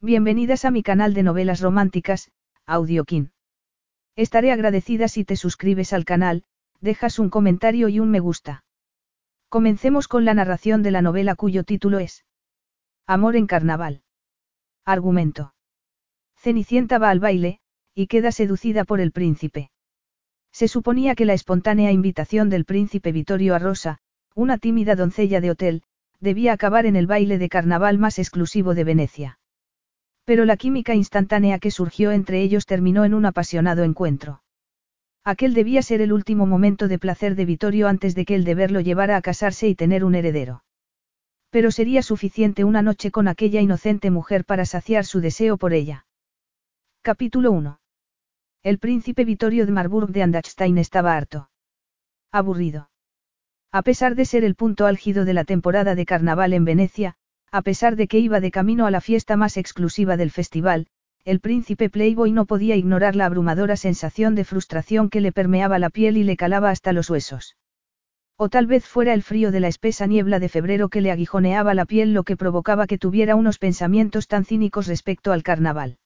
Bienvenidas a mi canal de novelas románticas, Audiokin. Estaré agradecida si te suscribes al canal, dejas un comentario y un me gusta. Comencemos con la narración de la novela cuyo título es Amor en Carnaval. Argumento. Cenicienta va al baile, y queda seducida por el príncipe. Se suponía que la espontánea invitación del príncipe Vittorio a Rosa, una tímida doncella de hotel, debía acabar en el baile de carnaval más exclusivo de Venecia. Pero la química instantánea que surgió entre ellos terminó en un apasionado encuentro. Aquel debía ser el último momento de placer de Vittorio antes de que el deber lo llevara a casarse y tener un heredero. Pero sería suficiente una noche con aquella inocente mujer para saciar su deseo por ella. Capítulo 1. El príncipe Vittorio de Marburg de Andachstein estaba harto. Aburrido. A pesar de ser el punto álgido de la temporada de carnaval en Venecia, a pesar de que iba de camino a la fiesta más exclusiva del festival, el príncipe Playboy no podía ignorar la abrumadora sensación de frustración que le permeaba la piel y le calaba hasta los huesos. O tal vez fuera el frío de la espesa niebla de febrero que le aguijoneaba la piel lo que provocaba que tuviera unos pensamientos tan cínicos respecto al carnaval.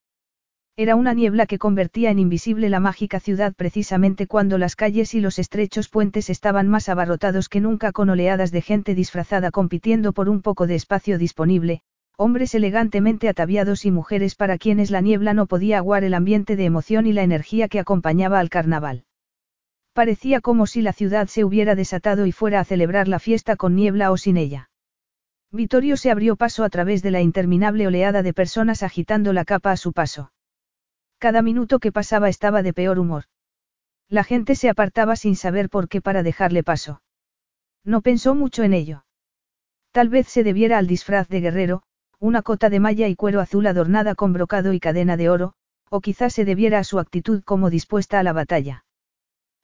Era una niebla que convertía en invisible la mágica ciudad precisamente cuando las calles y los estrechos puentes estaban más abarrotados que nunca con oleadas de gente disfrazada compitiendo por un poco de espacio disponible, hombres elegantemente ataviados y mujeres para quienes la niebla no podía aguar el ambiente de emoción y la energía que acompañaba al carnaval. Parecía como si la ciudad se hubiera desatado y fuera a celebrar la fiesta con niebla o sin ella. Vittorio se abrió paso a través de la interminable oleada de personas agitando la capa a su paso. Cada minuto que pasaba estaba de peor humor. La gente se apartaba sin saber por qué para dejarle paso. No pensó mucho en ello. Tal vez se debiera al disfraz de guerrero, una cota de malla y cuero azul adornada con brocado y cadena de oro, o quizás se debiera a su actitud como dispuesta a la batalla.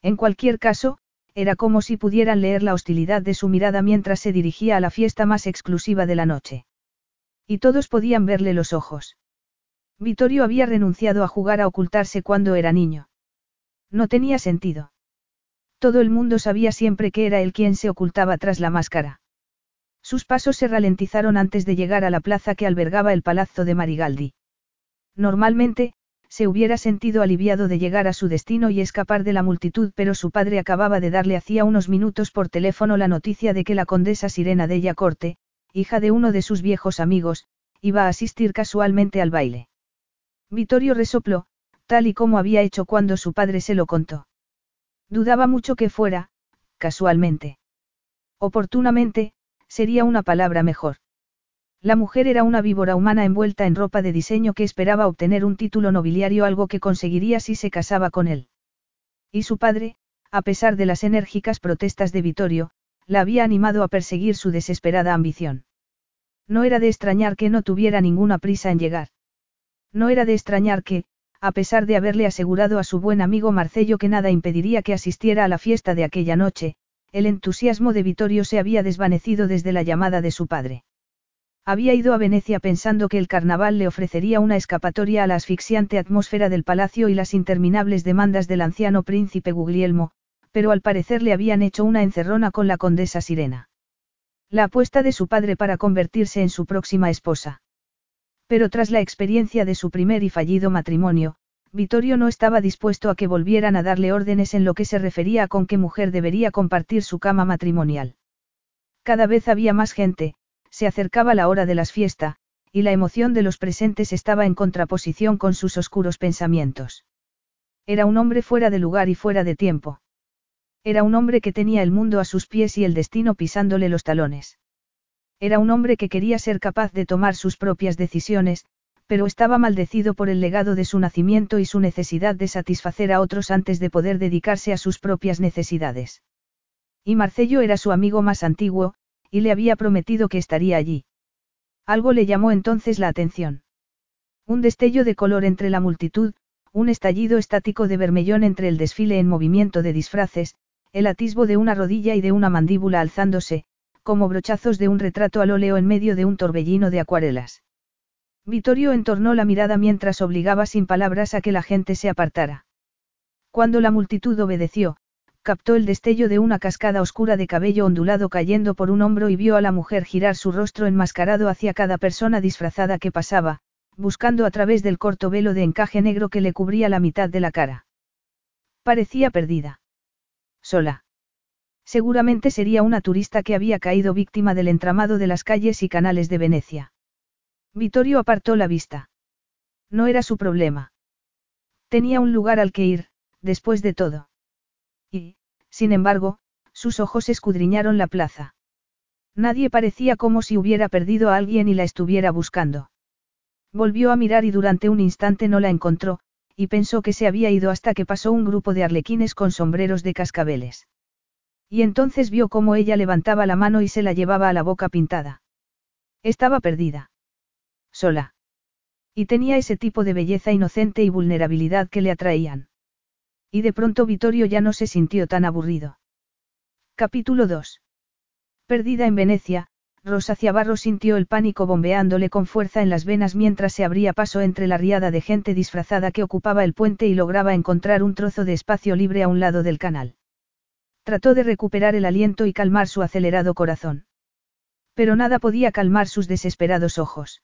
En cualquier caso, era como si pudieran leer la hostilidad de su mirada mientras se dirigía a la fiesta más exclusiva de la noche. Y todos podían verle los ojos. Vittorio había renunciado a jugar a ocultarse cuando era niño. No tenía sentido. Todo el mundo sabía siempre que era él quien se ocultaba tras la máscara. Sus pasos se ralentizaron antes de llegar a la plaza que albergaba el palazzo de Marigaldi. Normalmente, se hubiera sentido aliviado de llegar a su destino y escapar de la multitud, pero su padre acababa de darle hacía unos minutos por teléfono la noticia de que la condesa Sirena de Corte, hija de uno de sus viejos amigos, iba a asistir casualmente al baile. Vittorio resopló, tal y como había hecho cuando su padre se lo contó. Dudaba mucho que fuera, casualmente. Oportunamente, sería una palabra mejor. La mujer era una víbora humana envuelta en ropa de diseño que esperaba obtener un título nobiliario, algo que conseguiría si se casaba con él. Y su padre, a pesar de las enérgicas protestas de Vittorio, la había animado a perseguir su desesperada ambición. No era de extrañar que no tuviera ninguna prisa en llegar. No era de extrañar que, a pesar de haberle asegurado a su buen amigo Marcello que nada impediría que asistiera a la fiesta de aquella noche, el entusiasmo de Vittorio se había desvanecido desde la llamada de su padre. Había ido a Venecia pensando que el carnaval le ofrecería una escapatoria a la asfixiante atmósfera del palacio y las interminables demandas del anciano príncipe Guglielmo, pero al parecer le habían hecho una encerrona con la condesa Sirena. La apuesta de su padre para convertirse en su próxima esposa. Pero tras la experiencia de su primer y fallido matrimonio, Vittorio no estaba dispuesto a que volvieran a darle órdenes en lo que se refería a con qué mujer debería compartir su cama matrimonial. Cada vez había más gente, se acercaba la hora de las fiestas, y la emoción de los presentes estaba en contraposición con sus oscuros pensamientos. Era un hombre fuera de lugar y fuera de tiempo. Era un hombre que tenía el mundo a sus pies y el destino pisándole los talones. Era un hombre que quería ser capaz de tomar sus propias decisiones, pero estaba maldecido por el legado de su nacimiento y su necesidad de satisfacer a otros antes de poder dedicarse a sus propias necesidades. Y Marcello era su amigo más antiguo, y le había prometido que estaría allí. Algo le llamó entonces la atención. Un destello de color entre la multitud, un estallido estático de vermellón entre el desfile en movimiento de disfraces, el atisbo de una rodilla y de una mandíbula alzándose, como brochazos de un retrato al óleo en medio de un torbellino de acuarelas. Vittorio entornó la mirada mientras obligaba sin palabras a que la gente se apartara. Cuando la multitud obedeció, captó el destello de una cascada oscura de cabello ondulado cayendo por un hombro y vio a la mujer girar su rostro enmascarado hacia cada persona disfrazada que pasaba, buscando a través del corto velo de encaje negro que le cubría la mitad de la cara. Parecía perdida. Sola. Seguramente sería una turista que había caído víctima del entramado de las calles y canales de Venecia. Vittorio apartó la vista. No era su problema. Tenía un lugar al que ir, después de todo. Y, sin embargo, sus ojos escudriñaron la plaza. Nadie parecía como si hubiera perdido a alguien y la estuviera buscando. Volvió a mirar y durante un instante no la encontró, y pensó que se había ido hasta que pasó un grupo de arlequines con sombreros de cascabeles. Y entonces vio cómo ella levantaba la mano y se la llevaba a la boca pintada. Estaba perdida. Sola. Y tenía ese tipo de belleza inocente y vulnerabilidad que le atraían. Y de pronto Vittorio ya no se sintió tan aburrido. Capítulo 2. Perdida en Venecia, Rosa Ciabarro sintió el pánico bombeándole con fuerza en las venas mientras se abría paso entre la riada de gente disfrazada que ocupaba el puente y lograba encontrar un trozo de espacio libre a un lado del canal. Trató de recuperar el aliento y calmar su acelerado corazón. Pero nada podía calmar sus desesperados ojos.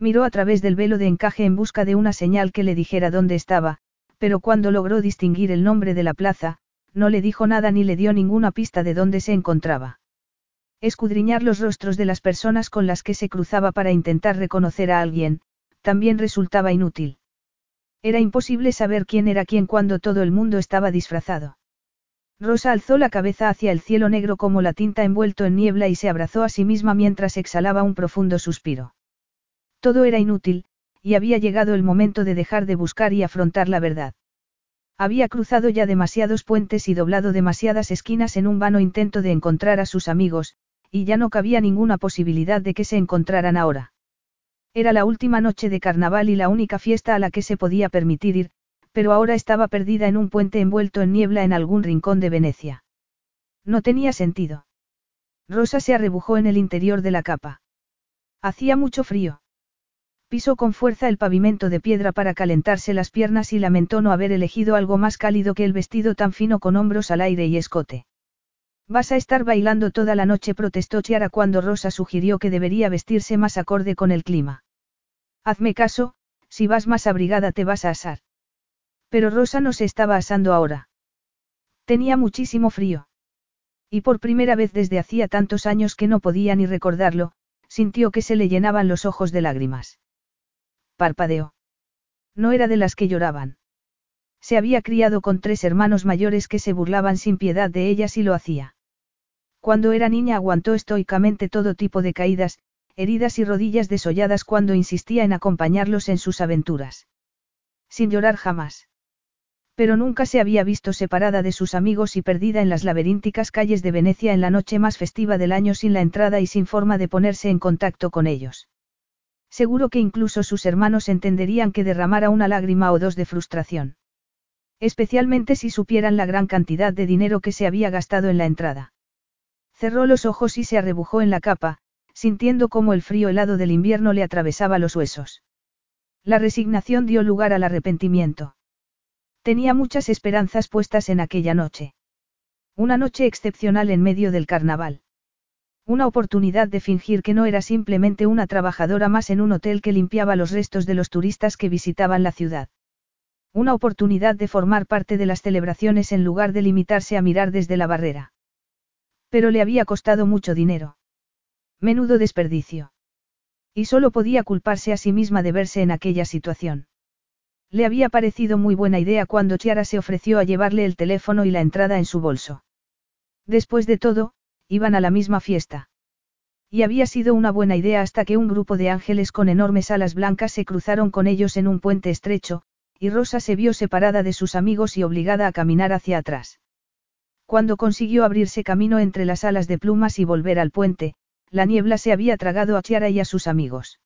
Miró a través del velo de encaje en busca de una señal que le dijera dónde estaba, pero cuando logró distinguir el nombre de la plaza, no le dijo nada ni le dio ninguna pista de dónde se encontraba. Escudriñar los rostros de las personas con las que se cruzaba para intentar reconocer a alguien, también resultaba inútil. Era imposible saber quién era quién cuando todo el mundo estaba disfrazado. Rosa alzó la cabeza hacia el cielo negro como la tinta envuelto en niebla y se abrazó a sí misma mientras exhalaba un profundo suspiro. Todo era inútil, y había llegado el momento de dejar de buscar y afrontar la verdad. Había cruzado ya demasiados puentes y doblado demasiadas esquinas en un vano intento de encontrar a sus amigos, y ya no cabía ninguna posibilidad de que se encontraran ahora. Era la última noche de carnaval y la única fiesta a la que se podía permitir ir, pero ahora estaba perdida en un puente envuelto en niebla en algún rincón de Venecia. No tenía sentido. Rosa se arrebujó en el interior de la capa. Hacía mucho frío. Pisó con fuerza el pavimento de piedra para calentarse las piernas y lamentó no haber elegido algo más cálido que el vestido tan fino con hombros al aire y escote. Vas a estar bailando toda la noche, protestó Chiara cuando Rosa sugirió que debería vestirse más acorde con el clima. Hazme caso, si vas más abrigada te vas a asar. Pero Rosa no se estaba asando ahora. Tenía muchísimo frío. Y por primera vez desde hacía tantos años que no podía ni recordarlo, sintió que se le llenaban los ojos de lágrimas. Parpadeó. No era de las que lloraban. Se había criado con tres hermanos mayores que se burlaban sin piedad de ellas y lo hacía. Cuando era niña aguantó estoicamente todo tipo de caídas, heridas y rodillas desolladas cuando insistía en acompañarlos en sus aventuras. Sin llorar jamás. Pero nunca se había visto separada de sus amigos y perdida en las laberínticas calles de Venecia en la noche más festiva del año sin la entrada y sin forma de ponerse en contacto con ellos. Seguro que incluso sus hermanos entenderían que derramara una lágrima o dos de frustración. Especialmente si supieran la gran cantidad de dinero que se había gastado en la entrada. Cerró los ojos y se arrebujó en la capa, sintiendo cómo el frío helado del invierno le atravesaba los huesos. La resignación dio lugar al arrepentimiento. Tenía muchas esperanzas puestas en aquella noche. Una noche excepcional en medio del carnaval. Una oportunidad de fingir que no era simplemente una trabajadora más en un hotel que limpiaba los restos de los turistas que visitaban la ciudad. Una oportunidad de formar parte de las celebraciones en lugar de limitarse a mirar desde la barrera. Pero le había costado mucho dinero. Menudo desperdicio. Y solo podía culparse a sí misma de verse en aquella situación. Le había parecido muy buena idea cuando Chiara se ofreció a llevarle el teléfono y la entrada en su bolso. Después de todo, iban a la misma fiesta. Y había sido una buena idea hasta que un grupo de ángeles con enormes alas blancas se cruzaron con ellos en un puente estrecho, y Rosa se vio separada de sus amigos y obligada a caminar hacia atrás. Cuando consiguió abrirse camino entre las alas de plumas y volver al puente, la niebla se había tragado a Chiara y a sus amigos.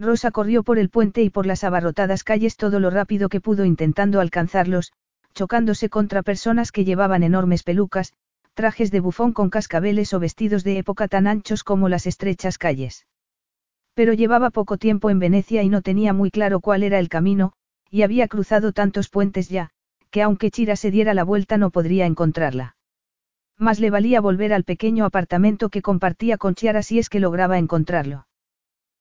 Rosa corrió por el puente y por las abarrotadas calles todo lo rápido que pudo intentando alcanzarlos, chocándose contra personas que llevaban enormes pelucas, trajes de bufón con cascabeles o vestidos de época tan anchos como las estrechas calles. Pero llevaba poco tiempo en Venecia y no tenía muy claro cuál era el camino, y había cruzado tantos puentes ya, que aunque Chira se diera la vuelta no podría encontrarla. Más le valía volver al pequeño apartamento que compartía con Chiara si es que lograba encontrarlo.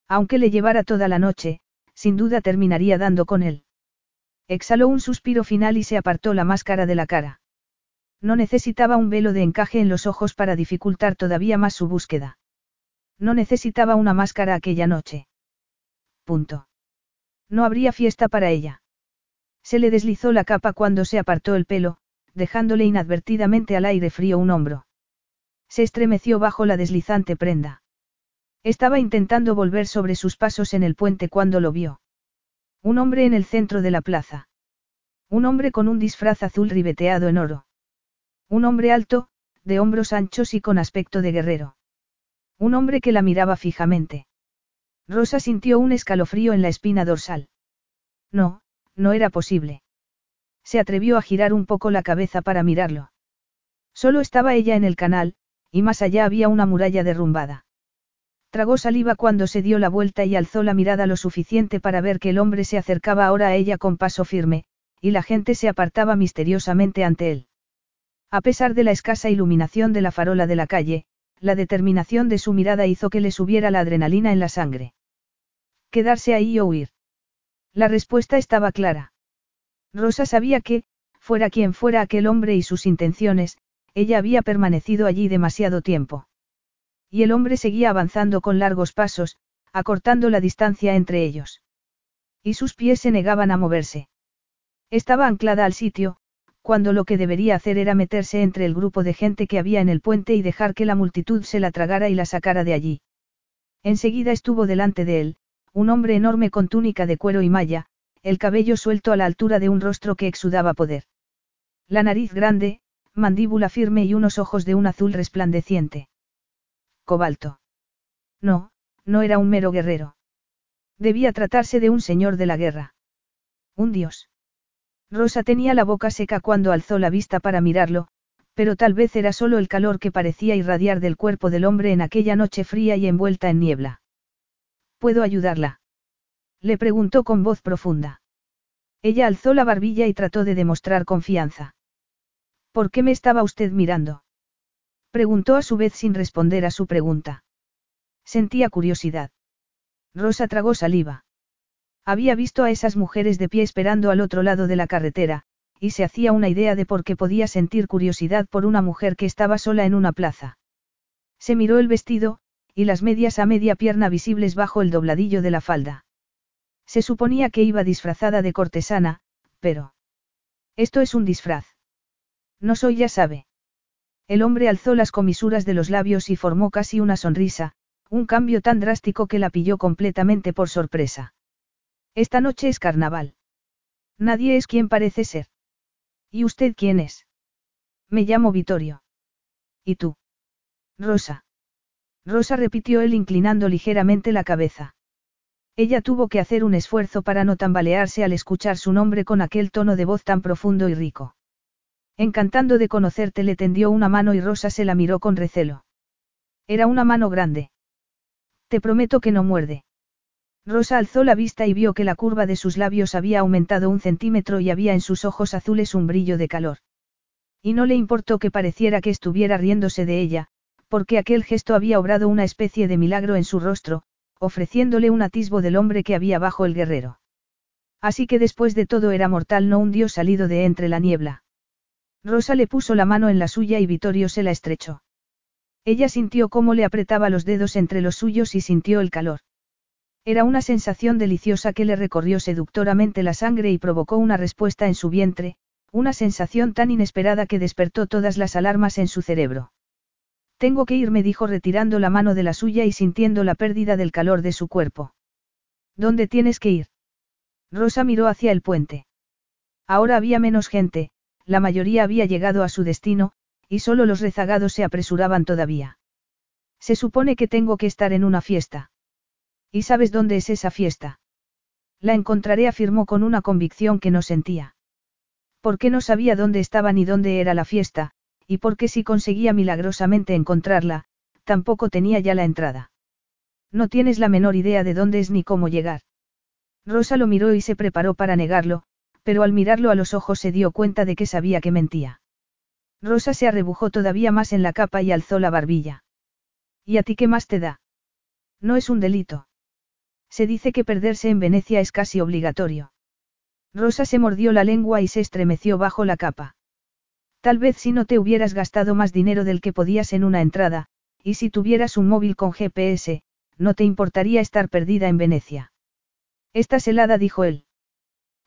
Aunque le llevara toda la noche, sin duda terminaría dando con él. Exhaló un suspiro final y se apartó la máscara de la cara. No necesitaba un velo de encaje en los ojos para dificultar todavía más su búsqueda. No necesitaba una máscara aquella noche. Punto. No habría fiesta para ella. Se le deslizó la capa cuando se apartó el pelo, dejándole inadvertidamente al aire frío un hombro. Se estremeció bajo la deslizante prenda. Estaba intentando volver sobre sus pasos en el puente cuando lo vio. Un hombre en el centro de la plaza. Un hombre con un disfraz azul ribeteado en oro. Un hombre alto, de hombros anchos y con aspecto de guerrero. Un hombre que la miraba fijamente. Rosa sintió un escalofrío en la espina dorsal. No, no era posible. Se atrevió a girar un poco la cabeza para mirarlo. Solo estaba ella en el canal, y más allá había una muralla derrumbada. Tragó saliva cuando se dio la vuelta y alzó la mirada lo suficiente para ver que el hombre se acercaba ahora a ella con paso firme, y la gente se apartaba misteriosamente ante él. A pesar de la escasa iluminación de la farola de la calle, la determinación de su mirada hizo que le subiera la adrenalina en la sangre. Quedarse ahí o huir. La respuesta estaba clara. Rosa sabía que, fuera quien fuera aquel hombre y sus intenciones, ella había permanecido allí demasiado tiempo. Y el hombre seguía avanzando con largos pasos, acortando la distancia entre ellos. Y sus pies se negaban a moverse. Estaba anclada al sitio, cuando lo que debería hacer era meterse entre el grupo de gente que había en el puente y dejar que la multitud se la tragara y la sacara de allí. Enseguida estuvo delante de él, un hombre enorme con túnica de cuero y malla, el cabello suelto a la altura de un rostro que exudaba poder. La nariz grande, mandíbula firme y unos ojos de un azul resplandeciente. Cobalto. No, no era un mero guerrero. Debía tratarse de un señor de la guerra. Un dios. Rosa tenía la boca seca cuando alzó la vista para mirarlo, pero tal vez era solo el calor que parecía irradiar del cuerpo del hombre en aquella noche fría y envuelta en niebla. ¿Puedo ayudarla? Le preguntó con voz profunda. Ella alzó la barbilla y trató de demostrar confianza. ¿Por qué me estaba usted mirando? Preguntó a su vez sin responder a su pregunta. Sentía curiosidad. Rosa tragó saliva. Había visto a esas mujeres de pie esperando al otro lado de la carretera, y se hacía una idea de por qué podía sentir curiosidad por una mujer que estaba sola en una plaza. Se miró el vestido, y las medias a media pierna visibles bajo el dobladillo de la falda. Se suponía que iba disfrazada de cortesana, pero... Esto es un disfraz. No soy ya sabe. El hombre alzó las comisuras de los labios y formó casi una sonrisa, un cambio tan drástico que la pilló completamente por sorpresa. Esta noche es carnaval. Nadie es quien parece ser. ¿Y usted quién es? Me llamo Vittorio. ¿Y tú? Rosa. Rosa repitió él inclinando ligeramente la cabeza. Ella tuvo que hacer un esfuerzo para no tambalearse al escuchar su nombre con aquel tono de voz tan profundo y rico. Encantando de conocerte le tendió una mano y Rosa se la miró con recelo. Era una mano grande. Te prometo que no muerde. Rosa alzó la vista y vio que la curva de sus labios había aumentado un centímetro y había en sus ojos azules un brillo de calor. Y no le importó que pareciera que estuviera riéndose de ella, porque aquel gesto había obrado una especie de milagro en su rostro, ofreciéndole un atisbo del hombre que había bajo el guerrero. Así que después de todo era mortal no un dios salido de entre la niebla. Rosa le puso la mano en la suya y Vittorio se la estrechó. Ella sintió cómo le apretaba los dedos entre los suyos y sintió el calor. Era una sensación deliciosa que le recorrió seductoramente la sangre y provocó una respuesta en su vientre, una sensación tan inesperada que despertó todas las alarmas en su cerebro. Tengo que irme, dijo retirando la mano de la suya y sintiendo la pérdida del calor de su cuerpo. ¿Dónde tienes que ir? Rosa miró hacia el puente. Ahora había menos gente, la mayoría había llegado a su destino, y solo los rezagados se apresuraban todavía. Se supone que tengo que estar en una fiesta. ¿Y sabes dónde es esa fiesta? La encontraré, afirmó con una convicción que no sentía. Porque no sabía dónde estaba ni dónde era la fiesta, y porque si conseguía milagrosamente encontrarla, tampoco tenía ya la entrada. No tienes la menor idea de dónde es ni cómo llegar. Rosa lo miró y se preparó para negarlo, pero al mirarlo a los ojos se dio cuenta de que sabía que mentía. Rosa se arrebujó todavía más en la capa y alzó la barbilla. ¿Y a ti qué más te da? No es un delito. Se dice que perderse en Venecia es casi obligatorio. Rosa se mordió la lengua y se estremeció bajo la capa. Tal vez si no te hubieras gastado más dinero del que podías en una entrada, y si tuvieras un móvil con GPS, no te importaría estar perdida en Venecia. Estás helada, dijo él.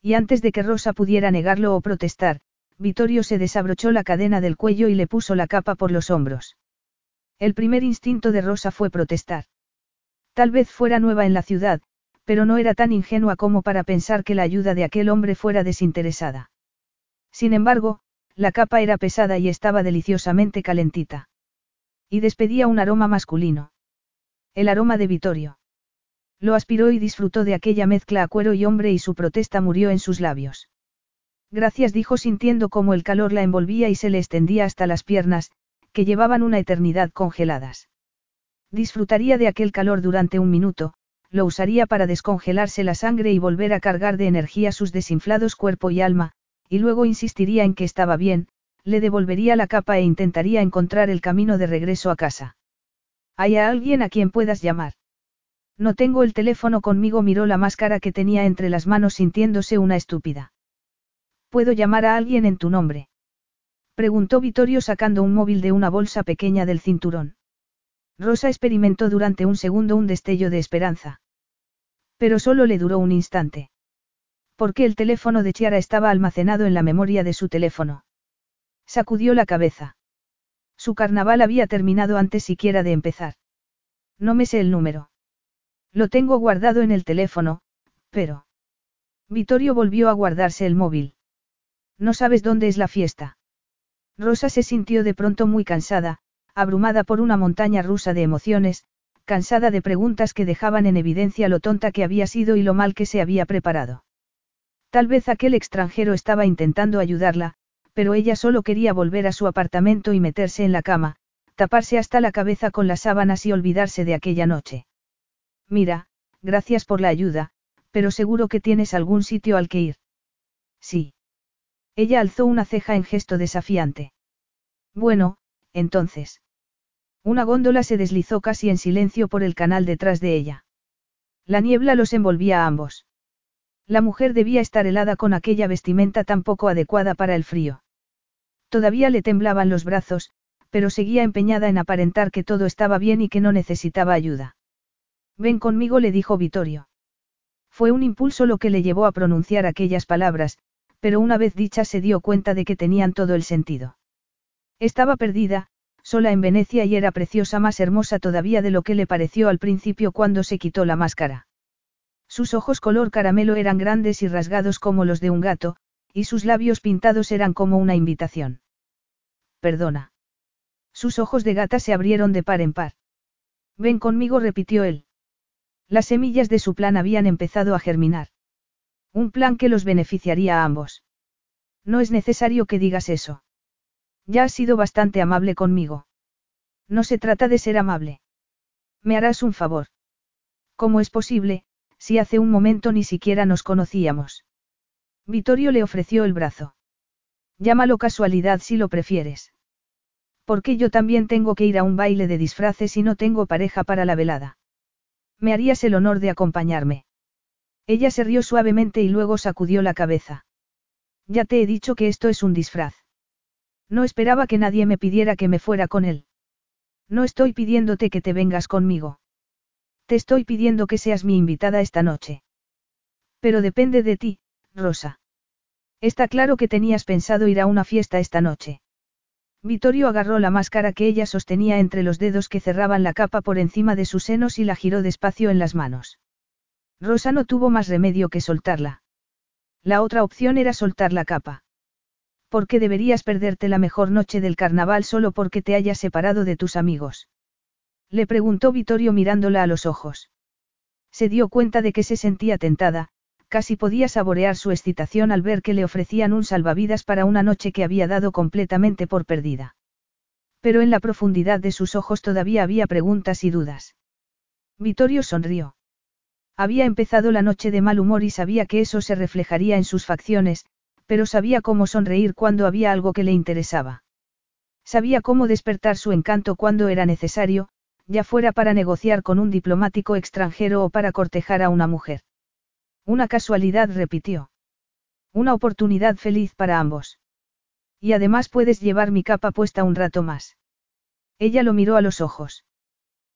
Y antes de que Rosa pudiera negarlo o protestar, Vittorio se desabrochó la cadena del cuello y le puso la capa por los hombros. El primer instinto de Rosa fue protestar. Tal vez fuera nueva en la ciudad, pero no era tan ingenua como para pensar que la ayuda de aquel hombre fuera desinteresada. Sin embargo, la capa era pesada y estaba deliciosamente calentita. Y despedía un aroma masculino. El aroma de Vittorio. Lo aspiró y disfrutó de aquella mezcla a cuero y hombre y su protesta murió en sus labios. Gracias dijo sintiendo cómo el calor la envolvía y se le extendía hasta las piernas, que llevaban una eternidad congeladas. Disfrutaría de aquel calor durante un minuto, lo usaría para descongelarse la sangre y volver a cargar de energía sus desinflados cuerpo y alma, y luego insistiría en que estaba bien, le devolvería la capa e intentaría encontrar el camino de regreso a casa. ¿Hay a alguien a quien puedas llamar? No tengo el teléfono conmigo, miró la máscara que tenía entre las manos sintiéndose una estúpida. ¿Puedo llamar a alguien en tu nombre? Preguntó Vittorio sacando un móvil de una bolsa pequeña del cinturón. Rosa experimentó durante un segundo un destello de esperanza. Pero solo le duró un instante. Porque el teléfono de Chiara estaba almacenado en la memoria de su teléfono. Sacudió la cabeza. Su carnaval había terminado antes siquiera de empezar. No me sé el número. Lo tengo guardado en el teléfono, pero... Vittorio volvió a guardarse el móvil. No sabes dónde es la fiesta. Rosa se sintió de pronto muy cansada, abrumada por una montaña rusa de emociones, cansada de preguntas que dejaban en evidencia lo tonta que había sido y lo mal que se había preparado. Tal vez aquel extranjero estaba intentando ayudarla, pero ella solo quería volver a su apartamento y meterse en la cama, taparse hasta la cabeza con las sábanas y olvidarse de aquella noche. Mira, gracias por la ayuda, pero seguro que tienes algún sitio al que ir. Sí. Ella alzó una ceja en gesto desafiante. Bueno, entonces. Una góndola se deslizó casi en silencio por el canal detrás de ella. La niebla los envolvía a ambos. La mujer debía estar helada con aquella vestimenta tan poco adecuada para el frío. Todavía le temblaban los brazos, pero seguía empeñada en aparentar que todo estaba bien y que no necesitaba ayuda. Ven conmigo, le dijo Vittorio. Fue un impulso lo que le llevó a pronunciar aquellas palabras, pero una vez dichas se dio cuenta de que tenían todo el sentido. Estaba perdida, sola en Venecia y era preciosa más hermosa todavía de lo que le pareció al principio cuando se quitó la máscara. Sus ojos color caramelo eran grandes y rasgados como los de un gato, y sus labios pintados eran como una invitación. Perdona. Sus ojos de gata se abrieron de par en par. Ven conmigo, repitió él. Las semillas de su plan habían empezado a germinar. Un plan que los beneficiaría a ambos. No es necesario que digas eso. Ya has sido bastante amable conmigo. No se trata de ser amable. Me harás un favor. ¿Cómo es posible, si hace un momento ni siquiera nos conocíamos? Vittorio le ofreció el brazo. Llámalo casualidad si lo prefieres. Porque yo también tengo que ir a un baile de disfraces y no tengo pareja para la velada. Me harías el honor de acompañarme. Ella se rió suavemente y luego sacudió la cabeza. Ya te he dicho que esto es un disfraz. No esperaba que nadie me pidiera que me fuera con él. No estoy pidiéndote que te vengas conmigo. Te estoy pidiendo que seas mi invitada esta noche. Pero depende de ti, Rosa. Está claro que tenías pensado ir a una fiesta esta noche. Vittorio agarró la máscara que ella sostenía entre los dedos que cerraban la capa por encima de sus senos y la giró despacio en las manos. Rosa no tuvo más remedio que soltarla. La otra opción era soltar la capa. ¿Por qué deberías perderte la mejor noche del carnaval solo porque te hayas separado de tus amigos? Le preguntó Vittorio mirándola a los ojos. Se dio cuenta de que se sentía tentada, casi podía saborear su excitación al ver que le ofrecían un salvavidas para una noche que había dado completamente por perdida. Pero en la profundidad de sus ojos todavía había preguntas y dudas. Vittorio sonrió. Había empezado la noche de mal humor y sabía que eso se reflejaría en sus facciones, pero sabía cómo sonreír cuando había algo que le interesaba. Sabía cómo despertar su encanto cuando era necesario, ya fuera para negociar con un diplomático extranjero o para cortejar a una mujer. Una casualidad repitió. Una oportunidad feliz para ambos. Y además puedes llevar mi capa puesta un rato más. Ella lo miró a los ojos.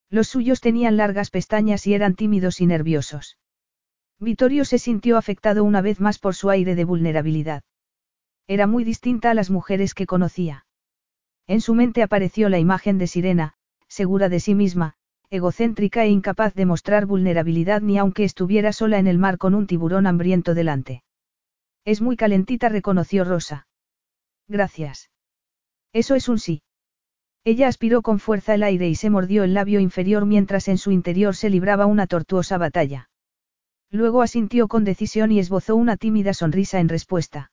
Los suyos tenían largas pestañas y eran tímidos y nerviosos. Vittorio se sintió afectado una vez más por su aire de vulnerabilidad. Era muy distinta a las mujeres que conocía. En su mente apareció la imagen de Sirena, segura de sí misma, egocéntrica e incapaz de mostrar vulnerabilidad ni aunque estuviera sola en el mar con un tiburón hambriento delante. Es muy calentita, reconoció Rosa. Gracias. Eso es un sí. Ella aspiró con fuerza el aire y se mordió el labio inferior mientras en su interior se libraba una tortuosa batalla. Luego asintió con decisión y esbozó una tímida sonrisa en respuesta.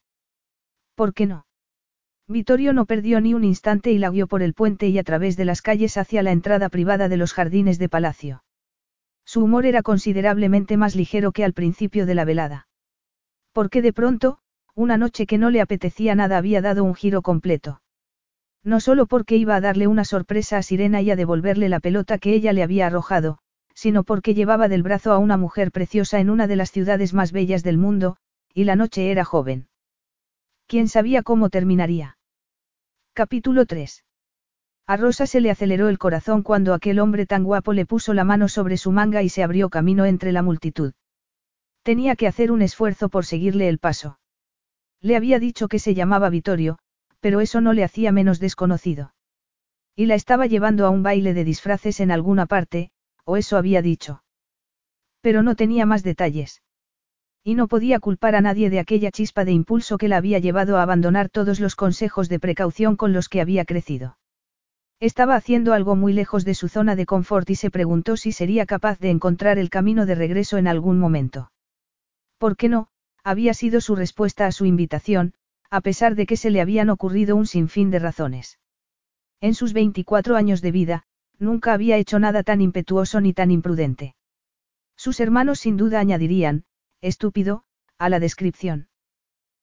¿Por qué no? Vittorio no perdió ni un instante y la guió por el puente y a través de las calles hacia la entrada privada de los jardines de palacio. Su humor era considerablemente más ligero que al principio de la velada. Porque de pronto, una noche que no le apetecía nada había dado un giro completo. No solo porque iba a darle una sorpresa a Sirena y a devolverle la pelota que ella le había arrojado, sino porque llevaba del brazo a una mujer preciosa en una de las ciudades más bellas del mundo, y la noche era joven. ¿Quién sabía cómo terminaría? Capítulo 3. A Rosa se le aceleró el corazón cuando aquel hombre tan guapo le puso la mano sobre su manga y se abrió camino entre la multitud. Tenía que hacer un esfuerzo por seguirle el paso. Le había dicho que se llamaba Vittorio, pero eso no le hacía menos desconocido. Y la estaba llevando a un baile de disfraces en alguna parte, o eso había dicho. Pero no tenía más detalles. Y no podía culpar a nadie de aquella chispa de impulso que la había llevado a abandonar todos los consejos de precaución con los que había crecido. Estaba haciendo algo muy lejos de su zona de confort y se preguntó si sería capaz de encontrar el camino de regreso en algún momento. ¿Por qué no? Había sido su respuesta a su invitación, a pesar de que se le habían ocurrido un sinfín de razones. En sus 24 años de vida, nunca había hecho nada tan impetuoso ni tan imprudente. Sus hermanos sin duda añadirían, estúpido, a la descripción.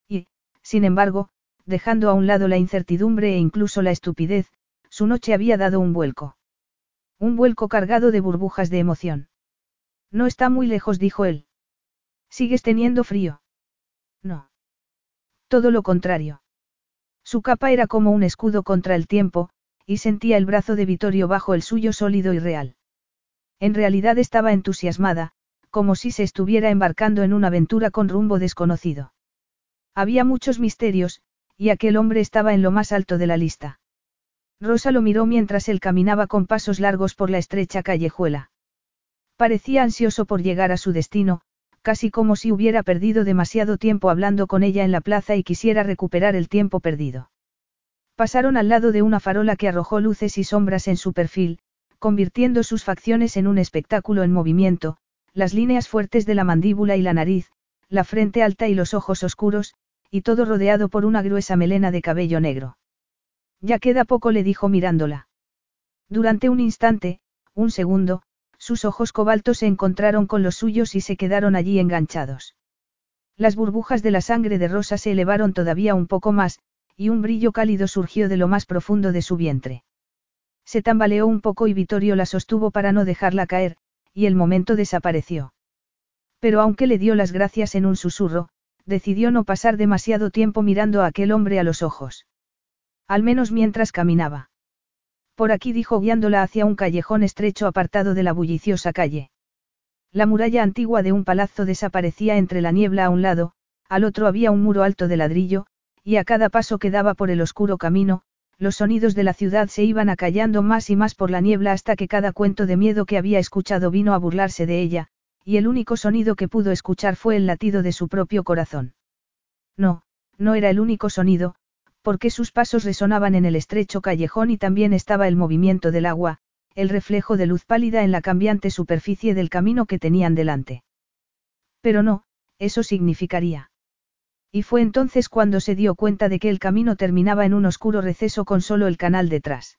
Y, sin embargo, dejando a un lado la incertidumbre e incluso la estupidez, su noche había dado un vuelco. Un vuelco cargado de burbujas de emoción. No está muy lejos, dijo él. ¿Sigues teniendo frío? No. Todo lo contrario. Su capa era como un escudo contra el tiempo, y sentía el brazo de Vittorio bajo el suyo sólido y real. En realidad estaba entusiasmada, como si se estuviera embarcando en una aventura con rumbo desconocido. Había muchos misterios, y aquel hombre estaba en lo más alto de la lista. Rosa lo miró mientras él caminaba con pasos largos por la estrecha callejuela. Parecía ansioso por llegar a su destino, casi como si hubiera perdido demasiado tiempo hablando con ella en la plaza y quisiera recuperar el tiempo perdido. Pasaron al lado de una farola que arrojó luces y sombras en su perfil, convirtiendo sus facciones en un espectáculo en movimiento, las líneas fuertes de la mandíbula y la nariz, la frente alta y los ojos oscuros, y todo rodeado por una gruesa melena de cabello negro. Ya queda poco, le dijo mirándola. Durante un instante, un segundo, sus ojos cobaltos se encontraron con los suyos y se quedaron allí enganchados. Las burbujas de la sangre de Rosa se elevaron todavía un poco más, y un brillo cálido surgió de lo más profundo de su vientre. Se tambaleó un poco y Vittorio la sostuvo para no dejarla caer, y el momento desapareció. Pero aunque le dio las gracias en un susurro, decidió no pasar demasiado tiempo mirando a aquel hombre a los ojos. Al menos mientras caminaba. Por aquí dijo guiándola hacia un callejón estrecho apartado de la bulliciosa calle. La muralla antigua de un palazzo desaparecía entre la niebla a un lado, al otro había un muro alto de ladrillo, y a cada paso que daba por el oscuro camino, los sonidos de la ciudad se iban acallando más y más por la niebla hasta que cada cuento de miedo que había escuchado vino a burlarse de ella, y el único sonido que pudo escuchar fue el latido de su propio corazón. No, no era el único sonido, porque sus pasos resonaban en el estrecho callejón y también estaba el movimiento del agua, el reflejo de luz pálida en la cambiante superficie del camino que tenían delante. Pero no, eso significaría. Y fue entonces cuando se dio cuenta de que el camino terminaba en un oscuro receso con solo el canal detrás.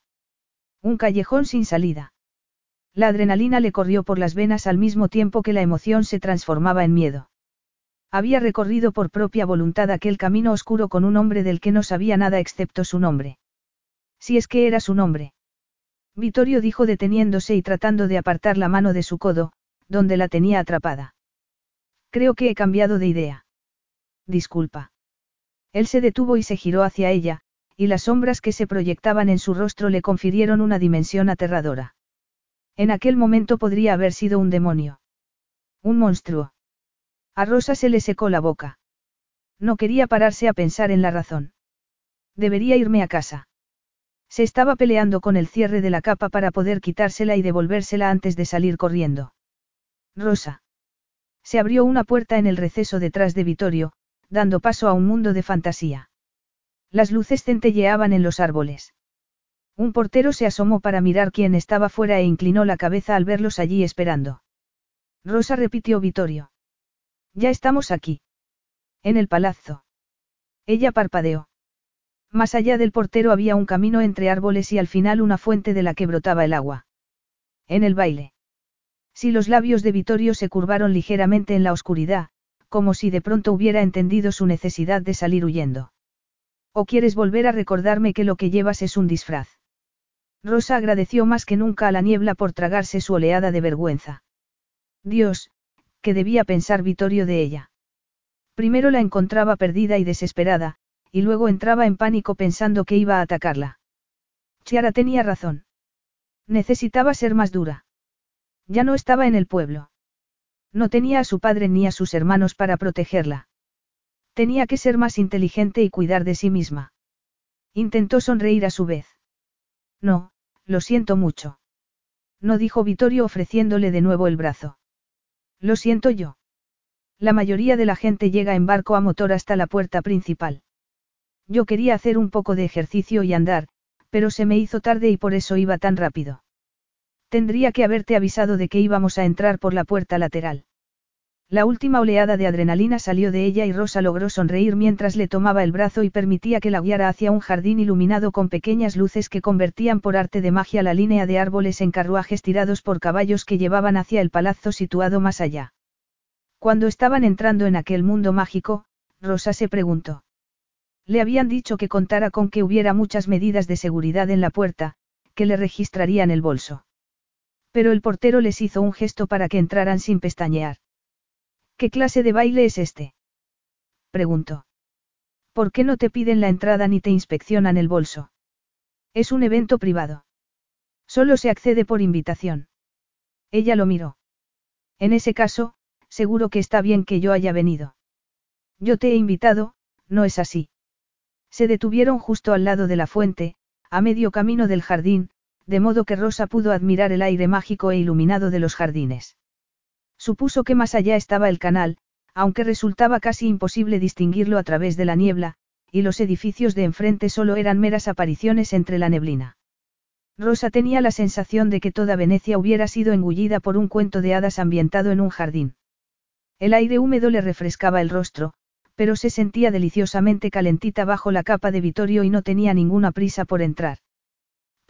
Un callejón sin salida. La adrenalina le corrió por las venas al mismo tiempo que la emoción se transformaba en miedo. Había recorrido por propia voluntad aquel camino oscuro con un hombre del que no sabía nada excepto su nombre. Si es que era su nombre. Vittorio dijo deteniéndose y tratando de apartar la mano de su codo, donde la tenía atrapada. Creo que he cambiado de idea. Disculpa. Él se detuvo y se giró hacia ella, y las sombras que se proyectaban en su rostro le confirieron una dimensión aterradora. En aquel momento podría haber sido un demonio. Un monstruo. A Rosa se le secó la boca. No quería pararse a pensar en la razón. Debería irme a casa. Se estaba peleando con el cierre de la capa para poder quitársela y devolvérsela antes de salir corriendo. Rosa. Se abrió una puerta en el receso detrás de Vittorio, dando paso a un mundo de fantasía. Las luces centelleaban en los árboles. Un portero se asomó para mirar quién estaba fuera e inclinó la cabeza al verlos allí esperando. Rosa repitió Vittorio. Ya estamos aquí. En el palazzo. Ella parpadeó. Más allá del portero había un camino entre árboles y al final una fuente de la que brotaba el agua. En el baile. Si los labios de Vittorio se curvaron ligeramente en la oscuridad, como si de pronto hubiera entendido su necesidad de salir huyendo. ¿O quieres volver a recordarme que lo que llevas es un disfraz? Rosa agradeció más que nunca a la niebla por tragarse su oleada de vergüenza. Dios, ¿qué debía pensar Vittorio de ella? Primero la encontraba perdida y desesperada, y luego entraba en pánico pensando que iba a atacarla. Chiara tenía razón. Necesitaba ser más dura. Ya no estaba en el pueblo. No tenía a su padre ni a sus hermanos para protegerla. Tenía que ser más inteligente y cuidar de sí misma. Intentó sonreír a su vez. No, lo siento mucho. No dijo Vittorio ofreciéndole de nuevo el brazo. Lo siento yo. La mayoría de la gente llega en barco a motor hasta la puerta principal. Yo quería hacer un poco de ejercicio y andar, pero se me hizo tarde y por eso iba tan rápido. Tendría que haberte avisado de que íbamos a entrar por la puerta lateral. La última oleada de adrenalina salió de ella y Rosa logró sonreír mientras le tomaba el brazo y permitía que la guiara hacia un jardín iluminado con pequeñas luces que convertían por arte de magia la línea de árboles en carruajes tirados por caballos que llevaban hacia el palazzo situado más allá. Cuando estaban entrando en aquel mundo mágico, Rosa se preguntó. Le habían dicho que contara con que hubiera muchas medidas de seguridad en la puerta, que le registrarían el bolso. Pero el portero les hizo un gesto para que entraran sin pestañear. ¿Qué clase de baile es este? preguntó. ¿Por qué no te piden la entrada ni te inspeccionan el bolso? Es un evento privado. Solo se accede por invitación. Ella lo miró. En ese caso, seguro que está bien que yo haya venido. Yo te he invitado, ¿no es así? Se detuvieron justo al lado de la fuente, a medio camino del jardín, de modo que Rosa pudo admirar el aire mágico e iluminado de los jardines. Supuso que más allá estaba el canal, aunque resultaba casi imposible distinguirlo a través de la niebla, y los edificios de enfrente solo eran meras apariciones entre la neblina. Rosa tenía la sensación de que toda Venecia hubiera sido engullida por un cuento de hadas ambientado en un jardín. El aire húmedo le refrescaba el rostro, pero se sentía deliciosamente calentita bajo la capa de Vittorio y no tenía ninguna prisa por entrar.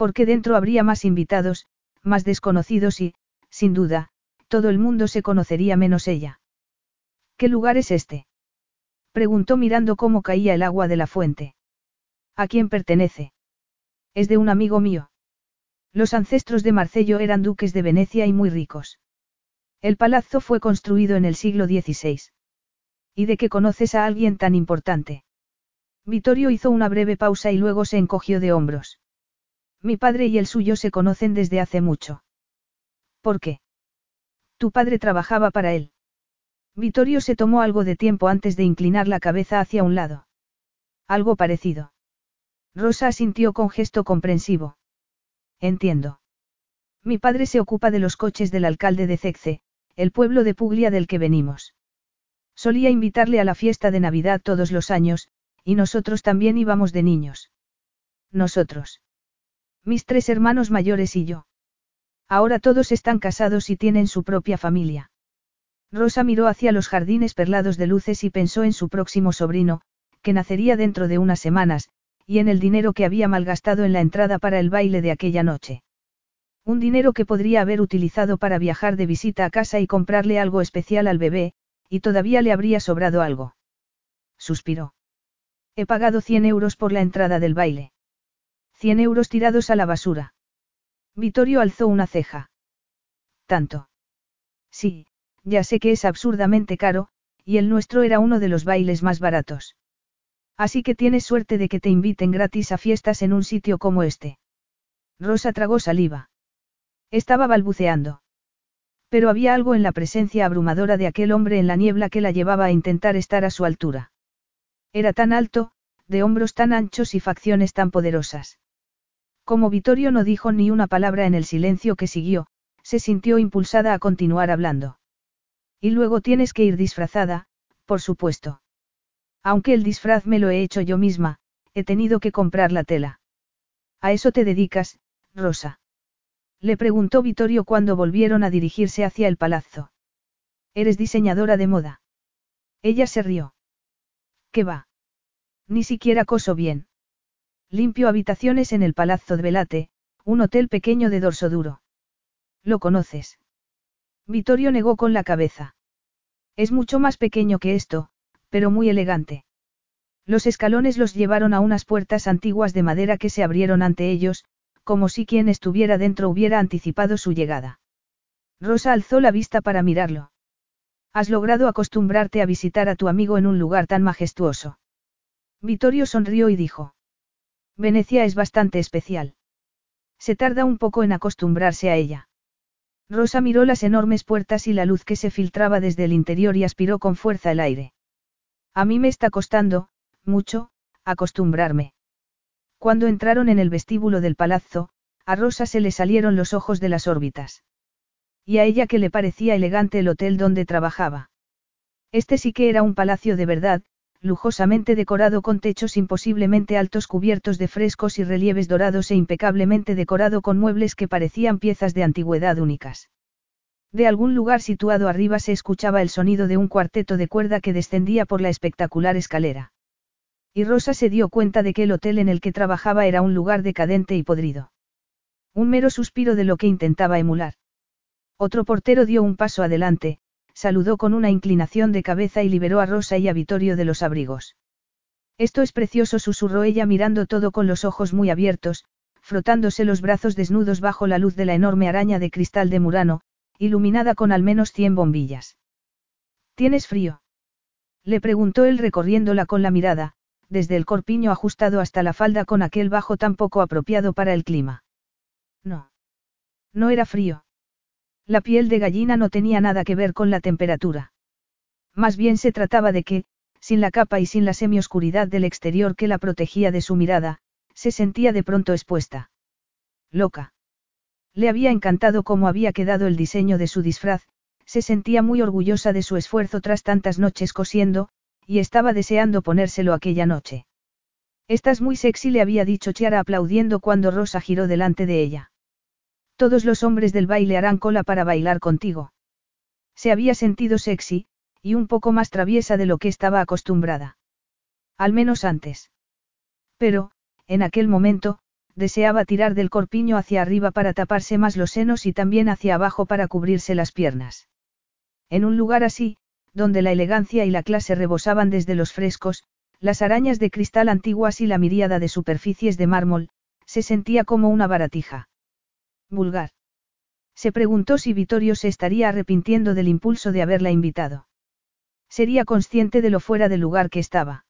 Porque dentro habría más invitados, más desconocidos y, sin duda, todo el mundo se conocería menos ella. ¿Qué lugar es este? Preguntó mirando cómo caía el agua de la fuente. ¿A quién pertenece? Es de un amigo mío. Los ancestros de Marcello eran duques de Venecia y muy ricos. El palazzo fue construido en el siglo XVI. ¿Y de qué conoces a alguien tan importante? Vittorio hizo una breve pausa y luego se encogió de hombros. Mi padre y el suyo se conocen desde hace mucho. ¿Por qué? Tu padre trabajaba para él. Vittorio se tomó algo de tiempo antes de inclinar la cabeza hacia un lado. Algo parecido. Rosa asintió con gesto comprensivo. Entiendo. Mi padre se ocupa de los coches del alcalde de Cecce, el pueblo de Puglia del que venimos. Solía invitarle a la fiesta de Navidad todos los años, y nosotros también íbamos de niños. Nosotros. Mis tres hermanos mayores y yo. Ahora todos están casados y tienen su propia familia. Rosa miró hacia los jardines perlados de luces y pensó en su próximo sobrino, que nacería dentro de unas semanas, y en el dinero que había malgastado en la entrada para el baile de aquella noche. Un dinero que podría haber utilizado para viajar de visita a casa y comprarle algo especial al bebé, y todavía le habría sobrado algo. Suspiró. He pagado 100 euros por la entrada del baile. 100 euros tirados a la basura. Vittorio alzó una ceja. ¿Tanto? Sí, ya sé que es absurdamente caro, y el nuestro era uno de los bailes más baratos. Así que tienes suerte de que te inviten gratis a fiestas en un sitio como este. Rosa tragó saliva. Estaba balbuceando. Pero había algo en la presencia abrumadora de aquel hombre en la niebla que la llevaba a intentar estar a su altura. Era tan alto, de hombros tan anchos y facciones tan poderosas. Como Vittorio no dijo ni una palabra en el silencio que siguió, se sintió impulsada a continuar hablando. Y luego tienes que ir disfrazada, por supuesto. Aunque el disfraz me lo he hecho yo misma, he tenido que comprar la tela. ¿A eso te dedicas, Rosa? Le preguntó Vittorio cuando volvieron a dirigirse hacia el palazzo. ¿Eres diseñadora de moda? Ella se rió. ¿Qué va? Ni siquiera coso bien. Limpio habitaciones en el Palazzo de Velate, un hotel pequeño de dorso duro. ¿Lo conoces? Vittorio negó con la cabeza. Es mucho más pequeño que esto, pero muy elegante. Los escalones los llevaron a unas puertas antiguas de madera que se abrieron ante ellos, como si quien estuviera dentro hubiera anticipado su llegada. Rosa alzó la vista para mirarlo. Has logrado acostumbrarte a visitar a tu amigo en un lugar tan majestuoso. Vittorio sonrió y dijo. Venecia es bastante especial. Se tarda un poco en acostumbrarse a ella. Rosa miró las enormes puertas y la luz que se filtraba desde el interior y aspiró con fuerza el aire. A mí me está costando, mucho, acostumbrarme. Cuando entraron en el vestíbulo del palazzo, a Rosa se le salieron los ojos de las órbitas. Y a ella que le parecía elegante el hotel donde trabajaba. Este sí que era un palacio de verdad, lujosamente decorado con techos imposiblemente altos cubiertos de frescos y relieves dorados e impecablemente decorado con muebles que parecían piezas de antigüedad únicas. De algún lugar situado arriba se escuchaba el sonido de un cuarteto de cuerda que descendía por la espectacular escalera. Y Rosa se dio cuenta de que el hotel en el que trabajaba era un lugar decadente y podrido. Un mero suspiro de lo que intentaba emular. Otro portero dio un paso adelante, saludó con una inclinación de cabeza y liberó a Rosa y a Vittorio de los abrigos. Esto es precioso, susurró ella mirando todo con los ojos muy abiertos, frotándose los brazos desnudos bajo la luz de la enorme araña de cristal de Murano, iluminada con al menos cien bombillas. ¿Tienes frío? Le preguntó él recorriéndola con la mirada, desde el corpiño ajustado hasta la falda con aquel bajo tan poco apropiado para el clima. No. No era frío. La piel de gallina no tenía nada que ver con la temperatura. Más bien se trataba de que, sin la capa y sin la semioscuridad del exterior que la protegía de su mirada, se sentía de pronto expuesta. Loca. Le había encantado cómo había quedado el diseño de su disfraz, se sentía muy orgullosa de su esfuerzo tras tantas noches cosiendo, y estaba deseando ponérselo aquella noche. Estás muy sexy, le había dicho Chiara aplaudiendo cuando Rosa giró delante de ella. Todos los hombres del baile harán cola para bailar contigo. Se había sentido sexy, y un poco más traviesa de lo que estaba acostumbrada. Al menos antes. Pero, en aquel momento, deseaba tirar del corpiño hacia arriba para taparse más los senos y también hacia abajo para cubrirse las piernas. En un lugar así, donde la elegancia y la clase rebosaban desde los frescos, las arañas de cristal antiguas y la miríada de superficies de mármol, se sentía como una baratija. Vulgar. Se preguntó si Vittorio se estaría arrepintiendo del impulso de haberla invitado. Sería consciente de lo fuera del lugar que estaba.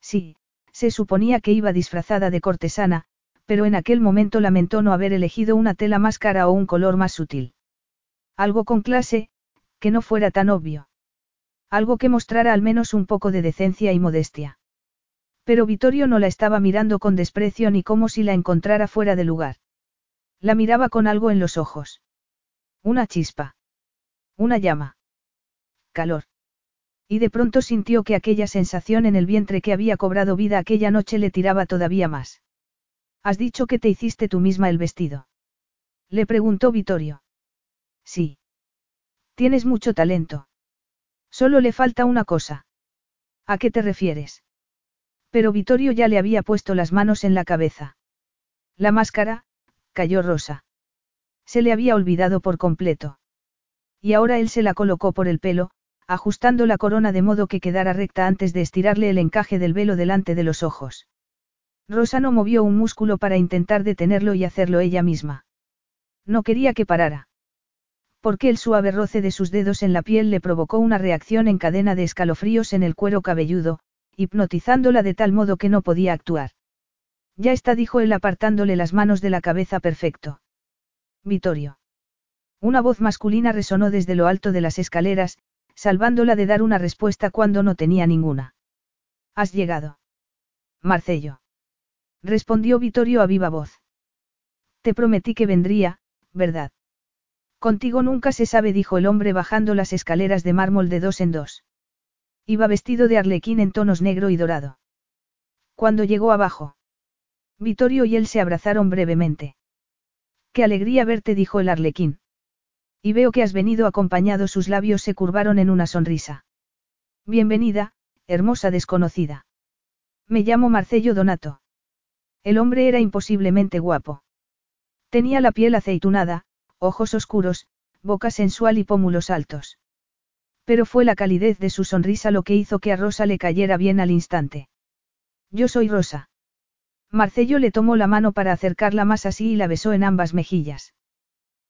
Sí, se suponía que iba disfrazada de cortesana, pero en aquel momento lamentó no haber elegido una tela más cara o un color más sutil. Algo con clase, que no fuera tan obvio. Algo que mostrara al menos un poco de decencia y modestia. Pero Vittorio no la estaba mirando con desprecio ni como si la encontrara fuera de lugar. La miraba con algo en los ojos. Una chispa. Una llama. Calor. Y de pronto sintió que aquella sensación en el vientre que había cobrado vida aquella noche le tiraba todavía más. ¿Has dicho que te hiciste tú misma el vestido? Le preguntó Vittorio. Sí. Tienes mucho talento. Solo le falta una cosa. ¿A qué te refieres? Pero Vittorio ya le había puesto las manos en la cabeza. La máscara, cayó Rosa. Se le había olvidado por completo. Y ahora él se la colocó por el pelo, ajustando la corona de modo que quedara recta antes de estirarle el encaje del velo delante de los ojos. Rosa no movió un músculo para intentar detenerlo y hacerlo ella misma. No quería que parara. Porque el suave roce de sus dedos en la piel le provocó una reacción en cadena de escalofríos en el cuero cabelludo, hipnotizándola de tal modo que no podía actuar. Ya está, dijo él apartándole las manos de la cabeza perfecto. Vittorio. Una voz masculina resonó desde lo alto de las escaleras, salvándola de dar una respuesta cuando no tenía ninguna. ¿Has llegado? Marcello. Respondió Vittorio a viva voz. Te prometí que vendría, ¿verdad? Contigo nunca se sabe, dijo el hombre bajando las escaleras de mármol de dos en dos. Iba vestido de arlequín en tonos negro y dorado. Cuando llegó abajo. Vittorio y él se abrazaron brevemente. Qué alegría verte, dijo el arlequín. Y veo que has venido acompañado, sus labios se curvaron en una sonrisa. Bienvenida, hermosa desconocida. Me llamo Marcello Donato. El hombre era imposiblemente guapo. Tenía la piel aceitunada, ojos oscuros, boca sensual y pómulos altos. Pero fue la calidez de su sonrisa lo que hizo que a Rosa le cayera bien al instante. Yo soy Rosa. Marcello le tomó la mano para acercarla más así y la besó en ambas mejillas.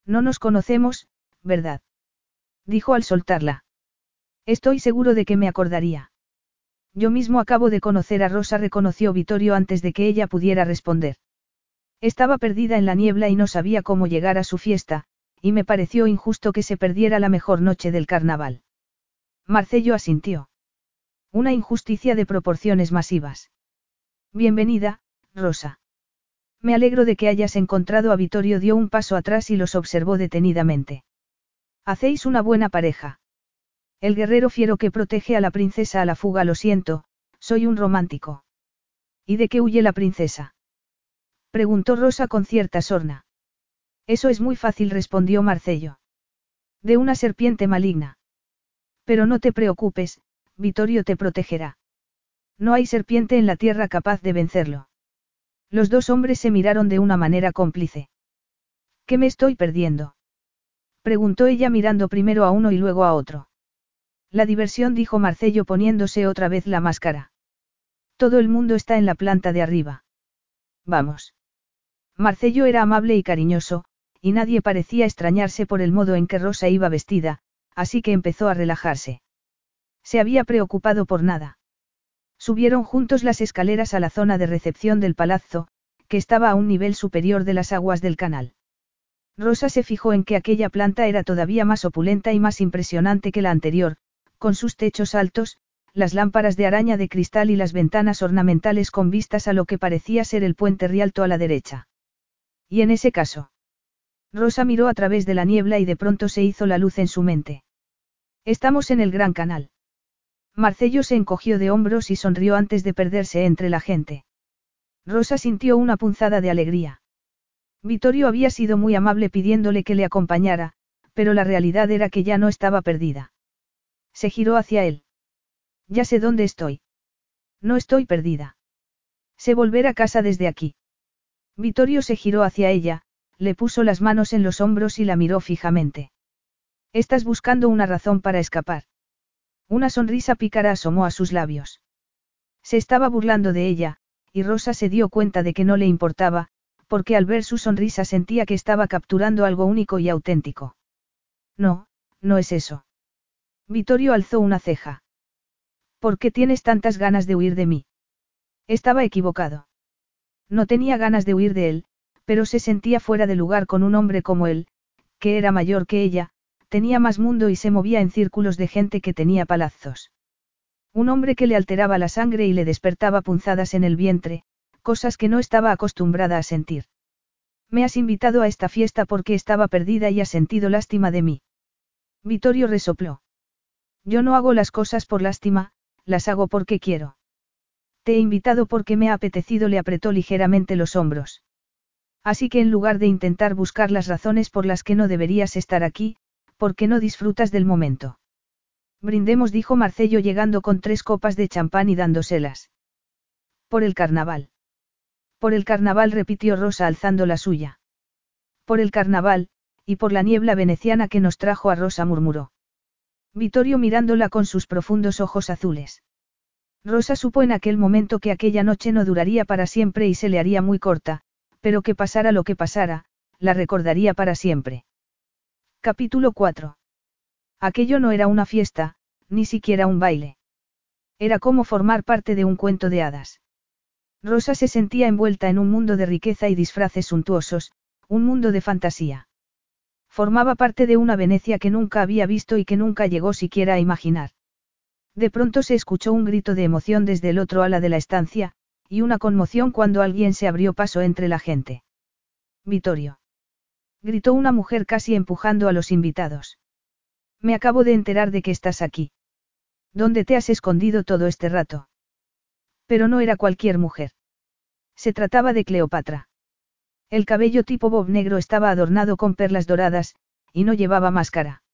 No nos conocemos, ¿verdad? Dijo al soltarla. Estoy seguro de que me acordaría. Yo mismo acabo de conocer a Rosa, reconoció Vittorio antes de que ella pudiera responder. Estaba perdida en la niebla y no sabía cómo llegar a su fiesta, y me pareció injusto que se perdiera la mejor noche del carnaval. Marcello asintió. Una injusticia de proporciones masivas. Bienvenida, Rosa. Me alegro de que hayas encontrado a Vittorio dio un paso atrás y los observó detenidamente. Hacéis una buena pareja. El guerrero fiero que protege a la princesa a la fuga lo siento, soy un romántico. ¿Y de qué huye la princesa? Preguntó Rosa con cierta sorna. Eso es muy fácil, respondió Marcello. De una serpiente maligna. Pero no te preocupes, Vittorio te protegerá. No hay serpiente en la tierra capaz de vencerlo. Los dos hombres se miraron de una manera cómplice. ¿Qué me estoy perdiendo? Preguntó ella mirando primero a uno y luego a otro. La diversión dijo Marcello poniéndose otra vez la máscara. Todo el mundo está en la planta de arriba. Vamos. Marcello era amable y cariñoso, y nadie parecía extrañarse por el modo en que Rosa iba vestida, así que empezó a relajarse. Se había preocupado por nada. Subieron juntos las escaleras a la zona de recepción del palazzo, que estaba a un nivel superior de las aguas del canal. Rosa se fijó en que aquella planta era todavía más opulenta y más impresionante que la anterior, con sus techos altos, las lámparas de araña de cristal y las ventanas ornamentales con vistas a lo que parecía ser el puente Rialto a la derecha. Y en ese caso. Rosa miró a través de la niebla y de pronto se hizo la luz en su mente. Estamos en el Gran Canal. Marcello se encogió de hombros y sonrió antes de perderse entre la gente. Rosa sintió una punzada de alegría. Vittorio había sido muy amable pidiéndole que le acompañara, pero la realidad era que ya no estaba perdida. Se giró hacia él. Ya sé dónde estoy. No estoy perdida. Sé volver a casa desde aquí. Vittorio se giró hacia ella, le puso las manos en los hombros y la miró fijamente. Estás buscando una razón para escapar. Una sonrisa pícara asomó a sus labios. Se estaba burlando de ella, y Rosa se dio cuenta de que no le importaba, porque al ver su sonrisa sentía que estaba capturando algo único y auténtico. No, no es eso. Vittorio alzó una ceja. ¿Por qué tienes tantas ganas de huir de mí? Estaba equivocado. No tenía ganas de huir de él, pero se sentía fuera de lugar con un hombre como él, que era mayor que ella, tenía más mundo y se movía en círculos de gente que tenía palazos. Un hombre que le alteraba la sangre y le despertaba punzadas en el vientre, cosas que no estaba acostumbrada a sentir. Me has invitado a esta fiesta porque estaba perdida y has sentido lástima de mí. Vittorio resopló. Yo no hago las cosas por lástima, las hago porque quiero. Te he invitado porque me ha apetecido, le apretó ligeramente los hombros. Así que en lugar de intentar buscar las razones por las que no deberías estar aquí, ¿por qué no disfrutas del momento? Brindemos, dijo Marcello llegando con tres copas de champán y dándoselas. Por el carnaval. Por el carnaval, repitió Rosa alzando la suya. Por el carnaval, y por la niebla veneciana que nos trajo a Rosa murmuró. Vittorio mirándola con sus profundos ojos azules. Rosa supo en aquel momento que aquella noche no duraría para siempre y se le haría muy corta, pero que pasara lo que pasara, la recordaría para siempre. Capítulo 4. Aquello no era una fiesta, ni siquiera un baile. Era como formar parte de un cuento de hadas. Rosa se sentía envuelta en un mundo de riqueza y disfraces suntuosos, un mundo de fantasía. Formaba parte de una Venecia que nunca había visto y que nunca llegó siquiera a imaginar. De pronto se escuchó un grito de emoción desde el otro ala de la estancia, y una conmoción cuando alguien se abrió paso entre la gente. Vittorio. Gritó una mujer casi empujando a los invitados. Me acabo de enterar de que estás aquí. ¿Dónde te has escondido todo este rato? Pero no era cualquier mujer. Se trataba de Cleopatra. El cabello tipo bob negro estaba adornado con perlas doradas, y no llevaba máscara.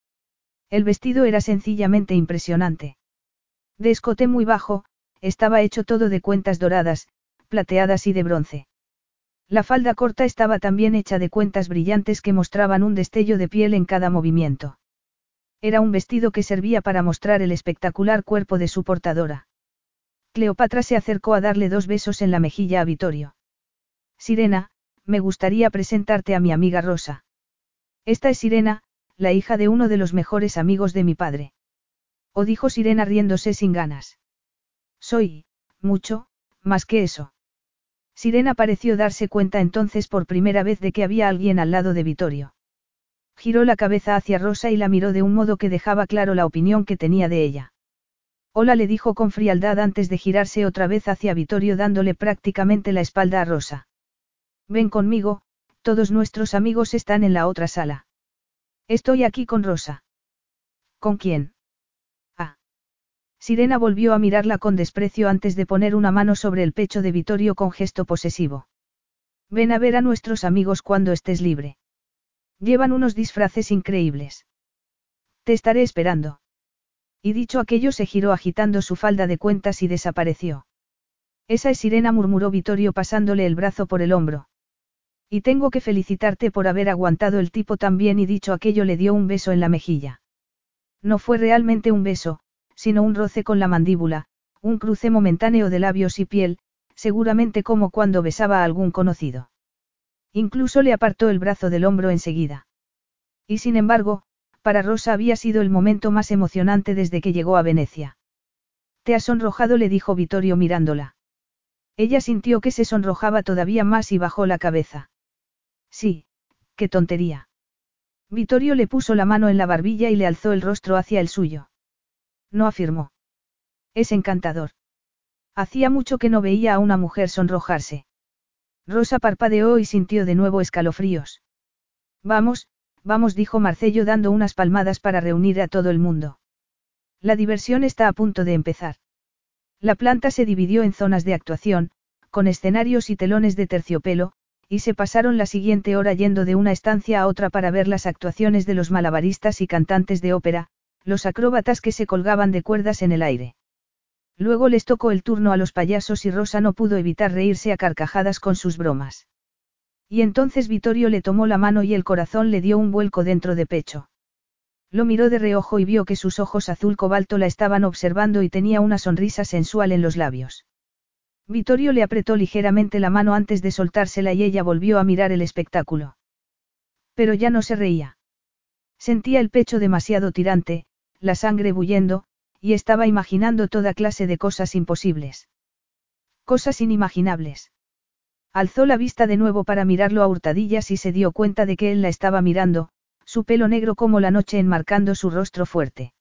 El vestido era sencillamente impresionante. De escote muy bajo, estaba hecho todo de cuentas doradas, plateadas y de bronce. La falda corta estaba también hecha de cuentas brillantes que mostraban un destello de piel en cada movimiento. Era un vestido que servía para mostrar el espectacular cuerpo de su portadora. Cleopatra se acercó a darle dos besos en la mejilla a Vittorio. Sirena, me gustaría presentarte a mi amiga Rosa. Esta es Sirena, la hija de uno de los mejores amigos de mi padre. O dijo Sirena riéndose sin ganas. Soy, mucho, más que eso. Sirena pareció darse cuenta entonces por primera vez de que había alguien al lado de Vittorio. Giró la cabeza hacia Rosa y la miró de un modo que dejaba claro la opinión que tenía de ella. Hola le dijo con frialdad antes de girarse otra vez hacia Vittorio dándole prácticamente la espalda a Rosa. Ven conmigo, todos nuestros amigos están en la otra sala. Estoy aquí con Rosa. ¿Con quién? Sirena volvió a mirarla con desprecio antes de poner una mano sobre el pecho de Vittorio con gesto posesivo. Ven a ver a nuestros amigos cuando estés libre. Llevan unos disfraces increíbles. Te estaré esperando. Y dicho aquello se giró agitando su falda de cuentas y desapareció. Esa es Sirena murmuró Vittorio pasándole el brazo por el hombro. Y tengo que felicitarte por haber aguantado el tipo tan bien y dicho aquello le dio un beso en la mejilla. No fue realmente un beso, sino un roce con la mandíbula, un cruce momentáneo de labios y piel, seguramente como cuando besaba a algún conocido. Incluso le apartó el brazo del hombro enseguida. Y sin embargo, para Rosa había sido el momento más emocionante desde que llegó a Venecia. Te has sonrojado, le dijo Vittorio mirándola. Ella sintió que se sonrojaba todavía más y bajó la cabeza. Sí, qué tontería. Vittorio le puso la mano en la barbilla y le alzó el rostro hacia el suyo. No afirmó. Es encantador. Hacía mucho que no veía a una mujer sonrojarse. Rosa parpadeó y sintió de nuevo escalofríos. Vamos, Vamos, dijo Marcello dando unas palmadas para reunir a todo el mundo. La diversión está a punto de empezar. La planta se dividió en zonas de actuación, con escenarios y telones de terciopelo, y se pasaron la siguiente hora yendo de una estancia a otra para ver las actuaciones de los malabaristas y cantantes de ópera, los acróbatas que se colgaban de cuerdas en el aire. Luego les tocó el turno a los payasos y Rosa no pudo evitar reírse a carcajadas con sus bromas. Y entonces Vittorio le tomó la mano y el corazón le dio un vuelco dentro de pecho. Lo miró de reojo y vio que sus ojos azul cobalto la estaban observando y tenía una sonrisa sensual en los labios. Vittorio le apretó ligeramente la mano antes de soltársela y ella volvió a mirar el espectáculo. Pero ya no se reía. Sentía el pecho demasiado tirante, la sangre bullendo, y estaba imaginando toda clase de cosas imposibles. Cosas inimaginables. Alzó la vista de nuevo para mirarlo a hurtadillas y se dio cuenta de que él la estaba mirando, su pelo negro como la noche enmarcando su rostro fuerte.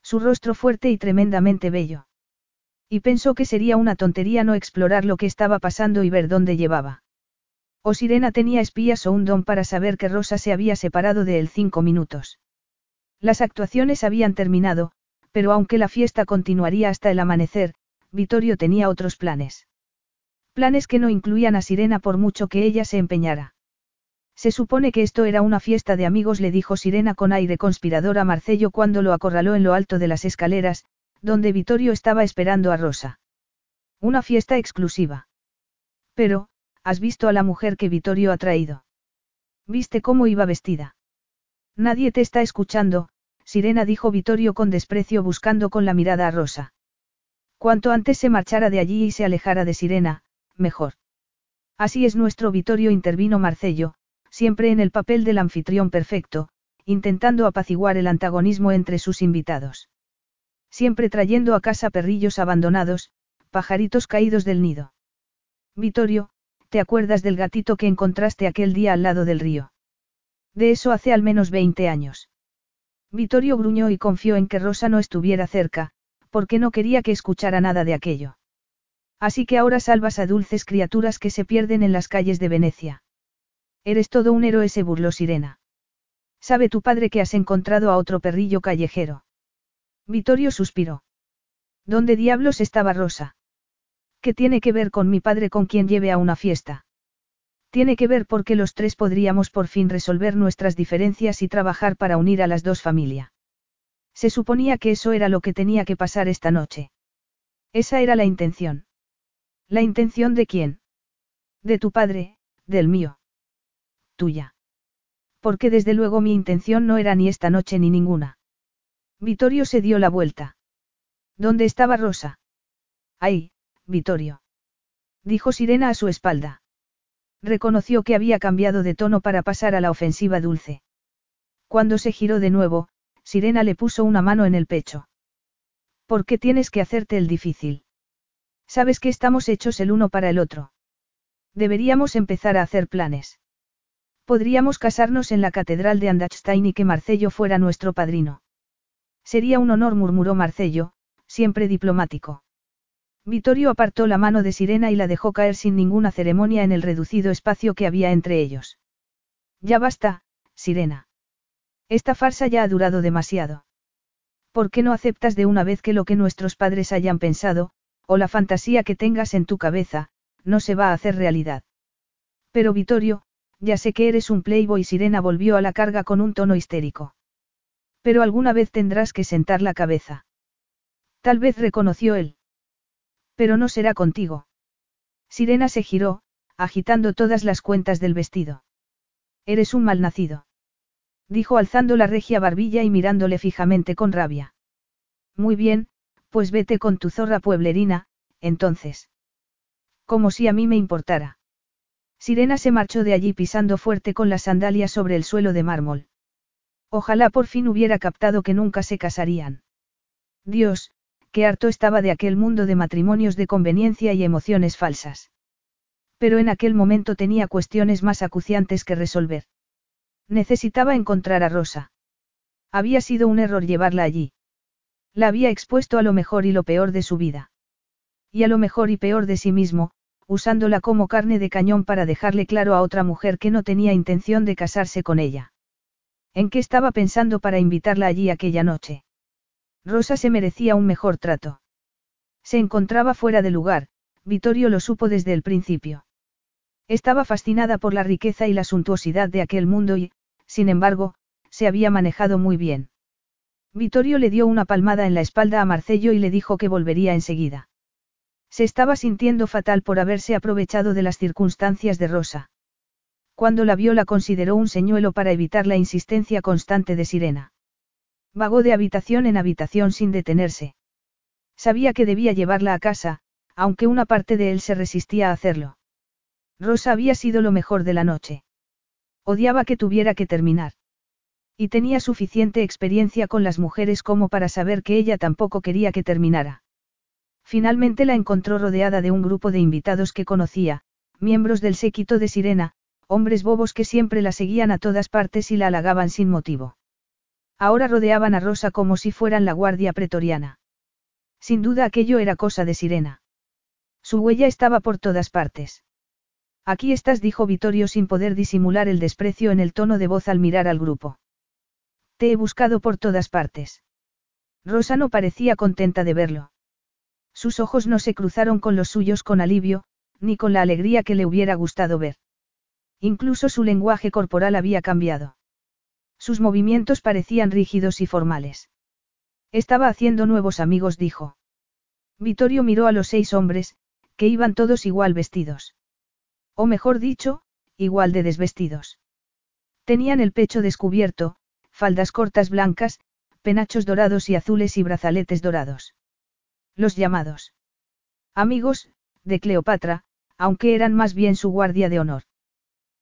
Su rostro fuerte y tremendamente bello. Y pensó que sería una tontería no explorar lo que estaba pasando y ver dónde llevaba. O Sirena tenía espías o un don para saber que Rosa se había separado de él cinco minutos. Las actuaciones habían terminado, pero aunque la fiesta continuaría hasta el amanecer, Vittorio tenía otros planes. Planes que no incluían a Sirena por mucho que ella se empeñara. Se supone que esto era una fiesta de amigos, le dijo Sirena con aire conspirador a Marcello cuando lo acorraló en lo alto de las escaleras, donde Vittorio estaba esperando a Rosa. Una fiesta exclusiva. Pero, ¿has visto a la mujer que Vittorio ha traído? ¿Viste cómo iba vestida? Nadie te está escuchando, Sirena dijo Vittorio con desprecio buscando con la mirada a Rosa. Cuanto antes se marchara de allí y se alejara de Sirena, mejor. Así es nuestro Vitorio intervino Marcello, siempre en el papel del anfitrión perfecto, intentando apaciguar el antagonismo entre sus invitados. Siempre trayendo a casa perrillos abandonados, pajaritos caídos del nido. Vittorio, ¿te acuerdas del gatito que encontraste aquel día al lado del río? De eso hace al menos 20 años. Vittorio gruñó y confió en que Rosa no estuviera cerca, porque no quería que escuchara nada de aquello. Así que ahora salvas a dulces criaturas que se pierden en las calles de Venecia. Eres todo un héroe, se burló Sirena. ¿Sabe tu padre que has encontrado a otro perrillo callejero? Vittorio suspiró. ¿Dónde diablos estaba Rosa? ¿Qué tiene que ver con mi padre con quien lleve a una fiesta? Tiene que ver porque los tres podríamos por fin resolver nuestras diferencias y trabajar para unir a las dos familias. Se suponía que eso era lo que tenía que pasar esta noche. Esa era la intención. ¿La intención de quién? De tu padre, del mío. Tuya. Porque desde luego mi intención no era ni esta noche ni ninguna. Vittorio se dio la vuelta. ¿Dónde estaba Rosa? Ahí, Vittorio. Dijo Sirena a su espalda. Reconoció que había cambiado de tono para pasar a la ofensiva dulce. Cuando se giró de nuevo, Sirena le puso una mano en el pecho. ¿Por qué tienes que hacerte el difícil? Sabes que estamos hechos el uno para el otro. Deberíamos empezar a hacer planes. Podríamos casarnos en la catedral de Andachstein y que Marcello fuera nuestro padrino. Sería un honor, murmuró Marcello, siempre diplomático. Vittorio apartó la mano de Sirena y la dejó caer sin ninguna ceremonia en el reducido espacio que había entre ellos. Ya basta, Sirena. Esta farsa ya ha durado demasiado. ¿Por qué no aceptas de una vez que lo que nuestros padres hayan pensado, o la fantasía que tengas en tu cabeza, no se va a hacer realidad? Pero Vittorio, ya sé que eres un playboy. Sirena volvió a la carga con un tono histérico. Pero alguna vez tendrás que sentar la cabeza. Tal vez reconoció él. Pero no será contigo. Sirena se giró, agitando todas las cuentas del vestido. Eres un malnacido. Dijo alzando la regia barbilla y mirándole fijamente con rabia. Muy bien, pues vete con tu zorra pueblerina, entonces. Como si a mí me importara. Sirena se marchó de allí pisando fuerte con las sandalias sobre el suelo de mármol. Ojalá por fin hubiera captado que nunca se casarían. Dios, que harto estaba de aquel mundo de matrimonios de conveniencia y emociones falsas. Pero en aquel momento tenía cuestiones más acuciantes que resolver. Necesitaba encontrar a Rosa. Había sido un error llevarla allí. La había expuesto a lo mejor y lo peor de su vida. Y a lo mejor y peor de sí mismo, usándola como carne de cañón para dejarle claro a otra mujer que no tenía intención de casarse con ella. ¿En qué estaba pensando para invitarla allí aquella noche? Rosa se merecía un mejor trato. Se encontraba fuera de lugar, Vittorio lo supo desde el principio. Estaba fascinada por la riqueza y la suntuosidad de aquel mundo y, sin embargo, se había manejado muy bien. Vittorio le dio una palmada en la espalda a Marcello y le dijo que volvería enseguida. Se estaba sintiendo fatal por haberse aprovechado de las circunstancias de Rosa. Cuando la vio la consideró un señuelo para evitar la insistencia constante de Sirena. Vagó de habitación en habitación sin detenerse. Sabía que debía llevarla a casa, aunque una parte de él se resistía a hacerlo. Rosa había sido lo mejor de la noche. Odiaba que tuviera que terminar. Y tenía suficiente experiencia con las mujeres como para saber que ella tampoco quería que terminara. Finalmente la encontró rodeada de un grupo de invitados que conocía, miembros del séquito de Sirena, hombres bobos que siempre la seguían a todas partes y la halagaban sin motivo. Ahora rodeaban a Rosa como si fueran la guardia pretoriana. Sin duda aquello era cosa de sirena. Su huella estaba por todas partes. Aquí estás, dijo Vittorio sin poder disimular el desprecio en el tono de voz al mirar al grupo. Te he buscado por todas partes. Rosa no parecía contenta de verlo. Sus ojos no se cruzaron con los suyos con alivio, ni con la alegría que le hubiera gustado ver. Incluso su lenguaje corporal había cambiado. Sus movimientos parecían rígidos y formales. Estaba haciendo nuevos amigos, dijo. Vittorio miró a los seis hombres, que iban todos igual vestidos. O mejor dicho, igual de desvestidos. Tenían el pecho descubierto, faldas cortas blancas, penachos dorados y azules y brazaletes dorados. Los llamados. Amigos, de Cleopatra, aunque eran más bien su guardia de honor.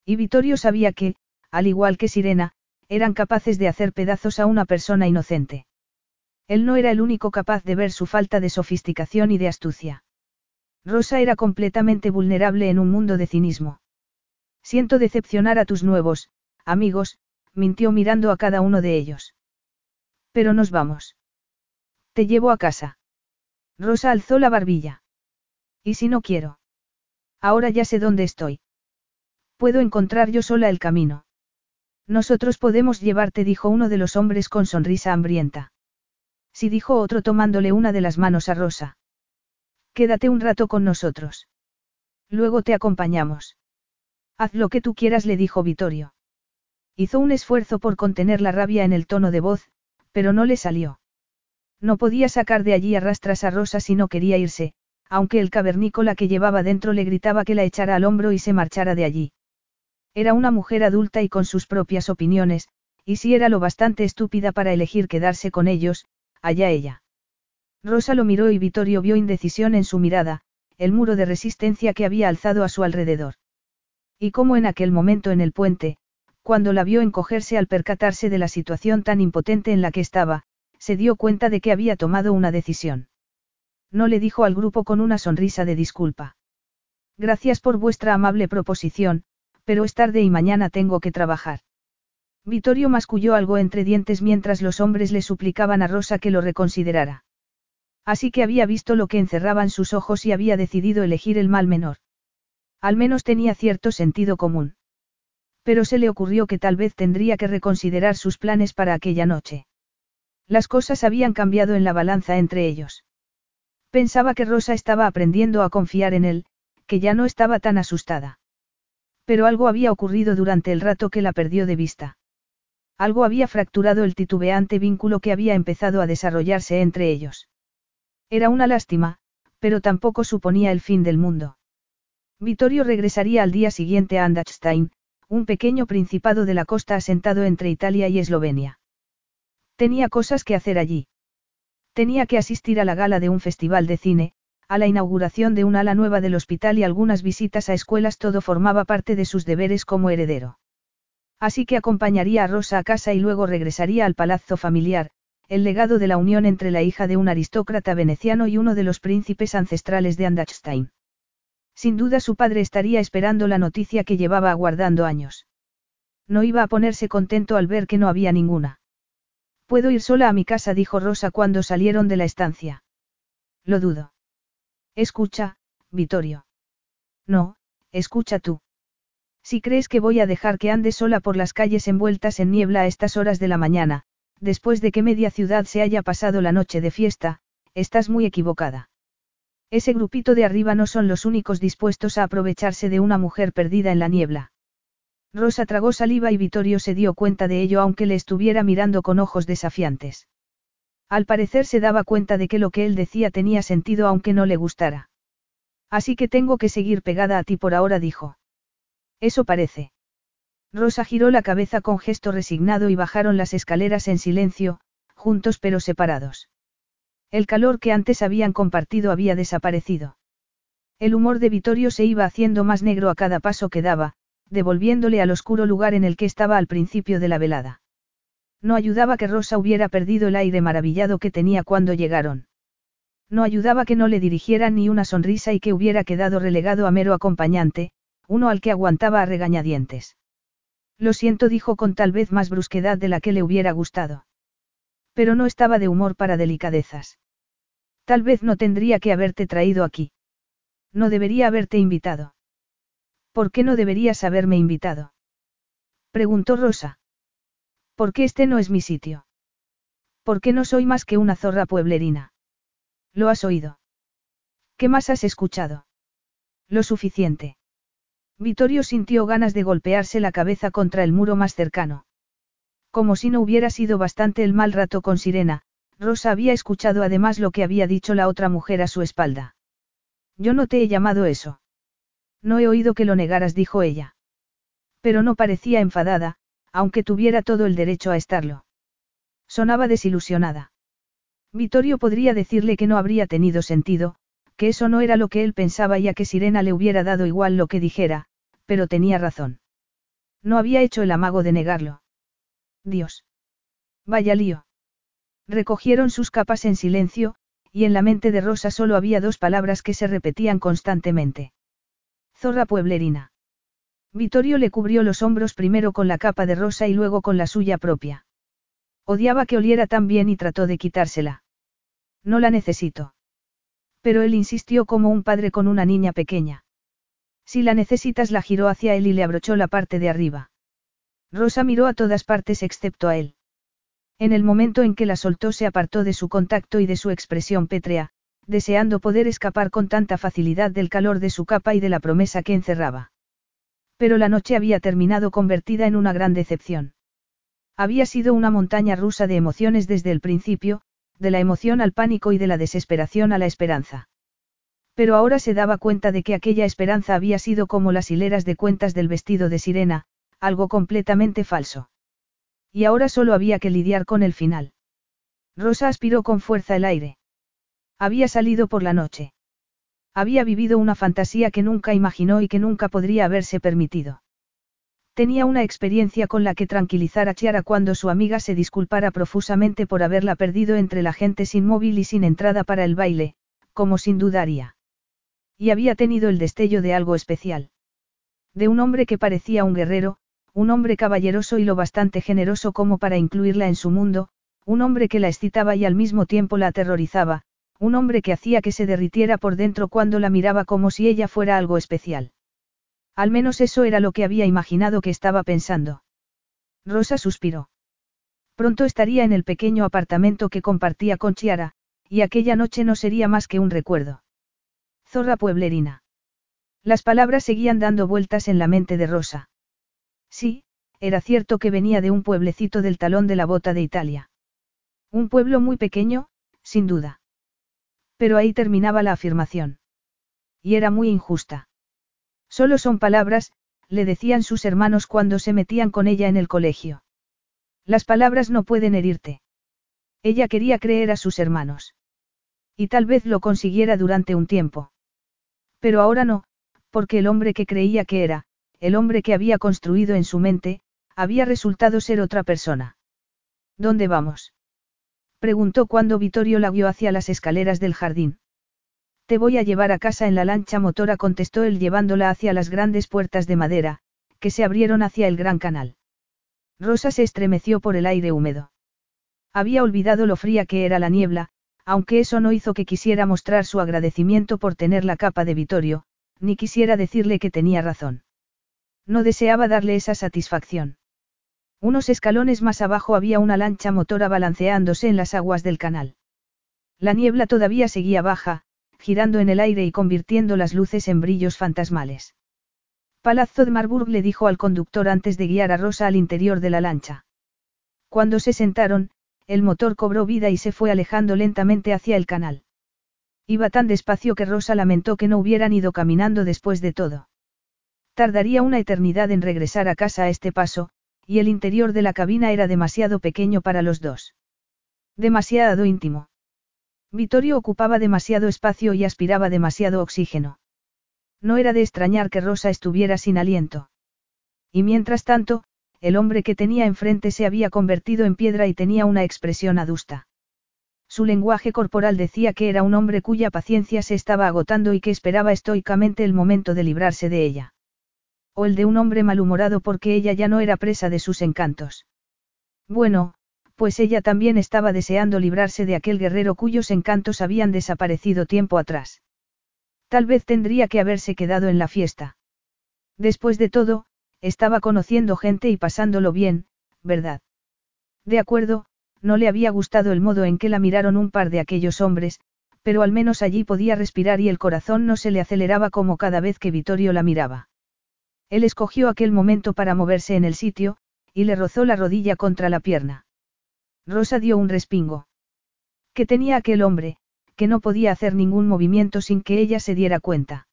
Y Vittorio sabía que, al igual que Sirena, eran capaces de hacer pedazos a una persona inocente. Él no era el único capaz de ver su falta de sofisticación y de astucia. Rosa era completamente vulnerable en un mundo de cinismo. Siento decepcionar a tus nuevos, amigos, mintió mirando a cada uno de ellos. Pero nos vamos. Te llevo a casa. Rosa alzó la barbilla. ¿Y si no quiero? Ahora ya sé dónde estoy. Puedo encontrar yo sola el camino. Nosotros podemos llevarte, dijo uno de los hombres con sonrisa hambrienta. Sí, dijo otro tomándole una de las manos a Rosa. Quédate un rato con nosotros. Luego te acompañamos. Haz lo que tú quieras, le dijo Vittorio. Hizo un esfuerzo por contener la rabia en el tono de voz, pero no le salió. No podía sacar de allí a rastras a Rosa si no quería irse, aunque el cavernícola que llevaba dentro le gritaba que la echara al hombro y se marchara de allí. Era una mujer adulta y con sus propias opiniones, y si era lo bastante estúpida para elegir quedarse con ellos, allá ella. Rosa lo miró y Vittorio vio indecisión en su mirada, el muro de resistencia que había alzado a su alrededor. Y como en aquel momento en el puente, cuando la vio encogerse al percatarse de la situación tan impotente en la que estaba, se dio cuenta de que había tomado una decisión. No le dijo al grupo con una sonrisa de disculpa. Gracias por vuestra amable proposición, pero es tarde y mañana tengo que trabajar. Vittorio masculló algo entre dientes mientras los hombres le suplicaban a Rosa que lo reconsiderara. Así que había visto lo que encerraban sus ojos y había decidido elegir el mal menor. Al menos tenía cierto sentido común. Pero se le ocurrió que tal vez tendría que reconsiderar sus planes para aquella noche. Las cosas habían cambiado en la balanza entre ellos. Pensaba que Rosa estaba aprendiendo a confiar en él, que ya no estaba tan asustada. Pero algo había ocurrido durante el rato que la perdió de vista. Algo había fracturado el titubeante vínculo que había empezado a desarrollarse entre ellos. Era una lástima, pero tampoco suponía el fin del mundo. Vittorio regresaría al día siguiente a Andachstein, un pequeño principado de la costa asentado entre Italia y Eslovenia. Tenía cosas que hacer allí. Tenía que asistir a la gala de un festival de cine, a la inauguración de un ala nueva del hospital y algunas visitas a escuelas todo formaba parte de sus deberes como heredero. Así que acompañaría a Rosa a casa y luego regresaría al palazzo familiar, el legado de la unión entre la hija de un aristócrata veneciano y uno de los príncipes ancestrales de Andachstein. Sin duda su padre estaría esperando la noticia que llevaba aguardando años. No iba a ponerse contento al ver que no había ninguna. Puedo ir sola a mi casa, dijo Rosa cuando salieron de la estancia. Lo dudo. Escucha, Vittorio. No, escucha tú. Si crees que voy a dejar que ande sola por las calles envueltas en niebla a estas horas de la mañana, después de que media ciudad se haya pasado la noche de fiesta, estás muy equivocada. Ese grupito de arriba no son los únicos dispuestos a aprovecharse de una mujer perdida en la niebla. Rosa tragó saliva y Vittorio se dio cuenta de ello aunque le estuviera mirando con ojos desafiantes. Al parecer se daba cuenta de que lo que él decía tenía sentido aunque no le gustara. Así que tengo que seguir pegada a ti por ahora, dijo. Eso parece. Rosa giró la cabeza con gesto resignado y bajaron las escaleras en silencio, juntos pero separados. El calor que antes habían compartido había desaparecido. El humor de Vittorio se iba haciendo más negro a cada paso que daba, devolviéndole al oscuro lugar en el que estaba al principio de la velada. No ayudaba que Rosa hubiera perdido el aire maravillado que tenía cuando llegaron. No ayudaba que no le dirigieran ni una sonrisa y que hubiera quedado relegado a mero acompañante, uno al que aguantaba a regañadientes. Lo siento, dijo con tal vez más brusquedad de la que le hubiera gustado. Pero no estaba de humor para delicadezas. Tal vez no tendría que haberte traído aquí. No debería haberte invitado. ¿Por qué no deberías haberme invitado? Preguntó Rosa. ¿Por qué este no es mi sitio? ¿Por qué no soy más que una zorra pueblerina? ¿Lo has oído? ¿Qué más has escuchado? Lo suficiente. Vittorio sintió ganas de golpearse la cabeza contra el muro más cercano. Como si no hubiera sido bastante el mal rato con Sirena, Rosa había escuchado además lo que había dicho la otra mujer a su espalda. Yo no te he llamado eso. No he oído que lo negaras, dijo ella. Pero no parecía enfadada, aunque tuviera todo el derecho a estarlo. Sonaba desilusionada. Vittorio podría decirle que no habría tenido sentido, que eso no era lo que él pensaba y a que Sirena le hubiera dado igual lo que dijera, pero tenía razón. No había hecho el amago de negarlo. Dios. Vaya lío. Recogieron sus capas en silencio, y en la mente de Rosa solo había dos palabras que se repetían constantemente. Zorra pueblerina. Vittorio le cubrió los hombros primero con la capa de Rosa y luego con la suya propia. Odiaba que oliera tan bien y trató de quitársela. No la necesito. Pero él insistió como un padre con una niña pequeña. Si la necesitas la giró hacia él y le abrochó la parte de arriba. Rosa miró a todas partes excepto a él. En el momento en que la soltó se apartó de su contacto y de su expresión pétrea, deseando poder escapar con tanta facilidad del calor de su capa y de la promesa que encerraba. Pero la noche había terminado convertida en una gran decepción. Había sido una montaña rusa de emociones desde el principio, de la emoción al pánico y de la desesperación a la esperanza. Pero ahora se daba cuenta de que aquella esperanza había sido como las hileras de cuentas del vestido de sirena, algo completamente falso. Y ahora solo había que lidiar con el final. Rosa aspiró con fuerza el aire. Había salido por la noche. Había vivido una fantasía que nunca imaginó y que nunca podría haberse permitido. Tenía una experiencia con la que tranquilizar a Chiara cuando su amiga se disculpara profusamente por haberla perdido entre la gente sin móvil y sin entrada para el baile, como sin dudaría. Y había tenido el destello de algo especial. De un hombre que parecía un guerrero, un hombre caballeroso y lo bastante generoso como para incluirla en su mundo, un hombre que la excitaba y al mismo tiempo la aterrorizaba, un hombre que hacía que se derritiera por dentro cuando la miraba como si ella fuera algo especial. Al menos eso era lo que había imaginado que estaba pensando. Rosa suspiró. Pronto estaría en el pequeño apartamento que compartía con Chiara, y aquella noche no sería más que un recuerdo. Zorra pueblerina. Las palabras seguían dando vueltas en la mente de Rosa. Sí, era cierto que venía de un pueblecito del talón de la bota de Italia. Un pueblo muy pequeño, sin duda. Pero ahí terminaba la afirmación. Y era muy injusta. Solo son palabras, le decían sus hermanos cuando se metían con ella en el colegio. Las palabras no pueden herirte. Ella quería creer a sus hermanos. Y tal vez lo consiguiera durante un tiempo. Pero ahora no, porque el hombre que creía que era, el hombre que había construido en su mente, había resultado ser otra persona. ¿Dónde vamos? Preguntó cuando Vittorio la guió hacia las escaleras del jardín. Te voy a llevar a casa en la lancha motora, contestó él llevándola hacia las grandes puertas de madera, que se abrieron hacia el gran canal. Rosa se estremeció por el aire húmedo. Había olvidado lo fría que era la niebla, aunque eso no hizo que quisiera mostrar su agradecimiento por tener la capa de Vittorio, ni quisiera decirle que tenía razón. No deseaba darle esa satisfacción. Unos escalones más abajo había una lancha motora balanceándose en las aguas del canal. La niebla todavía seguía baja, girando en el aire y convirtiendo las luces en brillos fantasmales. Palazzo de Marburg le dijo al conductor antes de guiar a Rosa al interior de la lancha. Cuando se sentaron, el motor cobró vida y se fue alejando lentamente hacia el canal. Iba tan despacio que Rosa lamentó que no hubieran ido caminando después de todo. Tardaría una eternidad en regresar a casa a este paso, y el interior de la cabina era demasiado pequeño para los dos. Demasiado íntimo. Vittorio ocupaba demasiado espacio y aspiraba demasiado oxígeno. No era de extrañar que Rosa estuviera sin aliento. Y mientras tanto, el hombre que tenía enfrente se había convertido en piedra y tenía una expresión adusta. Su lenguaje corporal decía que era un hombre cuya paciencia se estaba agotando y que esperaba estoicamente el momento de librarse de ella. O el de un hombre malhumorado porque ella ya no era presa de sus encantos. Bueno, pues ella también estaba deseando librarse de aquel guerrero cuyos encantos habían desaparecido tiempo atrás. Tal vez tendría que haberse quedado en la fiesta. Después de todo, estaba conociendo gente y pasándolo bien, ¿verdad? De acuerdo, no le había gustado el modo en que la miraron un par de aquellos hombres, pero al menos allí podía respirar y el corazón no se le aceleraba como cada vez que Vittorio la miraba. Él escogió aquel momento para moverse en el sitio, y le rozó la rodilla contra la pierna. Rosa dio un respingo. ¿Qué tenía aquel hombre, que no podía hacer ningún movimiento sin que ella se diera cuenta?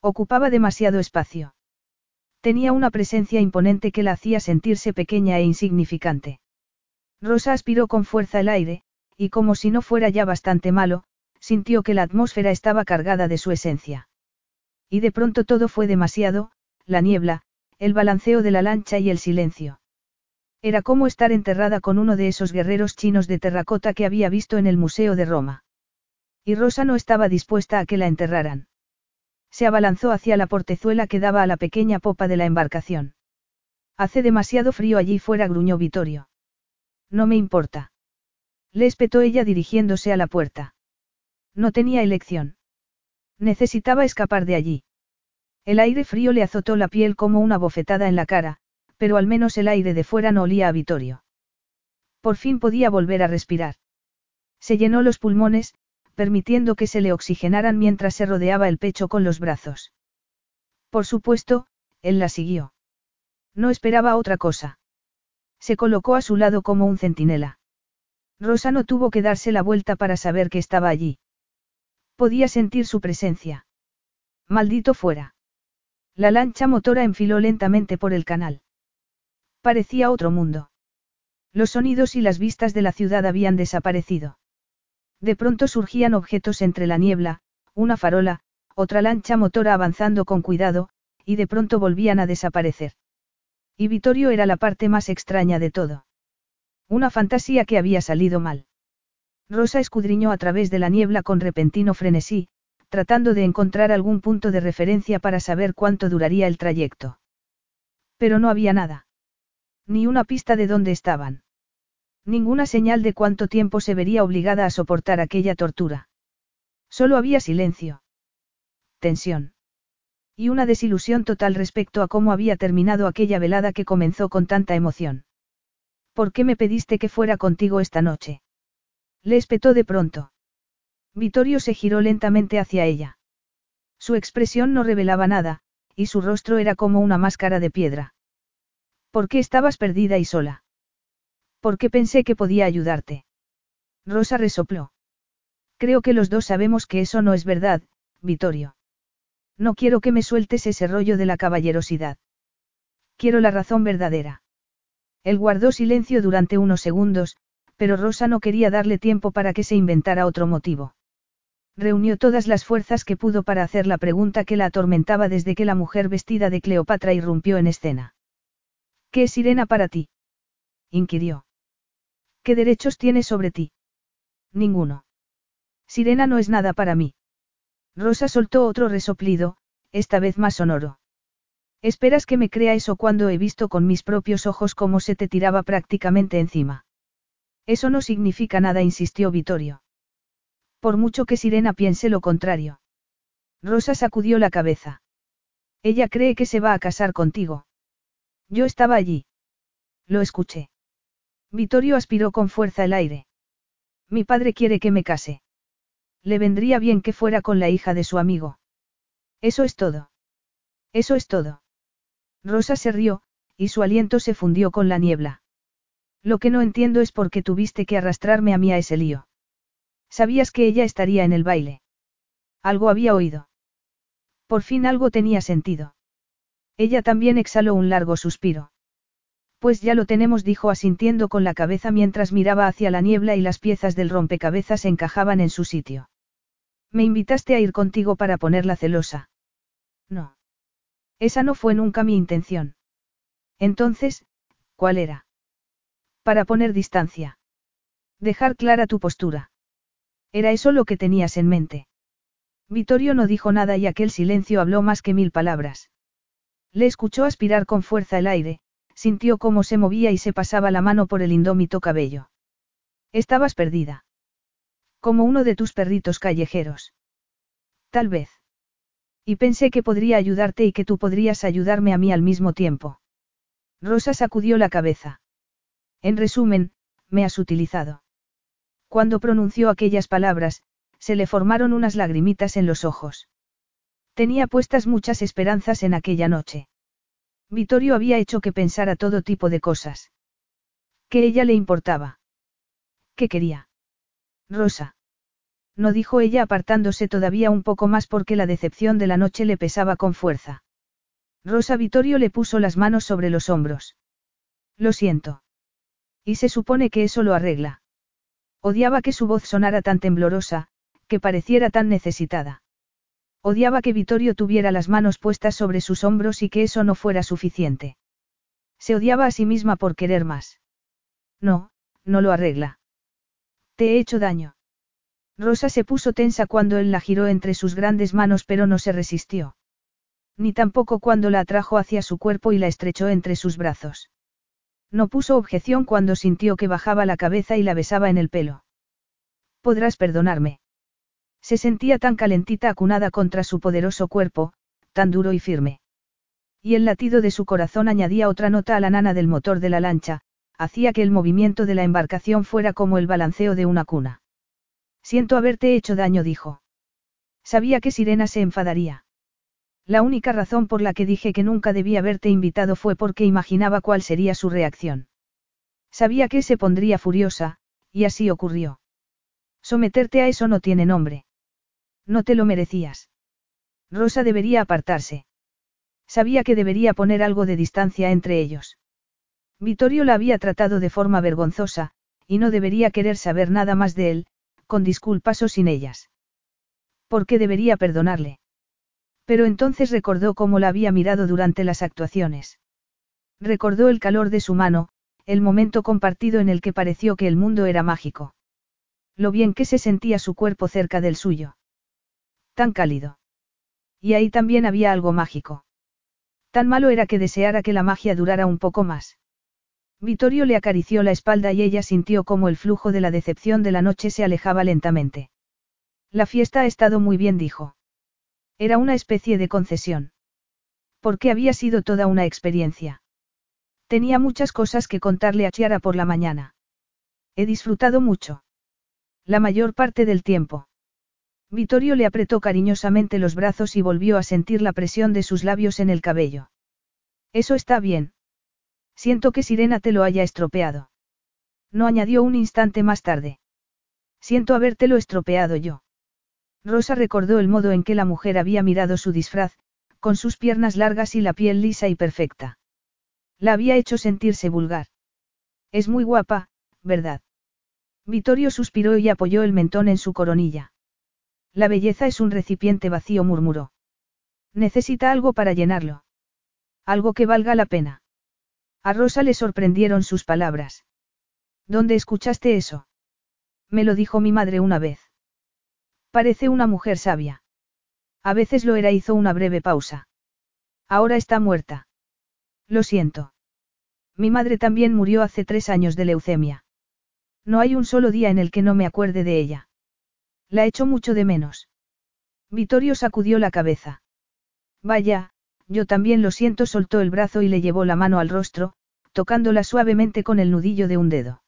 Ocupaba demasiado espacio. Tenía una presencia imponente que la hacía sentirse pequeña e insignificante. Rosa aspiró con fuerza el aire, y como si no fuera ya bastante malo, sintió que la atmósfera estaba cargada de su esencia. Y de pronto todo fue demasiado, la niebla, el balanceo de la lancha y el silencio. Era como estar enterrada con uno de esos guerreros chinos de terracota que había visto en el Museo de Roma. Y Rosa no estaba dispuesta a que la enterraran. Se abalanzó hacia la portezuela que daba a la pequeña popa de la embarcación. Hace demasiado frío allí fuera, gruñó Vittorio. No me importa. Le espetó ella dirigiéndose a la puerta. No tenía elección. Necesitaba escapar de allí. El aire frío le azotó la piel como una bofetada en la cara, pero al menos el aire de fuera no olía a Vitorio. Por fin podía volver a respirar. Se llenó los pulmones, permitiendo que se le oxigenaran mientras se rodeaba el pecho con los brazos. Por supuesto, él la siguió. No esperaba otra cosa. Se colocó a su lado como un centinela. Rosa no tuvo que darse la vuelta para saber que estaba allí. Podía sentir su presencia. Maldito fuera. La lancha motora enfiló lentamente por el canal. Parecía otro mundo. Los sonidos y las vistas de la ciudad habían desaparecido. De pronto surgían objetos entre la niebla, una farola, otra lancha motora avanzando con cuidado, y de pronto volvían a desaparecer. Y Vittorio era la parte más extraña de todo. Una fantasía que había salido mal. Rosa escudriñó a través de la niebla con repentino frenesí, tratando de encontrar algún punto de referencia para saber cuánto duraría el trayecto. Pero no había nada. Ni una pista de dónde estaban. Ninguna señal de cuánto tiempo se vería obligada a soportar aquella tortura. Solo había silencio. Tensión. Y una desilusión total respecto a cómo había terminado aquella velada que comenzó con tanta emoción. ¿Por qué me pediste que fuera contigo esta noche? Le espetó de pronto. Vittorio se giró lentamente hacia ella. Su expresión no revelaba nada, y su rostro era como una máscara de piedra. ¿Por qué estabas perdida y sola? ¿Por qué pensé que podía ayudarte? Rosa resopló. Creo que los dos sabemos que eso no es verdad, Vittorio. No quiero que me sueltes ese rollo de la caballerosidad. Quiero la razón verdadera. Él guardó silencio durante unos segundos, pero Rosa no quería darle tiempo para que se inventara otro motivo. Reunió todas las fuerzas que pudo para hacer la pregunta que la atormentaba desde que la mujer vestida de Cleopatra irrumpió en escena. ¿Qué es Sirena para ti? inquirió. ¿Qué derechos tiene sobre ti? Ninguno. Sirena no es nada para mí. Rosa soltó otro resoplido, esta vez más sonoro. Esperas que me crea eso cuando he visto con mis propios ojos cómo se te tiraba prácticamente encima. Eso no significa nada, insistió Vittorio. Por mucho que Sirena piense lo contrario. Rosa sacudió la cabeza. Ella cree que se va a casar contigo. Yo estaba allí. Lo escuché. Vittorio aspiró con fuerza el aire. Mi padre quiere que me case. Le vendría bien que fuera con la hija de su amigo. Eso es todo. Eso es todo. Rosa se rió, y su aliento se fundió con la niebla. Lo que no entiendo es por qué tuviste que arrastrarme a mí a ese lío. Sabías que ella estaría en el baile. Algo había oído. Por fin algo tenía sentido. Ella también exhaló un largo suspiro. Pues ya lo tenemos, dijo asintiendo con la cabeza mientras miraba hacia la niebla y las piezas del rompecabezas encajaban en su sitio. Me invitaste a ir contigo para ponerla celosa. No. Esa no fue nunca mi intención. Entonces, ¿cuál era? Para poner distancia. Dejar clara tu postura. ¿Era eso lo que tenías en mente? Vittorio no dijo nada y aquel silencio habló más que mil palabras. Le escuchó aspirar con fuerza el aire, sintió cómo se movía y se pasaba la mano por el indómito cabello. Estabas perdida. Como uno de tus perritos callejeros. Tal vez. Y pensé que podría ayudarte y que tú podrías ayudarme a mí al mismo tiempo. Rosa sacudió la cabeza. En resumen, me has utilizado. Cuando pronunció aquellas palabras, se le formaron unas lagrimitas en los ojos. Tenía puestas muchas esperanzas en aquella noche. Vittorio había hecho que pensara todo tipo de cosas. Que ella le importaba. ¿Qué quería? Rosa. No dijo ella apartándose todavía un poco más porque la decepción de la noche le pesaba con fuerza. Rosa Vittorio le puso las manos sobre los hombros. Lo siento. Y se supone que eso lo arregla. Odiaba que su voz sonara tan temblorosa, que pareciera tan necesitada. Odiaba que Vittorio tuviera las manos puestas sobre sus hombros y que eso no fuera suficiente. Se odiaba a sí misma por querer más. No, no lo arregla. Te he hecho daño. Rosa se puso tensa cuando él la giró entre sus grandes manos pero no se resistió. Ni tampoco cuando la atrajo hacia su cuerpo y la estrechó entre sus brazos. No puso objeción cuando sintió que bajaba la cabeza y la besaba en el pelo. Podrás perdonarme. Se sentía tan calentita acunada contra su poderoso cuerpo, tan duro y firme. Y el latido de su corazón añadía otra nota a la nana del motor de la lancha, hacía que el movimiento de la embarcación fuera como el balanceo de una cuna. Siento haberte hecho daño, dijo. Sabía que Sirena se enfadaría. La única razón por la que dije que nunca debía haberte invitado fue porque imaginaba cuál sería su reacción. Sabía que se pondría furiosa, y así ocurrió. Someterte a eso no tiene nombre. No te lo merecías. Rosa debería apartarse. Sabía que debería poner algo de distancia entre ellos. Vittorio la había tratado de forma vergonzosa, y no debería querer saber nada más de él, con disculpas o sin ellas. ¿Por qué debería perdonarle? Pero entonces recordó cómo la había mirado durante las actuaciones. Recordó el calor de su mano, el momento compartido en el que pareció que el mundo era mágico. Lo bien que se sentía su cuerpo cerca del suyo. Tan cálido. Y ahí también había algo mágico. Tan malo era que deseara que la magia durara un poco más. Vittorio le acarició la espalda y ella sintió como el flujo de la decepción de la noche se alejaba lentamente. La fiesta ha estado muy bien, dijo. Era una especie de concesión. Porque había sido toda una experiencia. Tenía muchas cosas que contarle a Chiara por la mañana. He disfrutado mucho. La mayor parte del tiempo. Vittorio le apretó cariñosamente los brazos y volvió a sentir la presión de sus labios en el cabello. Eso está bien. Siento que Sirena te lo haya estropeado. No añadió un instante más tarde. Siento habértelo estropeado yo. Rosa recordó el modo en que la mujer había mirado su disfraz, con sus piernas largas y la piel lisa y perfecta. La había hecho sentirse vulgar. Es muy guapa, ¿verdad? Vittorio suspiró y apoyó el mentón en su coronilla. La belleza es un recipiente vacío, murmuró. Necesita algo para llenarlo. Algo que valga la pena. A Rosa le sorprendieron sus palabras. ¿Dónde escuchaste eso? Me lo dijo mi madre una vez. Parece una mujer sabia. A veces lo era, hizo una breve pausa. Ahora está muerta. Lo siento. Mi madre también murió hace tres años de leucemia. No hay un solo día en el que no me acuerde de ella. La echo mucho de menos. Vittorio sacudió la cabeza. Vaya, yo también lo siento, soltó el brazo y le llevó la mano al rostro, tocándola suavemente con el nudillo de un dedo.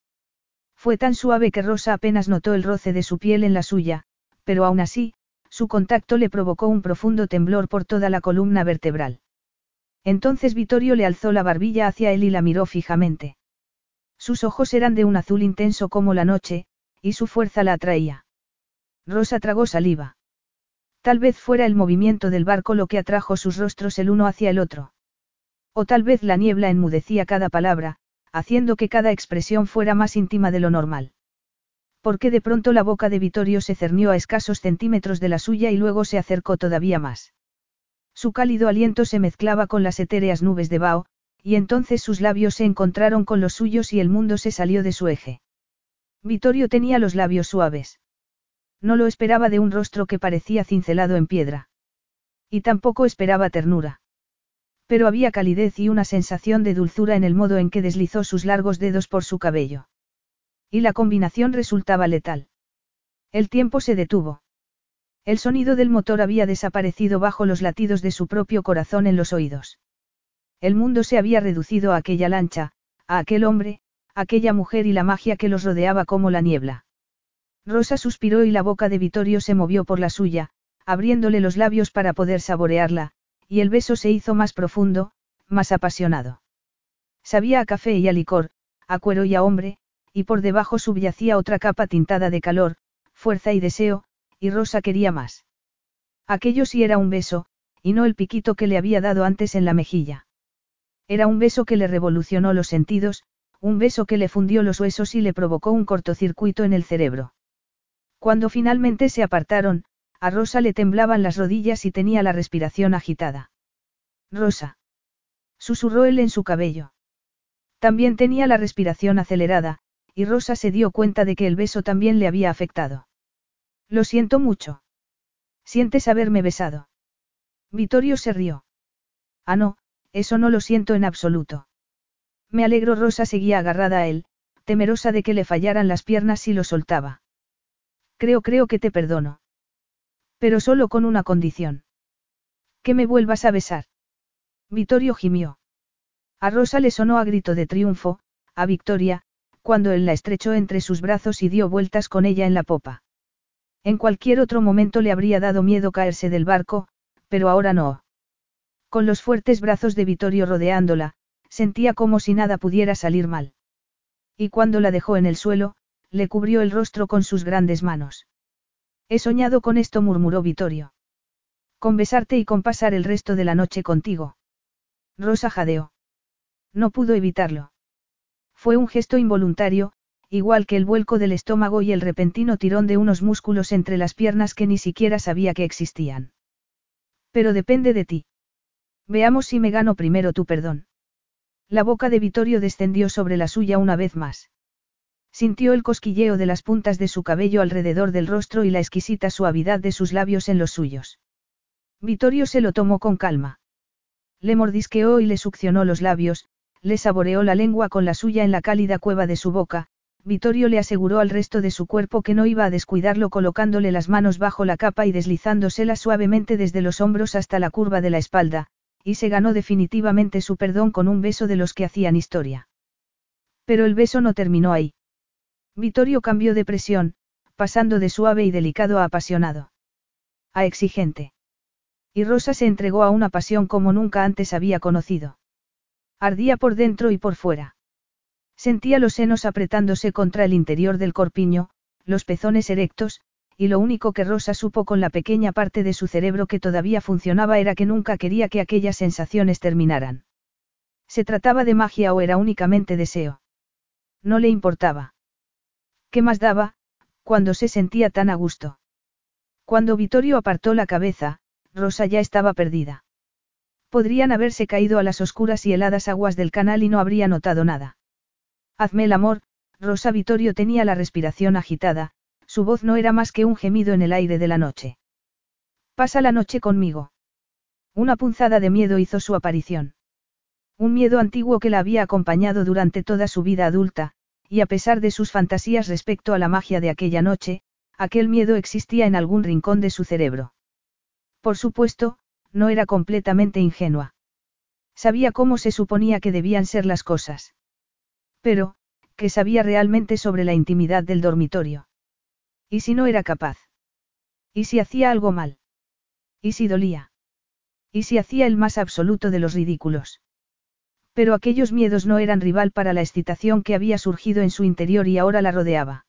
Fue tan suave que Rosa apenas notó el roce de su piel en la suya, pero aún así, su contacto le provocó un profundo temblor por toda la columna vertebral. Entonces Vittorio le alzó la barbilla hacia él y la miró fijamente. Sus ojos eran de un azul intenso como la noche, y su fuerza la atraía. Rosa tragó saliva. Tal vez fuera el movimiento del barco lo que atrajo sus rostros el uno hacia el otro. O tal vez la niebla enmudecía cada palabra, haciendo que cada expresión fuera más íntima de lo normal. Porque de pronto la boca de Vittorio se cernió a escasos centímetros de la suya y luego se acercó todavía más. Su cálido aliento se mezclaba con las etéreas nubes de Bao, y entonces sus labios se encontraron con los suyos y el mundo se salió de su eje. Vittorio tenía los labios suaves. No lo esperaba de un rostro que parecía cincelado en piedra. Y tampoco esperaba ternura. Pero había calidez y una sensación de dulzura en el modo en que deslizó sus largos dedos por su cabello. Y la combinación resultaba letal. El tiempo se detuvo. El sonido del motor había desaparecido bajo los latidos de su propio corazón en los oídos. El mundo se había reducido a aquella lancha, a aquel hombre, aquella mujer y la magia que los rodeaba como la niebla. Rosa suspiró y la boca de Vittorio se movió por la suya, abriéndole los labios para poder saborearla, y el beso se hizo más profundo, más apasionado. Sabía a café y a licor, a cuero y a hombre, y por debajo subyacía otra capa tintada de calor, fuerza y deseo, y Rosa quería más. Aquello sí era un beso, y no el piquito que le había dado antes en la mejilla. Era un beso que le revolucionó los sentidos, un beso que le fundió los huesos y le provocó un cortocircuito en el cerebro. Cuando finalmente se apartaron, a Rosa le temblaban las rodillas y tenía la respiración agitada. Rosa. Susurró él en su cabello. También tenía la respiración acelerada, y Rosa se dio cuenta de que el beso también le había afectado. Lo siento mucho. ¿Sientes haberme besado? Vittorio se rió. Ah, no, eso no lo siento en absoluto. Me alegro, Rosa seguía agarrada a él, temerosa de que le fallaran las piernas si lo soltaba. Creo, creo que te perdono. Pero solo con una condición. Que me vuelvas a besar. Vittorio gimió. A Rosa le sonó a grito de triunfo, a Victoria, cuando él la estrechó entre sus brazos y dio vueltas con ella en la popa. En cualquier otro momento le habría dado miedo caerse del barco, pero ahora no. Con los fuertes brazos de Vittorio rodeándola, sentía como si nada pudiera salir mal. Y cuando la dejó en el suelo, le cubrió el rostro con sus grandes manos. He soñado con esto, murmuró Vittorio. Con besarte y con pasar el resto de la noche contigo. Rosa jadeó. No pudo evitarlo. Fue un gesto involuntario, igual que el vuelco del estómago y el repentino tirón de unos músculos entre las piernas que ni siquiera sabía que existían. Pero depende de ti. Veamos si me gano primero tu perdón. La boca de Vittorio descendió sobre la suya una vez más. Sintió el cosquilleo de las puntas de su cabello alrededor del rostro y la exquisita suavidad de sus labios en los suyos. Vittorio se lo tomó con calma. Le mordisqueó y le succionó los labios, le saboreó la lengua con la suya en la cálida cueva de su boca, Vittorio le aseguró al resto de su cuerpo que no iba a descuidarlo colocándole las manos bajo la capa y deslizándoselas suavemente desde los hombros hasta la curva de la espalda, y se ganó definitivamente su perdón con un beso de los que hacían historia. Pero el beso no terminó ahí. Vittorio cambió de presión, pasando de suave y delicado a apasionado. A exigente. Y Rosa se entregó a una pasión como nunca antes había conocido. Ardía por dentro y por fuera. Sentía los senos apretándose contra el interior del corpiño, los pezones erectos, y lo único que Rosa supo con la pequeña parte de su cerebro que todavía funcionaba era que nunca quería que aquellas sensaciones terminaran. ¿Se trataba de magia o era únicamente deseo? No le importaba. ¿Qué más daba, cuando se sentía tan a gusto? Cuando Vittorio apartó la cabeza, Rosa ya estaba perdida. Podrían haberse caído a las oscuras y heladas aguas del canal y no habría notado nada. Hazme el amor, Rosa Vittorio tenía la respiración agitada, su voz no era más que un gemido en el aire de la noche. Pasa la noche conmigo. Una punzada de miedo hizo su aparición. Un miedo antiguo que la había acompañado durante toda su vida adulta, y a pesar de sus fantasías respecto a la magia de aquella noche, aquel miedo existía en algún rincón de su cerebro. Por supuesto, no era completamente ingenua. Sabía cómo se suponía que debían ser las cosas. Pero, ¿qué sabía realmente sobre la intimidad del dormitorio? ¿Y si no era capaz? ¿Y si hacía algo mal? ¿Y si dolía? ¿Y si hacía el más absoluto de los ridículos? Pero aquellos miedos no eran rival para la excitación que había surgido en su interior y ahora la rodeaba.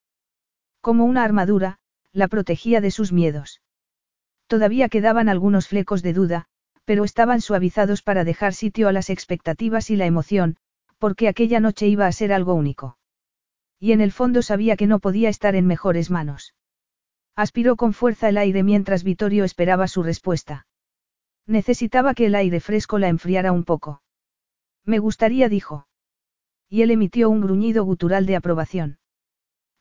Como una armadura, la protegía de sus miedos. Todavía quedaban algunos flecos de duda, pero estaban suavizados para dejar sitio a las expectativas y la emoción, porque aquella noche iba a ser algo único. Y en el fondo sabía que no podía estar en mejores manos. Aspiró con fuerza el aire mientras Vittorio esperaba su respuesta. Necesitaba que el aire fresco la enfriara un poco. Me gustaría, dijo. Y él emitió un gruñido gutural de aprobación.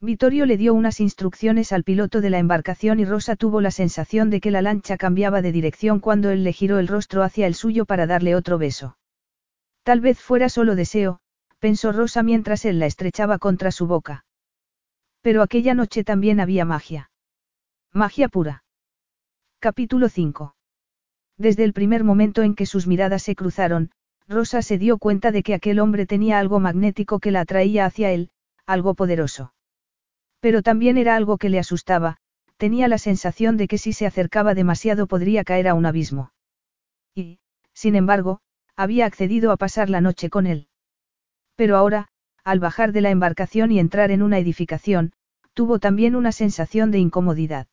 Vittorio le dio unas instrucciones al piloto de la embarcación y Rosa tuvo la sensación de que la lancha cambiaba de dirección cuando él le giró el rostro hacia el suyo para darle otro beso. Tal vez fuera solo deseo, pensó Rosa mientras él la estrechaba contra su boca. Pero aquella noche también había magia. Magia pura. Capítulo 5. Desde el primer momento en que sus miradas se cruzaron, Rosa se dio cuenta de que aquel hombre tenía algo magnético que la atraía hacia él, algo poderoso. Pero también era algo que le asustaba, tenía la sensación de que si se acercaba demasiado podría caer a un abismo. Y, sin embargo, había accedido a pasar la noche con él. Pero ahora, al bajar de la embarcación y entrar en una edificación, tuvo también una sensación de incomodidad.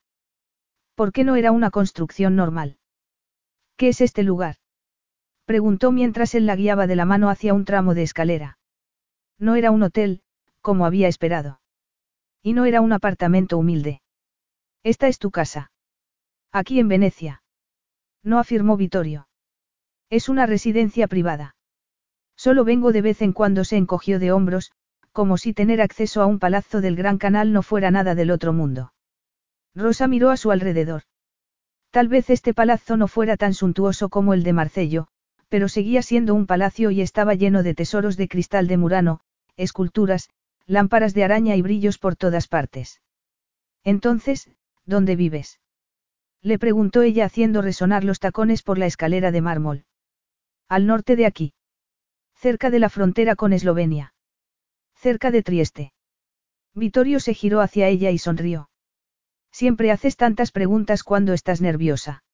¿Por qué no era una construcción normal? ¿Qué es este lugar? Preguntó mientras él la guiaba de la mano hacia un tramo de escalera. No era un hotel, como había esperado. Y no era un apartamento humilde. Esta es tu casa. Aquí en Venecia. No afirmó Vittorio. Es una residencia privada. Solo vengo de vez en cuando se encogió de hombros, como si tener acceso a un palazzo del Gran Canal no fuera nada del otro mundo. Rosa miró a su alrededor. Tal vez este palazzo no fuera tan suntuoso como el de Marcello, pero seguía siendo un palacio y estaba lleno de tesoros de cristal de Murano, esculturas, lámparas de araña y brillos por todas partes. Entonces, ¿dónde vives? Le preguntó ella haciendo resonar los tacones por la escalera de mármol. Al norte de aquí. Cerca de la frontera con Eslovenia. Cerca de Trieste. Vittorio se giró hacia ella y sonrió. Siempre haces tantas preguntas cuando estás nerviosa.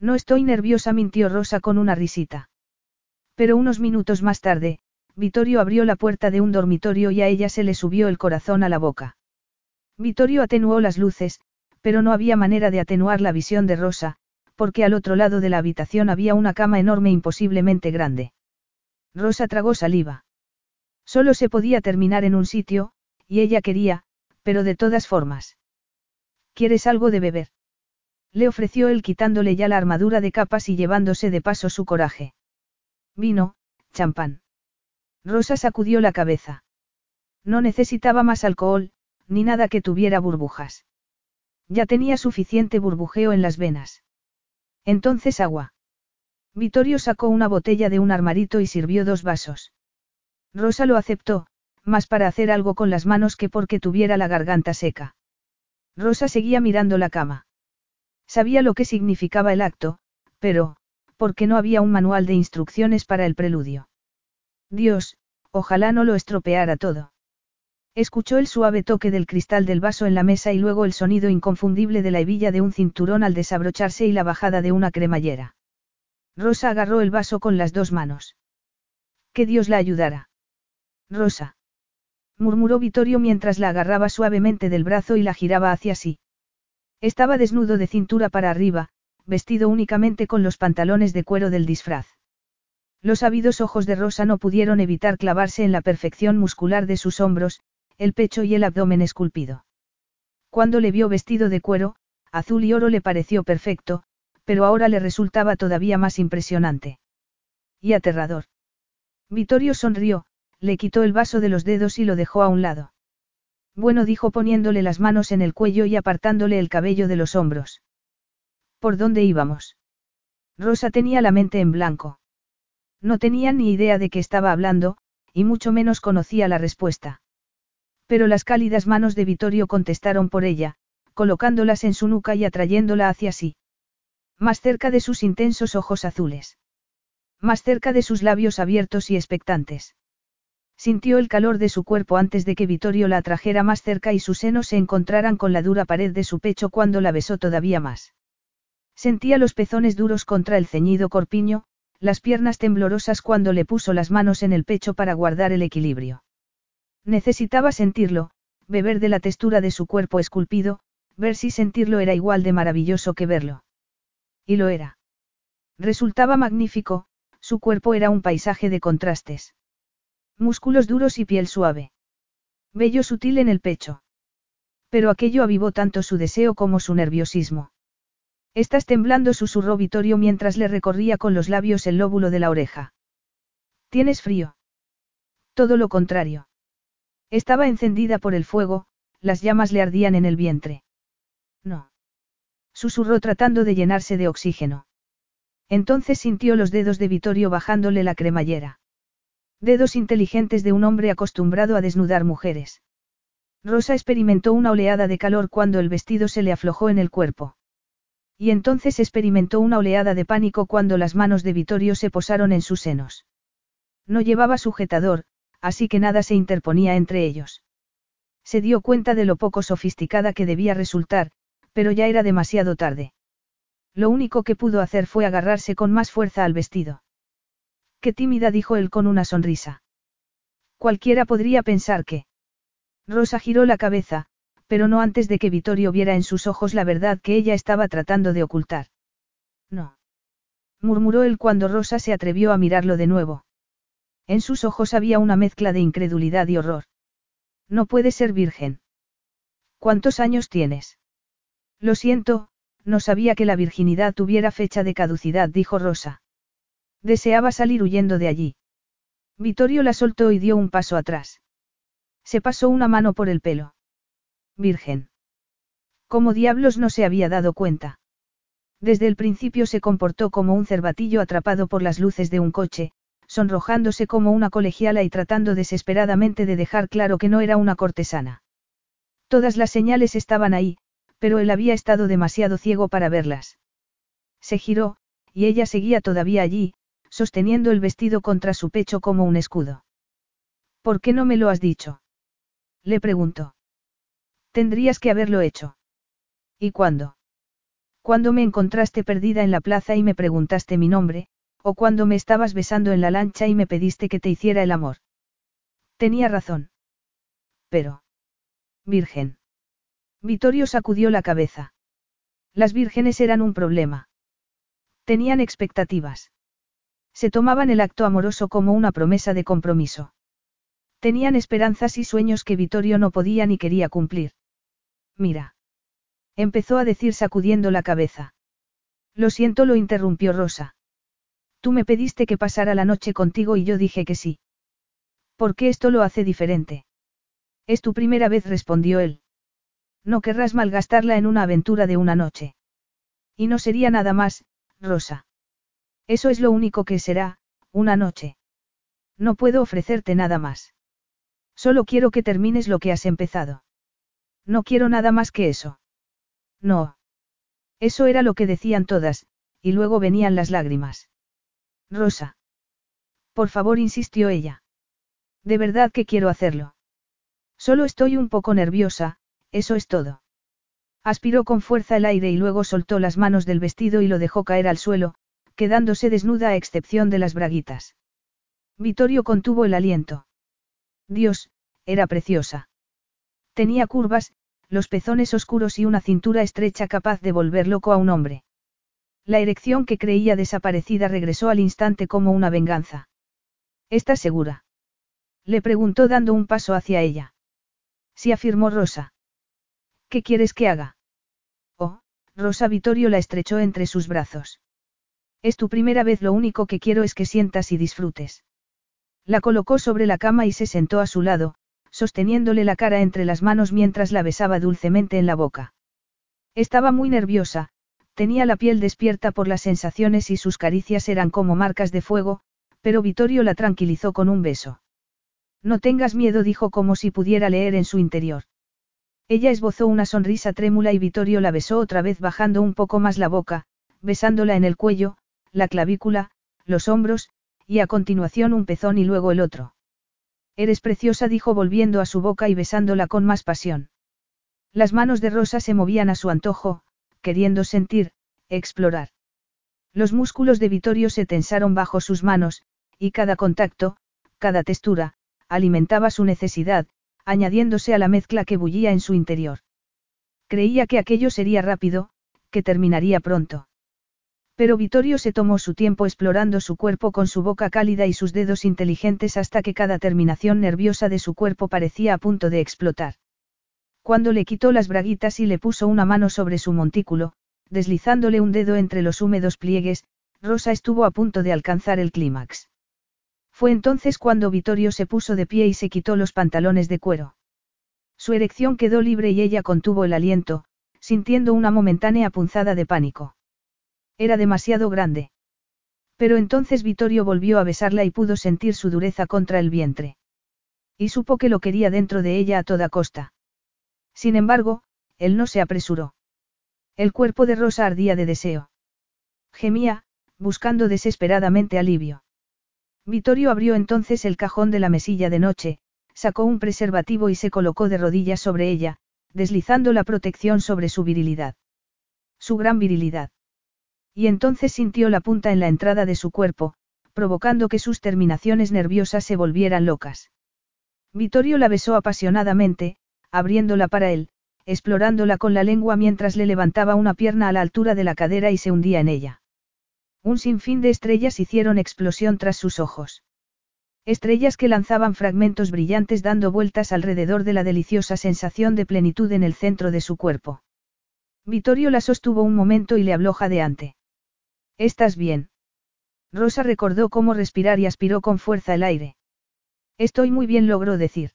No estoy nerviosa, mintió Rosa con una risita. Pero unos minutos más tarde, Vittorio abrió la puerta de un dormitorio y a ella se le subió el corazón a la boca. Vittorio atenuó las luces, pero no había manera de atenuar la visión de Rosa, porque al otro lado de la habitación había una cama enorme imposiblemente grande. Rosa tragó saliva. Solo se podía terminar en un sitio, y ella quería, pero de todas formas. ¿Quieres algo de beber? Le ofreció él quitándole ya la armadura de capas y llevándose de paso su coraje. Vino, champán. Rosa sacudió la cabeza. No necesitaba más alcohol, ni nada que tuviera burbujas. Ya tenía suficiente burbujeo en las venas. Entonces agua. Vittorio sacó una botella de un armarito y sirvió dos vasos. Rosa lo aceptó, más para hacer algo con las manos que porque tuviera la garganta seca. Rosa seguía mirando la cama. Sabía lo que significaba el acto, pero, ¿por qué no había un manual de instrucciones para el preludio? Dios, ojalá no lo estropeara todo. Escuchó el suave toque del cristal del vaso en la mesa y luego el sonido inconfundible de la hebilla de un cinturón al desabrocharse y la bajada de una cremallera. Rosa agarró el vaso con las dos manos. Que Dios la ayudara. Rosa murmuró Vittorio mientras la agarraba suavemente del brazo y la giraba hacia sí. Estaba desnudo de cintura para arriba, vestido únicamente con los pantalones de cuero del disfraz. Los ávidos ojos de Rosa no pudieron evitar clavarse en la perfección muscular de sus hombros, el pecho y el abdomen esculpido. Cuando le vio vestido de cuero, azul y oro le pareció perfecto, pero ahora le resultaba todavía más impresionante. Y aterrador. Vittorio sonrió, le quitó el vaso de los dedos y lo dejó a un lado. Bueno, dijo poniéndole las manos en el cuello y apartándole el cabello de los hombros. ¿Por dónde íbamos? Rosa tenía la mente en blanco. No tenía ni idea de qué estaba hablando, y mucho menos conocía la respuesta. Pero las cálidas manos de Vittorio contestaron por ella, colocándolas en su nuca y atrayéndola hacia sí. Más cerca de sus intensos ojos azules. Más cerca de sus labios abiertos y expectantes. Sintió el calor de su cuerpo antes de que Vittorio la atrajera más cerca y sus senos se encontraran con la dura pared de su pecho cuando la besó todavía más. Sentía los pezones duros contra el ceñido corpiño, las piernas temblorosas cuando le puso las manos en el pecho para guardar el equilibrio. Necesitaba sentirlo, beber de la textura de su cuerpo esculpido, ver si sentirlo era igual de maravilloso que verlo. Y lo era. Resultaba magnífico, su cuerpo era un paisaje de contrastes. Músculos duros y piel suave. Bello sutil en el pecho. Pero aquello avivó tanto su deseo como su nerviosismo. Estás temblando, susurró Vittorio mientras le recorría con los labios el lóbulo de la oreja. ¿Tienes frío? Todo lo contrario. Estaba encendida por el fuego, las llamas le ardían en el vientre. No. Susurró tratando de llenarse de oxígeno. Entonces sintió los dedos de Vittorio bajándole la cremallera. Dedos inteligentes de un hombre acostumbrado a desnudar mujeres. Rosa experimentó una oleada de calor cuando el vestido se le aflojó en el cuerpo. Y entonces experimentó una oleada de pánico cuando las manos de Vittorio se posaron en sus senos. No llevaba sujetador, así que nada se interponía entre ellos. Se dio cuenta de lo poco sofisticada que debía resultar, pero ya era demasiado tarde. Lo único que pudo hacer fue agarrarse con más fuerza al vestido. Qué tímida dijo él con una sonrisa. Cualquiera podría pensar que. Rosa giró la cabeza, pero no antes de que Vittorio viera en sus ojos la verdad que ella estaba tratando de ocultar. No. murmuró él cuando Rosa se atrevió a mirarlo de nuevo. En sus ojos había una mezcla de incredulidad y horror. No puede ser virgen. ¿Cuántos años tienes? Lo siento, no sabía que la virginidad tuviera fecha de caducidad, dijo Rosa. Deseaba salir huyendo de allí. Vittorio la soltó y dio un paso atrás. Se pasó una mano por el pelo. Virgen. ¿Cómo diablos no se había dado cuenta? Desde el principio se comportó como un cervatillo atrapado por las luces de un coche, sonrojándose como una colegiala y tratando desesperadamente de dejar claro que no era una cortesana. Todas las señales estaban ahí, pero él había estado demasiado ciego para verlas. Se giró, y ella seguía todavía allí, sosteniendo el vestido contra su pecho como un escudo. ¿Por qué no me lo has dicho? Le preguntó. Tendrías que haberlo hecho. ¿Y cuándo? Cuando me encontraste perdida en la plaza y me preguntaste mi nombre, o cuando me estabas besando en la lancha y me pediste que te hiciera el amor. Tenía razón. Pero. Virgen. Vittorio sacudió la cabeza. Las vírgenes eran un problema. Tenían expectativas. Se tomaban el acto amoroso como una promesa de compromiso. Tenían esperanzas y sueños que Vittorio no podía ni quería cumplir. Mira. Empezó a decir sacudiendo la cabeza. Lo siento, lo interrumpió Rosa. Tú me pediste que pasara la noche contigo y yo dije que sí. ¿Por qué esto lo hace diferente? Es tu primera vez, respondió él. No querrás malgastarla en una aventura de una noche. Y no sería nada más, Rosa. Eso es lo único que será, una noche. No puedo ofrecerte nada más. Solo quiero que termines lo que has empezado. No quiero nada más que eso. No. Eso era lo que decían todas, y luego venían las lágrimas. Rosa. Por favor, insistió ella. De verdad que quiero hacerlo. Solo estoy un poco nerviosa, eso es todo. Aspiró con fuerza el aire y luego soltó las manos del vestido y lo dejó caer al suelo, quedándose desnuda a excepción de las braguitas. Vittorio contuvo el aliento. Dios, era preciosa. Tenía curvas, los pezones oscuros y una cintura estrecha capaz de volver loco a un hombre. La erección que creía desaparecida regresó al instante como una venganza. ¿Estás segura? Le preguntó dando un paso hacia ella. Sí afirmó Rosa. ¿Qué quieres que haga? Oh, Rosa Vittorio la estrechó entre sus brazos. Es tu primera vez, lo único que quiero es que sientas y disfrutes. La colocó sobre la cama y se sentó a su lado, sosteniéndole la cara entre las manos mientras la besaba dulcemente en la boca. Estaba muy nerviosa, tenía la piel despierta por las sensaciones y sus caricias eran como marcas de fuego, pero Vittorio la tranquilizó con un beso. No tengas miedo, dijo como si pudiera leer en su interior. Ella esbozó una sonrisa trémula y Vittorio la besó otra vez bajando un poco más la boca, besándola en el cuello, la clavícula, los hombros, y a continuación un pezón y luego el otro. Eres preciosa, dijo volviendo a su boca y besándola con más pasión. Las manos de Rosa se movían a su antojo, queriendo sentir, explorar. Los músculos de Vittorio se tensaron bajo sus manos, y cada contacto, cada textura, alimentaba su necesidad, añadiéndose a la mezcla que bullía en su interior. Creía que aquello sería rápido, que terminaría pronto. Pero Vittorio se tomó su tiempo explorando su cuerpo con su boca cálida y sus dedos inteligentes hasta que cada terminación nerviosa de su cuerpo parecía a punto de explotar. Cuando le quitó las braguitas y le puso una mano sobre su montículo, deslizándole un dedo entre los húmedos pliegues, Rosa estuvo a punto de alcanzar el clímax. Fue entonces cuando Vittorio se puso de pie y se quitó los pantalones de cuero. Su erección quedó libre y ella contuvo el aliento, sintiendo una momentánea punzada de pánico. Era demasiado grande. Pero entonces Vittorio volvió a besarla y pudo sentir su dureza contra el vientre. Y supo que lo quería dentro de ella a toda costa. Sin embargo, él no se apresuró. El cuerpo de Rosa ardía de deseo. Gemía, buscando desesperadamente alivio. Vittorio abrió entonces el cajón de la mesilla de noche, sacó un preservativo y se colocó de rodillas sobre ella, deslizando la protección sobre su virilidad. Su gran virilidad. Y entonces sintió la punta en la entrada de su cuerpo, provocando que sus terminaciones nerviosas se volvieran locas. Vittorio la besó apasionadamente, abriéndola para él, explorándola con la lengua mientras le levantaba una pierna a la altura de la cadera y se hundía en ella. Un sinfín de estrellas hicieron explosión tras sus ojos. Estrellas que lanzaban fragmentos brillantes dando vueltas alrededor de la deliciosa sensación de plenitud en el centro de su cuerpo. Vittorio la sostuvo un momento y le habló jadeante. ¿Estás bien? Rosa recordó cómo respirar y aspiró con fuerza el aire. Estoy muy bien, logró decir.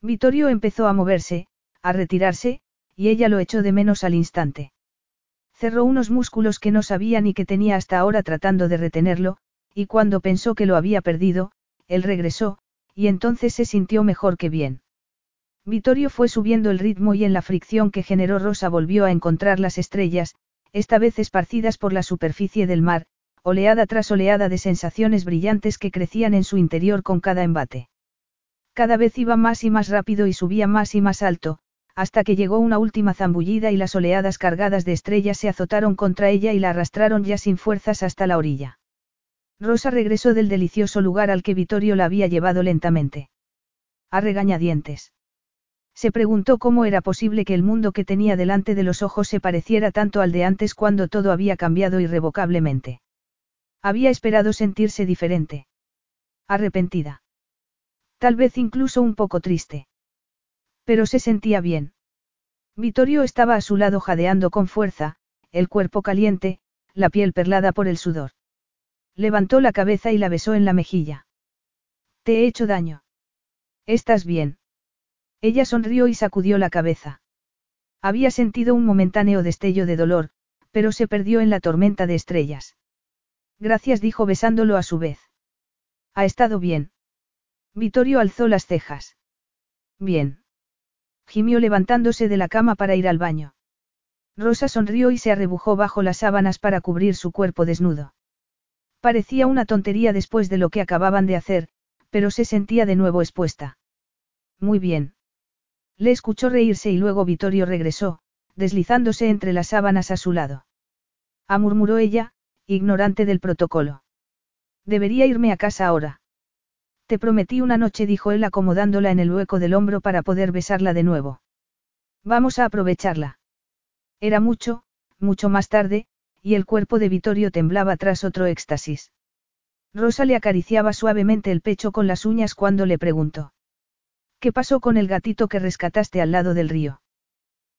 Vittorio empezó a moverse, a retirarse, y ella lo echó de menos al instante. Cerró unos músculos que no sabía ni que tenía hasta ahora tratando de retenerlo, y cuando pensó que lo había perdido, él regresó, y entonces se sintió mejor que bien. Vittorio fue subiendo el ritmo y en la fricción que generó Rosa volvió a encontrar las estrellas, esta vez esparcidas por la superficie del mar, oleada tras oleada de sensaciones brillantes que crecían en su interior con cada embate. Cada vez iba más y más rápido y subía más y más alto, hasta que llegó una última zambullida y las oleadas cargadas de estrellas se azotaron contra ella y la arrastraron ya sin fuerzas hasta la orilla. Rosa regresó del delicioso lugar al que Vittorio la había llevado lentamente. A regañadientes. Se preguntó cómo era posible que el mundo que tenía delante de los ojos se pareciera tanto al de antes cuando todo había cambiado irrevocablemente. Había esperado sentirse diferente. Arrepentida. Tal vez incluso un poco triste. Pero se sentía bien. Vittorio estaba a su lado jadeando con fuerza, el cuerpo caliente, la piel perlada por el sudor. Levantó la cabeza y la besó en la mejilla. Te he hecho daño. ¿Estás bien? Ella sonrió y sacudió la cabeza. Había sentido un momentáneo destello de dolor, pero se perdió en la tormenta de estrellas. Gracias dijo besándolo a su vez. Ha estado bien. Vittorio alzó las cejas. Bien. Gimió levantándose de la cama para ir al baño. Rosa sonrió y se arrebujó bajo las sábanas para cubrir su cuerpo desnudo. Parecía una tontería después de lo que acababan de hacer, pero se sentía de nuevo expuesta. Muy bien. Le escuchó reírse y luego Vittorio regresó, deslizándose entre las sábanas a su lado. Ah, murmuró ella, ignorante del protocolo. Debería irme a casa ahora. Te prometí una noche, dijo él acomodándola en el hueco del hombro para poder besarla de nuevo. Vamos a aprovecharla. Era mucho, mucho más tarde, y el cuerpo de Vittorio temblaba tras otro éxtasis. Rosa le acariciaba suavemente el pecho con las uñas cuando le preguntó. ¿Qué pasó con el gatito que rescataste al lado del río?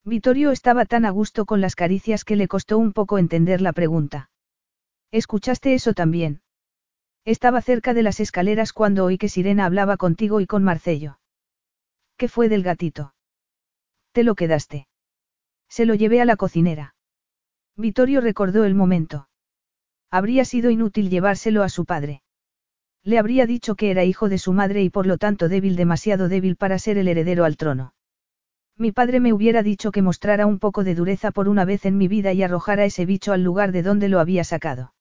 Vittorio estaba tan a gusto con las caricias que le costó un poco entender la pregunta. ¿Escuchaste eso también? Estaba cerca de las escaleras cuando oí que Sirena hablaba contigo y con Marcello. ¿Qué fue del gatito? Te lo quedaste. Se lo llevé a la cocinera. Vittorio recordó el momento. Habría sido inútil llevárselo a su padre. Le habría dicho que era hijo de su madre y por lo tanto débil, demasiado débil para ser el heredero al trono. Mi padre me hubiera dicho que mostrara un poco de dureza por una vez en mi vida y arrojara ese bicho al lugar de donde lo había sacado.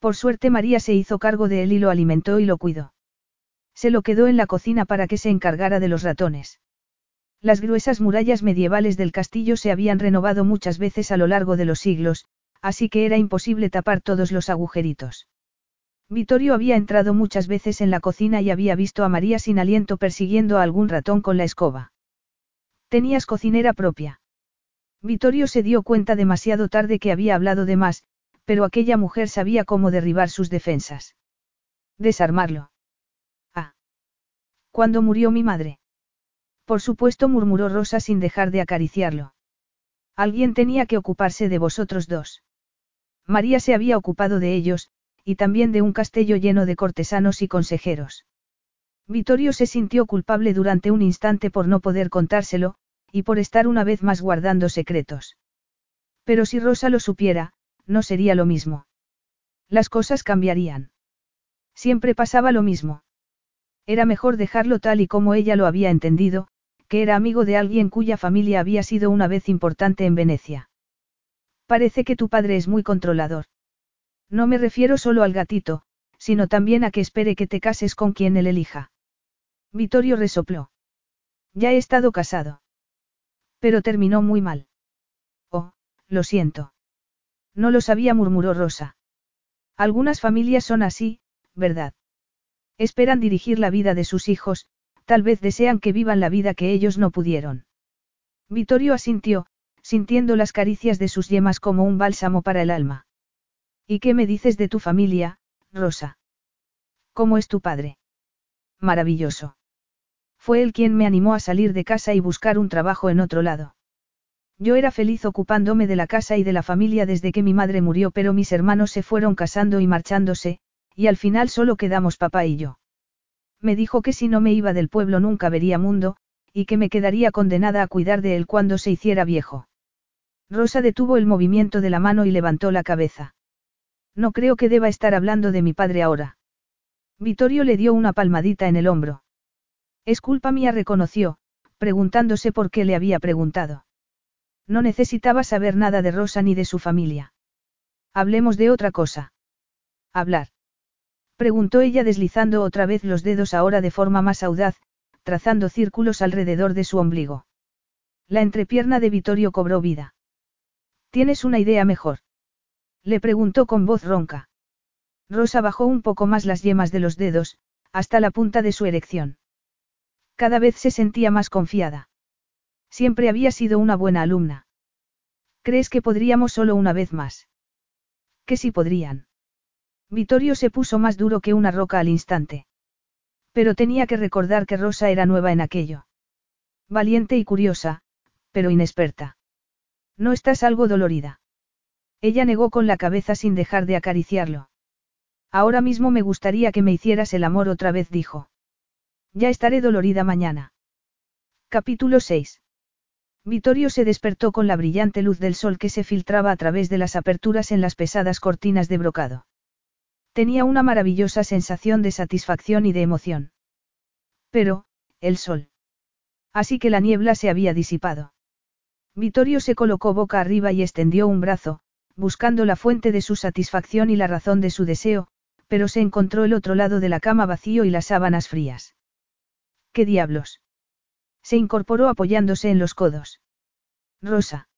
Por suerte María se hizo cargo de él y lo alimentó y lo cuidó. Se lo quedó en la cocina para que se encargara de los ratones. Las gruesas murallas medievales del castillo se habían renovado muchas veces a lo largo de los siglos, así que era imposible tapar todos los agujeritos. Vittorio había entrado muchas veces en la cocina y había visto a María sin aliento persiguiendo a algún ratón con la escoba. Tenías cocinera propia. Vittorio se dio cuenta demasiado tarde que había hablado de más, pero aquella mujer sabía cómo derribar sus defensas. Desarmarlo. Ah. ¿Cuándo murió mi madre? Por supuesto, murmuró Rosa sin dejar de acariciarlo. Alguien tenía que ocuparse de vosotros dos. María se había ocupado de ellos, y también de un castillo lleno de cortesanos y consejeros. Vittorio se sintió culpable durante un instante por no poder contárselo, y por estar una vez más guardando secretos. Pero si Rosa lo supiera, no sería lo mismo. Las cosas cambiarían. Siempre pasaba lo mismo. Era mejor dejarlo tal y como ella lo había entendido, que era amigo de alguien cuya familia había sido una vez importante en Venecia. Parece que tu padre es muy controlador. No me refiero solo al gatito, sino también a que espere que te cases con quien él elija. Vittorio resopló. Ya he estado casado. Pero terminó muy mal. Oh, lo siento. No lo sabía, murmuró Rosa. Algunas familias son así, ¿verdad? Esperan dirigir la vida de sus hijos, tal vez desean que vivan la vida que ellos no pudieron. Vittorio asintió, sintiendo las caricias de sus yemas como un bálsamo para el alma. ¿Y qué me dices de tu familia, Rosa? ¿Cómo es tu padre? Maravilloso. Fue él quien me animó a salir de casa y buscar un trabajo en otro lado. Yo era feliz ocupándome de la casa y de la familia desde que mi madre murió, pero mis hermanos se fueron casando y marchándose, y al final solo quedamos papá y yo. Me dijo que si no me iba del pueblo nunca vería mundo, y que me quedaría condenada a cuidar de él cuando se hiciera viejo. Rosa detuvo el movimiento de la mano y levantó la cabeza. No creo que deba estar hablando de mi padre ahora. Vittorio le dio una palmadita en el hombro. Es culpa mía, reconoció, preguntándose por qué le había preguntado. No necesitaba saber nada de Rosa ni de su familia. Hablemos de otra cosa. Hablar. Preguntó ella deslizando otra vez los dedos ahora de forma más audaz, trazando círculos alrededor de su ombligo. La entrepierna de Vittorio cobró vida. ¿Tienes una idea mejor? Le preguntó con voz ronca. Rosa bajó un poco más las yemas de los dedos, hasta la punta de su erección. Cada vez se sentía más confiada. Siempre había sido una buena alumna. ¿Crees que podríamos solo una vez más? Que sí podrían. Vittorio se puso más duro que una roca al instante. Pero tenía que recordar que Rosa era nueva en aquello. Valiente y curiosa, pero inexperta. ¿No estás algo dolorida? Ella negó con la cabeza sin dejar de acariciarlo. Ahora mismo me gustaría que me hicieras el amor otra vez, dijo. Ya estaré dolorida mañana. Capítulo 6. Vittorio se despertó con la brillante luz del sol que se filtraba a través de las aperturas en las pesadas cortinas de brocado. Tenía una maravillosa sensación de satisfacción y de emoción. Pero, el sol. Así que la niebla se había disipado. Vittorio se colocó boca arriba y extendió un brazo, buscando la fuente de su satisfacción y la razón de su deseo, pero se encontró el otro lado de la cama vacío y las sábanas frías. ¿Qué diablos? Se incorporó apoyándose en los codos. Rosa.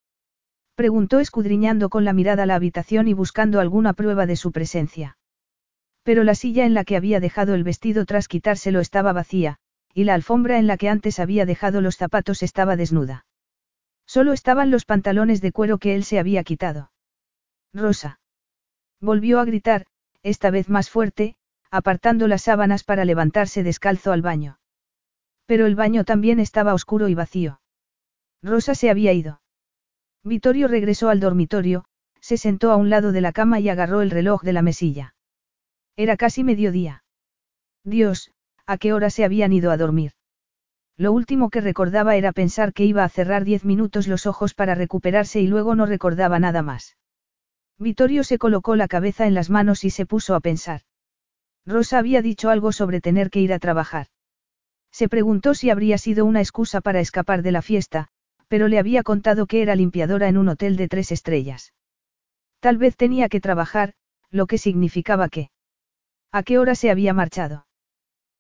Preguntó escudriñando con la mirada la habitación y buscando alguna prueba de su presencia. Pero la silla en la que había dejado el vestido tras quitárselo estaba vacía, y la alfombra en la que antes había dejado los zapatos estaba desnuda. Solo estaban los pantalones de cuero que él se había quitado. Rosa. Volvió a gritar, esta vez más fuerte, apartando las sábanas para levantarse descalzo al baño. Pero el baño también estaba oscuro y vacío. Rosa se había ido. Vittorio regresó al dormitorio, se sentó a un lado de la cama y agarró el reloj de la mesilla. Era casi mediodía. Dios, ¿a qué hora se habían ido a dormir? Lo último que recordaba era pensar que iba a cerrar diez minutos los ojos para recuperarse y luego no recordaba nada más. Vittorio se colocó la cabeza en las manos y se puso a pensar. Rosa había dicho algo sobre tener que ir a trabajar. Se preguntó si habría sido una excusa para escapar de la fiesta, pero le había contado que era limpiadora en un hotel de tres estrellas. Tal vez tenía que trabajar, lo que significaba que. ¿A qué hora se había marchado?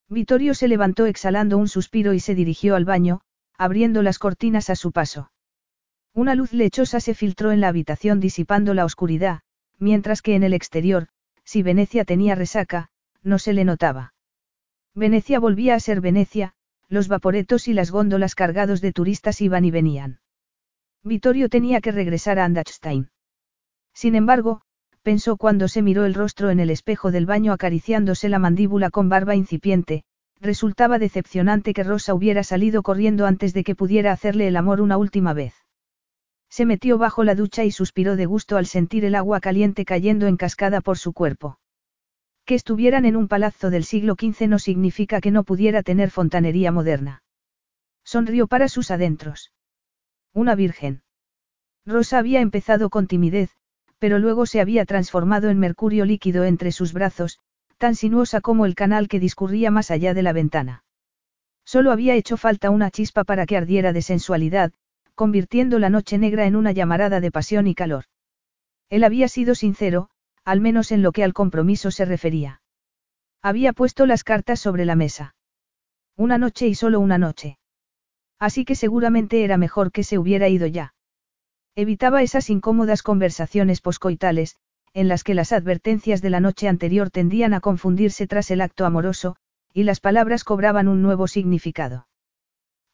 Vittorio se levantó exhalando un suspiro y se dirigió al baño, abriendo las cortinas a su paso. Una luz lechosa se filtró en la habitación disipando la oscuridad, mientras que en el exterior, si Venecia tenía resaca, no se le notaba. Venecia volvía a ser Venecia, los vaporetos y las góndolas cargados de turistas iban y venían. Vittorio tenía que regresar a Andachstein. Sin embargo, pensó cuando se miró el rostro en el espejo del baño acariciándose la mandíbula con barba incipiente, resultaba decepcionante que Rosa hubiera salido corriendo antes de que pudiera hacerle el amor una última vez. Se metió bajo la ducha y suspiró de gusto al sentir el agua caliente cayendo en cascada por su cuerpo. Que estuvieran en un palazzo del siglo XV no significa que no pudiera tener fontanería moderna. Sonrió para sus adentros. Una virgen. Rosa había empezado con timidez, pero luego se había transformado en mercurio líquido entre sus brazos, tan sinuosa como el canal que discurría más allá de la ventana. Solo había hecho falta una chispa para que ardiera de sensualidad, convirtiendo la noche negra en una llamarada de pasión y calor. Él había sido sincero, al menos en lo que al compromiso se refería. Había puesto las cartas sobre la mesa. Una noche y solo una noche. Así que seguramente era mejor que se hubiera ido ya. Evitaba esas incómodas conversaciones poscoitales, en las que las advertencias de la noche anterior tendían a confundirse tras el acto amoroso, y las palabras cobraban un nuevo significado.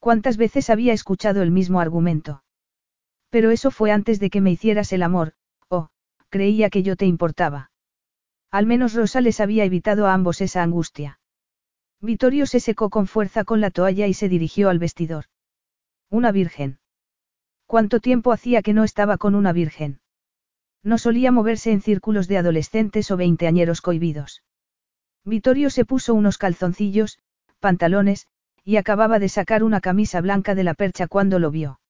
¿Cuántas veces había escuchado el mismo argumento? Pero eso fue antes de que me hicieras el amor, oh, creía que yo te importaba. Al menos Rosa les había evitado a ambos esa angustia. Vittorio se secó con fuerza con la toalla y se dirigió al vestidor. Una virgen. ¿Cuánto tiempo hacía que no estaba con una virgen? No solía moverse en círculos de adolescentes o veinteañeros cohibidos. Vittorio se puso unos calzoncillos, pantalones, y acababa de sacar una camisa blanca de la percha cuando lo vio.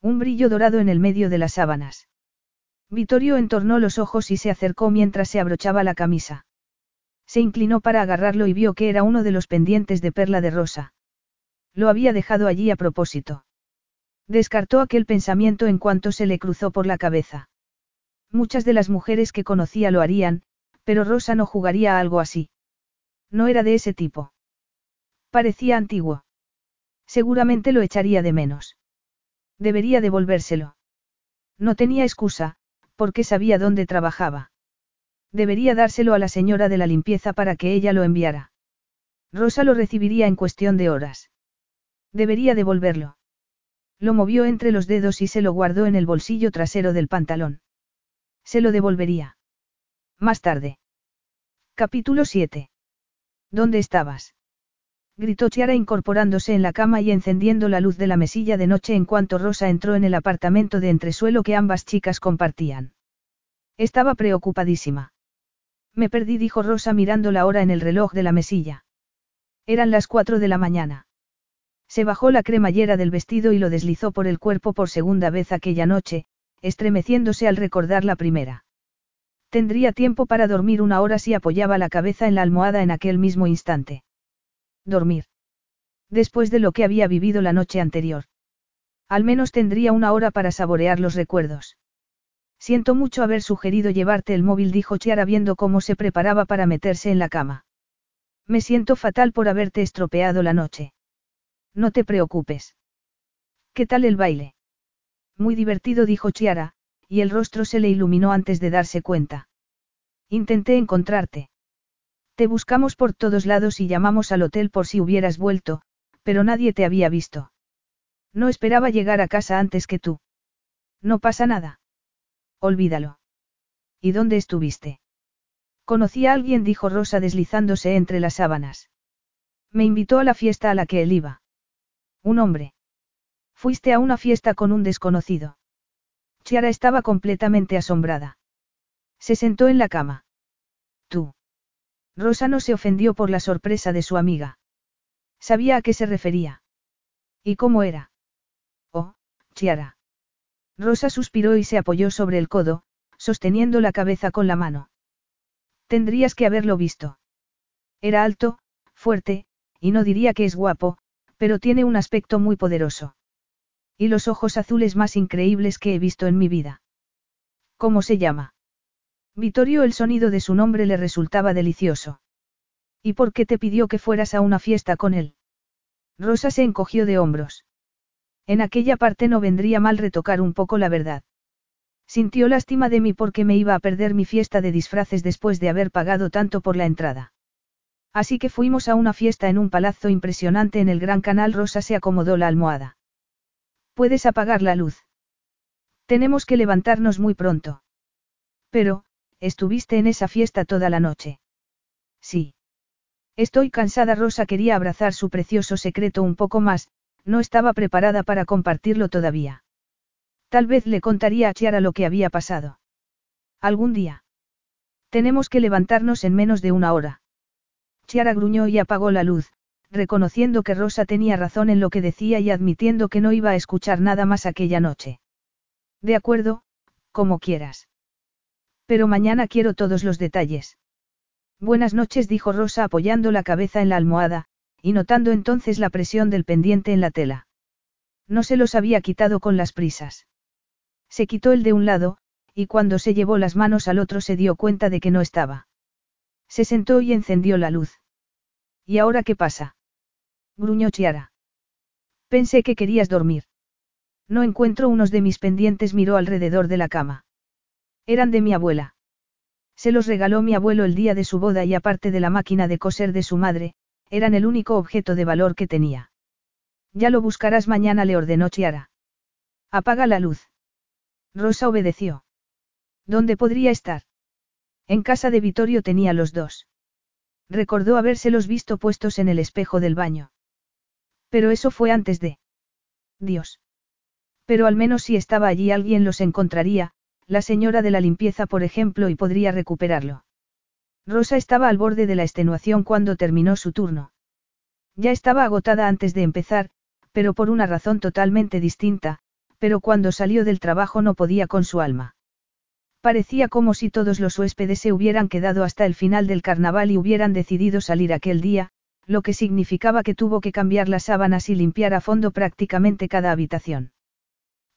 Un brillo dorado en el medio de las sábanas. Vittorio entornó los ojos y se acercó mientras se abrochaba la camisa. Se inclinó para agarrarlo y vio que era uno de los pendientes de perla de rosa. Lo había dejado allí a propósito. Descartó aquel pensamiento en cuanto se le cruzó por la cabeza. Muchas de las mujeres que conocía lo harían, pero Rosa no jugaría a algo así. No era de ese tipo. Parecía antiguo. Seguramente lo echaría de menos. Debería devolvérselo. No tenía excusa, porque sabía dónde trabajaba. Debería dárselo a la señora de la limpieza para que ella lo enviara. Rosa lo recibiría en cuestión de horas. Debería devolverlo. Lo movió entre los dedos y se lo guardó en el bolsillo trasero del pantalón. Se lo devolvería. Más tarde. Capítulo 7. ¿Dónde estabas? Gritó Chiara incorporándose en la cama y encendiendo la luz de la mesilla de noche en cuanto Rosa entró en el apartamento de entresuelo que ambas chicas compartían. Estaba preocupadísima. Me perdí, dijo Rosa mirando la hora en el reloj de la mesilla. Eran las cuatro de la mañana. Se bajó la cremallera del vestido y lo deslizó por el cuerpo por segunda vez aquella noche, estremeciéndose al recordar la primera. Tendría tiempo para dormir una hora si apoyaba la cabeza en la almohada en aquel mismo instante. Dormir. Después de lo que había vivido la noche anterior. Al menos tendría una hora para saborear los recuerdos. Siento mucho haber sugerido llevarte el móvil, dijo Chiara viendo cómo se preparaba para meterse en la cama. Me siento fatal por haberte estropeado la noche. No te preocupes. ¿Qué tal el baile? Muy divertido, dijo Chiara, y el rostro se le iluminó antes de darse cuenta. Intenté encontrarte. Te buscamos por todos lados y llamamos al hotel por si hubieras vuelto, pero nadie te había visto. No esperaba llegar a casa antes que tú. No pasa nada. Olvídalo. ¿Y dónde estuviste? Conocí a alguien, dijo Rosa deslizándose entre las sábanas. Me invitó a la fiesta a la que él iba. Un hombre. Fuiste a una fiesta con un desconocido. Chiara estaba completamente asombrada. Se sentó en la cama. Rosa no se ofendió por la sorpresa de su amiga. Sabía a qué se refería. ¿Y cómo era? Oh, Chiara. Rosa suspiró y se apoyó sobre el codo, sosteniendo la cabeza con la mano. Tendrías que haberlo visto. Era alto, fuerte, y no diría que es guapo, pero tiene un aspecto muy poderoso. Y los ojos azules más increíbles que he visto en mi vida. ¿Cómo se llama? Vittorio el sonido de su nombre le resultaba delicioso. ¿Y por qué te pidió que fueras a una fiesta con él? Rosa se encogió de hombros. En aquella parte no vendría mal retocar un poco la verdad. Sintió lástima de mí porque me iba a perder mi fiesta de disfraces después de haber pagado tanto por la entrada. Así que fuimos a una fiesta en un palazzo impresionante en el Gran Canal Rosa se acomodó la almohada. Puedes apagar la luz. Tenemos que levantarnos muy pronto. Pero, estuviste en esa fiesta toda la noche. Sí. Estoy cansada. Rosa quería abrazar su precioso secreto un poco más, no estaba preparada para compartirlo todavía. Tal vez le contaría a Chiara lo que había pasado. Algún día. Tenemos que levantarnos en menos de una hora. Chiara gruñó y apagó la luz, reconociendo que Rosa tenía razón en lo que decía y admitiendo que no iba a escuchar nada más aquella noche. De acuerdo, como quieras. Pero mañana quiero todos los detalles. Buenas noches, dijo Rosa apoyando la cabeza en la almohada, y notando entonces la presión del pendiente en la tela. No se los había quitado con las prisas. Se quitó el de un lado, y cuando se llevó las manos al otro se dio cuenta de que no estaba. Se sentó y encendió la luz. ¿Y ahora qué pasa? gruñó Chiara. Pensé que querías dormir. No encuentro unos de mis pendientes, miró alrededor de la cama. Eran de mi abuela. Se los regaló mi abuelo el día de su boda y aparte de la máquina de coser de su madre, eran el único objeto de valor que tenía. Ya lo buscarás mañana, le ordenó Chiara. Apaga la luz. Rosa obedeció. ¿Dónde podría estar? En casa de Vittorio tenía los dos. Recordó habérselos visto puestos en el espejo del baño. Pero eso fue antes de. Dios. Pero al menos si estaba allí alguien los encontraría, la señora de la limpieza por ejemplo y podría recuperarlo. Rosa estaba al borde de la extenuación cuando terminó su turno. Ya estaba agotada antes de empezar, pero por una razón totalmente distinta, pero cuando salió del trabajo no podía con su alma. Parecía como si todos los huéspedes se hubieran quedado hasta el final del carnaval y hubieran decidido salir aquel día, lo que significaba que tuvo que cambiar las sábanas y limpiar a fondo prácticamente cada habitación.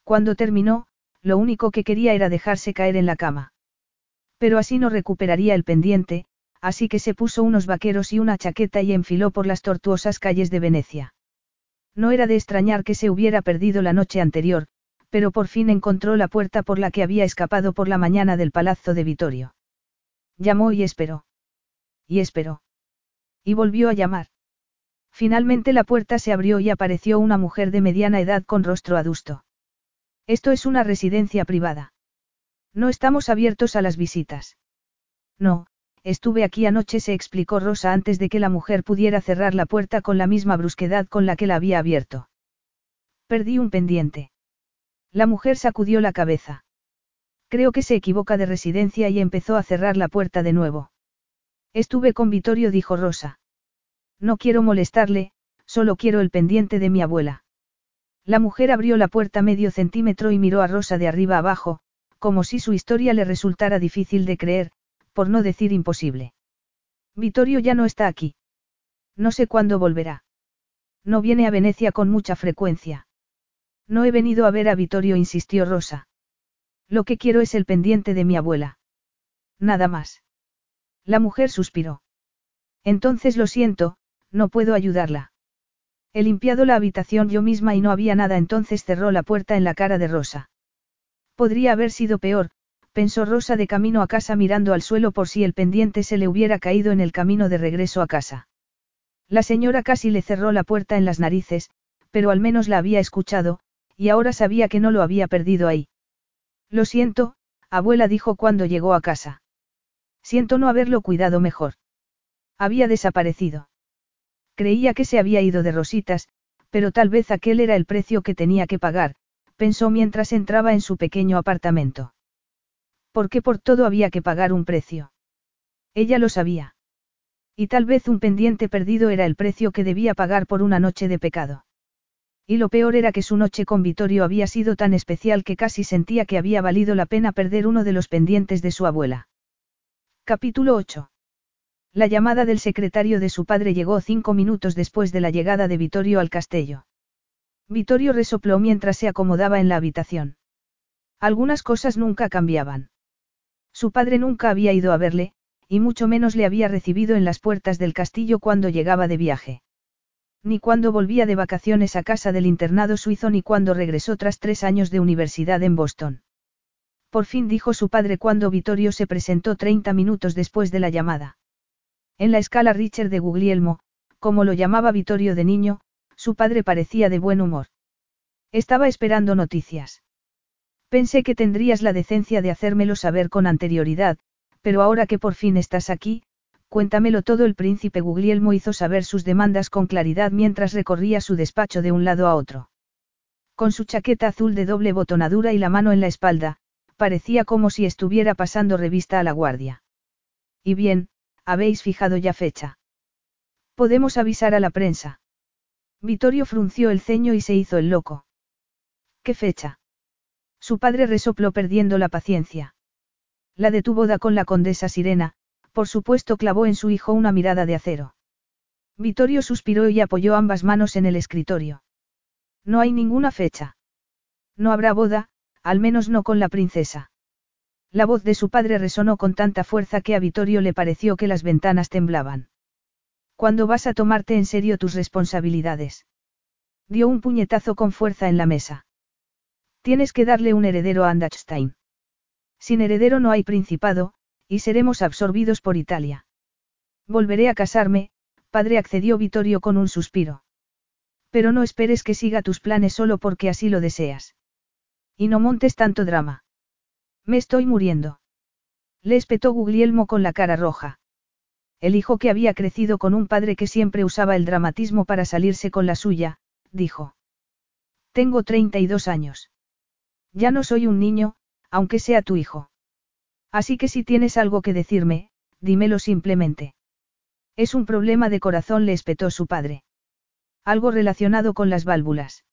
Cuando terminó, lo único que quería era dejarse caer en la cama. Pero así no recuperaría el pendiente, así que se puso unos vaqueros y una chaqueta y enfiló por las tortuosas calles de Venecia. No era de extrañar que se hubiera perdido la noche anterior, pero por fin encontró la puerta por la que había escapado por la mañana del palazzo de Vitorio. Llamó y esperó. Y esperó. Y volvió a llamar. Finalmente la puerta se abrió y apareció una mujer de mediana edad con rostro adusto. Esto es una residencia privada. No estamos abiertos a las visitas. No, estuve aquí anoche, se explicó Rosa antes de que la mujer pudiera cerrar la puerta con la misma brusquedad con la que la había abierto. Perdí un pendiente. La mujer sacudió la cabeza. Creo que se equivoca de residencia y empezó a cerrar la puerta de nuevo. Estuve con Vitorio, dijo Rosa. No quiero molestarle, solo quiero el pendiente de mi abuela. La mujer abrió la puerta medio centímetro y miró a Rosa de arriba abajo, como si su historia le resultara difícil de creer, por no decir imposible. Vitorio ya no está aquí. No sé cuándo volverá. No viene a Venecia con mucha frecuencia. No he venido a ver a Vitorio, insistió Rosa. Lo que quiero es el pendiente de mi abuela. Nada más. La mujer suspiró. Entonces lo siento, no puedo ayudarla. He limpiado la habitación yo misma y no había nada, entonces cerró la puerta en la cara de Rosa. Podría haber sido peor, pensó Rosa de camino a casa mirando al suelo por si el pendiente se le hubiera caído en el camino de regreso a casa. La señora casi le cerró la puerta en las narices, pero al menos la había escuchado, y ahora sabía que no lo había perdido ahí. Lo siento, abuela dijo cuando llegó a casa. Siento no haberlo cuidado mejor. Había desaparecido. Creía que se había ido de rositas, pero tal vez aquel era el precio que tenía que pagar, pensó mientras entraba en su pequeño apartamento. Porque por todo había que pagar un precio. Ella lo sabía. Y tal vez un pendiente perdido era el precio que debía pagar por una noche de pecado. Y lo peor era que su noche con Vitorio había sido tan especial que casi sentía que había valido la pena perder uno de los pendientes de su abuela. Capítulo 8. La llamada del secretario de su padre llegó cinco minutos después de la llegada de Vittorio al castillo. Vittorio resopló mientras se acomodaba en la habitación. Algunas cosas nunca cambiaban. Su padre nunca había ido a verle, y mucho menos le había recibido en las puertas del castillo cuando llegaba de viaje. Ni cuando volvía de vacaciones a casa del internado suizo ni cuando regresó tras tres años de universidad en Boston. Por fin dijo su padre cuando Vittorio se presentó 30 minutos después de la llamada. En la escala Richard de Guglielmo, como lo llamaba Vittorio de niño, su padre parecía de buen humor. Estaba esperando noticias. Pensé que tendrías la decencia de hacérmelo saber con anterioridad, pero ahora que por fin estás aquí, cuéntamelo todo. El príncipe Guglielmo hizo saber sus demandas con claridad mientras recorría su despacho de un lado a otro. Con su chaqueta azul de doble botonadura y la mano en la espalda, parecía como si estuviera pasando revista a la guardia. Y bien, habéis fijado ya fecha. Podemos avisar a la prensa. Vittorio frunció el ceño y se hizo el loco. ¿Qué fecha? Su padre resopló perdiendo la paciencia. La de tu boda con la condesa Sirena, por supuesto clavó en su hijo una mirada de acero. Vittorio suspiró y apoyó ambas manos en el escritorio. No hay ninguna fecha. No habrá boda, al menos no con la princesa. La voz de su padre resonó con tanta fuerza que a Vittorio le pareció que las ventanas temblaban. ¿Cuándo vas a tomarte en serio tus responsabilidades? Dio un puñetazo con fuerza en la mesa. Tienes que darle un heredero a Andachstein. Sin heredero no hay principado, y seremos absorbidos por Italia. Volveré a casarme, padre accedió Vittorio con un suspiro. Pero no esperes que siga tus planes solo porque así lo deseas. Y no montes tanto drama. Me estoy muriendo. Le espetó Guglielmo con la cara roja. El hijo que había crecido con un padre que siempre usaba el dramatismo para salirse con la suya, dijo. Tengo 32 años. Ya no soy un niño, aunque sea tu hijo. Así que si tienes algo que decirme, dímelo simplemente. Es un problema de corazón, le espetó su padre. Algo relacionado con las válvulas.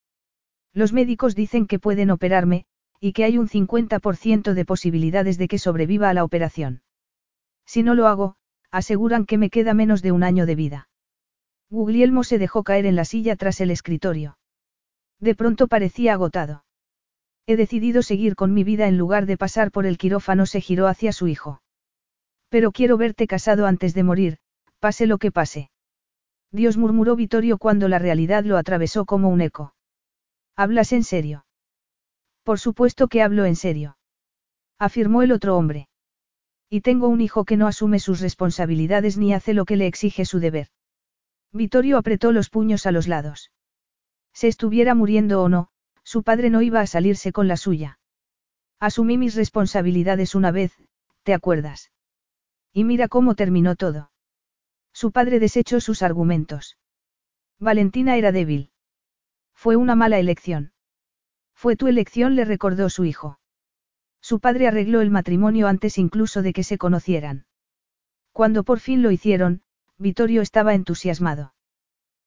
Los médicos dicen que pueden operarme, y que hay un 50% de posibilidades de que sobreviva a la operación. Si no lo hago, aseguran que me queda menos de un año de vida. Guglielmo se dejó caer en la silla tras el escritorio. De pronto parecía agotado. He decidido seguir con mi vida en lugar de pasar por el quirófano, se giró hacia su hijo. Pero quiero verte casado antes de morir, pase lo que pase. Dios murmuró Vittorio cuando la realidad lo atravesó como un eco. ¿Hablas en serio? Por supuesto que hablo en serio. Afirmó el otro hombre. Y tengo un hijo que no asume sus responsabilidades ni hace lo que le exige su deber. Vittorio apretó los puños a los lados. Se estuviera muriendo o no, su padre no iba a salirse con la suya. Asumí mis responsabilidades una vez, ¿te acuerdas? Y mira cómo terminó todo. Su padre desechó sus argumentos. Valentina era débil. Fue una mala elección. Fue tu elección, le recordó su hijo. Su padre arregló el matrimonio antes incluso de que se conocieran. Cuando por fin lo hicieron, Vittorio estaba entusiasmado.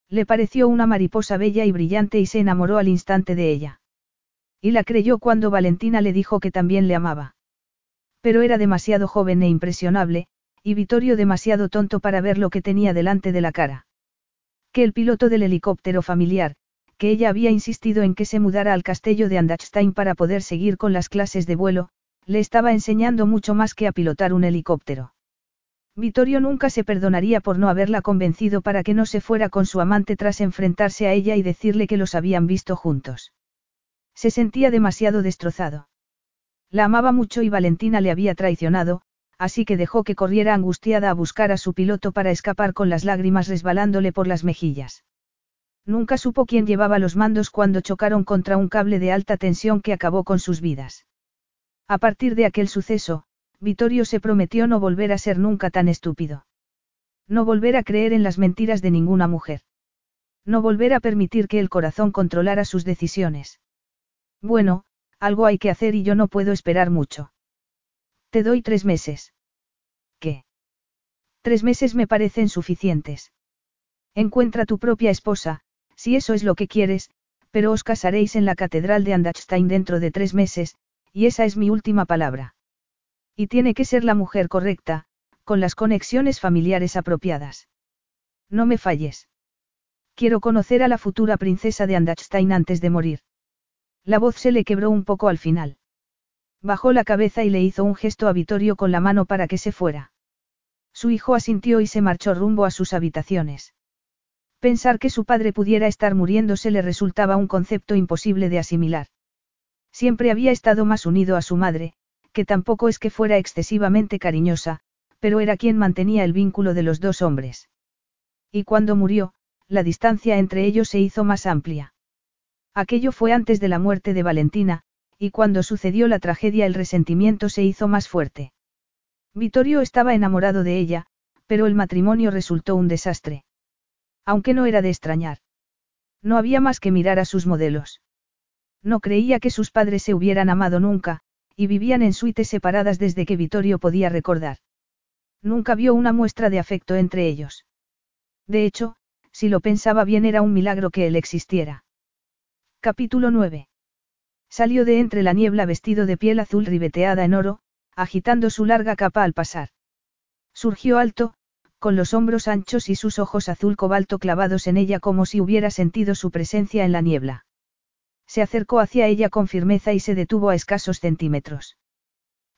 Le pareció una mariposa bella y brillante y se enamoró al instante de ella. Y la creyó cuando Valentina le dijo que también le amaba. Pero era demasiado joven e impresionable, y Vittorio demasiado tonto para ver lo que tenía delante de la cara. Que el piloto del helicóptero familiar, que ella había insistido en que se mudara al castillo de Andachstein para poder seguir con las clases de vuelo, le estaba enseñando mucho más que a pilotar un helicóptero. Vittorio nunca se perdonaría por no haberla convencido para que no se fuera con su amante tras enfrentarse a ella y decirle que los habían visto juntos. Se sentía demasiado destrozado. La amaba mucho y Valentina le había traicionado, así que dejó que corriera angustiada a buscar a su piloto para escapar con las lágrimas resbalándole por las mejillas. Nunca supo quién llevaba los mandos cuando chocaron contra un cable de alta tensión que acabó con sus vidas. A partir de aquel suceso, Vittorio se prometió no volver a ser nunca tan estúpido. No volver a creer en las mentiras de ninguna mujer. No volver a permitir que el corazón controlara sus decisiones. Bueno, algo hay que hacer y yo no puedo esperar mucho. Te doy tres meses. ¿Qué? Tres meses me parecen suficientes. Encuentra tu propia esposa, si eso es lo que quieres, pero os casaréis en la Catedral de Andachstein dentro de tres meses, y esa es mi última palabra. Y tiene que ser la mujer correcta, con las conexiones familiares apropiadas. No me falles. Quiero conocer a la futura princesa de Andachstein antes de morir. La voz se le quebró un poco al final. Bajó la cabeza y le hizo un gesto a Vittorio con la mano para que se fuera. Su hijo asintió y se marchó rumbo a sus habitaciones. Pensar que su padre pudiera estar muriéndose le resultaba un concepto imposible de asimilar. Siempre había estado más unido a su madre, que tampoco es que fuera excesivamente cariñosa, pero era quien mantenía el vínculo de los dos hombres. Y cuando murió, la distancia entre ellos se hizo más amplia. Aquello fue antes de la muerte de Valentina, y cuando sucedió la tragedia el resentimiento se hizo más fuerte. Vittorio estaba enamorado de ella, pero el matrimonio resultó un desastre. Aunque no era de extrañar. No había más que mirar a sus modelos. No creía que sus padres se hubieran amado nunca, y vivían en suites separadas desde que Vittorio podía recordar. Nunca vio una muestra de afecto entre ellos. De hecho, si lo pensaba bien era un milagro que él existiera. Capítulo 9. Salió de entre la niebla vestido de piel azul ribeteada en oro, agitando su larga capa al pasar. Surgió alto, con los hombros anchos y sus ojos azul cobalto clavados en ella como si hubiera sentido su presencia en la niebla. Se acercó hacia ella con firmeza y se detuvo a escasos centímetros.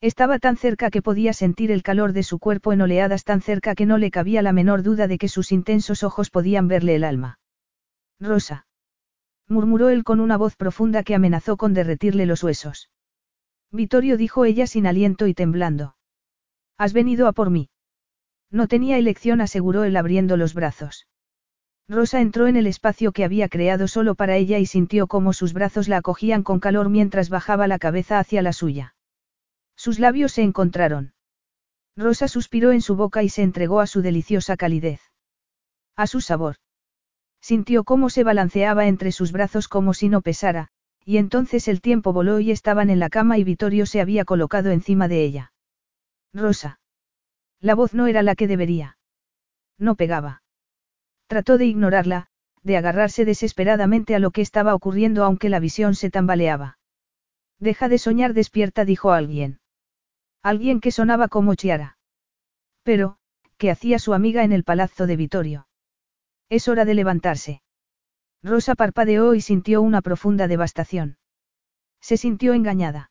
Estaba tan cerca que podía sentir el calor de su cuerpo en oleadas tan cerca que no le cabía la menor duda de que sus intensos ojos podían verle el alma. Rosa. murmuró él con una voz profunda que amenazó con derretirle los huesos. Vittorio dijo ella sin aliento y temblando. Has venido a por mí. No tenía elección, aseguró él abriendo los brazos. Rosa entró en el espacio que había creado solo para ella y sintió cómo sus brazos la acogían con calor mientras bajaba la cabeza hacia la suya. Sus labios se encontraron. Rosa suspiró en su boca y se entregó a su deliciosa calidez. A su sabor. Sintió cómo se balanceaba entre sus brazos como si no pesara, y entonces el tiempo voló y estaban en la cama y Vittorio se había colocado encima de ella. Rosa. La voz no era la que debería. No pegaba. Trató de ignorarla, de agarrarse desesperadamente a lo que estaba ocurriendo aunque la visión se tambaleaba. Deja de soñar despierta, dijo alguien. Alguien que sonaba como Chiara. Pero, ¿qué hacía su amiga en el palazzo de Vittorio? Es hora de levantarse. Rosa parpadeó y sintió una profunda devastación. Se sintió engañada.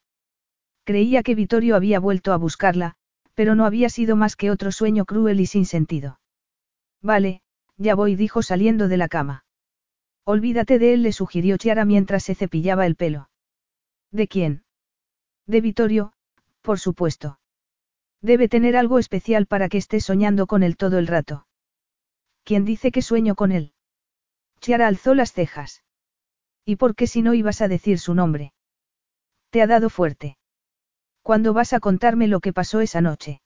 Creía que Vittorio había vuelto a buscarla, pero no había sido más que otro sueño cruel y sin sentido. Vale, ya voy, dijo saliendo de la cama. Olvídate de él, le sugirió Chiara mientras se cepillaba el pelo. ¿De quién? De Vittorio, por supuesto. Debe tener algo especial para que esté soñando con él todo el rato. ¿Quién dice que sueño con él? Chiara alzó las cejas. ¿Y por qué si no ibas a decir su nombre? Te ha dado fuerte. ¿Cuándo vas a contarme lo que pasó esa noche?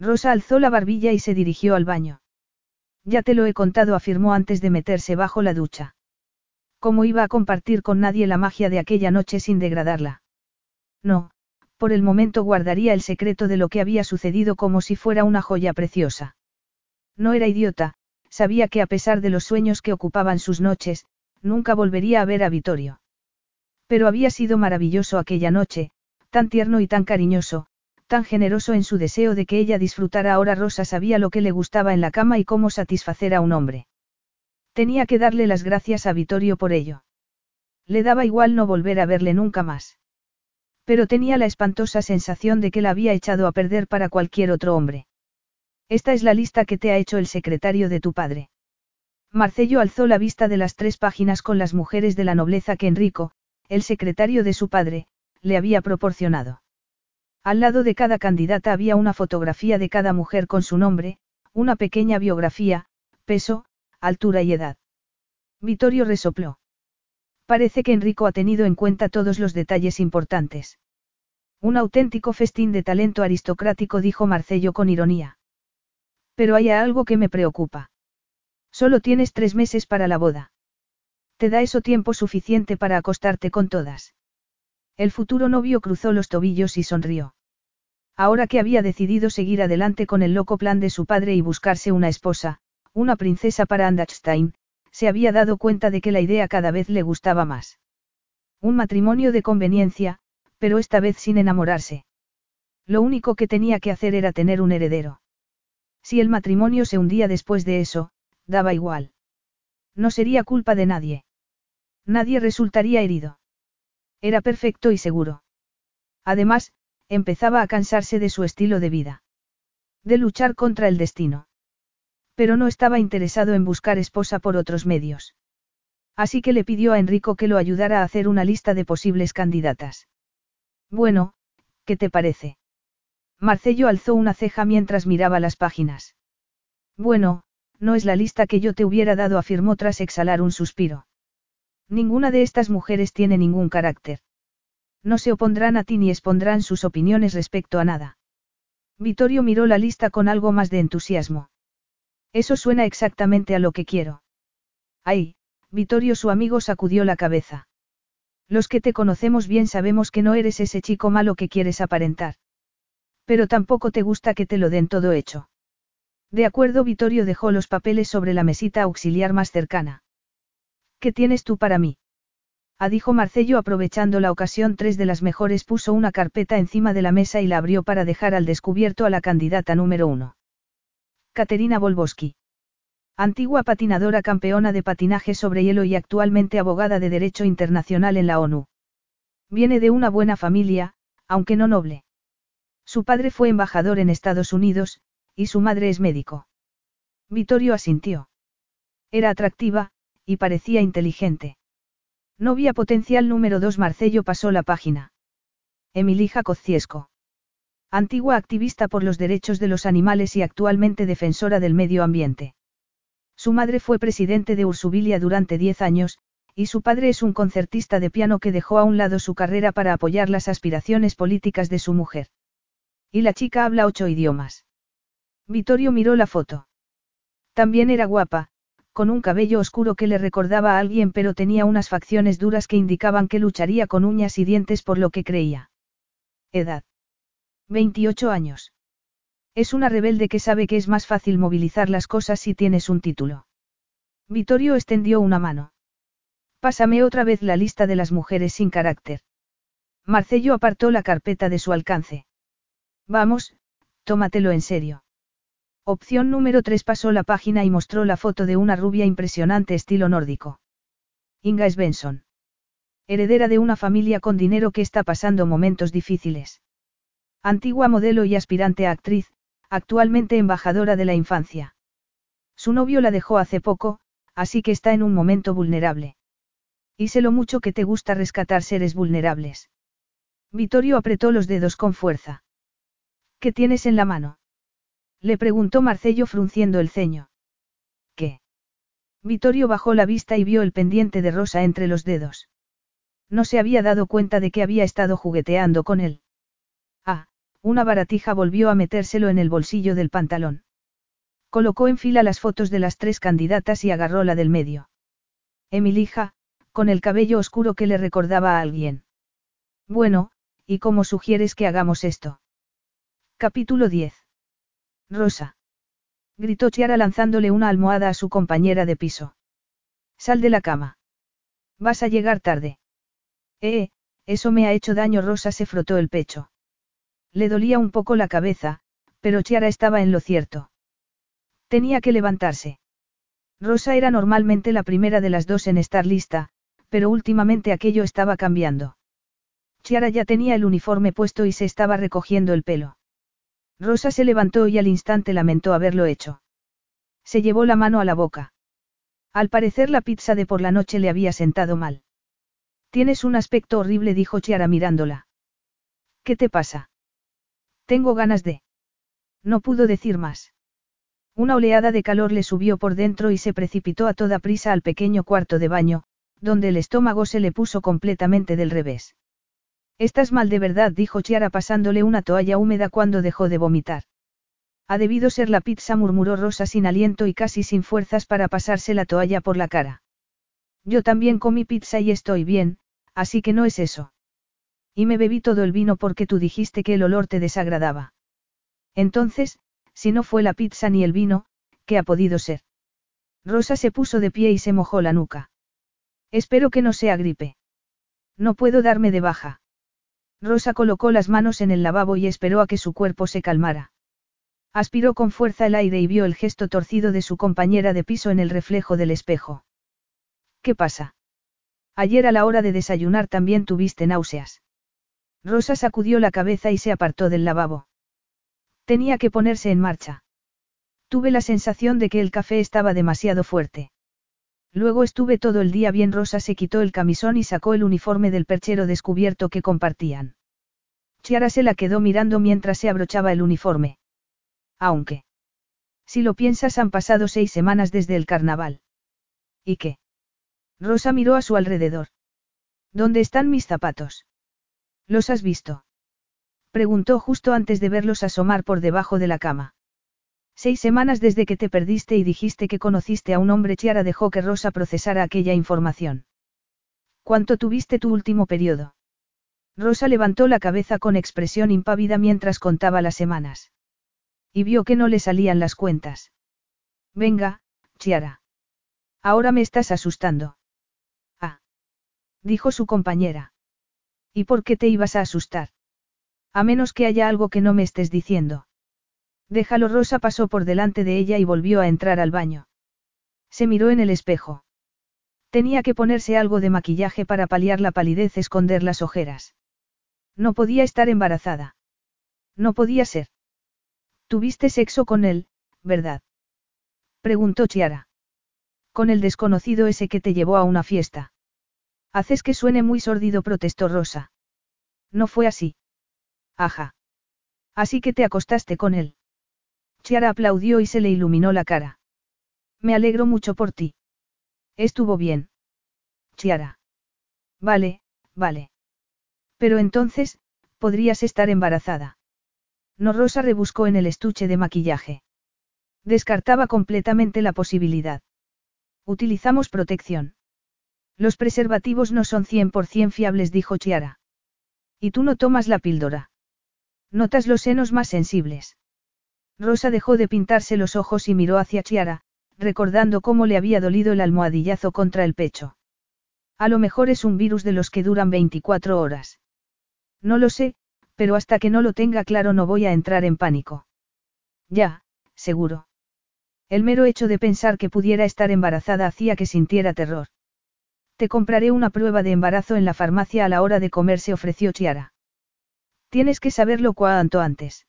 Rosa alzó la barbilla y se dirigió al baño. Ya te lo he contado, afirmó antes de meterse bajo la ducha. ¿Cómo iba a compartir con nadie la magia de aquella noche sin degradarla? No, por el momento guardaría el secreto de lo que había sucedido como si fuera una joya preciosa. No era idiota, sabía que a pesar de los sueños que ocupaban sus noches, nunca volvería a ver a Vittorio. Pero había sido maravilloso aquella noche, tan tierno y tan cariñoso, tan generoso en su deseo de que ella disfrutara ahora Rosa sabía lo que le gustaba en la cama y cómo satisfacer a un hombre. Tenía que darle las gracias a Vittorio por ello. Le daba igual no volver a verle nunca más. Pero tenía la espantosa sensación de que la había echado a perder para cualquier otro hombre. Esta es la lista que te ha hecho el secretario de tu padre. Marcello alzó la vista de las tres páginas con las mujeres de la nobleza que Enrico, el secretario de su padre, le había proporcionado. Al lado de cada candidata había una fotografía de cada mujer con su nombre, una pequeña biografía, peso, altura y edad. Vittorio resopló. Parece que Enrico ha tenido en cuenta todos los detalles importantes. Un auténtico festín de talento aristocrático, dijo Marcello con ironía. Pero hay algo que me preocupa. Solo tienes tres meses para la boda. Te da eso tiempo suficiente para acostarte con todas. El futuro novio cruzó los tobillos y sonrió. Ahora que había decidido seguir adelante con el loco plan de su padre y buscarse una esposa, una princesa para Andachstein, se había dado cuenta de que la idea cada vez le gustaba más. Un matrimonio de conveniencia, pero esta vez sin enamorarse. Lo único que tenía que hacer era tener un heredero. Si el matrimonio se hundía después de eso, daba igual. No sería culpa de nadie. Nadie resultaría herido. Era perfecto y seguro. Además, empezaba a cansarse de su estilo de vida. De luchar contra el destino. Pero no estaba interesado en buscar esposa por otros medios. Así que le pidió a Enrico que lo ayudara a hacer una lista de posibles candidatas. Bueno, ¿qué te parece? Marcello alzó una ceja mientras miraba las páginas. Bueno, no es la lista que yo te hubiera dado, afirmó tras exhalar un suspiro. Ninguna de estas mujeres tiene ningún carácter. No se opondrán a ti ni expondrán sus opiniones respecto a nada. Vittorio miró la lista con algo más de entusiasmo. Eso suena exactamente a lo que quiero. Ay, Vittorio su amigo sacudió la cabeza. Los que te conocemos bien sabemos que no eres ese chico malo que quieres aparentar. Pero tampoco te gusta que te lo den todo hecho. De acuerdo, Vittorio dejó los papeles sobre la mesita auxiliar más cercana. ¿Qué tienes tú para mí? Ah, dijo Marcello aprovechando la ocasión. Tres de las mejores puso una carpeta encima de la mesa y la abrió para dejar al descubierto a la candidata número uno. Caterina Volboski. Antigua patinadora campeona de patinaje sobre hielo y actualmente abogada de Derecho Internacional en la ONU. Viene de una buena familia, aunque no noble. Su padre fue embajador en Estados Unidos, y su madre es médico. Vittorio asintió. Era atractiva, y parecía inteligente. Novia potencial número 2 Marcello pasó la página. Emilija Kociesco. Antigua activista por los derechos de los animales y actualmente defensora del medio ambiente. Su madre fue presidente de Ursubilia durante 10 años, y su padre es un concertista de piano que dejó a un lado su carrera para apoyar las aspiraciones políticas de su mujer. Y la chica habla ocho idiomas. Vittorio miró la foto. También era guapa, con un cabello oscuro que le recordaba a alguien pero tenía unas facciones duras que indicaban que lucharía con uñas y dientes por lo que creía. Edad. 28 años. Es una rebelde que sabe que es más fácil movilizar las cosas si tienes un título. Vittorio extendió una mano. Pásame otra vez la lista de las mujeres sin carácter. Marcello apartó la carpeta de su alcance. Vamos, tómatelo en serio. Opción número 3 pasó la página y mostró la foto de una rubia impresionante estilo nórdico. Inga Svensson. Heredera de una familia con dinero que está pasando momentos difíciles. Antigua modelo y aspirante a actriz, actualmente embajadora de la infancia. Su novio la dejó hace poco, así que está en un momento vulnerable. Y sé lo mucho que te gusta rescatar seres vulnerables. Vittorio apretó los dedos con fuerza. ¿Qué tienes en la mano? Le preguntó Marcello frunciendo el ceño. ¿Qué? Vittorio bajó la vista y vio el pendiente de rosa entre los dedos. No se había dado cuenta de que había estado jugueteando con él. Ah, una baratija volvió a metérselo en el bolsillo del pantalón. Colocó en fila las fotos de las tres candidatas y agarró la del medio. Emilija, con el cabello oscuro que le recordaba a alguien. Bueno, ¿y cómo sugieres que hagamos esto? Capítulo 10. Rosa. Gritó Chiara lanzándole una almohada a su compañera de piso. Sal de la cama. Vas a llegar tarde. Eh, eso me ha hecho daño. Rosa se frotó el pecho. Le dolía un poco la cabeza, pero Chiara estaba en lo cierto. Tenía que levantarse. Rosa era normalmente la primera de las dos en estar lista, pero últimamente aquello estaba cambiando. Chiara ya tenía el uniforme puesto y se estaba recogiendo el pelo. Rosa se levantó y al instante lamentó haberlo hecho. Se llevó la mano a la boca. Al parecer la pizza de por la noche le había sentado mal. Tienes un aspecto horrible, dijo Chiara mirándola. ¿Qué te pasa? Tengo ganas de... No pudo decir más. Una oleada de calor le subió por dentro y se precipitó a toda prisa al pequeño cuarto de baño, donde el estómago se le puso completamente del revés. Estás mal de verdad, dijo Chiara pasándole una toalla húmeda cuando dejó de vomitar. Ha debido ser la pizza, murmuró Rosa sin aliento y casi sin fuerzas para pasarse la toalla por la cara. Yo también comí pizza y estoy bien, así que no es eso. Y me bebí todo el vino porque tú dijiste que el olor te desagradaba. Entonces, si no fue la pizza ni el vino, ¿qué ha podido ser? Rosa se puso de pie y se mojó la nuca. Espero que no sea gripe. No puedo darme de baja. Rosa colocó las manos en el lavabo y esperó a que su cuerpo se calmara. Aspiró con fuerza el aire y vio el gesto torcido de su compañera de piso en el reflejo del espejo. ¿Qué pasa? Ayer a la hora de desayunar también tuviste náuseas. Rosa sacudió la cabeza y se apartó del lavabo. Tenía que ponerse en marcha. Tuve la sensación de que el café estaba demasiado fuerte. Luego estuve todo el día bien Rosa se quitó el camisón y sacó el uniforme del perchero descubierto que compartían. Chiara se la quedó mirando mientras se abrochaba el uniforme. Aunque. Si lo piensas han pasado seis semanas desde el carnaval. ¿Y qué? Rosa miró a su alrededor. ¿Dónde están mis zapatos? ¿Los has visto? Preguntó justo antes de verlos asomar por debajo de la cama. Seis semanas desde que te perdiste y dijiste que conociste a un hombre. Chiara dejó que Rosa procesara aquella información. ¿Cuánto tuviste tu último periodo? Rosa levantó la cabeza con expresión impávida mientras contaba las semanas. Y vio que no le salían las cuentas. Venga, Chiara. Ahora me estás asustando. Ah. Dijo su compañera. ¿Y por qué te ibas a asustar? A menos que haya algo que no me estés diciendo. Déjalo Rosa pasó por delante de ella y volvió a entrar al baño. Se miró en el espejo. Tenía que ponerse algo de maquillaje para paliar la palidez, esconder las ojeras. No podía estar embarazada. No podía ser. Tuviste sexo con él, ¿verdad? Preguntó Chiara. Con el desconocido ese que te llevó a una fiesta. Haces que suene muy sórdido, protestó Rosa. No fue así. Ajá. Así que te acostaste con él. Chiara aplaudió y se le iluminó la cara. Me alegro mucho por ti. Estuvo bien. Chiara. Vale, vale. Pero entonces, podrías estar embarazada. No Rosa rebuscó en el estuche de maquillaje. Descartaba completamente la posibilidad. Utilizamos protección. Los preservativos no son 100% fiables, dijo Chiara. ¿Y tú no tomas la píldora? Notas los senos más sensibles. Rosa dejó de pintarse los ojos y miró hacia Chiara, recordando cómo le había dolido el almohadillazo contra el pecho. A lo mejor es un virus de los que duran 24 horas. No lo sé, pero hasta que no lo tenga claro no voy a entrar en pánico. Ya, seguro. El mero hecho de pensar que pudiera estar embarazada hacía que sintiera terror. Te compraré una prueba de embarazo en la farmacia a la hora de comer, se ofreció Chiara. Tienes que saberlo cuanto antes.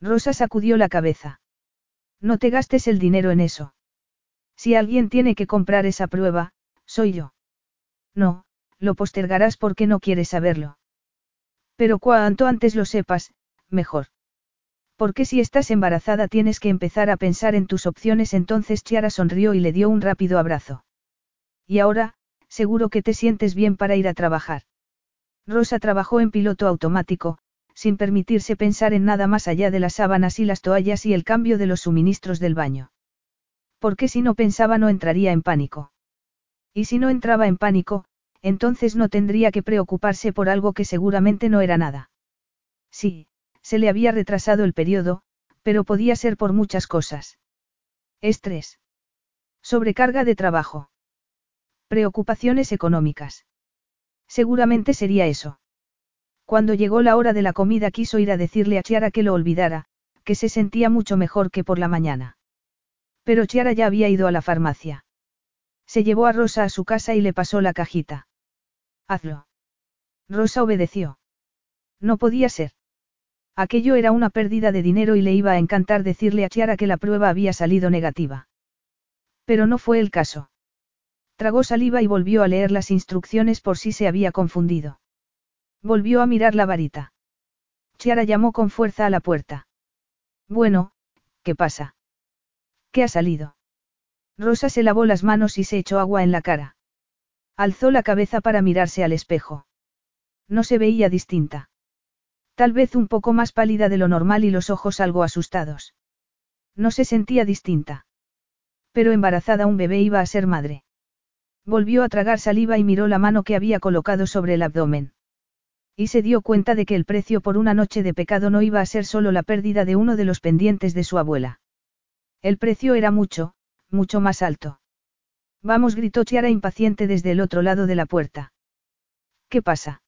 Rosa sacudió la cabeza. No te gastes el dinero en eso. Si alguien tiene que comprar esa prueba, soy yo. No, lo postergarás porque no quieres saberlo. Pero cuanto antes lo sepas, mejor. Porque si estás embarazada tienes que empezar a pensar en tus opciones. Entonces Chiara sonrió y le dio un rápido abrazo. Y ahora, seguro que te sientes bien para ir a trabajar. Rosa trabajó en piloto automático, sin permitirse pensar en nada más allá de las sábanas y las toallas y el cambio de los suministros del baño. Porque si no pensaba no entraría en pánico. Y si no entraba en pánico, entonces no tendría que preocuparse por algo que seguramente no era nada. Sí, se le había retrasado el periodo, pero podía ser por muchas cosas. Estrés. Sobrecarga de trabajo. Preocupaciones económicas. Seguramente sería eso. Cuando llegó la hora de la comida quiso ir a decirle a Chiara que lo olvidara, que se sentía mucho mejor que por la mañana. Pero Chiara ya había ido a la farmacia. Se llevó a Rosa a su casa y le pasó la cajita. Hazlo. Rosa obedeció. No podía ser. Aquello era una pérdida de dinero y le iba a encantar decirle a Chiara que la prueba había salido negativa. Pero no fue el caso. Tragó saliva y volvió a leer las instrucciones por si se había confundido. Volvió a mirar la varita. Chiara llamó con fuerza a la puerta. Bueno, ¿qué pasa? ¿Qué ha salido? Rosa se lavó las manos y se echó agua en la cara. Alzó la cabeza para mirarse al espejo. No se veía distinta. Tal vez un poco más pálida de lo normal y los ojos algo asustados. No se sentía distinta. Pero embarazada un bebé iba a ser madre. Volvió a tragar saliva y miró la mano que había colocado sobre el abdomen. Y se dio cuenta de que el precio por una noche de pecado no iba a ser solo la pérdida de uno de los pendientes de su abuela. El precio era mucho, mucho más alto. Vamos, gritó Chiara impaciente desde el otro lado de la puerta. ¿Qué pasa?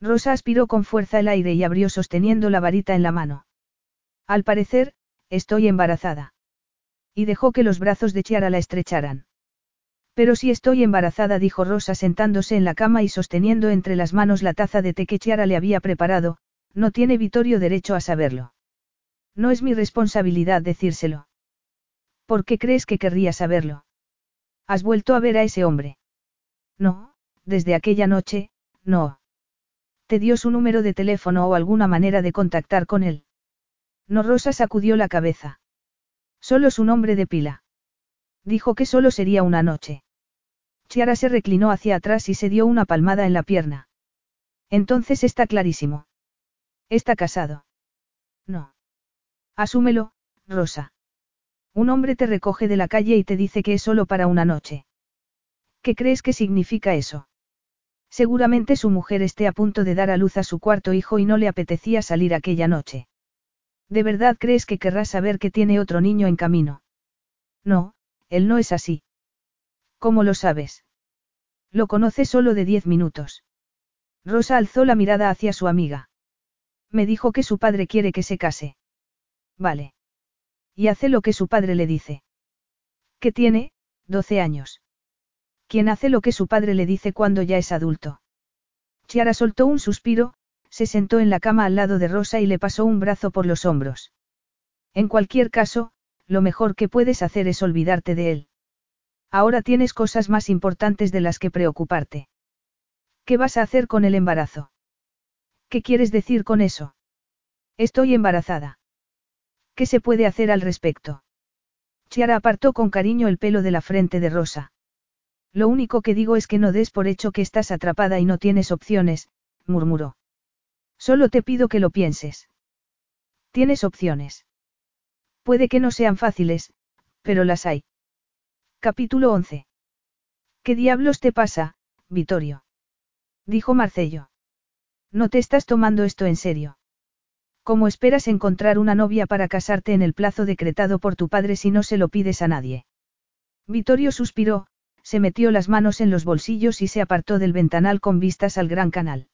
Rosa aspiró con fuerza el aire y abrió sosteniendo la varita en la mano. Al parecer, estoy embarazada. Y dejó que los brazos de Chiara la estrecharan. Pero si estoy embarazada, dijo Rosa sentándose en la cama y sosteniendo entre las manos la taza de té que Chiara le había preparado, no tiene Vittorio derecho a saberlo. No es mi responsabilidad decírselo. ¿Por qué crees que querría saberlo? ¿Has vuelto a ver a ese hombre? No, desde aquella noche, no. ¿Te dio su número de teléfono o alguna manera de contactar con él? No Rosa sacudió la cabeza. Solo su nombre de pila. Dijo que solo sería una noche. Chiara se reclinó hacia atrás y se dio una palmada en la pierna. Entonces está clarísimo. Está casado. No. Asúmelo, Rosa. Un hombre te recoge de la calle y te dice que es solo para una noche. ¿Qué crees que significa eso? Seguramente su mujer esté a punto de dar a luz a su cuarto hijo y no le apetecía salir aquella noche. ¿De verdad crees que querrá saber que tiene otro niño en camino? No, él no es así. ¿Cómo lo sabes? Lo conoce solo de diez minutos. Rosa alzó la mirada hacia su amiga. Me dijo que su padre quiere que se case. Vale. Y hace lo que su padre le dice. ¿Qué tiene? Doce años quien hace lo que su padre le dice cuando ya es adulto. Chiara soltó un suspiro, se sentó en la cama al lado de Rosa y le pasó un brazo por los hombros. En cualquier caso, lo mejor que puedes hacer es olvidarte de él. Ahora tienes cosas más importantes de las que preocuparte. ¿Qué vas a hacer con el embarazo? ¿Qué quieres decir con eso? Estoy embarazada. ¿Qué se puede hacer al respecto? Chiara apartó con cariño el pelo de la frente de Rosa. Lo único que digo es que no des por hecho que estás atrapada y no tienes opciones, murmuró. Solo te pido que lo pienses. Tienes opciones. Puede que no sean fáciles, pero las hay. Capítulo 11. ¿Qué diablos te pasa, Vittorio? Dijo Marcello. No te estás tomando esto en serio. ¿Cómo esperas encontrar una novia para casarte en el plazo decretado por tu padre si no se lo pides a nadie? Vittorio suspiró, se metió las manos en los bolsillos y se apartó del ventanal con vistas al gran canal.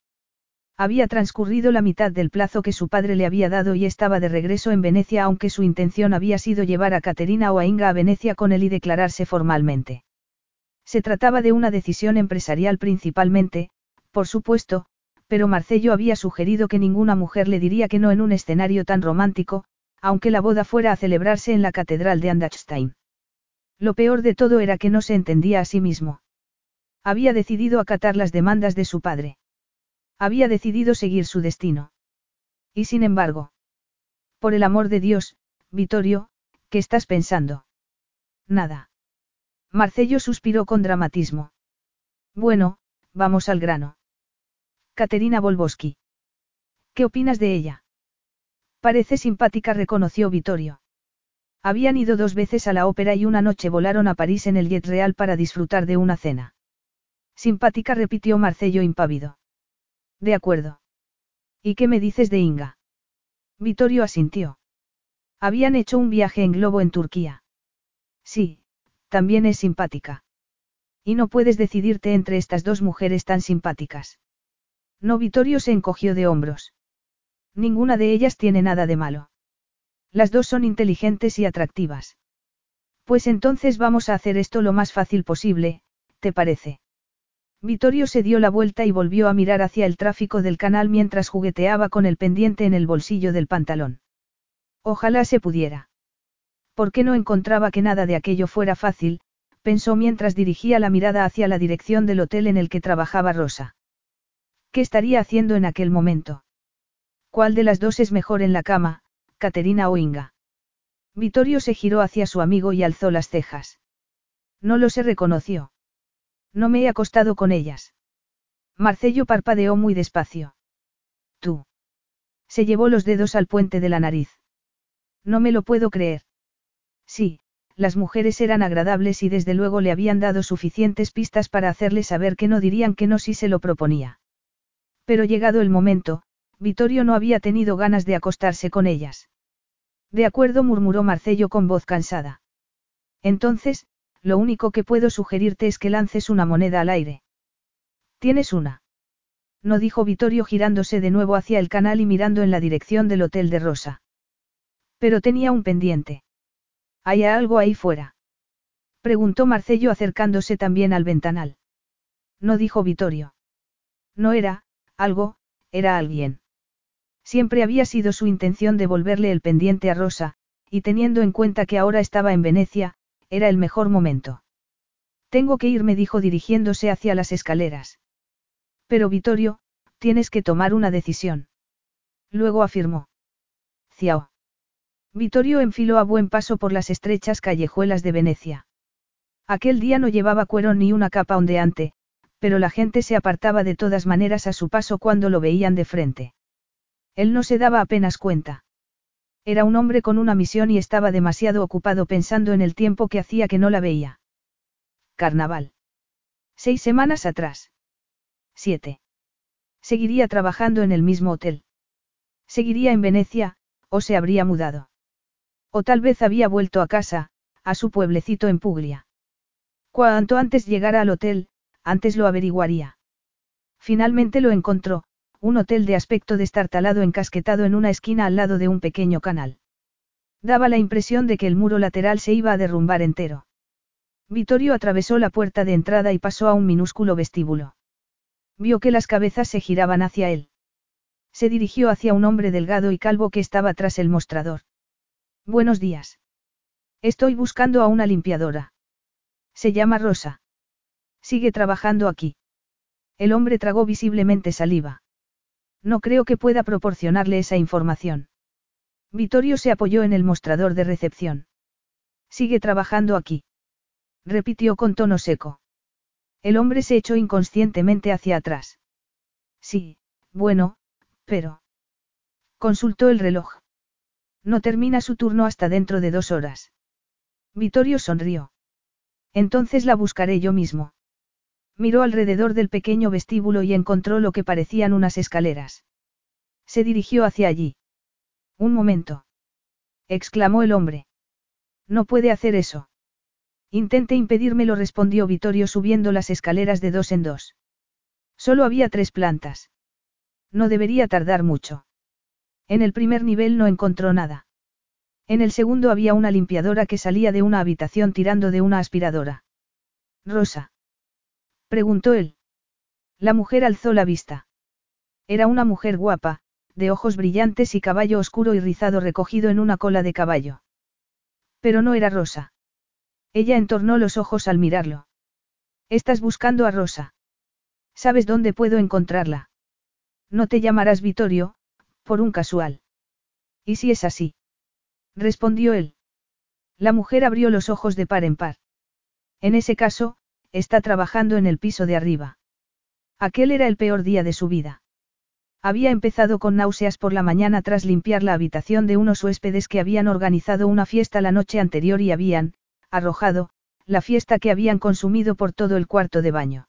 Había transcurrido la mitad del plazo que su padre le había dado y estaba de regreso en Venecia aunque su intención había sido llevar a Caterina o a Inga a Venecia con él y declararse formalmente. Se trataba de una decisión empresarial principalmente, por supuesto, pero Marcello había sugerido que ninguna mujer le diría que no en un escenario tan romántico, aunque la boda fuera a celebrarse en la Catedral de Andachstein. Lo peor de todo era que no se entendía a sí mismo. Había decidido acatar las demandas de su padre. Había decidido seguir su destino. Y sin embargo. Por el amor de Dios, Vittorio, ¿qué estás pensando? Nada. Marcello suspiró con dramatismo. Bueno, vamos al grano. Caterina Volboski. ¿Qué opinas de ella? Parece simpática, reconoció Vittorio. Habían ido dos veces a la ópera y una noche volaron a París en el Jet Real para disfrutar de una cena. Simpática, repitió Marcello impávido. De acuerdo. ¿Y qué me dices de Inga? Vittorio asintió. Habían hecho un viaje en globo en Turquía. Sí, también es simpática. Y no puedes decidirte entre estas dos mujeres tan simpáticas. No, Vittorio se encogió de hombros. Ninguna de ellas tiene nada de malo. Las dos son inteligentes y atractivas. Pues entonces vamos a hacer esto lo más fácil posible, ¿te parece? Vittorio se dio la vuelta y volvió a mirar hacia el tráfico del canal mientras jugueteaba con el pendiente en el bolsillo del pantalón. Ojalá se pudiera. ¿Por qué no encontraba que nada de aquello fuera fácil? pensó mientras dirigía la mirada hacia la dirección del hotel en el que trabajaba Rosa. ¿Qué estaría haciendo en aquel momento? ¿Cuál de las dos es mejor en la cama, Caterina o Inga? Vittorio se giró hacia su amigo y alzó las cejas. No lo se reconoció. No me he acostado con ellas. Marcello parpadeó muy despacio. Tú. Se llevó los dedos al puente de la nariz. No me lo puedo creer. Sí, las mujeres eran agradables y desde luego le habían dado suficientes pistas para hacerle saber que no dirían que no si se lo proponía. Pero llegado el momento, Vittorio no había tenido ganas de acostarse con ellas. De acuerdo, murmuró Marcello con voz cansada. Entonces, lo único que puedo sugerirte es que lances una moneda al aire. ¿Tienes una? No dijo Vittorio girándose de nuevo hacia el canal y mirando en la dirección del hotel de Rosa. Pero tenía un pendiente. ¿Hay algo ahí fuera? Preguntó Marcello acercándose también al ventanal. No dijo Vittorio. No era, algo, era alguien. Siempre había sido su intención devolverle el pendiente a Rosa, y teniendo en cuenta que ahora estaba en Venecia, era el mejor momento. Tengo que irme, dijo dirigiéndose hacia las escaleras. Pero Vittorio, tienes que tomar una decisión. Luego afirmó. Ciao. Vittorio enfiló a buen paso por las estrechas callejuelas de Venecia. Aquel día no llevaba cuero ni una capa ondeante, pero la gente se apartaba de todas maneras a su paso cuando lo veían de frente. Él no se daba apenas cuenta. Era un hombre con una misión y estaba demasiado ocupado pensando en el tiempo que hacía que no la veía. Carnaval. Seis semanas atrás. Siete. Seguiría trabajando en el mismo hotel. Seguiría en Venecia, o se habría mudado. O tal vez había vuelto a casa, a su pueblecito en Puglia. Cuanto antes llegara al hotel, antes lo averiguaría. Finalmente lo encontró, un hotel de aspecto destartalado encasquetado en una esquina al lado de un pequeño canal. Daba la impresión de que el muro lateral se iba a derrumbar entero. Vittorio atravesó la puerta de entrada y pasó a un minúsculo vestíbulo. Vio que las cabezas se giraban hacia él. Se dirigió hacia un hombre delgado y calvo que estaba tras el mostrador. Buenos días. Estoy buscando a una limpiadora. Se llama Rosa. Sigue trabajando aquí. El hombre tragó visiblemente saliva. No creo que pueda proporcionarle esa información. Vittorio se apoyó en el mostrador de recepción. Sigue trabajando aquí. Repitió con tono seco. El hombre se echó inconscientemente hacia atrás. Sí, bueno, pero... Consultó el reloj. No termina su turno hasta dentro de dos horas. Vittorio sonrió. Entonces la buscaré yo mismo. Miró alrededor del pequeño vestíbulo y encontró lo que parecían unas escaleras. Se dirigió hacia allí. Un momento. exclamó el hombre. No puede hacer eso. Intente impedírmelo, respondió Vittorio subiendo las escaleras de dos en dos. Solo había tres plantas. No debería tardar mucho. En el primer nivel no encontró nada. En el segundo había una limpiadora que salía de una habitación tirando de una aspiradora. Rosa. Preguntó él. La mujer alzó la vista. Era una mujer guapa, de ojos brillantes y caballo oscuro y rizado recogido en una cola de caballo. Pero no era Rosa. Ella entornó los ojos al mirarlo. Estás buscando a Rosa. ¿Sabes dónde puedo encontrarla? No te llamarás Vittorio, por un casual. ¿Y si es así? respondió él. La mujer abrió los ojos de par en par. En ese caso, está trabajando en el piso de arriba. Aquel era el peor día de su vida. Había empezado con náuseas por la mañana tras limpiar la habitación de unos huéspedes que habían organizado una fiesta la noche anterior y habían, arrojado, la fiesta que habían consumido por todo el cuarto de baño.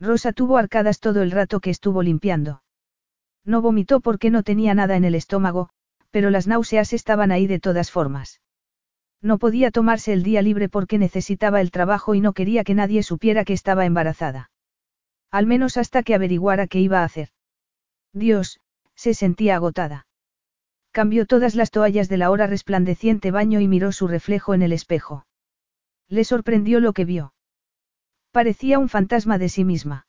Rosa tuvo arcadas todo el rato que estuvo limpiando. No vomitó porque no tenía nada en el estómago, pero las náuseas estaban ahí de todas formas. No podía tomarse el día libre porque necesitaba el trabajo y no quería que nadie supiera que estaba embarazada. Al menos hasta que averiguara qué iba a hacer. Dios, se sentía agotada. Cambió todas las toallas de la hora resplandeciente baño y miró su reflejo en el espejo. Le sorprendió lo que vio. Parecía un fantasma de sí misma.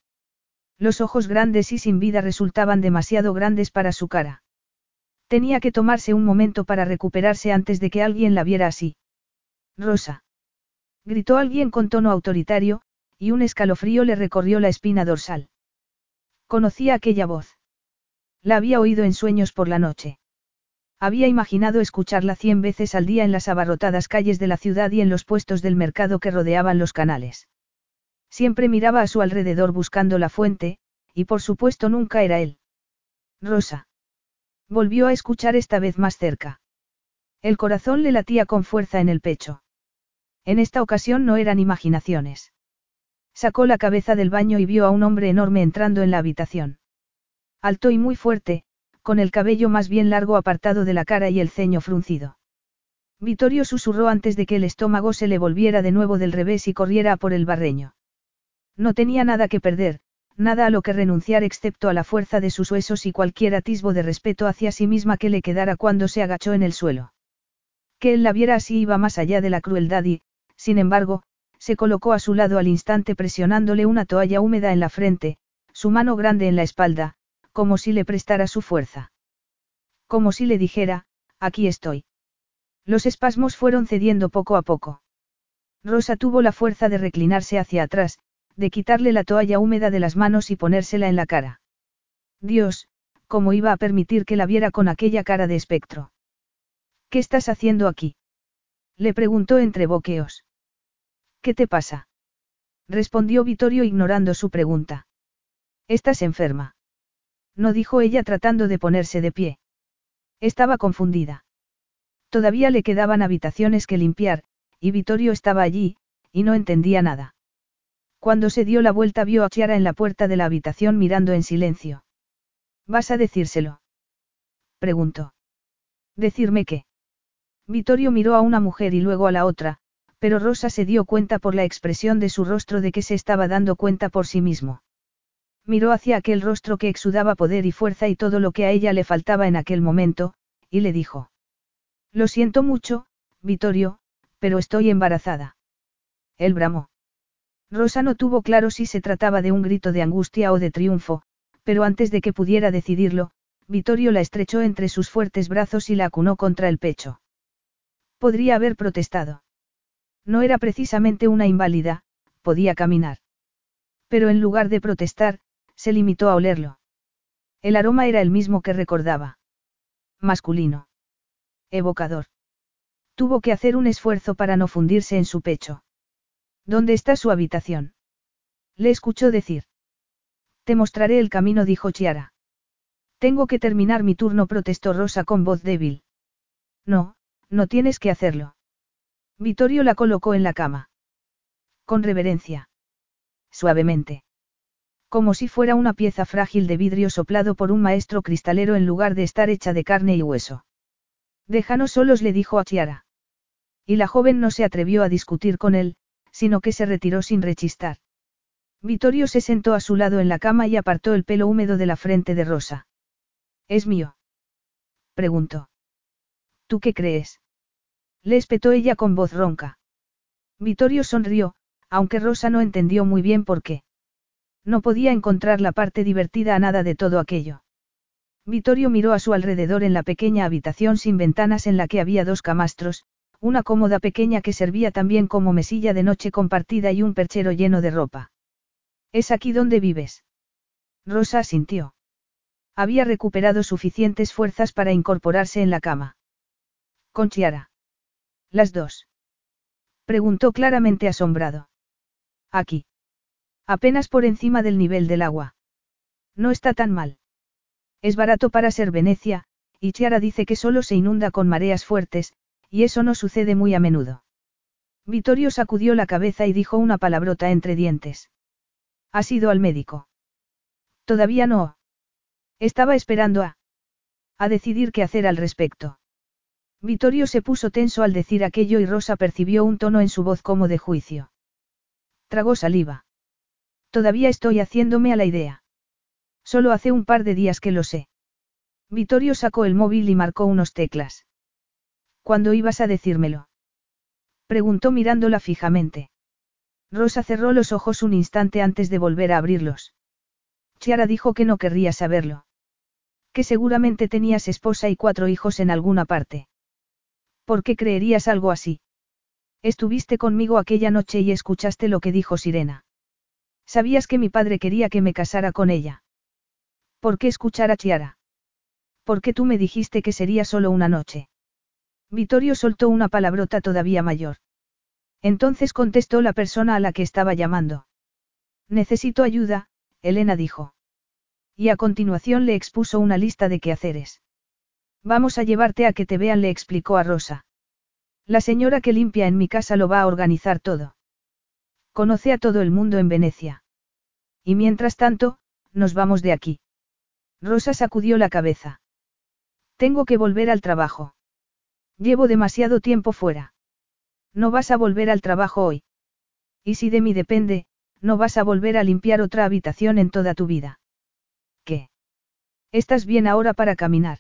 Los ojos grandes y sin vida resultaban demasiado grandes para su cara. Tenía que tomarse un momento para recuperarse antes de que alguien la viera así. Rosa. Gritó alguien con tono autoritario, y un escalofrío le recorrió la espina dorsal. Conocía aquella voz. La había oído en sueños por la noche. Había imaginado escucharla cien veces al día en las abarrotadas calles de la ciudad y en los puestos del mercado que rodeaban los canales. Siempre miraba a su alrededor buscando la fuente, y por supuesto nunca era él. Rosa. Volvió a escuchar esta vez más cerca. El corazón le latía con fuerza en el pecho. En esta ocasión no eran imaginaciones. Sacó la cabeza del baño y vio a un hombre enorme entrando en la habitación. Alto y muy fuerte, con el cabello más bien largo apartado de la cara y el ceño fruncido. Vittorio susurró antes de que el estómago se le volviera de nuevo del revés y corriera por el barreño. No tenía nada que perder, nada a lo que renunciar excepto a la fuerza de sus huesos y cualquier atisbo de respeto hacia sí misma que le quedara cuando se agachó en el suelo. Que él la viera así iba más allá de la crueldad y, sin embargo, se colocó a su lado al instante presionándole una toalla húmeda en la frente, su mano grande en la espalda, como si le prestara su fuerza. Como si le dijera, aquí estoy. Los espasmos fueron cediendo poco a poco. Rosa tuvo la fuerza de reclinarse hacia atrás, de quitarle la toalla húmeda de las manos y ponérsela en la cara. Dios, ¿cómo iba a permitir que la viera con aquella cara de espectro? ¿Qué estás haciendo aquí? Le preguntó entre boqueos. ¿Qué te pasa? Respondió Vittorio ignorando su pregunta. Estás enferma. No dijo ella tratando de ponerse de pie. Estaba confundida. Todavía le quedaban habitaciones que limpiar, y Vittorio estaba allí, y no entendía nada. Cuando se dio la vuelta vio a Chiara en la puerta de la habitación mirando en silencio. ¿Vas a decírselo? Preguntó. ¿Decirme qué? Vittorio miró a una mujer y luego a la otra, pero Rosa se dio cuenta por la expresión de su rostro de que se estaba dando cuenta por sí mismo. Miró hacia aquel rostro que exudaba poder y fuerza y todo lo que a ella le faltaba en aquel momento, y le dijo. Lo siento mucho, Vittorio, pero estoy embarazada. Él bramó. Rosa no tuvo claro si se trataba de un grito de angustia o de triunfo, pero antes de que pudiera decidirlo, Vittorio la estrechó entre sus fuertes brazos y la acunó contra el pecho. Podría haber protestado. No era precisamente una inválida, podía caminar. Pero en lugar de protestar, se limitó a olerlo. El aroma era el mismo que recordaba. Masculino. Evocador. Tuvo que hacer un esfuerzo para no fundirse en su pecho. ¿Dónde está su habitación? Le escuchó decir. Te mostraré el camino, dijo Chiara. Tengo que terminar mi turno, protestó Rosa con voz débil. No, no tienes que hacerlo. Vittorio la colocó en la cama. Con reverencia. Suavemente. Como si fuera una pieza frágil de vidrio soplado por un maestro cristalero en lugar de estar hecha de carne y hueso. Déjanos solos, le dijo a Chiara. Y la joven no se atrevió a discutir con él, sino que se retiró sin rechistar. Vittorio se sentó a su lado en la cama y apartó el pelo húmedo de la frente de Rosa. ¿Es mío? preguntó. ¿Tú qué crees? Le espetó ella con voz ronca. Vittorio sonrió, aunque Rosa no entendió muy bien por qué. No podía encontrar la parte divertida a nada de todo aquello. Vittorio miró a su alrededor en la pequeña habitación sin ventanas en la que había dos camastros, una cómoda pequeña que servía también como mesilla de noche compartida y un perchero lleno de ropa. ¿Es aquí donde vives? Rosa asintió. Había recuperado suficientes fuerzas para incorporarse en la cama. Con Chiara. Las dos. Preguntó claramente asombrado. Aquí. Apenas por encima del nivel del agua. No está tan mal. Es barato para ser Venecia, y Chiara dice que solo se inunda con mareas fuertes, y eso no sucede muy a menudo. Vittorio sacudió la cabeza y dijo una palabrota entre dientes. ¿Has ido al médico? Todavía no. Estaba esperando a... a decidir qué hacer al respecto. Vittorio se puso tenso al decir aquello y Rosa percibió un tono en su voz como de juicio. Tragó saliva. Todavía estoy haciéndome a la idea. Solo hace un par de días que lo sé. Vittorio sacó el móvil y marcó unos teclas. ¿Cuándo ibas a decírmelo? Preguntó mirándola fijamente. Rosa cerró los ojos un instante antes de volver a abrirlos. Chiara dijo que no querría saberlo. Que seguramente tenías esposa y cuatro hijos en alguna parte. ¿Por qué creerías algo así? Estuviste conmigo aquella noche y escuchaste lo que dijo Sirena. Sabías que mi padre quería que me casara con ella. ¿Por qué escuchar a Chiara? qué tú me dijiste que sería solo una noche. Vittorio soltó una palabrota todavía mayor. Entonces contestó la persona a la que estaba llamando. Necesito ayuda, Elena dijo. Y a continuación le expuso una lista de quehaceres. Vamos a llevarte a que te vean, le explicó a Rosa. La señora que limpia en mi casa lo va a organizar todo. Conoce a todo el mundo en Venecia. Y mientras tanto, nos vamos de aquí. Rosa sacudió la cabeza. Tengo que volver al trabajo. Llevo demasiado tiempo fuera. No vas a volver al trabajo hoy. Y si de mí depende, no vas a volver a limpiar otra habitación en toda tu vida. ¿Qué? ¿Estás bien ahora para caminar?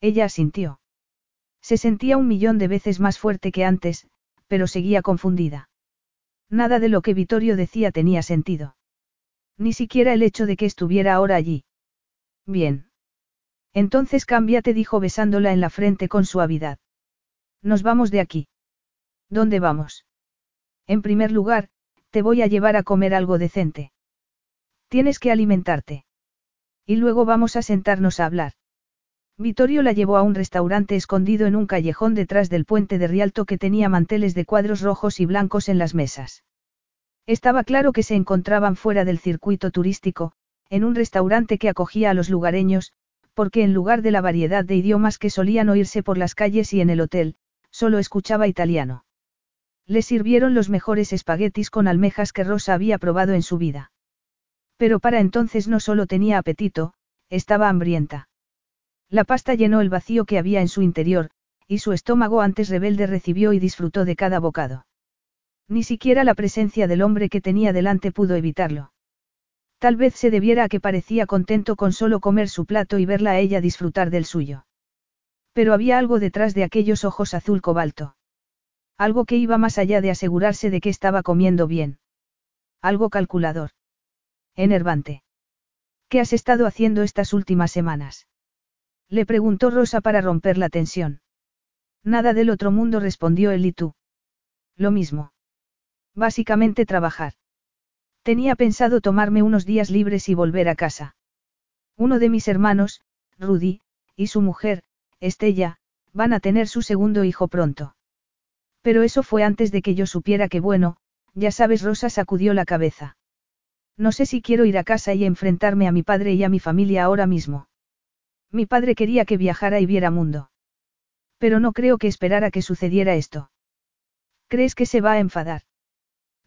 Ella asintió. Se sentía un millón de veces más fuerte que antes, pero seguía confundida. Nada de lo que Vittorio decía tenía sentido. Ni siquiera el hecho de que estuviera ahora allí. Bien. Entonces cámbiate, dijo besándola en la frente con suavidad. Nos vamos de aquí. ¿Dónde vamos? En primer lugar, te voy a llevar a comer algo decente. Tienes que alimentarte. Y luego vamos a sentarnos a hablar. Vittorio la llevó a un restaurante escondido en un callejón detrás del puente de Rialto que tenía manteles de cuadros rojos y blancos en las mesas. Estaba claro que se encontraban fuera del circuito turístico, en un restaurante que acogía a los lugareños, porque en lugar de la variedad de idiomas que solían oírse por las calles y en el hotel, solo escuchaba italiano. Le sirvieron los mejores espaguetis con almejas que Rosa había probado en su vida. Pero para entonces no solo tenía apetito, estaba hambrienta. La pasta llenó el vacío que había en su interior, y su estómago antes rebelde recibió y disfrutó de cada bocado. Ni siquiera la presencia del hombre que tenía delante pudo evitarlo. Tal vez se debiera a que parecía contento con solo comer su plato y verla a ella disfrutar del suyo. Pero había algo detrás de aquellos ojos azul cobalto. Algo que iba más allá de asegurarse de que estaba comiendo bien. Algo calculador. Enervante. ¿Qué has estado haciendo estas últimas semanas? Le preguntó Rosa para romper la tensión. Nada del otro mundo respondió él y tú. Lo mismo. Básicamente trabajar. Tenía pensado tomarme unos días libres y volver a casa. Uno de mis hermanos, Rudy, y su mujer, Estella, van a tener su segundo hijo pronto. Pero eso fue antes de que yo supiera que bueno, ya sabes, Rosa sacudió la cabeza. No sé si quiero ir a casa y enfrentarme a mi padre y a mi familia ahora mismo. Mi padre quería que viajara y viera mundo. Pero no creo que esperara que sucediera esto. ¿Crees que se va a enfadar?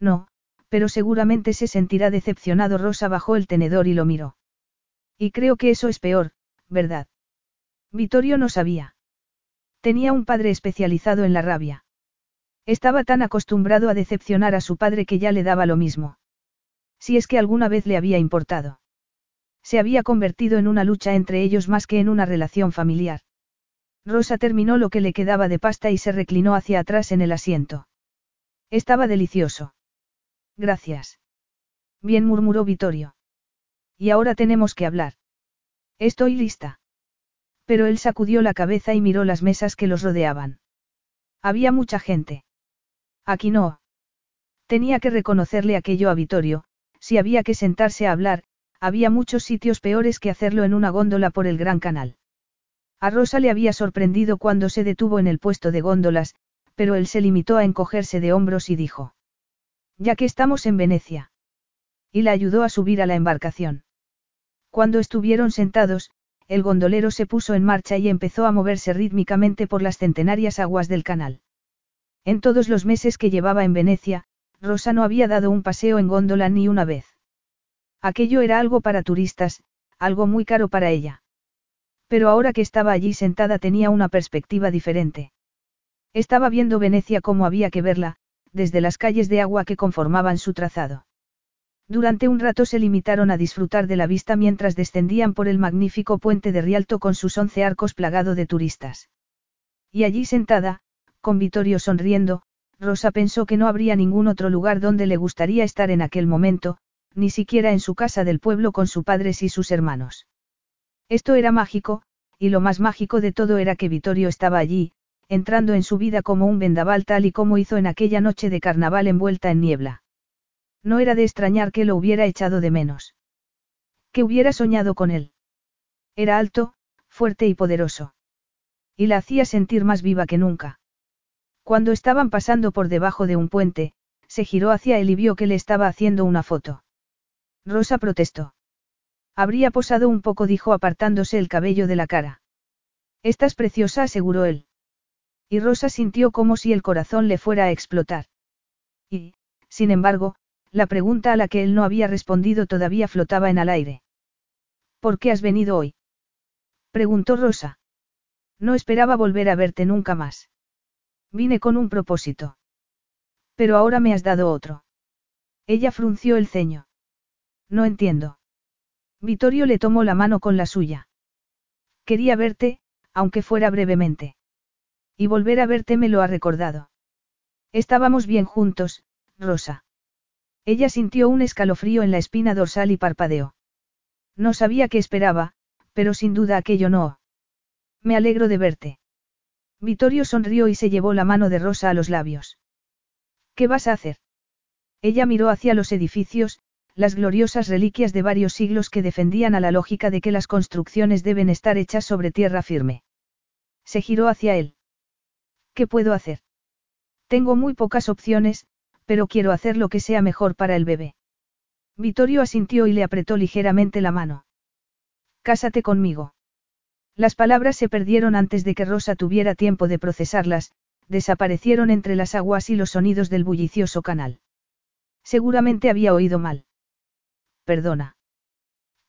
No, Pero seguramente se sentirá decepcionado. Rosa bajó el tenedor y lo miró. Y creo que eso es peor, ¿verdad? Vittorio no sabía. Tenía un padre especializado en la rabia. Estaba tan acostumbrado a decepcionar a su padre que ya le daba lo mismo. Si es que alguna vez le había importado. Se había convertido en una lucha entre ellos más que en una relación familiar. Rosa terminó lo que le quedaba de pasta y se reclinó hacia atrás en el asiento. Estaba delicioso. Gracias. Bien murmuró Vittorio. Y ahora tenemos que hablar. Estoy lista. Pero él sacudió la cabeza y miró las mesas que los rodeaban. Había mucha gente. Aquí no. Tenía que reconocerle aquello a Vittorio, si había que sentarse a hablar, había muchos sitios peores que hacerlo en una góndola por el Gran Canal. A Rosa le había sorprendido cuando se detuvo en el puesto de góndolas, pero él se limitó a encogerse de hombros y dijo. Ya que estamos en Venecia. Y la ayudó a subir a la embarcación. Cuando estuvieron sentados, el gondolero se puso en marcha y empezó a moverse rítmicamente por las centenarias aguas del canal. En todos los meses que llevaba en Venecia, Rosa no había dado un paseo en góndola ni una vez. Aquello era algo para turistas, algo muy caro para ella. Pero ahora que estaba allí sentada tenía una perspectiva diferente. Estaba viendo Venecia como había que verla, desde las calles de agua que conformaban su trazado. Durante un rato se limitaron a disfrutar de la vista mientras descendían por el magnífico puente de Rialto con sus once arcos plagado de turistas. Y allí sentada, con Vittorio sonriendo, Rosa pensó que no habría ningún otro lugar donde le gustaría estar en aquel momento, ni siquiera en su casa del pueblo con sus padres y sus hermanos. Esto era mágico, y lo más mágico de todo era que Vittorio estaba allí, entrando en su vida como un vendaval tal y como hizo en aquella noche de carnaval envuelta en niebla. No era de extrañar que lo hubiera echado de menos. Que hubiera soñado con él. Era alto, fuerte y poderoso. Y la hacía sentir más viva que nunca. Cuando estaban pasando por debajo de un puente, se giró hacia él y vio que le estaba haciendo una foto. Rosa protestó. Habría posado un poco, dijo apartándose el cabello de la cara. Estás preciosa, aseguró él. Y Rosa sintió como si el corazón le fuera a explotar. Y, sin embargo, la pregunta a la que él no había respondido todavía flotaba en el aire. ¿Por qué has venido hoy? preguntó Rosa. No esperaba volver a verte nunca más. Vine con un propósito. Pero ahora me has dado otro. Ella frunció el ceño. No entiendo. Vittorio le tomó la mano con la suya. Quería verte, aunque fuera brevemente. Y volver a verte me lo ha recordado. Estábamos bien juntos, Rosa. Ella sintió un escalofrío en la espina dorsal y parpadeó. No sabía qué esperaba, pero sin duda aquello no. Me alegro de verte. Vittorio sonrió y se llevó la mano de Rosa a los labios. ¿Qué vas a hacer? Ella miró hacia los edificios, las gloriosas reliquias de varios siglos que defendían a la lógica de que las construcciones deben estar hechas sobre tierra firme. Se giró hacia él. ¿Qué puedo hacer? Tengo muy pocas opciones, pero quiero hacer lo que sea mejor para el bebé. Vittorio asintió y le apretó ligeramente la mano. Cásate conmigo. Las palabras se perdieron antes de que Rosa tuviera tiempo de procesarlas, desaparecieron entre las aguas y los sonidos del bullicioso canal. Seguramente había oído mal. Perdona.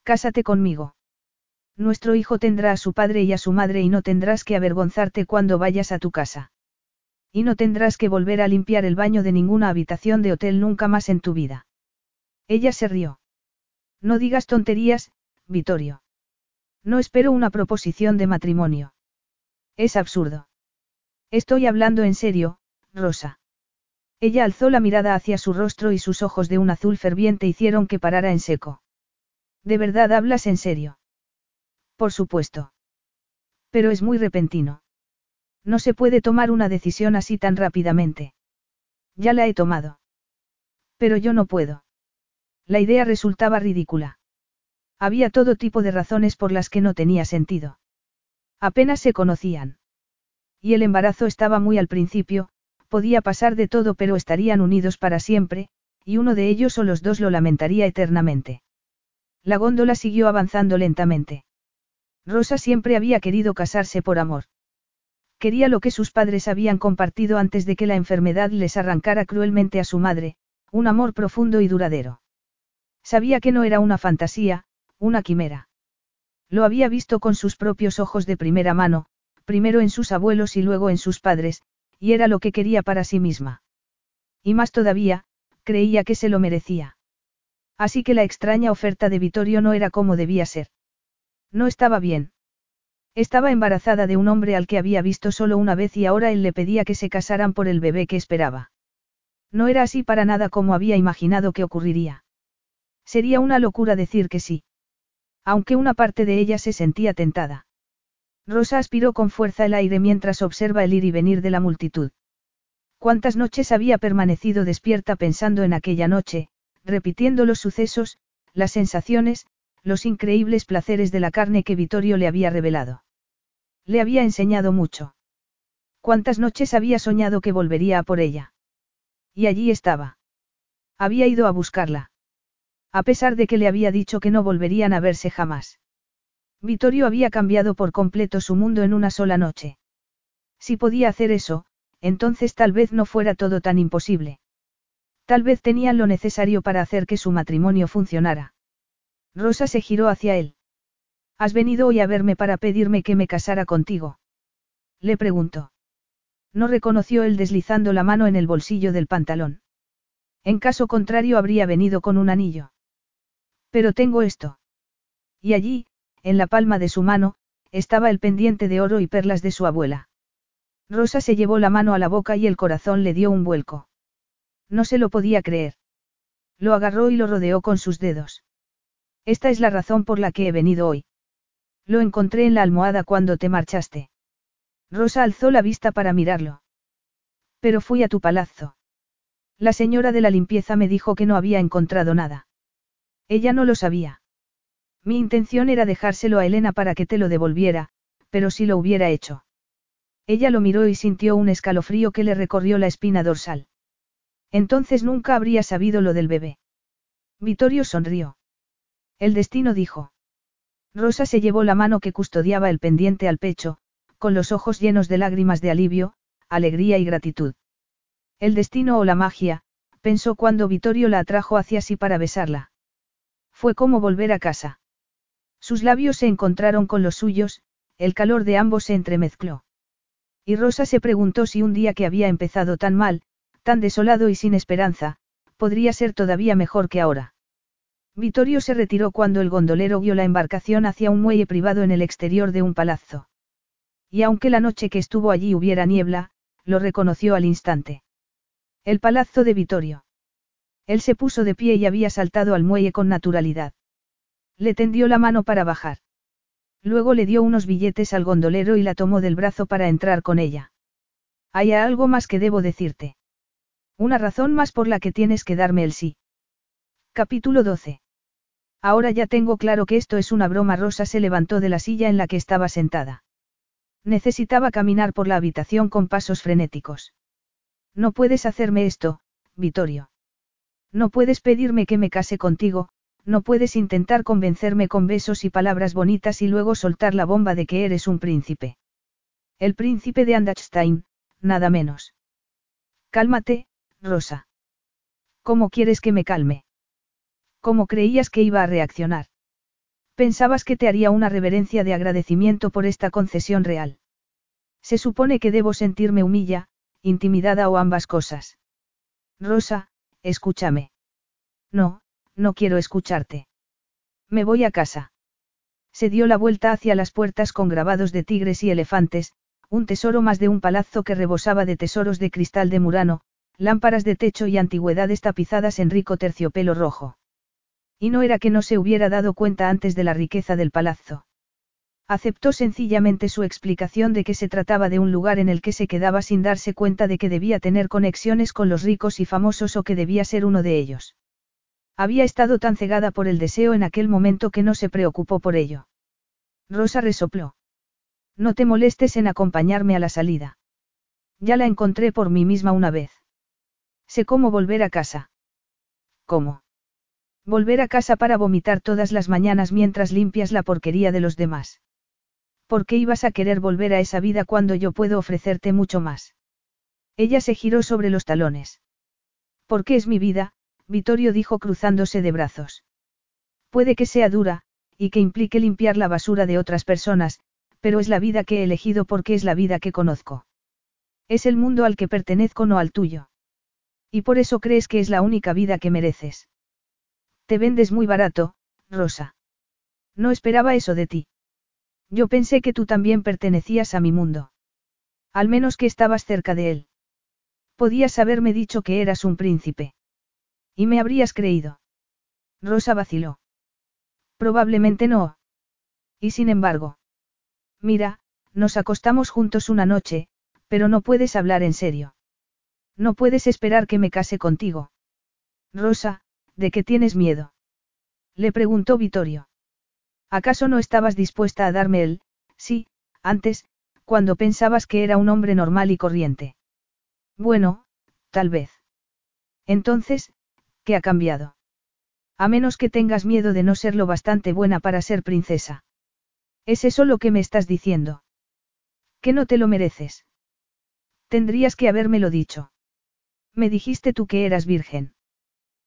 Cásate conmigo. Nuestro hijo tendrá a su padre y a su madre y no tendrás que avergonzarte cuando vayas a tu casa. Y no tendrás que volver a limpiar el baño de ninguna habitación de hotel nunca más en tu vida. Ella se rió. No digas tonterías, Vittorio. No espero una proposición de matrimonio. Es absurdo. Estoy hablando en serio, Rosa. Ella alzó la mirada hacia su rostro y sus ojos de un azul ferviente hicieron que parara en seco. ¿De verdad hablas en serio? Por supuesto. Pero es muy repentino. No se puede tomar una decisión así tan rápidamente. Ya la he tomado. Pero yo no puedo. La idea resultaba ridícula. Había todo tipo de razones por las que no tenía sentido. Apenas se conocían. Y el embarazo estaba muy al principio, podía pasar de todo pero estarían unidos para siempre, y uno de ellos o los dos lo lamentaría eternamente. La góndola siguió avanzando lentamente. Rosa siempre había querido casarse por amor. Quería lo que sus padres habían compartido antes de que la enfermedad les arrancara cruelmente a su madre, Un amor profundo y duradero. Sabía que no era una fantasía, una quimera. Lo había visto con sus propios ojos de primera mano, primero en sus abuelos y luego en sus padres, y era lo que quería para sí misma. Y más todavía, creía que se lo merecía. Así que la extraña oferta de Vittorio no era como debía ser. No estaba bien. Estaba embarazada de un hombre al que había visto solo una vez y ahora él le pedía que se casaran por el bebé que esperaba. No era así para nada como había imaginado que ocurriría. Sería una locura decir que sí. Aunque una parte de ella se sentía tentada. Rosa aspiró con fuerza el aire mientras observa el ir y venir de la multitud. ¿Cuántas noches había permanecido despierta pensando en aquella noche, repitiendo los sucesos, las sensaciones, los increíbles placeres de la carne que Vittorio le había revelado? Le había enseñado mucho. ¿Cuántas noches había soñado que volvería a por ella? Y allí estaba. Había ido a buscarla. A pesar de que le había dicho que no volverían a verse jamás. Vittorio había cambiado por completo su mundo en una sola noche. Si podía hacer eso, entonces tal vez no fuera todo tan imposible. Tal vez tenían lo necesario para hacer que su matrimonio funcionara. Rosa se giró hacia él. ¿Has venido hoy a verme para pedirme que me casara contigo? Le preguntó. No reconoció él deslizando la mano en el bolsillo del pantalón. En caso contrario habría venido con un anillo. Pero tengo esto. Y allí, en la palma de su mano, estaba el pendiente de oro y perlas de su abuela. Rosa se llevó la mano a la boca y el corazón le dio un vuelco. No se lo podía creer. Lo agarró y lo rodeó con sus dedos. Esta es la razón por la que he venido hoy. Lo encontré en la almohada cuando te marchaste. Rosa alzó la vista para mirarlo. Pero fui a tu palazzo. La señora de la limpieza me dijo que no había encontrado nada. Ella no lo sabía. Mi intención era dejárselo a Elena para que te lo devolviera, pero si lo hubiera hecho. Ella lo miró y sintió un escalofrío que le recorrió la espina dorsal. Entonces nunca habría sabido lo del bebé. Vittorio sonrió. El destino dijo. Rosa se llevó la mano que custodiaba el pendiente al pecho, con los ojos llenos de lágrimas de alivio, alegría y gratitud. El destino o la magia, pensó cuando Vittorio la atrajo hacia sí para besarla. Fue como volver a casa. Sus labios se encontraron con los suyos, el calor de ambos se entremezcló. Y Rosa se preguntó si un día que había empezado tan mal, tan desolado y sin esperanza, podría ser todavía mejor que ahora. Vittorio se retiró cuando el gondolero vio la embarcación hacia un muelle privado en el exterior de un palazzo. Y aunque la noche que estuvo allí hubiera niebla, lo reconoció al instante. El palazzo de Vittorio. Él se puso de pie y había saltado al muelle con naturalidad. Le tendió la mano para bajar. Luego le dio unos billetes al gondolero y la tomó del brazo para entrar con ella. Hay algo más que debo decirte. Una razón más por la que tienes que darme el sí. Capítulo 12. Ahora ya tengo claro que esto es una broma. Rosa se levantó de la silla en la que estaba sentada. Necesitaba caminar por la habitación con pasos frenéticos. No puedes hacerme esto, Vittorio. No puedes pedirme que me case contigo, no puedes intentar convencerme con besos y palabras bonitas y luego soltar la bomba de que eres un príncipe. El príncipe de Andachstein, nada menos. Cálmate, Rosa. ¿Cómo quieres que me calme? ¿Cómo creías que iba a reaccionar? Pensabas que te haría una reverencia de agradecimiento por esta concesión real. Se supone que debo sentirme humilla, intimidada o ambas cosas. Rosa, escúchame. No, no quiero escucharte. Me voy a casa. Se dio la vuelta hacia las puertas con grabados de tigres y elefantes, un tesoro más de un palazzo que rebosaba de tesoros de cristal de Murano, lámparas de techo y antigüedades tapizadas en rico terciopelo rojo. Y no era que no se hubiera dado cuenta antes de la riqueza del palazzo. Aceptó sencillamente su explicación de que se trataba de un lugar en el que se quedaba sin darse cuenta de que debía tener conexiones con los ricos y famosos o que debía ser uno de ellos. Había estado tan cegada por el deseo en aquel momento que no se preocupó por ello. Rosa resopló. No te molestes en acompañarme a la salida. Ya la encontré por mí misma una vez. Sé cómo volver a casa. ¿Cómo? Volver a casa para vomitar todas las mañanas mientras limpias la porquería de los demás. ¿Por qué ibas a querer volver a esa vida cuando yo puedo ofrecerte mucho más? Ella se giró sobre los talones. Porque es mi vida, Vittorio dijo cruzándose de brazos. Puede que sea dura, y que implique limpiar la basura de otras personas, pero es la vida que he elegido porque es la vida que conozco. Es el mundo al que pertenezco, no al tuyo. Y por eso crees que es la única vida que mereces. Te vendes muy barato, Rosa. No esperaba eso de ti. Yo pensé que tú también pertenecías a mi mundo. Al menos que estabas cerca de él. Podías haberme dicho que eras un príncipe. Y me habrías creído. Rosa vaciló. Probablemente no. Y sin embargo. Mira, nos acostamos juntos una noche, pero no puedes hablar en serio. No puedes esperar que me case contigo. Rosa, ¿de qué tienes miedo? Le preguntó Vittorio. ¿Acaso no estabas dispuesta a darme el, sí, antes, cuando pensabas que era un hombre normal y corriente? Bueno, tal vez. Entonces, ¿qué ha cambiado? A menos que tengas miedo de no ser lo bastante buena para ser princesa. ¿Es eso lo que me estás diciendo? Que no te lo mereces. Tendrías que habérmelo dicho. Me dijiste tú que eras virgen.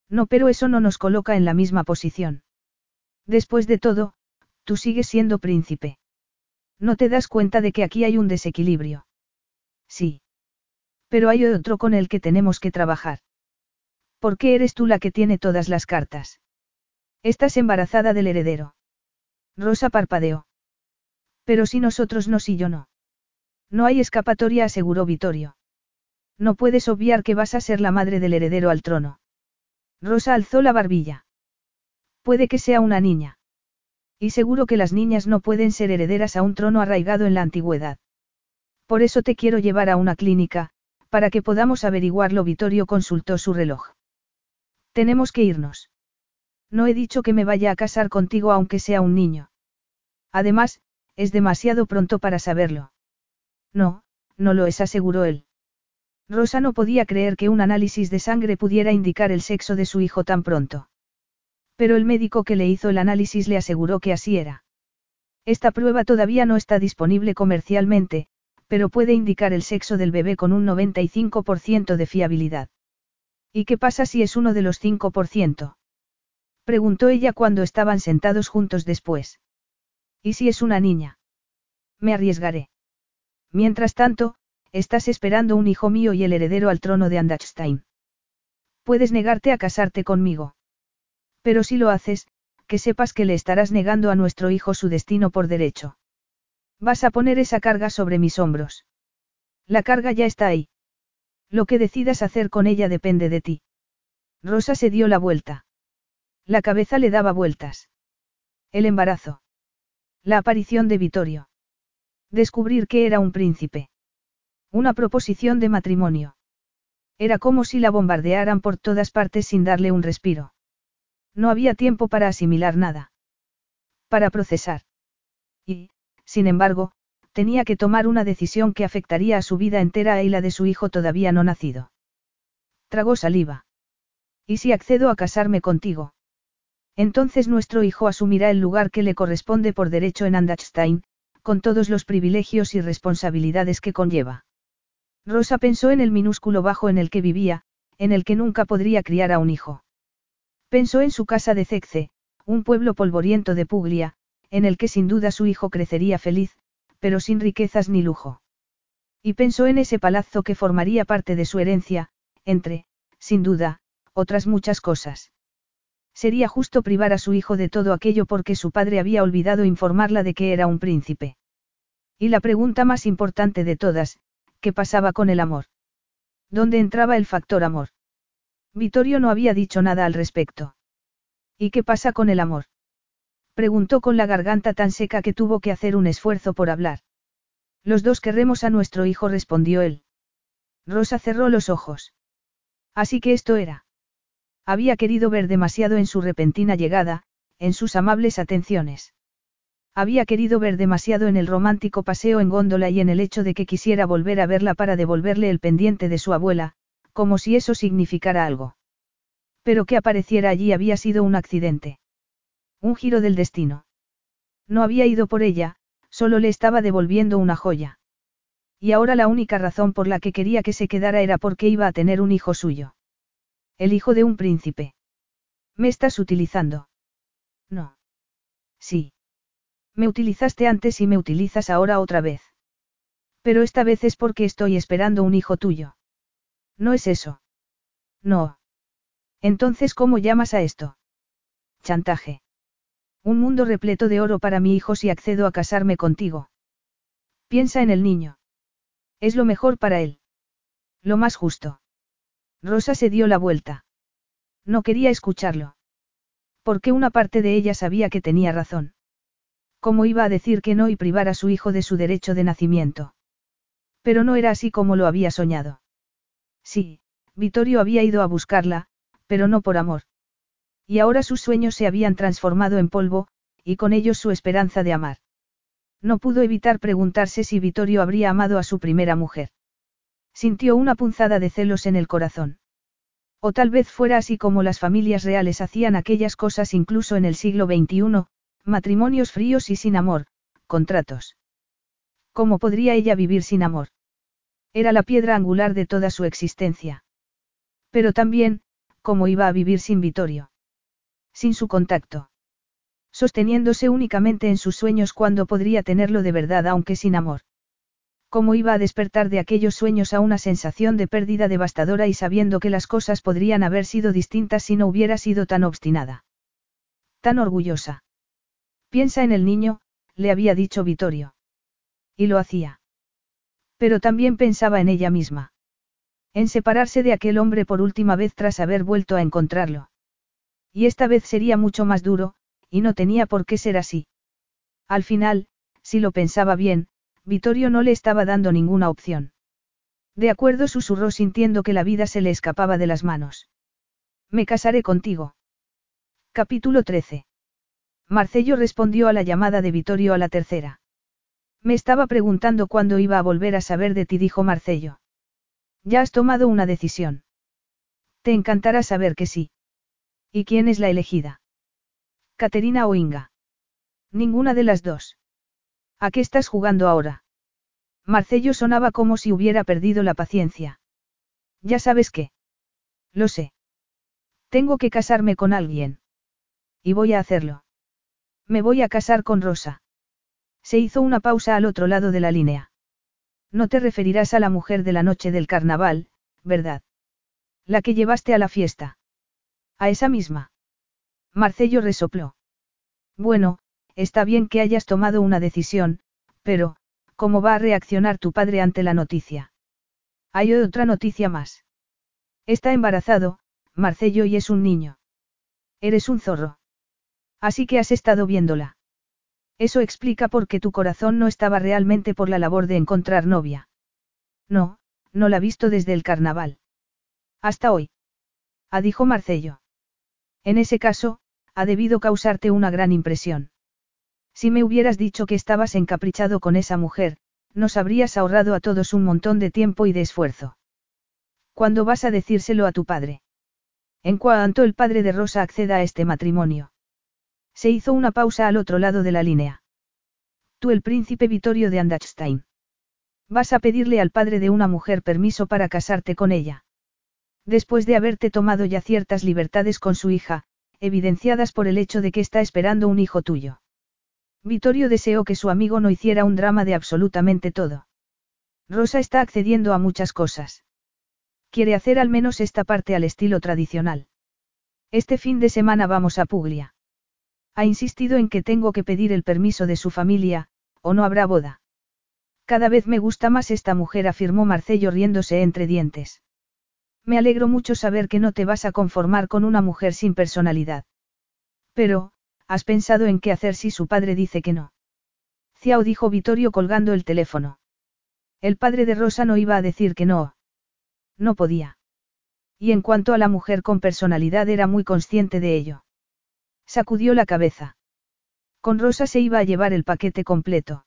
No, pero eso no nos coloca en la misma posición. Después de todo, tú sigues siendo príncipe. No te das cuenta de que aquí hay un desequilibrio. Sí. Pero hay otro con el que tenemos que trabajar. ¿Por qué eres tú la que tiene todas las cartas? Estás embarazada del heredero. Rosa parpadeó. Pero si nosotros no, si yo no. No hay escapatoria, aseguró Vittorio. No puedes obviar que vas a ser la madre del heredero al trono. Rosa alzó la barbilla. Puede que sea una niña. Y seguro que las niñas no pueden ser herederas a un trono arraigado en la antigüedad. Por eso te quiero llevar a una clínica, para que podamos averiguarlo. Vittorio consultó su reloj. Tenemos que irnos. No he dicho que me vaya a casar contigo aunque sea un niño. Además, es demasiado pronto para saberlo. No, no lo es, aseguró él. Rosa no podía creer que un análisis de sangre pudiera indicar el sexo de su hijo tan pronto. Pero el médico que le hizo el análisis le aseguró que así era. Esta prueba todavía no está disponible comercialmente, pero puede indicar el sexo del bebé con un 95% de fiabilidad. ¿Y qué pasa si es uno de los 5%? Preguntó ella cuando estaban sentados juntos después. ¿Y si es una niña? Me arriesgaré. Mientras tanto, estás esperando un hijo mío y el heredero al trono de Andachstein. Puedes negarte a casarte conmigo. Pero si lo haces, que sepas que le estarás negando a nuestro hijo su destino por derecho. Vas a poner esa carga sobre mis hombros. La carga ya está ahí. Lo que decidas hacer con ella depende de ti. Rosa se dio la vuelta. La cabeza le daba vueltas. El embarazo. La aparición de Vittorio. Descubrir que era un príncipe. Una proposición de matrimonio. Era como si la bombardearan por todas partes sin darle un respiro. No había tiempo para asimilar nada. Para procesar. Y, sin embargo, tenía que tomar una decisión que afectaría a su vida entera y la de su hijo todavía no nacido. Tragó saliva. ¿Y si accedo a casarme contigo? Entonces nuestro hijo asumirá el lugar que le corresponde por derecho en Andachstein, con todos los privilegios y responsabilidades que conlleva. Rosa pensó en el minúsculo bajo en el que vivía, en el que nunca podría criar a un hijo. Pensó en su casa de Cecce, un pueblo polvoriento de Puglia, en el que sin duda su hijo crecería feliz, pero sin riquezas ni lujo. Y pensó en ese palazzo que formaría parte de su herencia, entre, sin duda, otras muchas cosas. Sería justo privar a su hijo de todo aquello porque su padre había olvidado informarla de que era un príncipe. Y la pregunta más importante de todas, ¿qué pasaba con el amor? ¿Dónde entraba el factor amor? Vittorio no había dicho nada al respecto. ¿Y qué pasa con el amor? Preguntó con la garganta tan seca que tuvo que hacer un esfuerzo por hablar. Los dos querremos a nuestro hijo, respondió él. Rosa cerró los ojos. Así que esto era. Había querido ver demasiado en su repentina llegada, en sus amables atenciones. Había querido ver demasiado en el romántico paseo en góndola y en el hecho de que quisiera volver a verla para devolverle el pendiente de su abuela, como si eso significara algo. Pero que apareciera allí había sido un accidente. Un giro del destino. No había ido por ella, solo le estaba devolviendo una joya. Y ahora la única razón por la que quería que se quedara era porque iba a tener un hijo suyo. El hijo de un príncipe. ¿Me estás utilizando? No. Sí. Me utilizaste antes y me utilizas ahora otra vez. Pero esta vez es porque estoy esperando un hijo tuyo. ¿No es eso? No. Entonces, ¿cómo llamas a esto? Chantaje. Un mundo repleto de oro para mi hijo si accedo a casarme contigo. Piensa en el niño. Es lo mejor para él. Lo más justo. Rosa se dio la vuelta. No quería escucharlo. Porque una parte de ella sabía que tenía razón. ¿Cómo iba a decir que no y privar a su hijo de su derecho de nacimiento? Pero no era así como lo había soñado. Sí, Vittorio había ido a buscarla, pero no por amor. Y ahora sus sueños se habían transformado en polvo, y con ellos su esperanza de amar. No pudo evitar preguntarse si Vittorio habría amado a su primera mujer. Sintió una punzada de celos en el corazón. O tal vez fuera así como las familias reales hacían aquellas cosas incluso en el siglo XXI, matrimonios fríos y sin amor, contratos. ¿Cómo podría ella vivir sin amor? Era la piedra angular de toda su existencia. Pero también, ¿cómo iba a vivir sin Vittorio? Sin su contacto. Sosteniéndose únicamente en sus sueños cuando podría tenerlo de verdad aunque sin amor. ¿Cómo iba a despertar de aquellos sueños a una sensación de pérdida devastadora y sabiendo que las cosas podrían haber sido distintas si no hubiera sido tan obstinada? Tan orgullosa. Piensa en el niño, le había dicho Vittorio. Y lo hacía. Pero también pensaba en ella misma. En separarse de aquel hombre por última vez tras haber vuelto a encontrarlo. Y esta vez sería mucho más duro, y no tenía por qué ser así. Al final, si lo pensaba bien, Vittorio no le estaba dando ninguna opción. De acuerdo susurró sintiendo que la vida se le escapaba de las manos. Me casaré contigo. Capítulo 13. Marcello respondió a la llamada de Vittorio a la tercera. Me estaba preguntando cuándo iba a volver a saber de ti, dijo Marcello. Ya has tomado una decisión. Te encantará saber que sí. ¿Y quién es la elegida? ¿Caterina o Inga? Ninguna de las dos. ¿A qué estás jugando ahora? Marcello sonaba como si hubiera perdido la paciencia. Ya sabes qué. Lo sé. Tengo que casarme con alguien. Y voy a hacerlo. Me voy a casar con Rosa. Se hizo una pausa al otro lado de la línea. No te referirás a la mujer de la noche del carnaval, ¿verdad? La que llevaste a la fiesta. A esa misma. Marcello resopló. Bueno, está bien que hayas tomado una decisión, pero, ¿cómo va a reaccionar tu padre ante la noticia? Hay otra noticia más. Está embarazado, Marcello y es un niño. Eres un zorro. Así que has estado viéndola. Eso explica por qué tu corazón no estaba realmente por la labor de encontrar novia. No, no la he visto desde el carnaval. Hasta hoy. Ah, dijo Marcello. En ese caso, ha debido causarte una gran impresión. Si me hubieras dicho que estabas encaprichado con esa mujer, nos habrías ahorrado a todos un montón de tiempo y de esfuerzo. ¿Cuándo vas a decírselo a tu padre? En cuanto el padre de Rosa acceda a este matrimonio. Se hizo una pausa al otro lado de la línea. Tú el príncipe Vittorio de Andachstein. Vas a pedirle al padre de una mujer permiso para casarte con ella. Después de haberte tomado ya ciertas libertades con su hija, evidenciadas por el hecho de que está esperando un hijo tuyo. Vittorio deseó que su amigo no hiciera un drama de absolutamente todo. Rosa está accediendo a muchas cosas. Quiere hacer al menos esta parte al estilo tradicional. Este fin de semana vamos a Puglia. Ha insistido en que tengo que pedir el permiso de su familia, o no habrá boda. Cada vez me gusta más esta mujer, afirmó Marcello riéndose entre dientes. Me alegro mucho saber que no te vas a conformar con una mujer sin personalidad. Pero, ¿has pensado en qué hacer si su padre dice que no? Ciao dijo Vittorio colgando el teléfono. El padre de Rosa no iba a decir que no. No podía. Y en cuanto a la mujer con personalidad era muy consciente de ello. Sacudió la cabeza. Con Rosa se iba a llevar el paquete completo.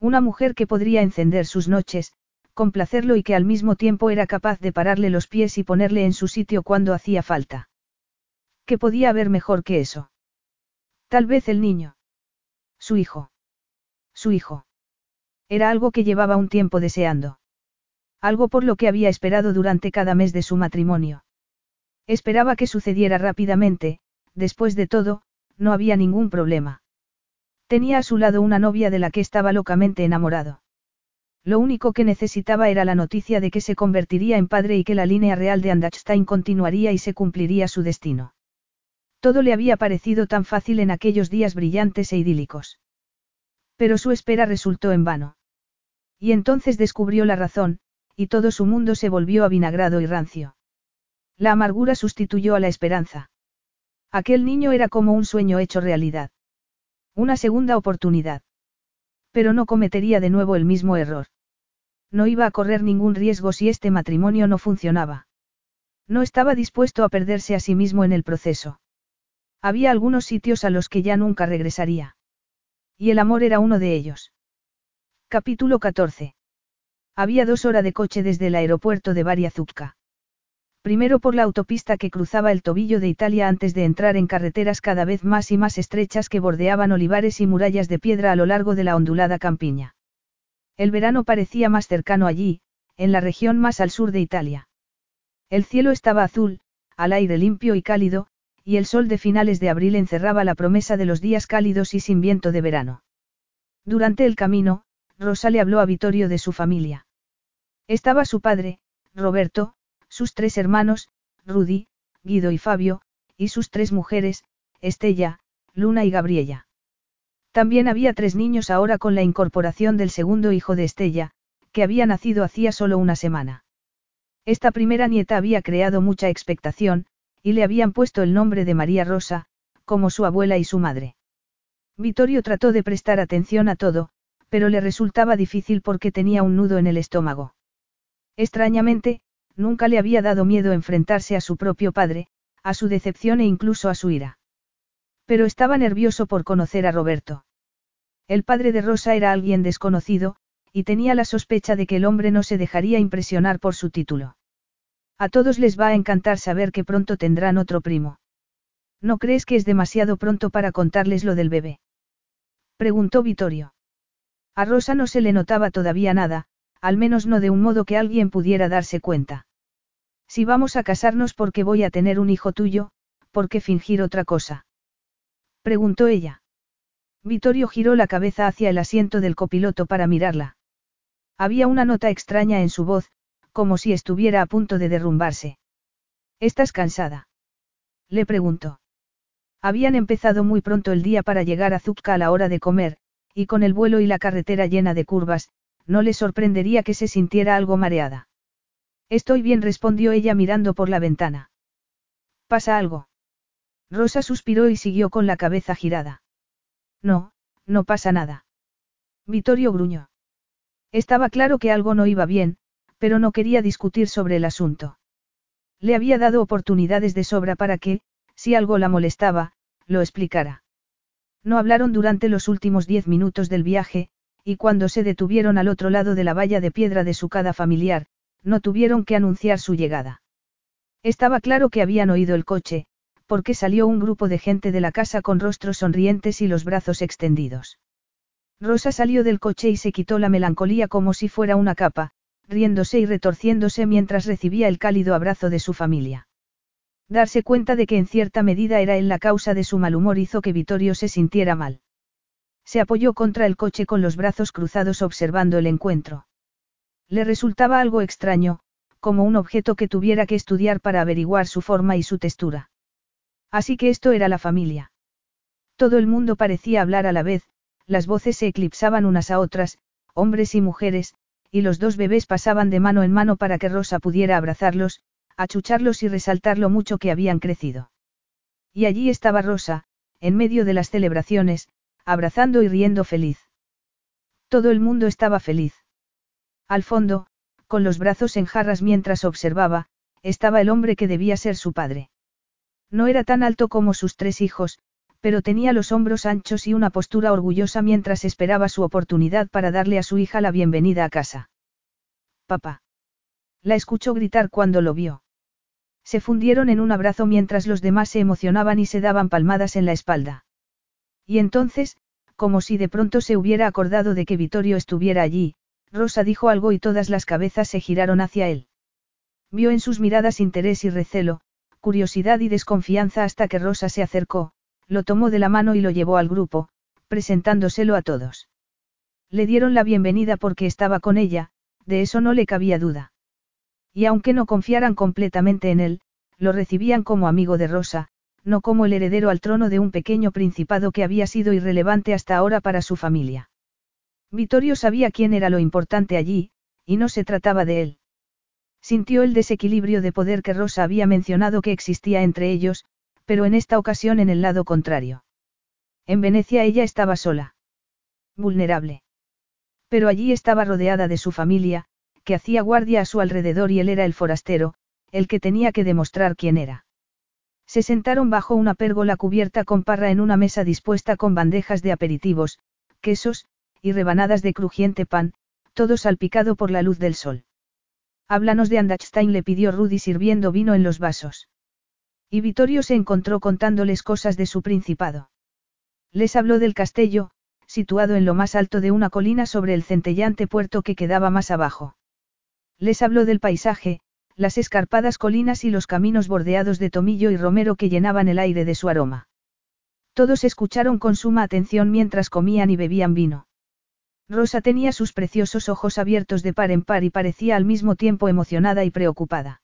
Una mujer que podría encender sus noches, complacerlo y que al mismo tiempo era capaz de pararle los pies y ponerle en su sitio cuando hacía falta. ¿Qué podía haber mejor que eso? Tal vez el niño. Su hijo. Su hijo. Era algo que llevaba un tiempo deseando. Algo por lo que había esperado durante cada mes de su matrimonio. Esperaba que sucediera rápidamente, después de todo, no había ningún problema. Tenía a su lado una novia de la que estaba locamente enamorado. Lo único que necesitaba era la noticia de que se convertiría en padre y que la línea real de Andachstein continuaría y se cumpliría su destino. Todo le había parecido tan fácil en aquellos días brillantes e idílicos. Pero su espera resultó en vano. Y entonces descubrió la razón, y todo su mundo se volvió avinagrado y rancio. La amargura sustituyó a la esperanza. Aquel niño era como un sueño hecho realidad. Una segunda oportunidad. Pero no cometería de nuevo el mismo error. No iba a correr ningún riesgo si este matrimonio no funcionaba. No estaba dispuesto a perderse a sí mismo en el proceso. Había algunos sitios a los que ya nunca regresaría. Y el amor era uno de ellos. Capítulo 14. Había dos horas de coche desde el aeropuerto de Bariazupka. Primero por la autopista que cruzaba el tobillo de Italia antes de entrar en carreteras cada vez más y más estrechas que bordeaban olivares y murallas de piedra a lo largo de la ondulada campiña. El verano parecía más cercano allí, en la región más al sur de Italia. El cielo estaba azul, al aire limpio y cálido, y el sol de finales de abril encerraba la promesa de los días cálidos y sin viento de verano. Durante el camino, Rosa le habló a Vittorio de su familia. Estaba su padre, Roberto, sus tres hermanos, Rudy, Guido y Fabio, y sus tres mujeres, Estella, Luna y Gabriela. También había tres niños ahora con la incorporación del segundo hijo de Estella, que había nacido hacía solo una semana. Esta primera nieta había creado mucha expectación, y le habían puesto el nombre de María Rosa, como su abuela y su madre. Vittorio trató de prestar atención a todo, pero le resultaba difícil porque tenía un nudo en el estómago. Extrañamente, nunca le había dado miedo enfrentarse a su propio padre, a su decepción e incluso a su ira. Pero estaba nervioso por conocer a Roberto. El padre de Rosa era alguien desconocido, y tenía la sospecha de que el hombre no se dejaría impresionar por su título. A todos les va a encantar saber que pronto tendrán otro primo. ¿No crees que es demasiado pronto para contarles lo del bebé? Preguntó Vittorio. A Rosa no se le notaba todavía nada, al menos no de un modo que alguien pudiera darse cuenta. Si vamos a casarnos porque voy a tener un hijo tuyo, ¿por qué fingir otra cosa? Preguntó ella. Vittorio giró la cabeza hacia el asiento del copiloto para mirarla. Había una nota extraña en su voz, como si estuviera a punto de derrumbarse. ¿Estás cansada? Le preguntó. Habían empezado muy pronto el día para llegar a Zupka a la hora de comer, y con el vuelo y la carretera llena de curvas, no le sorprendería que se sintiera algo mareada. Estoy bien, respondió ella mirando por la ventana. ¿Pasa algo? Rosa suspiró y siguió con la cabeza girada. No, no pasa nada. Vittorio gruñó. Estaba claro que algo no iba bien, pero no quería discutir sobre el asunto. Le había dado oportunidades de sobra para que, si algo la molestaba, lo explicara. No hablaron durante los últimos diez minutos del viaje, y cuando se detuvieron al otro lado de la valla de piedra de su cada familiar, no tuvieron que anunciar su llegada. Estaba claro que habían oído el coche, porque salió un grupo de gente de la casa con rostros sonrientes y los brazos extendidos. Rosa salió del coche y se quitó la melancolía como si fuera una capa, riéndose y retorciéndose mientras recibía el cálido abrazo de su familia. Darse cuenta de que en cierta medida era él la causa de su mal humor hizo que Vittorio se sintiera mal. Se apoyó contra el coche con los brazos cruzados observando el encuentro. Le resultaba algo extraño, como un objeto que tuviera que estudiar para averiguar su forma y su textura. Así que esto era la familia. Todo el mundo parecía hablar a la vez, las voces se eclipsaban unas a otras, hombres y mujeres, y los dos bebés pasaban de mano en mano para que Rosa pudiera abrazarlos, achucharlos y resaltar lo mucho que habían crecido. Y allí estaba Rosa, en medio de las celebraciones, abrazando y riendo feliz. Todo el mundo estaba feliz. Al fondo, con los brazos en jarras mientras observaba, estaba el hombre que debía ser su padre. No era tan alto como sus tres hijos, pero tenía los hombros anchos y una postura orgullosa mientras esperaba su oportunidad para darle a su hija la bienvenida a casa. Papá. La escuchó gritar cuando lo vio. Se fundieron en un abrazo mientras los demás se emocionaban y se daban palmadas en la espalda. Y entonces, como si de pronto se hubiera acordado de que Vittorio estuviera allí, Rosa dijo algo y todas las cabezas se giraron hacia él. Vio en sus miradas interés y recelo, curiosidad y desconfianza hasta que Rosa se acercó, lo tomó de la mano y lo llevó al grupo, presentándoselo a todos. Le dieron la bienvenida porque estaba con ella, de eso no le cabía duda. Y aunque no confiaran completamente en él, lo recibían como amigo de Rosa, no como el heredero al trono de un pequeño principado que había sido irrelevante hasta ahora para su familia. Vittorio sabía quién era lo importante allí, y no se trataba de él. Sintió el desequilibrio de poder que Rosa había mencionado que existía entre ellos, pero en esta ocasión en el lado contrario. En Venecia ella estaba sola. Vulnerable. Pero allí estaba rodeada de su familia, que hacía guardia a su alrededor y él era el forastero, el que tenía que demostrar quién era. Se sentaron bajo una pérgola cubierta con parra en una mesa dispuesta con bandejas de aperitivos, quesos, y rebanadas de crujiente pan, todo salpicado por la luz del sol. Háblanos de Andachstein le pidió Rudy sirviendo vino en los vasos. Y Vittorio se encontró contándoles cosas de su principado. Les habló del castillo, situado en lo más alto de una colina sobre el centellante puerto que quedaba más abajo. Les habló del paisaje, las escarpadas colinas y los caminos bordeados de tomillo y romero que llenaban el aire de su aroma. Todos escucharon con suma atención mientras comían y bebían vino. Rosa tenía sus preciosos ojos abiertos de par en par y parecía al mismo tiempo emocionada y preocupada.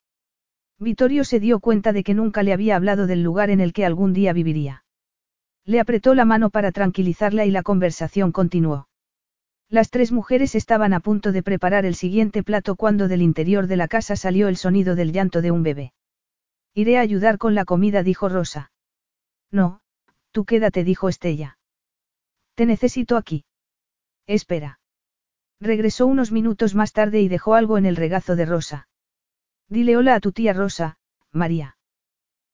Vittorio se dio cuenta de que nunca le había hablado del lugar en el que algún día viviría. Le apretó la mano para tranquilizarla y la conversación continuó. Las tres mujeres estaban a punto de preparar el siguiente plato cuando del interior de la casa salió el sonido del llanto de un bebé. Iré a ayudar con la comida, dijo Rosa. No, tú quédate, dijo Estella. Te necesito aquí. Espera. Regresó unos minutos más tarde y dejó algo en el regazo de Rosa. Dile hola a tu tía Rosa, María.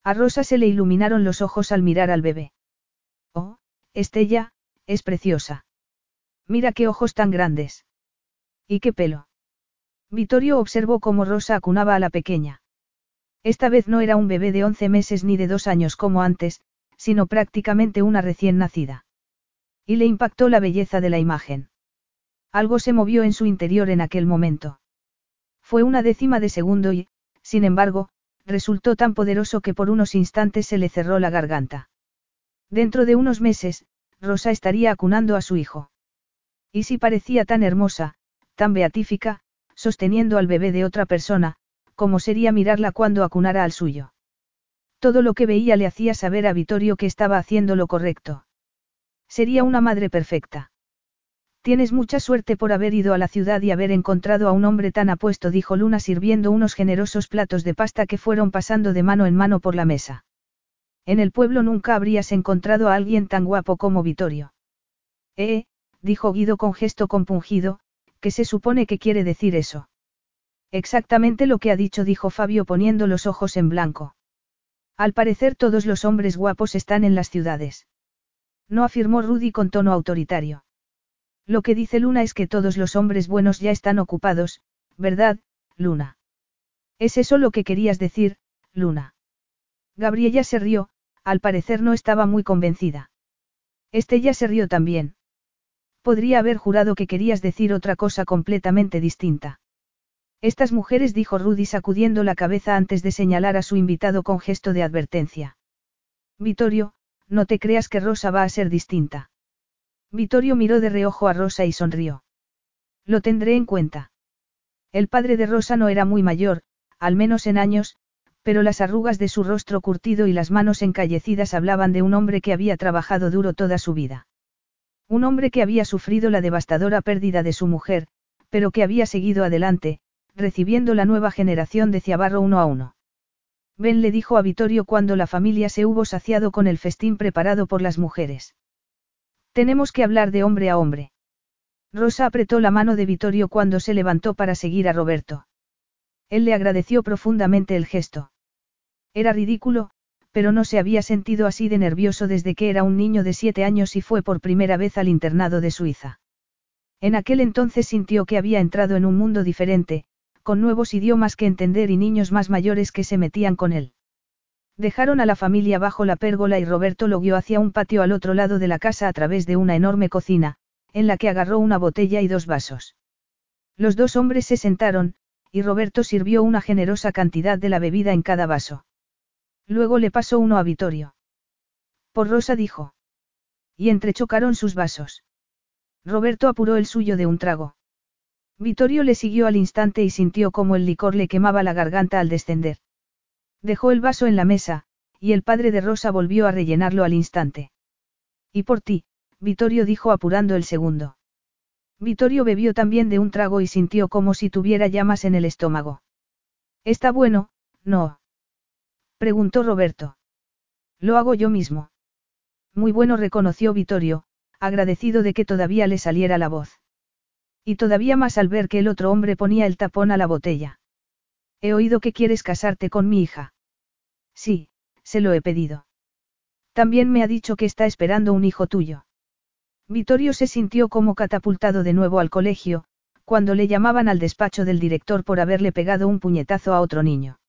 A Rosa se le iluminaron los ojos al mirar al bebé. Oh, Estella, es preciosa. Mira qué ojos tan grandes. ¿Y qué pelo? Vittorio observó cómo Rosa acunaba a la pequeña. Esta vez no era un bebé de once meses ni de dos años como antes, sino prácticamente una recién nacida. Y le impactó la belleza de la imagen. Algo se movió en su interior en aquel momento. Fue una décima de segundo y, sin embargo, resultó tan poderoso que por unos instantes se le cerró la garganta. Dentro de unos meses, Rosa estaría acunando a su hijo. Y si parecía tan hermosa, tan beatífica, sosteniendo al bebé de otra persona, como sería mirarla cuando acunara al suyo. Todo lo que veía le hacía saber a Vittorio que estaba haciendo lo correcto. Sería una madre perfecta. Tienes mucha suerte por haber ido a la ciudad y haber encontrado a un hombre tan apuesto, dijo Luna sirviendo unos generosos platos de pasta que fueron pasando de mano en mano por la mesa. En el pueblo nunca habrías encontrado a alguien tan guapo como Vittorio. Eh, dijo Guido con gesto compungido, ¿qué se supone que quiere decir eso? Exactamente lo que ha dicho, dijo Fabio poniendo los ojos en blanco. Al parecer todos los hombres guapos están en las ciudades. No afirmó Rudy con tono autoritario. Lo que dice Luna es que todos los hombres buenos ya están ocupados, ¿verdad, Luna? ¿Es eso lo que querías decir, Luna? Gabriella se rió, al parecer no estaba muy convencida. Estella se rió también. Podría haber jurado que querías decir otra cosa completamente distinta. Estas mujeres dijo Rudy sacudiendo la cabeza antes de señalar a su invitado con gesto de advertencia. Vittorio, no te creas que Rosa va a ser distinta. Vittorio miró de reojo a Rosa y sonrió. Lo tendré en cuenta. El padre de Rosa no era muy mayor, al menos en años, pero las arrugas de su rostro curtido y las manos encallecidas hablaban de un hombre que había trabajado duro toda su vida. Un hombre que había sufrido la devastadora pérdida de su mujer, pero que había seguido adelante, recibiendo la nueva generación de Ciabarro uno a uno. Ben le dijo a Vittorio cuando la familia se hubo saciado con el festín preparado por las mujeres. Tenemos que hablar de hombre a hombre. Rosa apretó la mano de Vittorio cuando se levantó para seguir a Roberto. Él le agradeció profundamente el gesto. Era ridículo, pero no se había sentido así de nervioso desde que era un niño de siete años y fue por primera vez al internado de Suiza. En aquel entonces sintió que había entrado en un mundo diferente, con nuevos idiomas que entender y niños más mayores que se metían con él. Dejaron a la familia bajo la pérgola y Roberto lo guió hacia un patio al otro lado de la casa a través de una enorme cocina, en la que agarró una botella y dos vasos. Los dos hombres se sentaron, y Roberto sirvió una generosa cantidad de la bebida en cada vaso. Luego le pasó uno a Vittorio. Por Rosa dijo. Y entrechocaron sus vasos. Roberto apuró el suyo de un trago. Vittorio le siguió al instante y sintió como el licor le quemaba la garganta al descender. Dejó el vaso en la mesa, y el padre de Rosa volvió a rellenarlo al instante. Y por ti, Vittorio dijo apurando el segundo. Vittorio bebió también de un trago y sintió como si tuviera llamas en el estómago. Está bueno, no. Preguntó Roberto. Lo hago yo mismo. Muy bueno reconoció Vittorio, agradecido de que todavía le saliera la voz. Y todavía más al ver que el otro hombre ponía el tapón a la botella. He oído que quieres casarte con mi hija. Sí, se lo he pedido. También me ha dicho que está esperando un hijo tuyo. Vittorio se sintió como catapultado de nuevo al colegio, cuando le llamaban al despacho del director por haberle pegado un puñetazo a otro niño.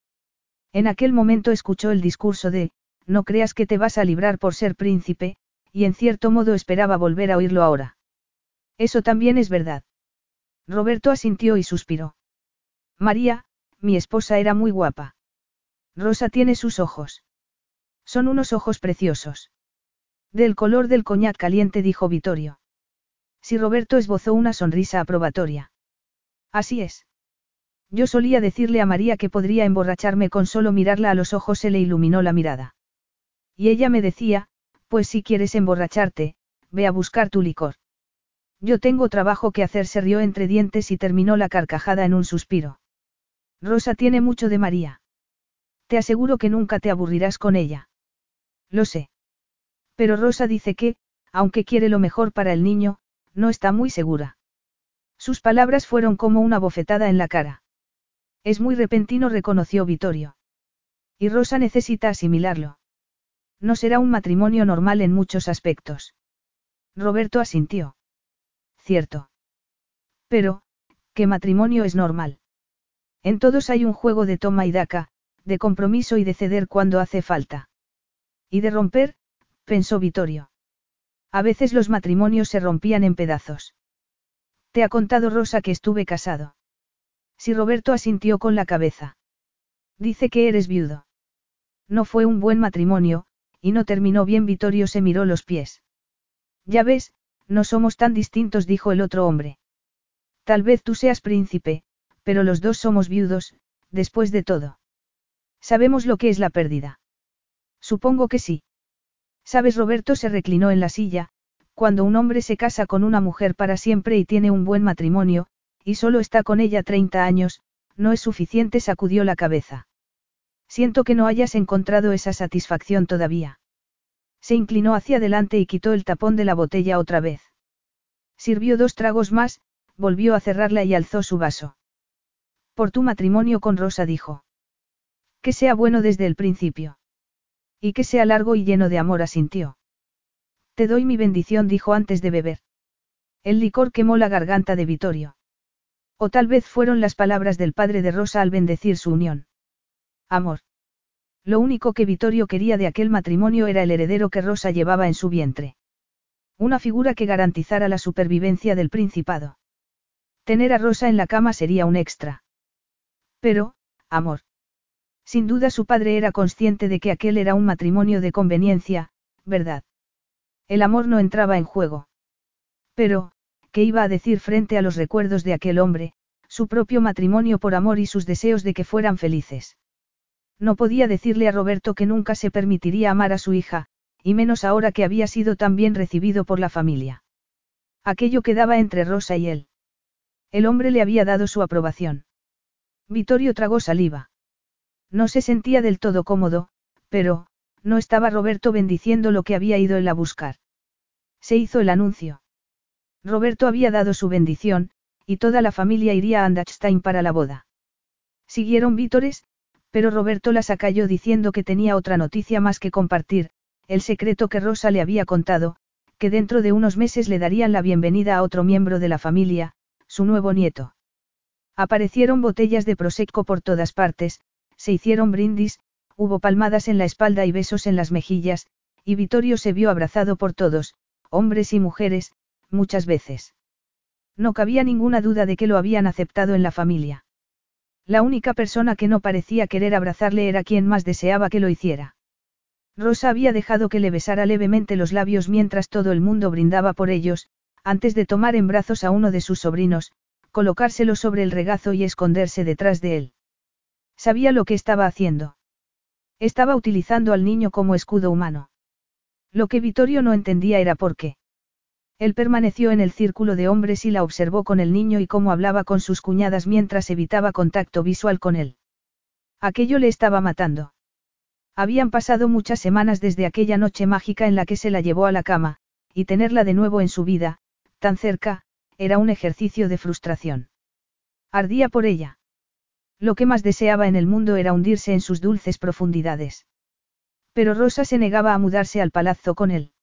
En aquel momento escuchó el discurso de, no creas que te vas a librar por ser príncipe, y en cierto modo esperaba volver a oírlo ahora. Eso también es verdad. Roberto asintió y suspiró. María, mi esposa era muy guapa. Rosa tiene sus ojos. Son unos ojos preciosos. Del color del coñac caliente dijo Vittorio. Si Roberto esbozó una sonrisa aprobatoria. Así es. Yo solía decirle a María que podría emborracharme con solo mirarla a los ojos, se le iluminó la mirada. Y ella me decía, pues si quieres emborracharte, ve a buscar tu licor. Yo tengo trabajo que hacer, se rió entre dientes y terminó la carcajada en un suspiro. Rosa tiene mucho de María. Te aseguro que nunca te aburrirás con ella. Lo sé. Pero Rosa dice que, aunque quiere lo mejor para el niño, no está muy segura. Sus palabras fueron como una bofetada en la cara. Es muy repentino, reconoció Vittorio. Y Rosa necesita asimilarlo. No será un matrimonio normal en muchos aspectos. Roberto asintió. Cierto. Pero, ¿qué matrimonio es normal? En todos hay un juego de toma y daca, de compromiso y de ceder cuando hace falta. Y de romper, pensó Vittorio. A veces los matrimonios se rompían en pedazos. Te ha contado Rosa que estuve casado. Si Roberto asintió con la cabeza. Dice que eres viudo. No fue un buen matrimonio, y no terminó bien. Vittorio se miró los pies. Ya ves, no somos tan distintos, dijo el otro hombre. Tal vez tú seas príncipe, pero los dos somos viudos, después de todo. Sabemos lo que es la pérdida. Supongo que sí. Sabes, Roberto se reclinó en la silla, cuando un hombre se casa con una mujer para siempre y tiene un buen matrimonio, y solo está con ella 30 años, no es suficiente, sacudió la cabeza. Siento que no hayas encontrado esa satisfacción todavía. Se inclinó hacia adelante y quitó el tapón de la botella otra vez. Sirvió dos tragos más, volvió a cerrarla y alzó su vaso. Por tu matrimonio con Rosa dijo. Que sea bueno desde el principio. Y que sea largo y lleno de amor asintió. Te doy mi bendición dijo antes de beber. El licor quemó la garganta de Vittorio. O tal vez fueron las palabras del padre de Rosa al bendecir su unión. Amor. Lo único que Vittorio quería de aquel matrimonio era el heredero que Rosa llevaba en su vientre. Una figura que garantizara la supervivencia del principado. Tener a Rosa en la cama sería un extra. Pero, amor. Sin duda su padre era consciente de que aquel era un matrimonio de conveniencia, ¿verdad? El amor no entraba en juego. Pero, ¿qué iba a decir frente a los recuerdos de aquel hombre, su propio matrimonio por amor y sus deseos de que fueran felices? No podía decirle a Roberto que nunca se permitiría amar a su hija, y menos ahora que había sido tan bien recibido por la familia. Aquello quedaba entre Rosa y él. El hombre le había dado su aprobación. Vittorio tragó saliva. No se sentía del todo cómodo, pero, no estaba Roberto bendiciendo lo que había ido él a buscar. Se hizo el anuncio. Roberto había dado su bendición, y toda la familia iría a Andachstein para la boda. Siguieron vítores, pero Roberto las acalló diciendo que tenía otra noticia más que compartir, el secreto que Rosa le había contado, que dentro de unos meses le darían la bienvenida a otro miembro de la familia, su nuevo nieto. Aparecieron botellas de prosecco por todas partes, se hicieron brindis, hubo palmadas en la espalda y besos en las mejillas, y Vittorio se vio abrazado por todos, hombres y mujeres, muchas veces. No cabía ninguna duda de que lo habían aceptado en la familia. La única persona que no parecía querer abrazarle era quien más deseaba que lo hiciera. Rosa había dejado que le besara levemente los labios mientras todo el mundo brindaba por ellos, antes de tomar en brazos a uno de sus sobrinos, colocárselo sobre el regazo y esconderse detrás de él. Sabía lo que estaba haciendo. Estaba utilizando al niño como escudo humano. Lo que Vittorio no entendía era por qué. Él permaneció en el círculo de hombres y la observó con el niño y cómo hablaba con sus cuñadas mientras evitaba contacto visual con él. Aquello le estaba matando. Habían pasado muchas semanas desde aquella noche mágica en la que se la llevó a la cama, y tenerla de nuevo en su vida, tan cerca, era un ejercicio de frustración. Ardía por ella. Lo que más deseaba en el mundo era hundirse en sus dulces profundidades. Pero Rosa se negaba a mudarse al palazzo con él.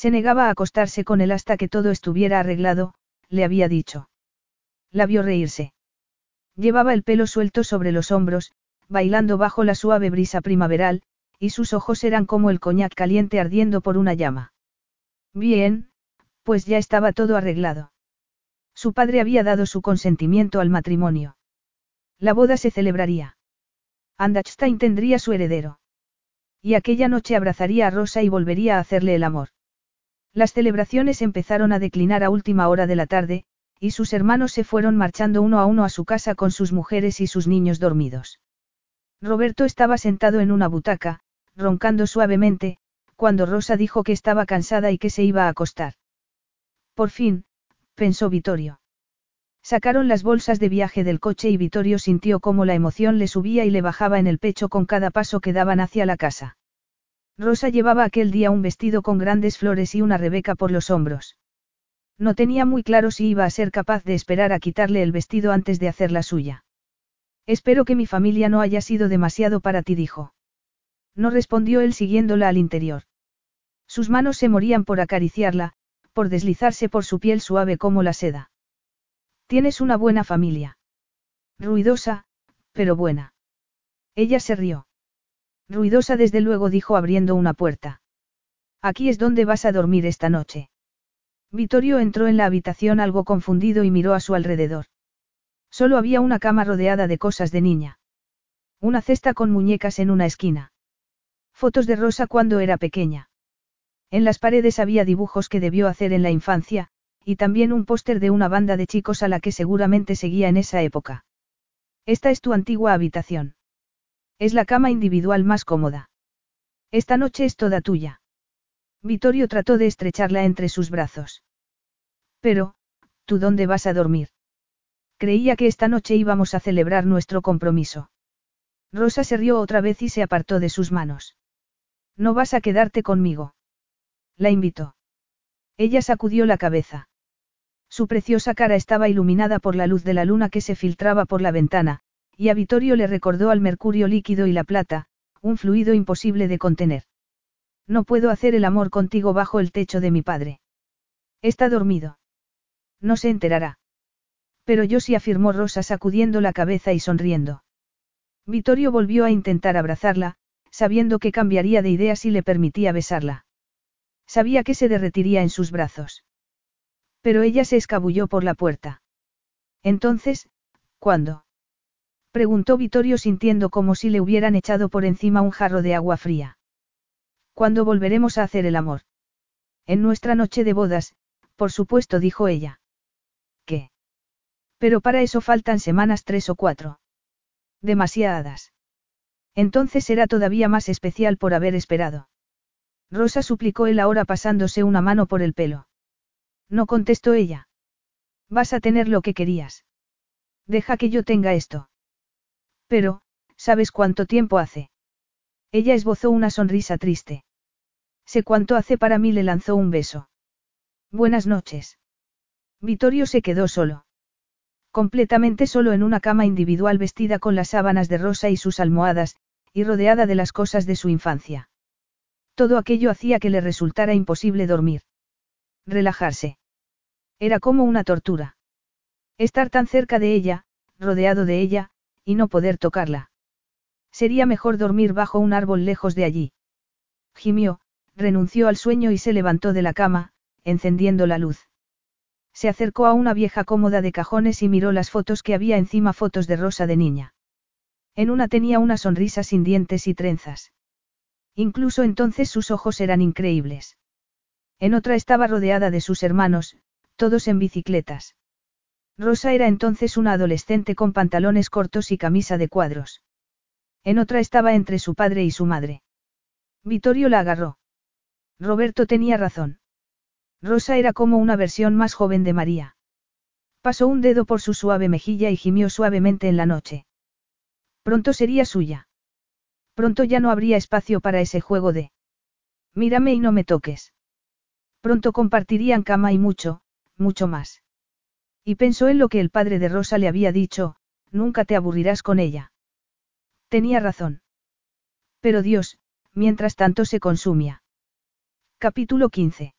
Se negaba a acostarse con él hasta que todo estuviera arreglado, le había dicho. La vio reírse. Llevaba el pelo suelto sobre los hombros, bailando bajo la suave brisa primaveral, y sus ojos eran como el coñac caliente ardiendo por una llama. Bien, pues ya estaba todo arreglado. Su padre había dado su consentimiento al matrimonio. La boda se celebraría. Andachstein tendría su heredero. Y aquella noche abrazaría a Rosa y volvería a hacerle el amor. Las celebraciones empezaron a declinar a última hora de la tarde, y sus hermanos se fueron marchando uno a uno a su casa con sus mujeres y sus niños dormidos. Roberto estaba sentado en una butaca, roncando suavemente, cuando Rosa dijo que estaba cansada y que se iba a acostar. Por fin, pensó Vittorio. Sacaron las bolsas de viaje del coche y Vittorio sintió cómo la emoción le subía y le bajaba en el pecho con cada paso que daban hacia la casa. Rosa llevaba aquel día un vestido con grandes flores y una rebeca por los hombros. No tenía muy claro si iba a ser capaz de esperar a quitarle el vestido antes de hacer la suya. Espero que mi familia no haya sido demasiado para ti, dijo. No respondió él siguiéndola al interior. Sus manos se morían por acariciarla, por deslizarse por su piel suave como la seda. Tienes una buena familia. Ruidosa, pero buena. Ella se rió. Ruidosa desde luego dijo abriendo una puerta. Aquí es donde vas a dormir esta noche. Vittorio entró en la habitación algo confundido y miró a su alrededor. Solo había una cama rodeada de cosas de niña. Una cesta con muñecas en una esquina. Fotos de Rosa cuando era pequeña. En las paredes había dibujos que debió hacer en la infancia, y también un póster de una banda de chicos a la que seguramente seguía en esa época. Esta es tu antigua habitación. Es la cama individual más cómoda. Esta noche es toda tuya. Vittorio trató de estrecharla entre sus brazos. Pero, ¿tú dónde vas a dormir? Creía que esta noche íbamos a celebrar nuestro compromiso. Rosa se rió otra vez y se apartó de sus manos. No vas a quedarte conmigo. La invitó. Ella sacudió la cabeza. Su preciosa cara estaba iluminada por la luz de la luna que se filtraba por la ventana, y a Vittorio le recordó al mercurio líquido y la plata, un fluido imposible de contener. No puedo hacer el amor contigo bajo el techo de mi padre. Está dormido. No se enterará. Pero yo sí afirmó Rosa sacudiendo la cabeza y sonriendo. Vittorio volvió a intentar abrazarla, sabiendo que cambiaría de idea si le permitía besarla. Sabía que se derretiría en sus brazos. Pero ella se escabulló por la puerta. Entonces, ¿cuándo? Preguntó Vittorio sintiendo como si le hubieran echado por encima un jarro de agua fría. ¿Cuándo volveremos a hacer el amor? En nuestra noche de bodas, por supuesto, dijo ella. ¿Qué? Pero para eso faltan semanas tres o cuatro. Demasiadas. Entonces será todavía más especial por haber esperado. Rosa suplicó él ahora pasándose una mano por el pelo. No contestó ella. Vas a tener lo que querías. Deja que yo tenga esto. Pero, ¿sabes cuánto tiempo hace? Ella esbozó una sonrisa triste. Sé cuánto hace para mí le lanzó un beso. Buenas noches. Vittorio se quedó solo. Completamente solo en una cama individual vestida con las sábanas de rosa y sus almohadas, y rodeada de las cosas de su infancia. Todo aquello hacía que le resultara imposible dormir. Relajarse. Era como una tortura. Estar tan cerca de ella, rodeado de ella, y no poder tocarla. Sería mejor dormir bajo un árbol lejos de allí. Gimió, renunció al sueño y se levantó de la cama, encendiendo la luz. Se acercó a una vieja cómoda de cajones y miró las fotos que había encima fotos de Rosa de niña. En una tenía una sonrisa sin dientes y trenzas. Incluso entonces sus ojos eran increíbles. En otra estaba rodeada de sus hermanos, todos en bicicletas. Rosa era entonces una adolescente con pantalones cortos y camisa de cuadros. En otra estaba entre su padre y su madre. Vittorio la agarró. Roberto tenía razón. Rosa era como una versión más joven de María. Pasó un dedo por su suave mejilla y gimió suavemente en la noche. Pronto sería suya. Pronto ya no habría espacio para ese juego de... Mírame y no me toques. Pronto compartirían cama y mucho, mucho más. Y pensó en lo que el padre de Rosa le había dicho, nunca te aburrirás con ella. Tenía razón. Pero Dios, mientras tanto se consumía. Capítulo 15.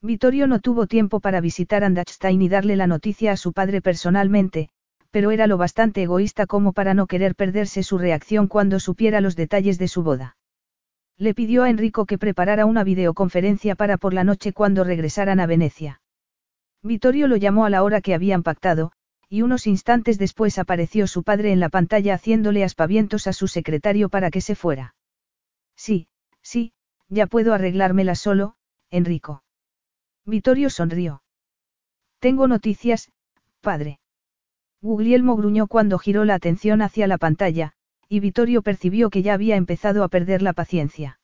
Vittorio no tuvo tiempo para visitar Andachstein y darle la noticia a su padre personalmente, pero era lo bastante egoísta como para no querer perderse su reacción cuando supiera los detalles de su boda. Le pidió a Enrico que preparara una videoconferencia para por la noche cuando regresaran a Venecia. Vittorio lo llamó a la hora que habían pactado, y unos instantes después apareció su padre en la pantalla haciéndole aspavientos a su secretario para que se fuera. Sí, sí, ya puedo arreglármela solo, Enrico. Vittorio sonrió. Tengo noticias, padre. Guglielmo gruñó cuando giró la atención hacia la pantalla, y Vittorio percibió que ya había empezado a perder la paciencia.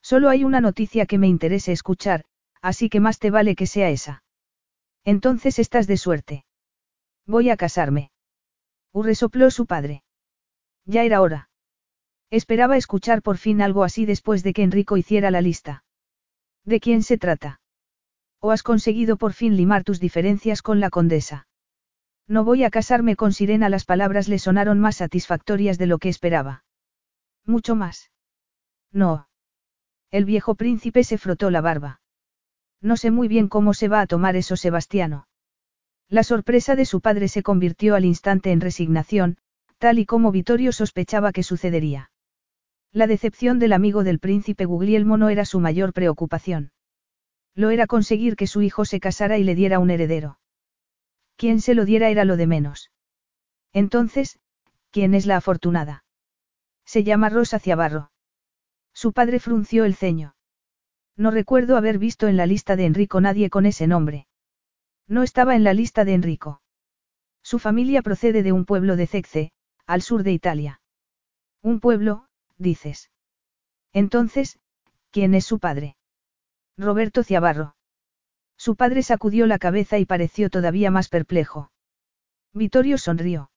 Solo hay una noticia que me interese escuchar, así que más te vale que sea esa. Entonces estás de suerte. Voy a casarme. U resopló su padre. Ya era hora. Esperaba escuchar por fin algo así después de que Enrico hiciera la lista. ¿De quién se trata? ¿O has conseguido por fin limar tus diferencias con la condesa? No voy a casarme con Sirena. Las palabras le sonaron más satisfactorias de lo que esperaba. Mucho más. No. El viejo príncipe se frotó la barba. No sé muy bien cómo se va a tomar eso Sebastiano. La sorpresa de su padre se convirtió al instante en resignación, tal y como Vittorio sospechaba que sucedería. La decepción del amigo del príncipe Guglielmo no era su mayor preocupación. Lo era conseguir que su hijo se casara y le diera un heredero. Quien se lo diera era lo de menos. Entonces, ¿quién es la afortunada? Se llama Rosa Ciabarro. Su padre frunció el ceño. No recuerdo haber visto en la lista de Enrico nadie con ese nombre. No estaba en la lista de Enrico. Su familia procede de un pueblo de Cecce, al sur de Italia. Un pueblo, dices. Entonces, ¿quién es su padre? Roberto Ciabarro. Su padre sacudió la cabeza y pareció todavía más perplejo. Vittorio sonrió.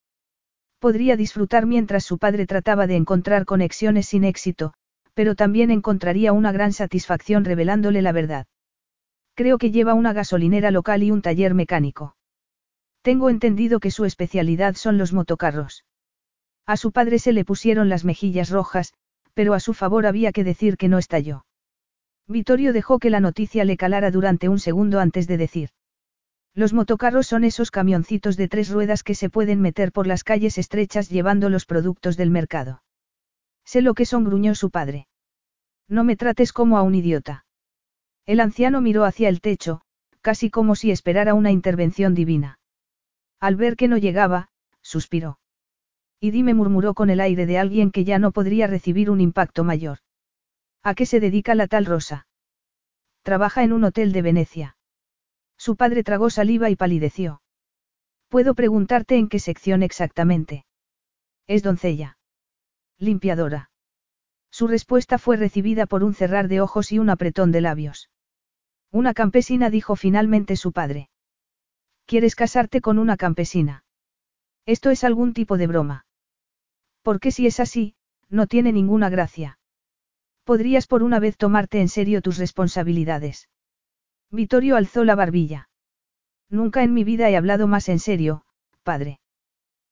Podría disfrutar mientras su padre trataba de encontrar conexiones sin éxito, pero también encontraría una gran satisfacción revelándole la verdad. Creo que lleva una gasolinera local y un taller mecánico. Tengo entendido que su especialidad son los motocarros. A su padre se le pusieron las mejillas rojas, pero a su favor había que decir que no estalló. Vittorio dejó que la noticia le calara durante un segundo antes de decir. Los motocarros son esos camioncitos de tres ruedas que se pueden meter por las calles estrechas llevando los productos del mercado. Sé lo que son, gruñó su padre. No me trates como a un idiota. El anciano miró hacia el techo, casi como si esperara una intervención divina. Al ver que no llegaba, suspiró. Y dime murmuró con el aire de alguien que ya no podría recibir un impacto mayor. ¿A qué se dedica la tal Rosa? Trabaja en un hotel de Venecia. Su padre tragó saliva y palideció. ¿Puedo preguntarte en qué sección exactamente? Es doncella. Limpiadora. Su respuesta fue recibida por un cerrar de ojos y un apretón de labios. Una campesina dijo finalmente su padre. ¿Quieres casarte con una campesina? Esto es algún tipo de broma. Porque si es así, no tiene ninguna gracia. Podrías por una vez tomarte en serio tus responsabilidades. Vittorio alzó la barbilla. Nunca en mi vida he hablado más en serio, padre.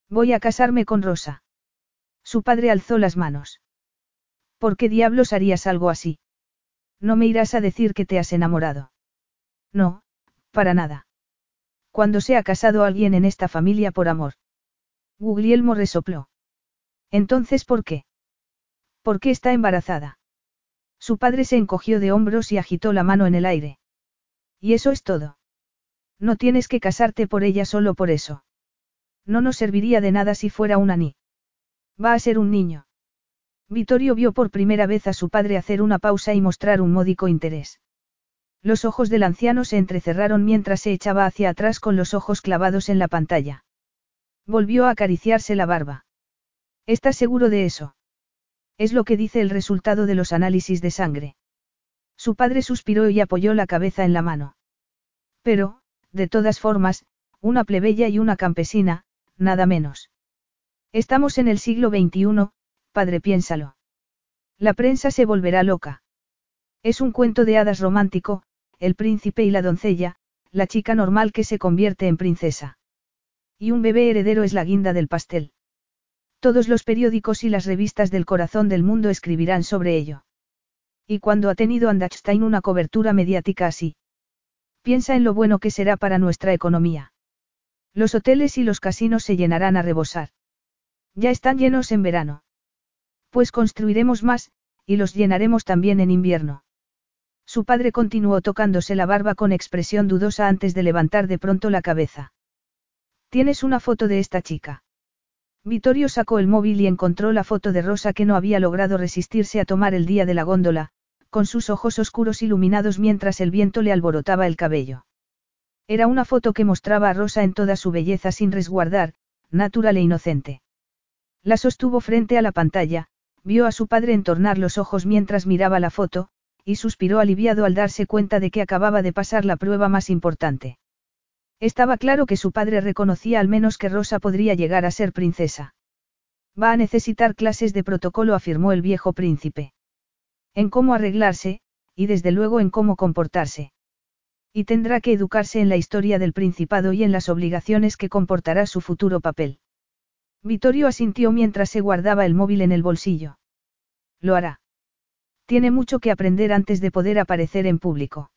Voy a casarme con Rosa. Su padre alzó las manos. ¿Por qué diablos harías algo así? No me irás a decir que te has enamorado. No, para nada. Cuando se ha casado alguien en esta familia por amor. Guglielmo resopló. Entonces, ¿por qué? ¿Por qué está embarazada? Su padre se encogió de hombros y agitó la mano en el aire. Y eso es todo. No tienes que casarte por ella solo por eso. No nos serviría de nada si fuera un aní. Va a ser un niño. Vittorio vio por primera vez a su padre hacer una pausa y mostrar un módico interés. Los ojos del anciano se entrecerraron mientras se echaba hacia atrás con los ojos clavados en la pantalla. Volvió a acariciarse la barba. ¿Estás seguro de eso? Es lo que dice el resultado de los análisis de sangre. Su padre suspiró y apoyó la cabeza en la mano. Pero, de todas formas, una plebeya y una campesina, nada menos. Estamos en el siglo XXI, padre piénsalo. La prensa se volverá loca. Es un cuento de hadas romántico, el príncipe y la doncella, la chica normal que se convierte en princesa. Y un bebé heredero es la guinda del pastel. Todos los periódicos y las revistas del corazón del mundo escribirán sobre ello. ¿Y cuando ha tenido Andachstein una cobertura mediática así? Piensa en lo bueno que será para nuestra economía. Los hoteles y los casinos se llenarán a rebosar. Ya están llenos en verano. Pues construiremos más, y los llenaremos también en invierno. Su padre continuó tocándose la barba con expresión dudosa antes de levantar de pronto la cabeza. ¿Tienes una foto de esta chica? Vittorio sacó el móvil y encontró la foto de Rosa que no había logrado resistirse a tomar el día de la góndola, con sus ojos oscuros iluminados mientras el viento le alborotaba el cabello. Era una foto que mostraba a Rosa en toda su belleza sin resguardar, natural e inocente. La sostuvo frente a la pantalla, vio a su padre entornar los ojos mientras miraba la foto, y suspiró aliviado al darse cuenta de que acababa de pasar la prueba más importante. Estaba claro que su padre reconocía al menos que Rosa podría llegar a ser princesa. Va a necesitar clases de protocolo, afirmó el viejo príncipe. En cómo arreglarse, y desde luego en cómo comportarse. Y tendrá que educarse en la historia del principado y en las obligaciones que comportará su futuro papel. Vittorio asintió mientras se guardaba el móvil en el bolsillo. Lo hará. Tiene mucho que aprender antes de poder aparecer en público.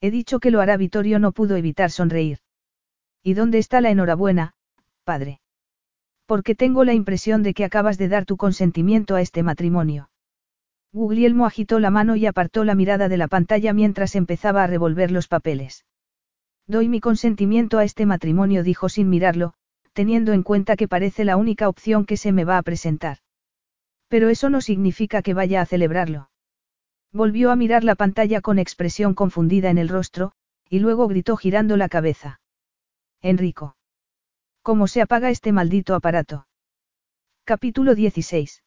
He dicho que lo hará Vittorio no pudo evitar sonreír. ¿Y dónde está la enhorabuena, padre? Porque tengo la impresión de que acabas de dar tu consentimiento a este matrimonio. Guglielmo agitó la mano y apartó la mirada de la pantalla mientras empezaba a revolver los papeles. Doy mi consentimiento a este matrimonio, dijo sin mirarlo, teniendo en cuenta que parece la única opción que se me va a presentar. Pero eso no significa que vaya a celebrarlo. Volvió a mirar la pantalla con expresión confundida en el rostro, y luego gritó girando la cabeza. Enrico. ¿Cómo se apaga este maldito aparato? Capítulo 16.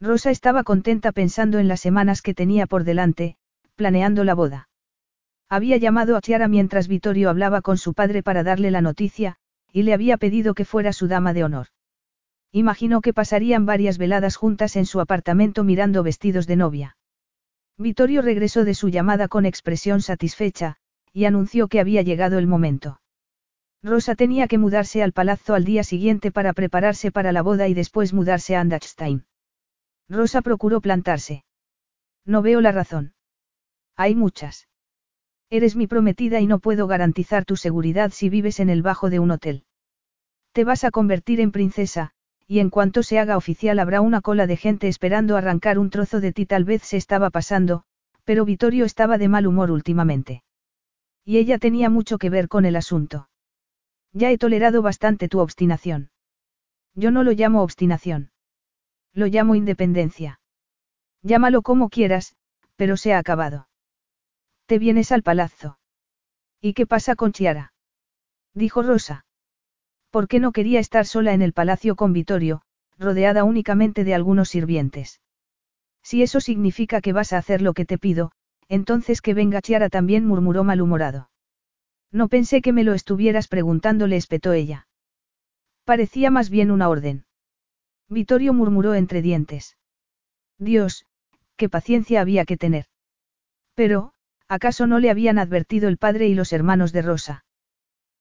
Rosa estaba contenta pensando en las semanas que tenía por delante, planeando la boda. Había llamado a Chiara mientras Vittorio hablaba con su padre para darle la noticia, y le había pedido que fuera su dama de honor. Imaginó que pasarían varias veladas juntas en su apartamento mirando vestidos de novia. Vittorio regresó de su llamada con expresión satisfecha, y anunció que había llegado el momento. Rosa tenía que mudarse al palazzo al día siguiente para prepararse para la boda y después mudarse a Andachstein. Rosa procuró plantarse. No veo la razón. Hay muchas. Eres mi prometida y no puedo garantizar tu seguridad si vives en el bajo de un hotel. Te vas a convertir en princesa, y en cuanto se haga oficial habrá una cola de gente esperando arrancar un trozo de ti tal vez se estaba pasando, pero Vittorio estaba de mal humor últimamente. Y ella tenía mucho que ver con el asunto. Ya he tolerado bastante tu obstinación. Yo no lo llamo obstinación. Lo llamo independencia. Llámalo como quieras, pero se ha acabado. Te vienes al palazzo. ¿Y qué pasa con Chiara? Dijo Rosa. ¿Por qué no quería estar sola en el palacio con Vittorio, rodeada únicamente de algunos sirvientes? Si eso significa que vas a hacer lo que te pido, entonces que venga Chiara también murmuró malhumorado. No pensé que me lo estuvieras preguntando, le espetó ella. Parecía más bien una orden. Vittorio murmuró entre dientes. Dios, qué paciencia había que tener. Pero, ¿acaso no le habían advertido el padre y los hermanos de Rosa?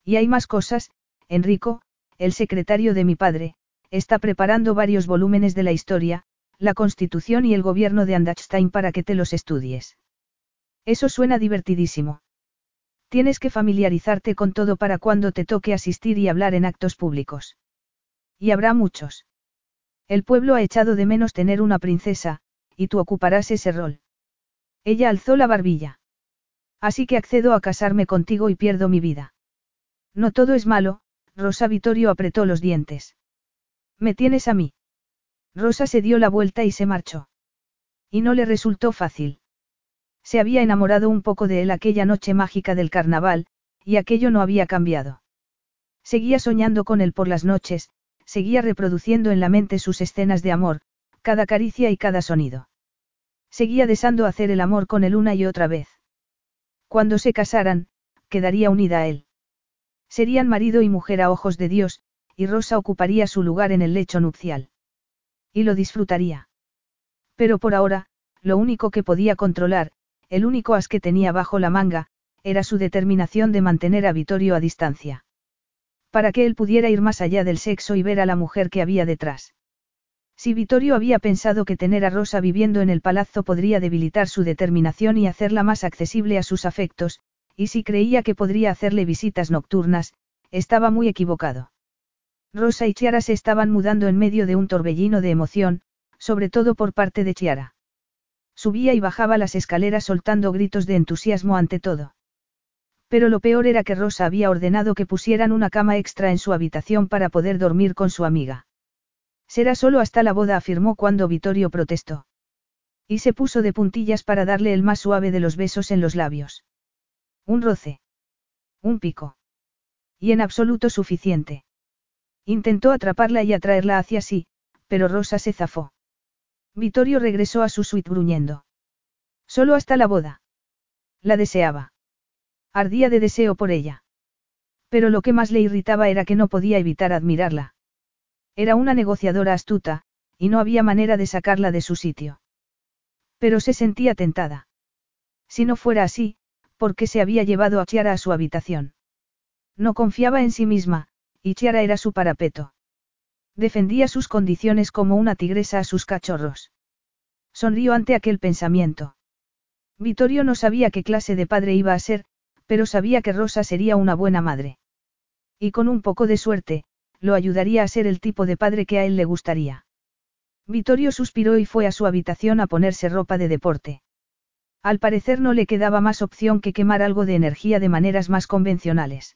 Y hay más cosas, Enrico, el secretario de mi padre, está preparando varios volúmenes de la historia, la constitución y el gobierno de Andachstein para que te los estudies. Eso suena divertidísimo. Tienes que familiarizarte con todo para cuando te toque asistir y hablar en actos públicos. Y habrá muchos. El pueblo ha echado de menos tener una princesa, y tú ocuparás ese rol. Ella alzó la barbilla. Así que accedo a casarme contigo y pierdo mi vida. No todo es malo, Rosa Vittorio apretó los dientes. ¿Me tienes a mí? Rosa se dio la vuelta y se marchó. Y no le resultó fácil. Se había enamorado un poco de él aquella noche mágica del carnaval, y aquello no había cambiado. Seguía soñando con él por las noches, seguía reproduciendo en la mente sus escenas de amor, cada caricia y cada sonido. Seguía deseando hacer el amor con él una y otra vez. Cuando se casaran, quedaría unida a él. Serían marido y mujer a ojos de Dios, y Rosa ocuparía su lugar en el lecho nupcial. Y lo disfrutaría. Pero por ahora, lo único que podía controlar, el único as que tenía bajo la manga, era su determinación de mantener a Vittorio a distancia. Para que él pudiera ir más allá del sexo y ver a la mujer que había detrás. Si Vittorio había pensado que tener a Rosa viviendo en el palazzo podría debilitar su determinación y hacerla más accesible a sus afectos, y si creía que podría hacerle visitas nocturnas, estaba muy equivocado. Rosa y Chiara se estaban mudando en medio de un torbellino de emoción, sobre todo por parte de Chiara. Subía y bajaba las escaleras soltando gritos de entusiasmo ante todo. Pero lo peor era que Rosa había ordenado que pusieran una cama extra en su habitación para poder dormir con su amiga. Será solo hasta la boda, afirmó cuando Vittorio protestó. Y se puso de puntillas para darle el más suave de los besos en los labios. Un roce. Un pico. Y en absoluto suficiente. Intentó atraparla y atraerla hacia sí, pero Rosa se zafó. Vittorio regresó a su suite gruñendo. Solo hasta la boda. La deseaba. Ardía de deseo por ella. Pero lo que más le irritaba era que no podía evitar admirarla. Era una negociadora astuta, y no había manera de sacarla de su sitio. Pero se sentía tentada. Si no fuera así, ¿por qué se había llevado a Chiara a su habitación? No confiaba en sí misma, y Chiara era su parapeto. Defendía sus condiciones como una tigresa a sus cachorros. Sonrió ante aquel pensamiento. Vittorio no sabía qué clase de padre iba a ser, pero sabía que Rosa sería una buena madre. Y con un poco de suerte, lo ayudaría a ser el tipo de padre que a él le gustaría. Vittorio suspiró y fue a su habitación a ponerse ropa de deporte. Al parecer no le quedaba más opción que quemar algo de energía de maneras más convencionales.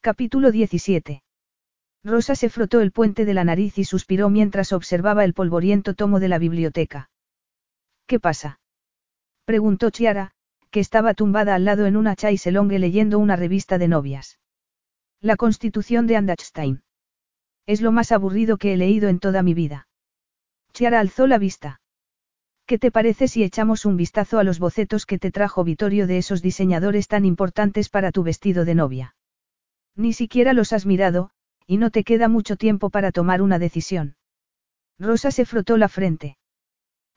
Capítulo 17. Rosa se frotó el puente de la nariz y suspiró mientras observaba el polvoriento tomo de la biblioteca. ¿Qué pasa? preguntó Chiara, que estaba tumbada al lado en una chaiselongue leyendo una revista de novias. La constitución de Andachstein. Es lo más aburrido que he leído en toda mi vida. Chiara alzó la vista. ¿Qué te parece si echamos un vistazo a los bocetos que te trajo Vittorio de esos diseñadores tan importantes para tu vestido de novia? Ni siquiera los has mirado, y no te queda mucho tiempo para tomar una decisión. Rosa se frotó la frente.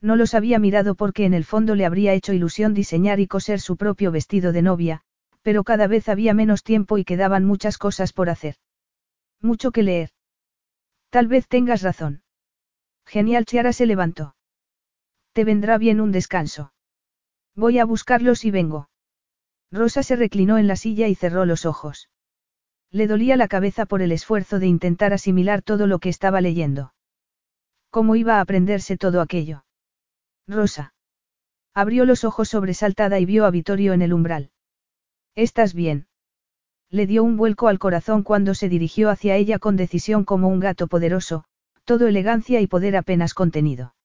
No los había mirado porque en el fondo le habría hecho ilusión diseñar y coser su propio vestido de novia, pero cada vez había menos tiempo y quedaban muchas cosas por hacer. Mucho que leer. Tal vez tengas razón. Genial, Chiara se levantó. Te vendrá bien un descanso. Voy a buscarlos y vengo. Rosa se reclinó en la silla y cerró los ojos. Le dolía la cabeza por el esfuerzo de intentar asimilar todo lo que estaba leyendo. ¿Cómo iba a aprenderse todo aquello? Rosa. Abrió los ojos sobresaltada y vio a Vittorio en el umbral. ¿Estás bien? Le dio un vuelco al corazón cuando se dirigió hacia ella con decisión como un gato poderoso, todo elegancia y poder apenas contenido.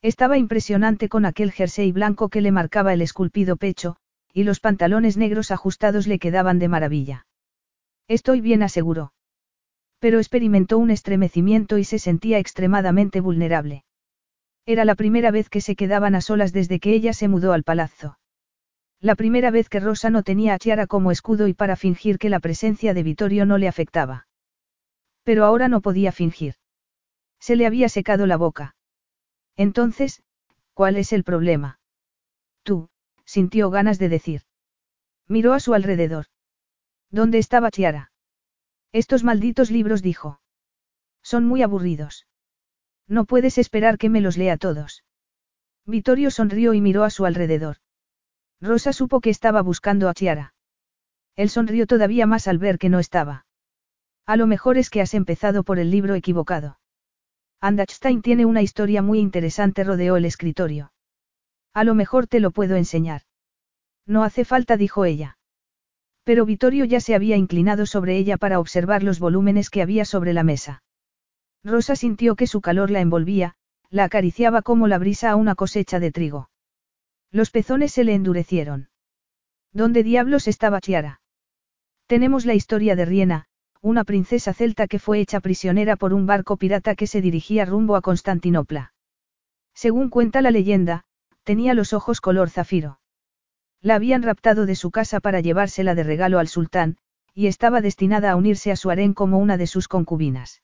Estaba impresionante con aquel jersey blanco que le marcaba el esculpido pecho, y los pantalones negros ajustados le quedaban de maravilla. Estoy bien, aseguró. Pero experimentó un estremecimiento y se sentía extremadamente vulnerable. Era la primera vez que se quedaban a solas desde que ella se mudó al palazzo. La primera vez que Rosa no tenía a Chiara como escudo y para fingir que la presencia de Vittorio no le afectaba. Pero ahora no podía fingir. Se le había secado la boca. Entonces, ¿cuál es el problema? Tú, sintió ganas de decir. Miró a su alrededor. ¿Dónde estaba Chiara? Estos malditos libros dijo. Son muy aburridos. No puedes esperar que me los lea todos. Vittorio sonrió y miró a su alrededor. Rosa supo que estaba buscando a Chiara. Él sonrió todavía más al ver que no estaba. A lo mejor es que has empezado por el libro equivocado. Andachstein tiene una historia muy interesante, rodeó el escritorio. A lo mejor te lo puedo enseñar. No hace falta, dijo ella. Pero Vittorio ya se había inclinado sobre ella para observar los volúmenes que había sobre la mesa. Rosa sintió que su calor la envolvía, la acariciaba como la brisa a una cosecha de trigo. Los pezones se le endurecieron. ¿Dónde diablos estaba Chiara? Tenemos la historia de Riena, una princesa celta que fue hecha prisionera por un barco pirata que se dirigía rumbo a Constantinopla. Según cuenta la leyenda, tenía los ojos color zafiro. La habían raptado de su casa para llevársela de regalo al sultán, y estaba destinada a unirse a su harén como una de sus concubinas.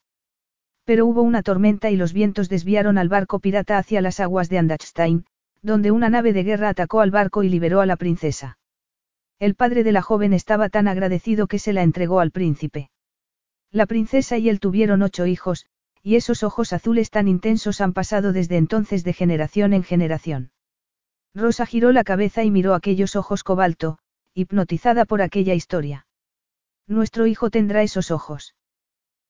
Pero hubo una tormenta y los vientos desviaron al barco pirata hacia las aguas de Andachstein, donde una nave de guerra atacó al barco y liberó a la princesa. El padre de la joven estaba tan agradecido que se la entregó al príncipe. La princesa y él tuvieron ocho hijos, y esos ojos azules tan intensos han pasado desde entonces de generación en generación. Rosa giró la cabeza y miró aquellos ojos cobalto, hipnotizada por aquella historia. Nuestro hijo tendrá esos ojos.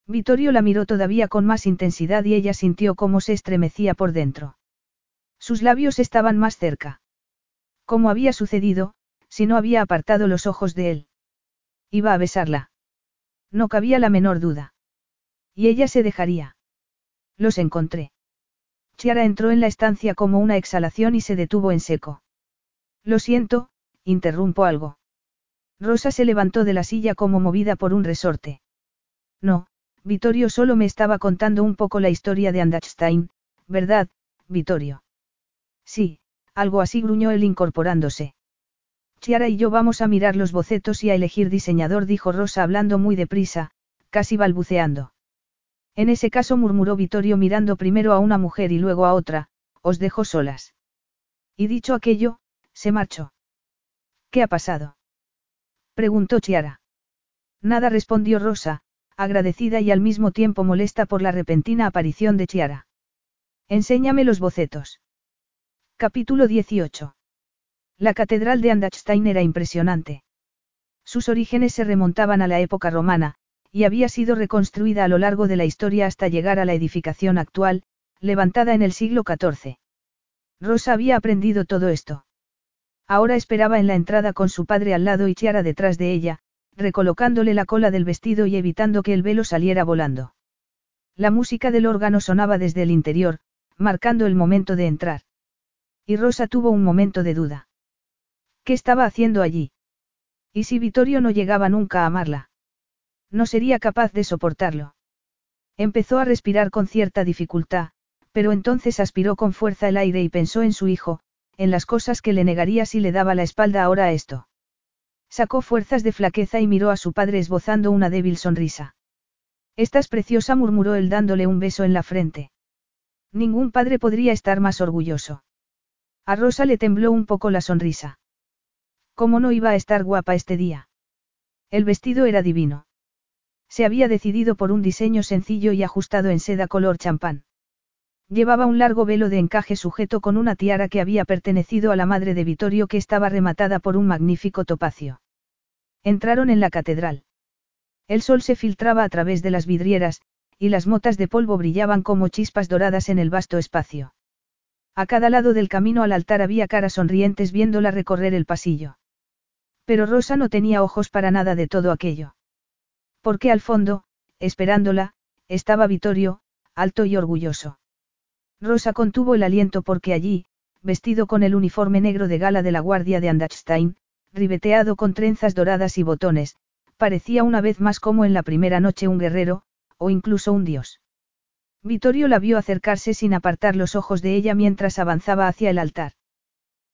Vittorio la miró todavía con más intensidad y ella sintió cómo se estremecía por dentro. Sus labios estaban más cerca. ¿Cómo había sucedido, si no había apartado los ojos de él? Iba a besarla. No cabía la menor duda. Y ella se dejaría. Los encontré. Chiara entró en la estancia como una exhalación y se detuvo en seco. Lo siento, interrumpo algo. Rosa se levantó de la silla como movida por un resorte. No, Vittorio solo me estaba contando un poco la historia de Andachstein, ¿verdad, Vittorio? Sí, algo así gruñó él incorporándose. Chiara y yo vamos a mirar los bocetos y a elegir diseñador, dijo Rosa hablando muy deprisa, casi balbuceando. En ese caso murmuró Vittorio mirando primero a una mujer y luego a otra, os dejo solas. Y dicho aquello, se marchó. ¿Qué ha pasado? preguntó Chiara. Nada respondió Rosa, agradecida y al mismo tiempo molesta por la repentina aparición de Chiara. Enséñame los bocetos. Capítulo 18. La catedral de Andachstein era impresionante. Sus orígenes se remontaban a la época romana, y había sido reconstruida a lo largo de la historia hasta llegar a la edificación actual, levantada en el siglo XIV. Rosa había aprendido todo esto. Ahora esperaba en la entrada con su padre al lado y Chiara detrás de ella, recolocándole la cola del vestido y evitando que el velo saliera volando. La música del órgano sonaba desde el interior, marcando el momento de entrar. Y Rosa tuvo un momento de duda. ¿Qué estaba haciendo allí? ¿Y si Vittorio no llegaba nunca a amarla? No sería capaz de soportarlo. Empezó a respirar con cierta dificultad, pero entonces aspiró con fuerza el aire y pensó en su hijo, en las cosas que le negaría si le daba la espalda ahora a esto. Sacó fuerzas de flaqueza y miró a su padre esbozando una débil sonrisa. Estás preciosa, murmuró él dándole un beso en la frente. Ningún padre podría estar más orgulloso. A Rosa le tembló un poco la sonrisa. ¿Cómo no iba a estar guapa este día? El vestido era divino. Se había decidido por un diseño sencillo y ajustado en seda color champán. Llevaba un largo velo de encaje sujeto con una tiara que había pertenecido a la madre de Vittorio que estaba rematada por un magnífico topacio. Entraron en la catedral. El sol se filtraba a través de las vidrieras, y las motas de polvo brillaban como chispas doradas en el vasto espacio. A cada lado del camino al altar había caras sonrientes viéndola recorrer el pasillo. Pero Rosa no tenía ojos para nada de todo aquello. Porque al fondo, esperándola, estaba Vittorio, alto y orgulloso. Rosa contuvo el aliento porque allí, vestido con el uniforme negro de gala de la guardia de Andachstein, ribeteado con trenzas doradas y botones, parecía una vez más como en la primera noche un guerrero, o incluso un dios. Vittorio la vio acercarse sin apartar los ojos de ella mientras avanzaba hacia el altar.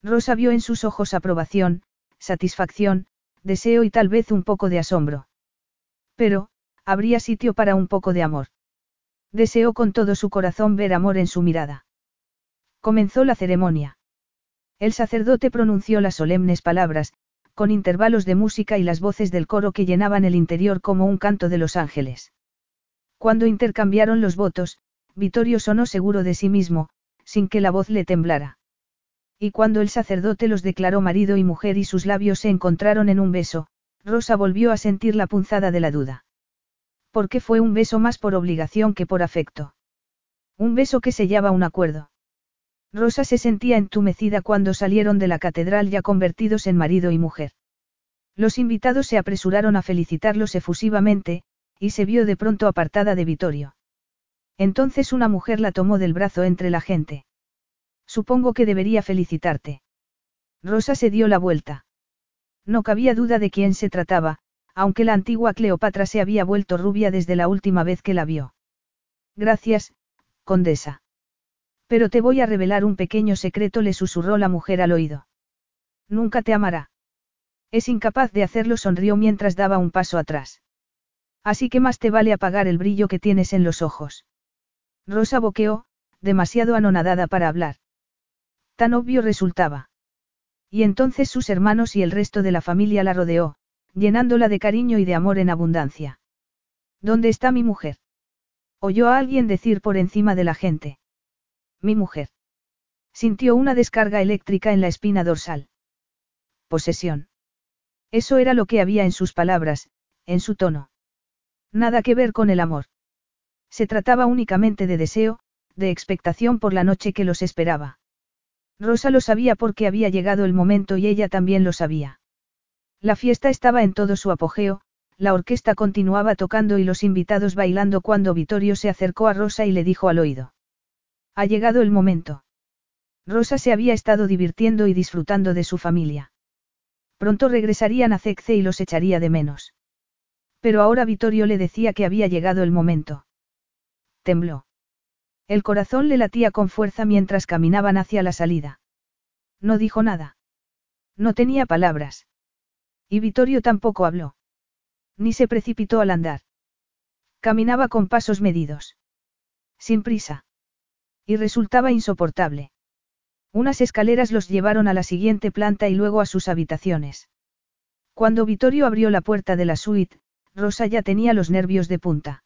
Rosa vio en sus ojos aprobación, satisfacción, deseo y tal vez un poco de asombro. Pero, habría sitio para un poco de amor. Deseó con todo su corazón ver amor en su mirada. Comenzó la ceremonia. El sacerdote pronunció las solemnes palabras, con intervalos de música y las voces del coro que llenaban el interior como un canto de los ángeles. Cuando intercambiaron los votos, Vittorio sonó seguro de sí mismo, sin que la voz le temblara. Y cuando el sacerdote los declaró marido y mujer y sus labios se encontraron en un beso, Rosa volvió a sentir la punzada de la duda. Porque fue un beso más por obligación que por afecto. Un beso que sellaba un acuerdo. Rosa se sentía entumecida cuando salieron de la catedral ya convertidos en marido y mujer. Los invitados se apresuraron a felicitarlos efusivamente, y se vio de pronto apartada de Vittorio. Entonces una mujer la tomó del brazo entre la gente. Supongo que debería felicitarte. Rosa se dio la vuelta. No cabía duda de quién se trataba, aunque la antigua Cleopatra se había vuelto rubia desde la última vez que la vio. Gracias, condesa. Pero te voy a revelar un pequeño secreto, le susurró la mujer al oído. Nunca te amará. Es incapaz de hacerlo, sonrió mientras daba un paso atrás. Así que más te vale apagar el brillo que tienes en los ojos. Rosa boqueó, demasiado anonadada para hablar. Tan obvio resultaba. Y entonces sus hermanos y el resto de la familia la rodeó, llenándola de cariño y de amor en abundancia. ¿Dónde está mi mujer? Oyó a alguien decir por encima de la gente. Mi mujer. Sintió una descarga eléctrica en la espina dorsal. Posesión. Eso era lo que había en sus palabras, en su tono. Nada que ver con el amor. Se trataba únicamente de deseo, de expectación por la noche que los esperaba. Rosa lo sabía porque había llegado el momento y ella también lo sabía. La fiesta estaba en todo su apogeo, la orquesta continuaba tocando y los invitados bailando cuando Vittorio se acercó a Rosa y le dijo al oído. Ha llegado el momento. Rosa se había estado divirtiendo y disfrutando de su familia. Pronto regresarían a Cecce y los echaría de menos. Pero ahora Vittorio le decía que había llegado el momento. Tembló. El corazón le latía con fuerza mientras caminaban hacia la salida. No dijo nada. No tenía palabras. Y Vittorio tampoco habló. Ni se precipitó al andar. Caminaba con pasos medidos. Sin prisa. Y resultaba insoportable. Unas escaleras los llevaron a la siguiente planta y luego a sus habitaciones. Cuando Vittorio abrió la puerta de la suite, Rosa ya tenía los nervios de punta.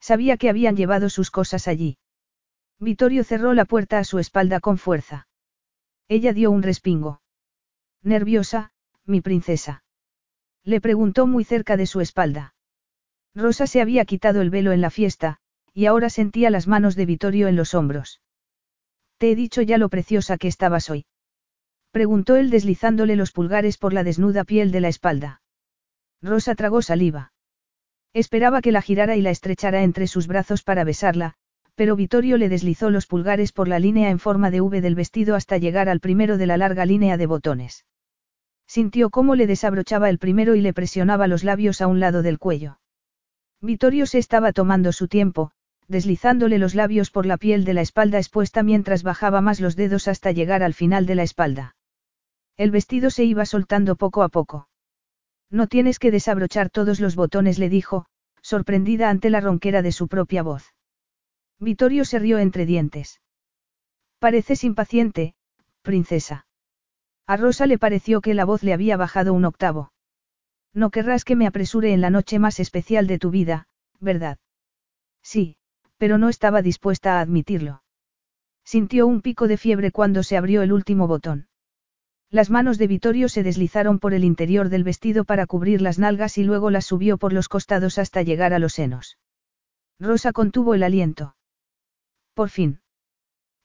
Sabía que habían llevado sus cosas allí. Vittorio cerró la puerta a su espalda con fuerza. Ella dio un respingo. Nerviosa, mi princesa. Le preguntó muy cerca de su espalda. Rosa se había quitado el velo en la fiesta, y ahora sentía las manos de Vittorio en los hombros. Te he dicho ya lo preciosa que estabas hoy. Preguntó él deslizándole los pulgares por la desnuda piel de la espalda. Rosa tragó saliva. Esperaba que la girara y la estrechara entre sus brazos para besarla, pero Vittorio le deslizó los pulgares por la línea en forma de V del vestido hasta llegar al primero de la larga línea de botones. Sintió cómo le desabrochaba el primero y le presionaba los labios a un lado del cuello. Vittorio se estaba tomando su tiempo, deslizándole los labios por la piel de la espalda expuesta mientras bajaba más los dedos hasta llegar al final de la espalda. El vestido se iba soltando poco a poco. No tienes que desabrochar todos los botones, le dijo, sorprendida ante la ronquera de su propia voz. Vittorio se rió entre dientes. Pareces impaciente, princesa. A Rosa le pareció que la voz le había bajado un octavo. No querrás que me apresure en la noche más especial de tu vida, ¿verdad? Sí, pero no estaba dispuesta a admitirlo. Sintió un pico de fiebre cuando se abrió el último botón. Las manos de Vittorio se deslizaron por el interior del vestido para cubrir las nalgas y luego las subió por los costados hasta llegar a los senos. Rosa contuvo el aliento. Por fin.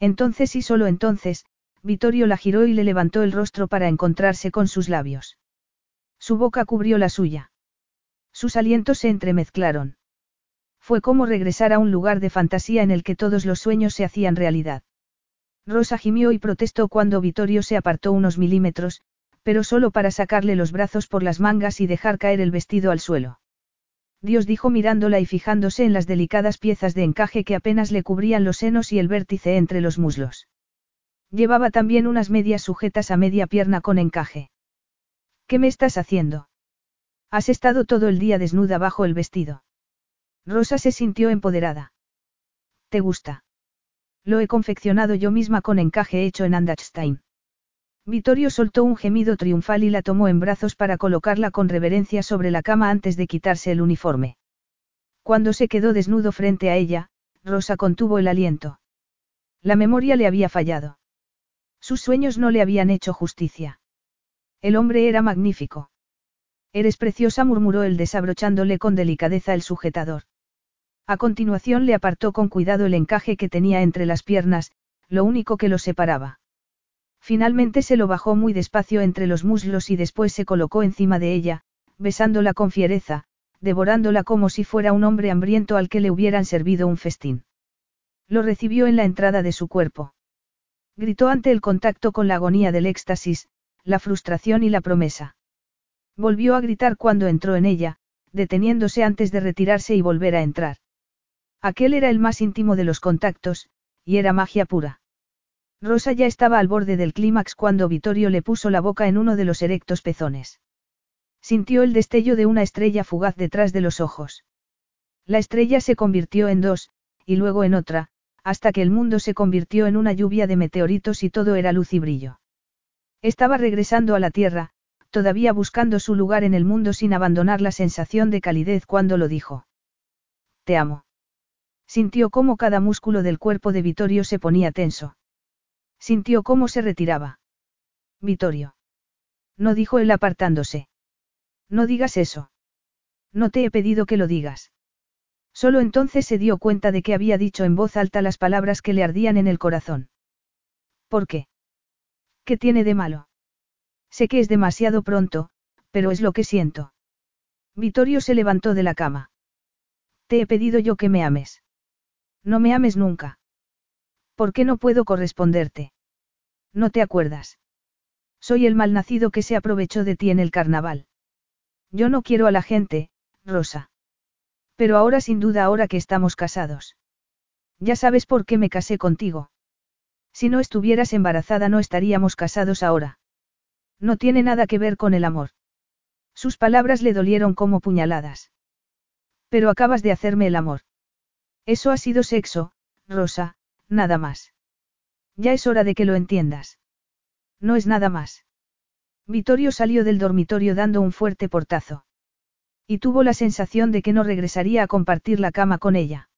Entonces y solo entonces, Vittorio la giró y le levantó el rostro para encontrarse con sus labios. Su boca cubrió la suya. Sus alientos se entremezclaron. Fue como regresar a un lugar de fantasía en el que todos los sueños se hacían realidad. Rosa gimió y protestó cuando Vittorio se apartó unos milímetros, pero solo para sacarle los brazos por las mangas y dejar caer el vestido al suelo. Dios dijo mirándola y fijándose en las delicadas piezas de encaje que apenas le cubrían los senos y el vértice entre los muslos. Llevaba también unas medias sujetas a media pierna con encaje. ¿Qué me estás haciendo? Has estado todo el día desnuda bajo el vestido. Rosa se sintió empoderada. ¿Te gusta? Lo he confeccionado yo misma con encaje hecho en Andachstein. Vittorio soltó un gemido triunfal y la tomó en brazos para colocarla con reverencia sobre la cama antes de quitarse el uniforme. Cuando se quedó desnudo frente a ella, Rosa contuvo el aliento. La memoria le había fallado. Sus sueños no le habían hecho justicia. El hombre era magnífico. Eres preciosa, murmuró él desabrochándole con delicadeza el sujetador. A continuación le apartó con cuidado el encaje que tenía entre las piernas, lo único que lo separaba. Finalmente se lo bajó muy despacio entre los muslos y después se colocó encima de ella, besándola con fiereza, devorándola como si fuera un hombre hambriento al que le hubieran servido un festín. Lo recibió en la entrada de su cuerpo. Gritó ante el contacto con la agonía del éxtasis, la frustración y la promesa. Volvió a gritar cuando entró en ella, deteniéndose antes de retirarse y volver a entrar. Aquel era el más íntimo de los contactos, y era magia pura. Rosa ya estaba al borde del clímax cuando Vittorio le puso la boca en uno de los erectos pezones. Sintió el destello de una estrella fugaz detrás de los ojos. La estrella se convirtió en dos, y luego en otra, hasta que el mundo se convirtió en una lluvia de meteoritos y todo era luz y brillo. Estaba regresando a la Tierra, todavía buscando su lugar en el mundo sin abandonar la sensación de calidez cuando lo dijo. Te amo. Sintió cómo cada músculo del cuerpo de Vittorio se ponía tenso. Sintió cómo se retiraba. Vittorio. No dijo él apartándose. No digas eso. No te he pedido que lo digas. Solo entonces se dio cuenta de que había dicho en voz alta las palabras que le ardían en el corazón. ¿Por qué? ¿Qué tiene de malo? Sé que es demasiado pronto, pero es lo que siento. Vittorio se levantó de la cama. Te he pedido yo que me ames. No me ames nunca. ¿Por qué no puedo corresponderte? No te acuerdas. Soy el malnacido que se aprovechó de ti en el carnaval. Yo no quiero a la gente, Rosa. Pero ahora sin duda ahora que estamos casados. Ya sabes por qué me casé contigo. Si no estuvieras embarazada no estaríamos casados ahora. No tiene nada que ver con el amor. Sus palabras le dolieron como puñaladas. Pero acabas de hacerme el amor. Eso ha sido sexo, Rosa, nada más. Ya es hora de que lo entiendas. No es nada más. Vittorio salió del dormitorio dando un fuerte portazo. Y tuvo la sensación de que no regresaría a compartir la cama con ella.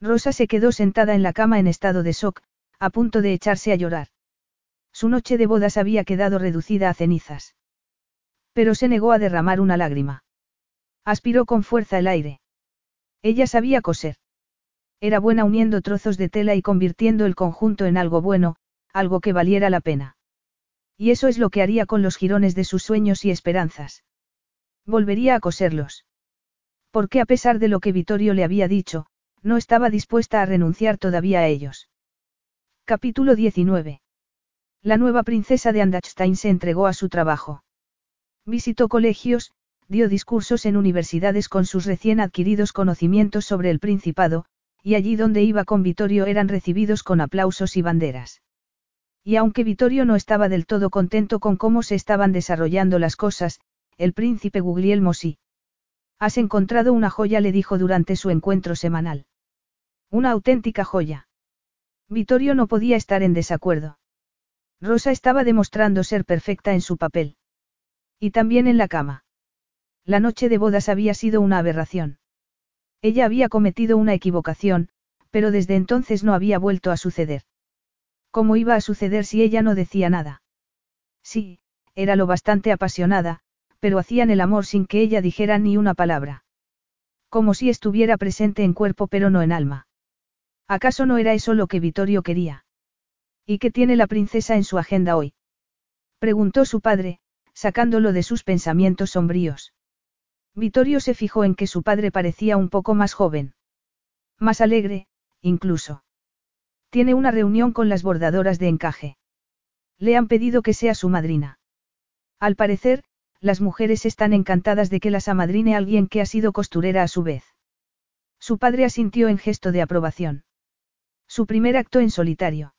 Rosa se quedó sentada en la cama en estado de shock, a punto de echarse a llorar. Su noche de bodas había quedado reducida a cenizas. Pero se negó a derramar una lágrima. Aspiró con fuerza el aire. Ella sabía coser. Era buena uniendo trozos de tela y convirtiendo el conjunto en algo bueno, algo que valiera la pena. Y eso es lo que haría con los jirones de sus sueños y esperanzas. Volvería a coserlos. Porque a pesar de lo que Vittorio le había dicho, no estaba dispuesta a renunciar todavía a ellos. Capítulo 19. La nueva princesa de Andachstein se entregó a su trabajo. Visitó colegios, dio discursos en universidades con sus recién adquiridos conocimientos sobre el principado, y allí donde iba con Vittorio eran recibidos con aplausos y banderas. Y aunque Vittorio no estaba del todo contento con cómo se estaban desarrollando las cosas, el príncipe Guglielmo sí. Has encontrado una joya, le dijo durante su encuentro semanal. Una auténtica joya. Vittorio no podía estar en desacuerdo. Rosa estaba demostrando ser perfecta en su papel. Y también en la cama. La noche de bodas había sido una aberración. Ella había cometido una equivocación, pero desde entonces no había vuelto a suceder. ¿Cómo iba a suceder si ella no decía nada? Sí, era lo bastante apasionada, pero hacían el amor sin que ella dijera ni una palabra. Como si estuviera presente en cuerpo pero no en alma. ¿Acaso no era eso lo que Vittorio quería? ¿Y qué tiene la princesa en su agenda hoy? Preguntó su padre, sacándolo de sus pensamientos sombríos. Vittorio se fijó en que su padre parecía un poco más joven. Más alegre, incluso. Tiene una reunión con las bordadoras de encaje. Le han pedido que sea su madrina. Al parecer, las mujeres están encantadas de que las amadrine alguien que ha sido costurera a su vez. Su padre asintió en gesto de aprobación. Su primer acto en solitario.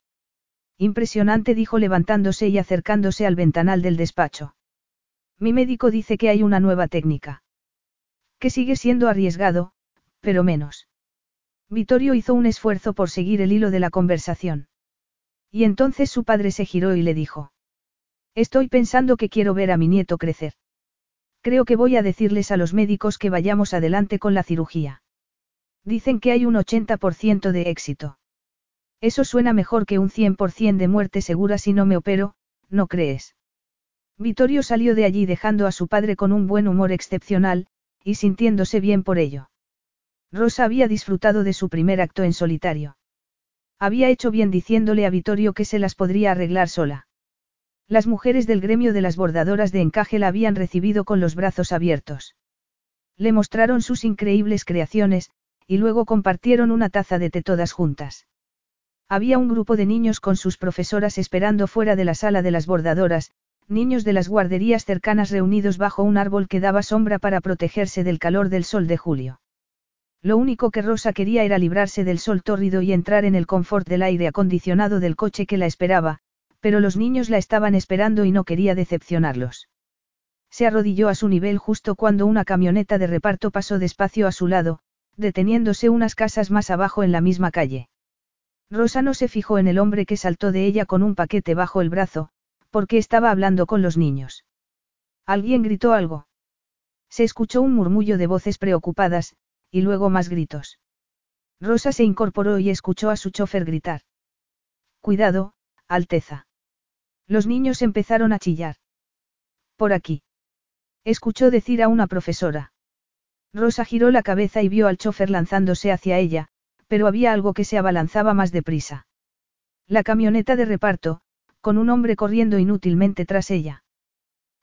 Impresionante dijo levantándose y acercándose al ventanal del despacho. Mi médico dice que hay una nueva técnica. Que sigue siendo arriesgado, pero menos. Vittorio hizo un esfuerzo por seguir el hilo de la conversación. Y entonces su padre se giró y le dijo. Estoy pensando que quiero ver a mi nieto crecer. Creo que voy a decirles a los médicos que vayamos adelante con la cirugía. Dicen que hay un 80% de éxito. Eso suena mejor que un 100% de muerte segura si no me opero, ¿no crees? Vittorio salió de allí dejando a su padre con un buen humor excepcional, y sintiéndose bien por ello. Rosa había disfrutado de su primer acto en solitario. Había hecho bien diciéndole a Vittorio que se las podría arreglar sola. Las mujeres del gremio de las bordadoras de encaje la habían recibido con los brazos abiertos. Le mostraron sus increíbles creaciones, y luego compartieron una taza de té todas juntas. Había un grupo de niños con sus profesoras esperando fuera de la sala de las bordadoras, niños de las guarderías cercanas reunidos bajo un árbol que daba sombra para protegerse del calor del sol de julio. Lo único que Rosa quería era librarse del sol tórrido y entrar en el confort del aire acondicionado del coche que la esperaba, pero los niños la estaban esperando y no quería decepcionarlos. Se arrodilló a su nivel justo cuando una camioneta de reparto pasó despacio a su lado, deteniéndose unas casas más abajo en la misma calle. Rosa no se fijó en el hombre que saltó de ella con un paquete bajo el brazo, porque estaba hablando con los niños. Alguien gritó algo. Se escuchó un murmullo de voces preocupadas, y luego más gritos. Rosa se incorporó y escuchó a su chofer gritar. Cuidado, Alteza. Los niños empezaron a chillar. Por aquí. Escuchó decir a una profesora. Rosa giró la cabeza y vio al chofer lanzándose hacia ella, pero había algo que se abalanzaba más deprisa. La camioneta de reparto, con un hombre corriendo inútilmente tras ella.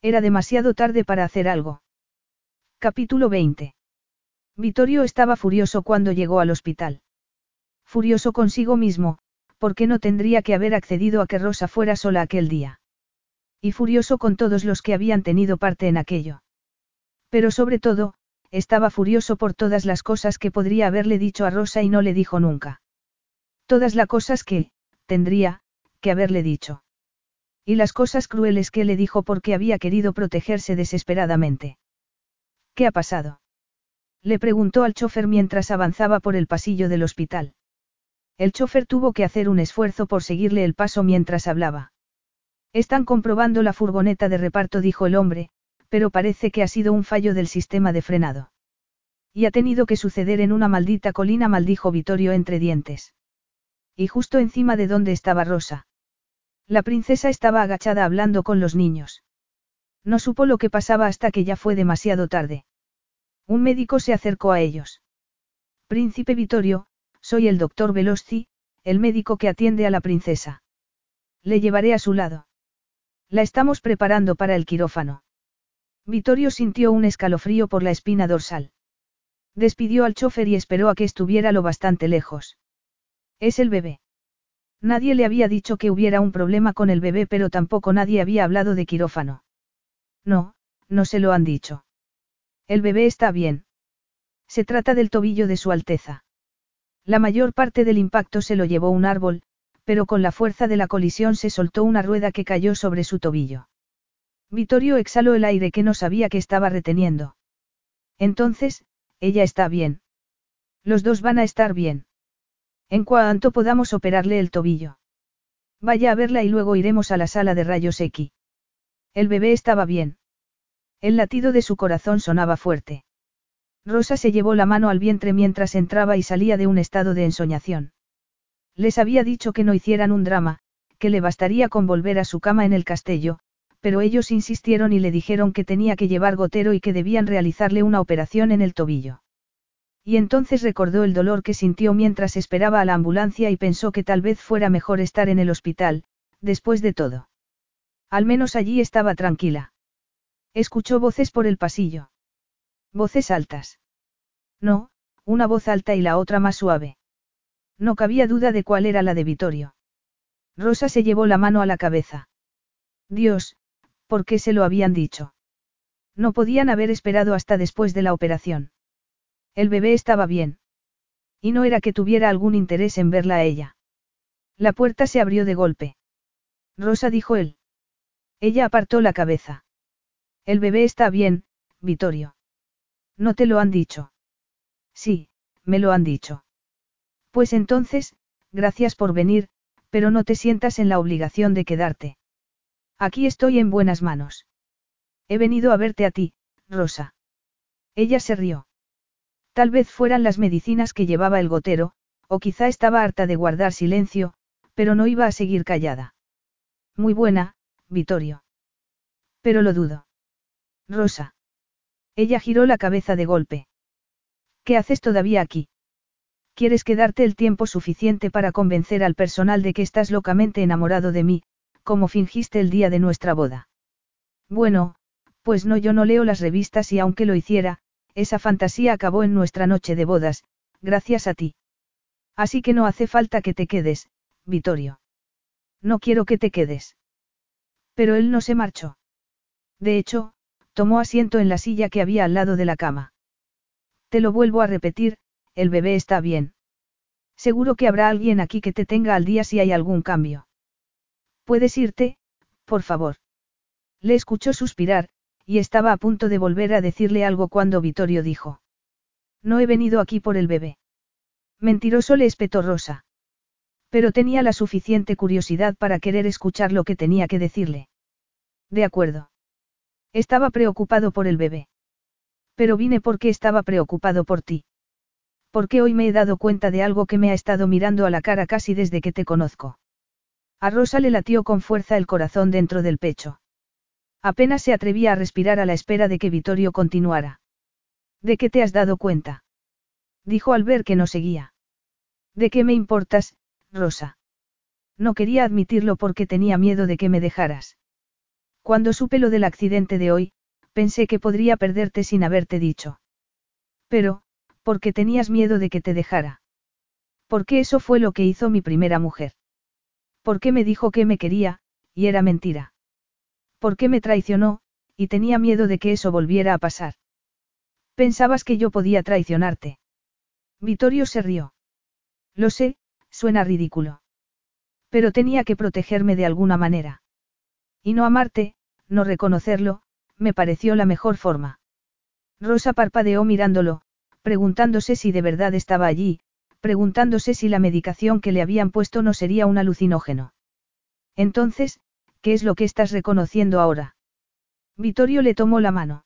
Era demasiado tarde para hacer algo. Capítulo 20. Vittorio estaba furioso cuando llegó al hospital. Furioso consigo mismo, porque no tendría que haber accedido a que Rosa fuera sola aquel día. Y furioso con todos los que habían tenido parte en aquello. Pero sobre todo, estaba furioso por todas las cosas que podría haberle dicho a Rosa y no le dijo nunca. Todas las cosas que, tendría, que haberle dicho. Y las cosas crueles que le dijo porque había querido protegerse desesperadamente. ¿Qué ha pasado? Le preguntó al chofer mientras avanzaba por el pasillo del hospital. El chofer tuvo que hacer un esfuerzo por seguirle el paso mientras hablaba. Están comprobando la furgoneta de reparto, dijo el hombre, pero parece que ha sido un fallo del sistema de frenado. Y ha tenido que suceder en una maldita colina, maldijo Vittorio entre dientes. Y justo encima de donde estaba Rosa. La princesa estaba agachada hablando con los niños. No supo lo que pasaba hasta que ya fue demasiado tarde. Un médico se acercó a ellos. Príncipe Vittorio, soy el doctor Velozzi, el médico que atiende a la princesa. Le llevaré a su lado. La estamos preparando para el quirófano. Vittorio sintió un escalofrío por la espina dorsal. Despidió al chofer y esperó a que estuviera lo bastante lejos. Es el bebé. Nadie le había dicho que hubiera un problema con el bebé, pero tampoco nadie había hablado de quirófano. No, no se lo han dicho. El bebé está bien. Se trata del tobillo de Su Alteza. La mayor parte del impacto se lo llevó un árbol, pero con la fuerza de la colisión se soltó una rueda que cayó sobre su tobillo. Vittorio exhaló el aire que no sabía que estaba reteniendo. Entonces, ella está bien. Los dos van a estar bien. En cuanto podamos operarle el tobillo. Vaya a verla y luego iremos a la sala de rayos X. El bebé estaba bien. El latido de su corazón sonaba fuerte. Rosa se llevó la mano al vientre mientras entraba y salía de un estado de ensoñación. Les había dicho que no hicieran un drama, que le bastaría con volver a su cama en el castillo, pero ellos insistieron y le dijeron que tenía que llevar gotero y que debían realizarle una operación en el tobillo. Y entonces recordó el dolor que sintió mientras esperaba a la ambulancia y pensó que tal vez fuera mejor estar en el hospital, después de todo. Al menos allí estaba tranquila. Escuchó voces por el pasillo. Voces altas. No, una voz alta y la otra más suave. No cabía duda de cuál era la de Vittorio. Rosa se llevó la mano a la cabeza. Dios, ¿por qué se lo habían dicho? No podían haber esperado hasta después de la operación. El bebé estaba bien. Y no era que tuviera algún interés en verla a ella. La puerta se abrió de golpe. Rosa dijo él. Ella apartó la cabeza. El bebé está bien, Vittorio. ¿No te lo han dicho? Sí, me lo han dicho. Pues entonces, gracias por venir, pero no te sientas en la obligación de quedarte. Aquí estoy en buenas manos. He venido a verte a ti, Rosa. Ella se rió. Tal vez fueran las medicinas que llevaba el gotero, o quizá estaba harta de guardar silencio, pero no iba a seguir callada. Muy buena, Vittorio. Pero lo dudo. Rosa. Ella giró la cabeza de golpe. ¿Qué haces todavía aquí? Quieres quedarte el tiempo suficiente para convencer al personal de que estás locamente enamorado de mí, como fingiste el día de nuestra boda. Bueno, pues no, yo no leo las revistas y aunque lo hiciera, esa fantasía acabó en nuestra noche de bodas, gracias a ti. Así que no hace falta que te quedes, Vittorio. No quiero que te quedes. Pero él no se marchó. De hecho, tomó asiento en la silla que había al lado de la cama. Te lo vuelvo a repetir, el bebé está bien. Seguro que habrá alguien aquí que te tenga al día si hay algún cambio. Puedes irte, por favor. Le escuchó suspirar, y estaba a punto de volver a decirle algo cuando Vittorio dijo. No he venido aquí por el bebé. Mentiroso le espetó Rosa. Pero tenía la suficiente curiosidad para querer escuchar lo que tenía que decirle. De acuerdo. Estaba preocupado por el bebé. Pero vine porque estaba preocupado por ti. Porque hoy me he dado cuenta de algo que me ha estado mirando a la cara casi desde que te conozco. A Rosa le latió con fuerza el corazón dentro del pecho. Apenas se atrevía a respirar a la espera de que Vittorio continuara. ¿De qué te has dado cuenta? Dijo al ver que no seguía. ¿De qué me importas, Rosa? No quería admitirlo porque tenía miedo de que me dejaras. Cuando supe lo del accidente de hoy, pensé que podría perderte sin haberte dicho. Pero, ¿por qué tenías miedo de que te dejara? Porque eso fue lo que hizo mi primera mujer. Porque me dijo que me quería, y era mentira. Porque me traicionó, y tenía miedo de que eso volviera a pasar. Pensabas que yo podía traicionarte. Vittorio se rió. Lo sé, suena ridículo. Pero tenía que protegerme de alguna manera. Y no amarte, no reconocerlo, me pareció la mejor forma. Rosa parpadeó mirándolo, preguntándose si de verdad estaba allí, preguntándose si la medicación que le habían puesto no sería un alucinógeno. Entonces, ¿qué es lo que estás reconociendo ahora? Vittorio le tomó la mano.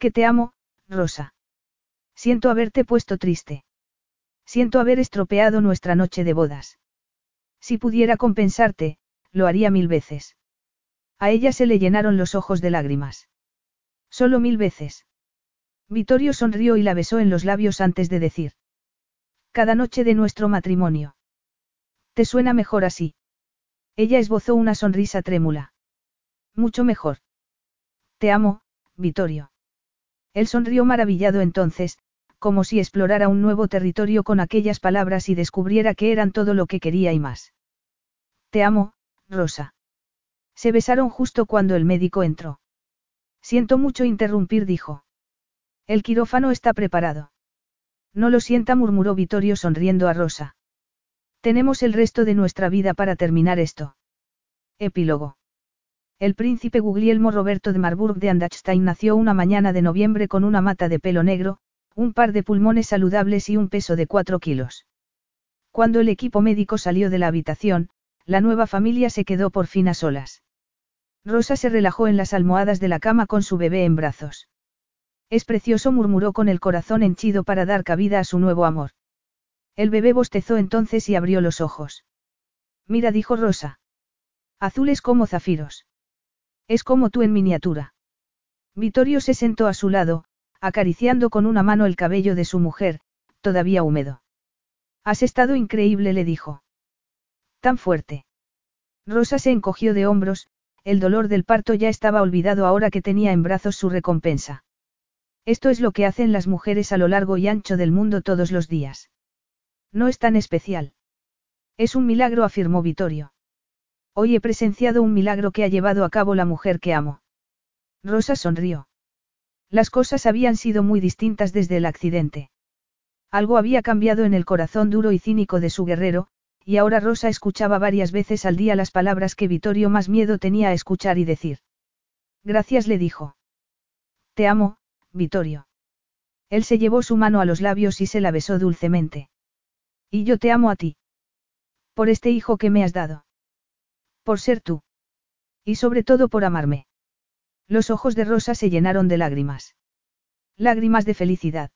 Que te amo, Rosa. Siento haberte puesto triste. Siento haber estropeado nuestra noche de bodas. Si pudiera compensarte, lo haría mil veces. A ella se le llenaron los ojos de lágrimas. Solo mil veces. Vittorio sonrió y la besó en los labios antes de decir. Cada noche de nuestro matrimonio. ¿Te suena mejor así? Ella esbozó una sonrisa trémula. Mucho mejor. Te amo, Vittorio. Él sonrió maravillado entonces, como si explorara un nuevo territorio con aquellas palabras y descubriera que eran todo lo que quería y más. Te amo, Rosa. Se besaron justo cuando el médico entró. Siento mucho interrumpir, dijo. El quirófano está preparado. No lo sienta, murmuró Vittorio sonriendo a Rosa. Tenemos el resto de nuestra vida para terminar esto. Epílogo. El príncipe Guglielmo Roberto de Marburg de Andachstein nació una mañana de noviembre con una mata de pelo negro, un par de pulmones saludables y un peso de cuatro kilos. Cuando el equipo médico salió de la habitación, la nueva familia se quedó por fin a solas. Rosa se relajó en las almohadas de la cama con su bebé en brazos. Es precioso, murmuró con el corazón henchido para dar cabida a su nuevo amor. El bebé bostezó entonces y abrió los ojos. Mira, dijo Rosa. Azules como zafiros. Es como tú en miniatura. Vittorio se sentó a su lado, acariciando con una mano el cabello de su mujer, todavía húmedo. Has estado increíble, le dijo. Tan fuerte. Rosa se encogió de hombros, el dolor del parto ya estaba olvidado ahora que tenía en brazos su recompensa. Esto es lo que hacen las mujeres a lo largo y ancho del mundo todos los días. No es tan especial. Es un milagro, afirmó Vittorio. Hoy he presenciado un milagro que ha llevado a cabo la mujer que amo. Rosa sonrió. Las cosas habían sido muy distintas desde el accidente. Algo había cambiado en el corazón duro y cínico de su guerrero, y ahora Rosa escuchaba varias veces al día las palabras que Vittorio más miedo tenía a escuchar y decir. Gracias le dijo. Te amo, Vittorio. Él se llevó su mano a los labios y se la besó dulcemente. Y yo te amo a ti. Por este hijo que me has dado. Por ser tú. Y sobre todo por amarme. Los ojos de Rosa se llenaron de lágrimas. Lágrimas de felicidad.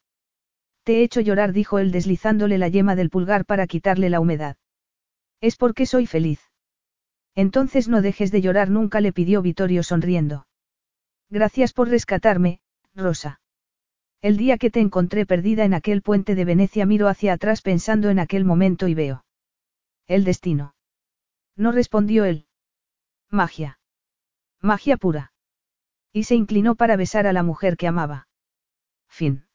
Te he hecho llorar, dijo él deslizándole la yema del pulgar para quitarle la humedad. Es porque soy feliz. Entonces no dejes de llorar nunca, le pidió Vittorio sonriendo. Gracias por rescatarme, Rosa. El día que te encontré perdida en aquel puente de Venecia miro hacia atrás pensando en aquel momento y veo. El destino. No respondió él. Magia. Magia pura. Y se inclinó para besar a la mujer que amaba. Fin.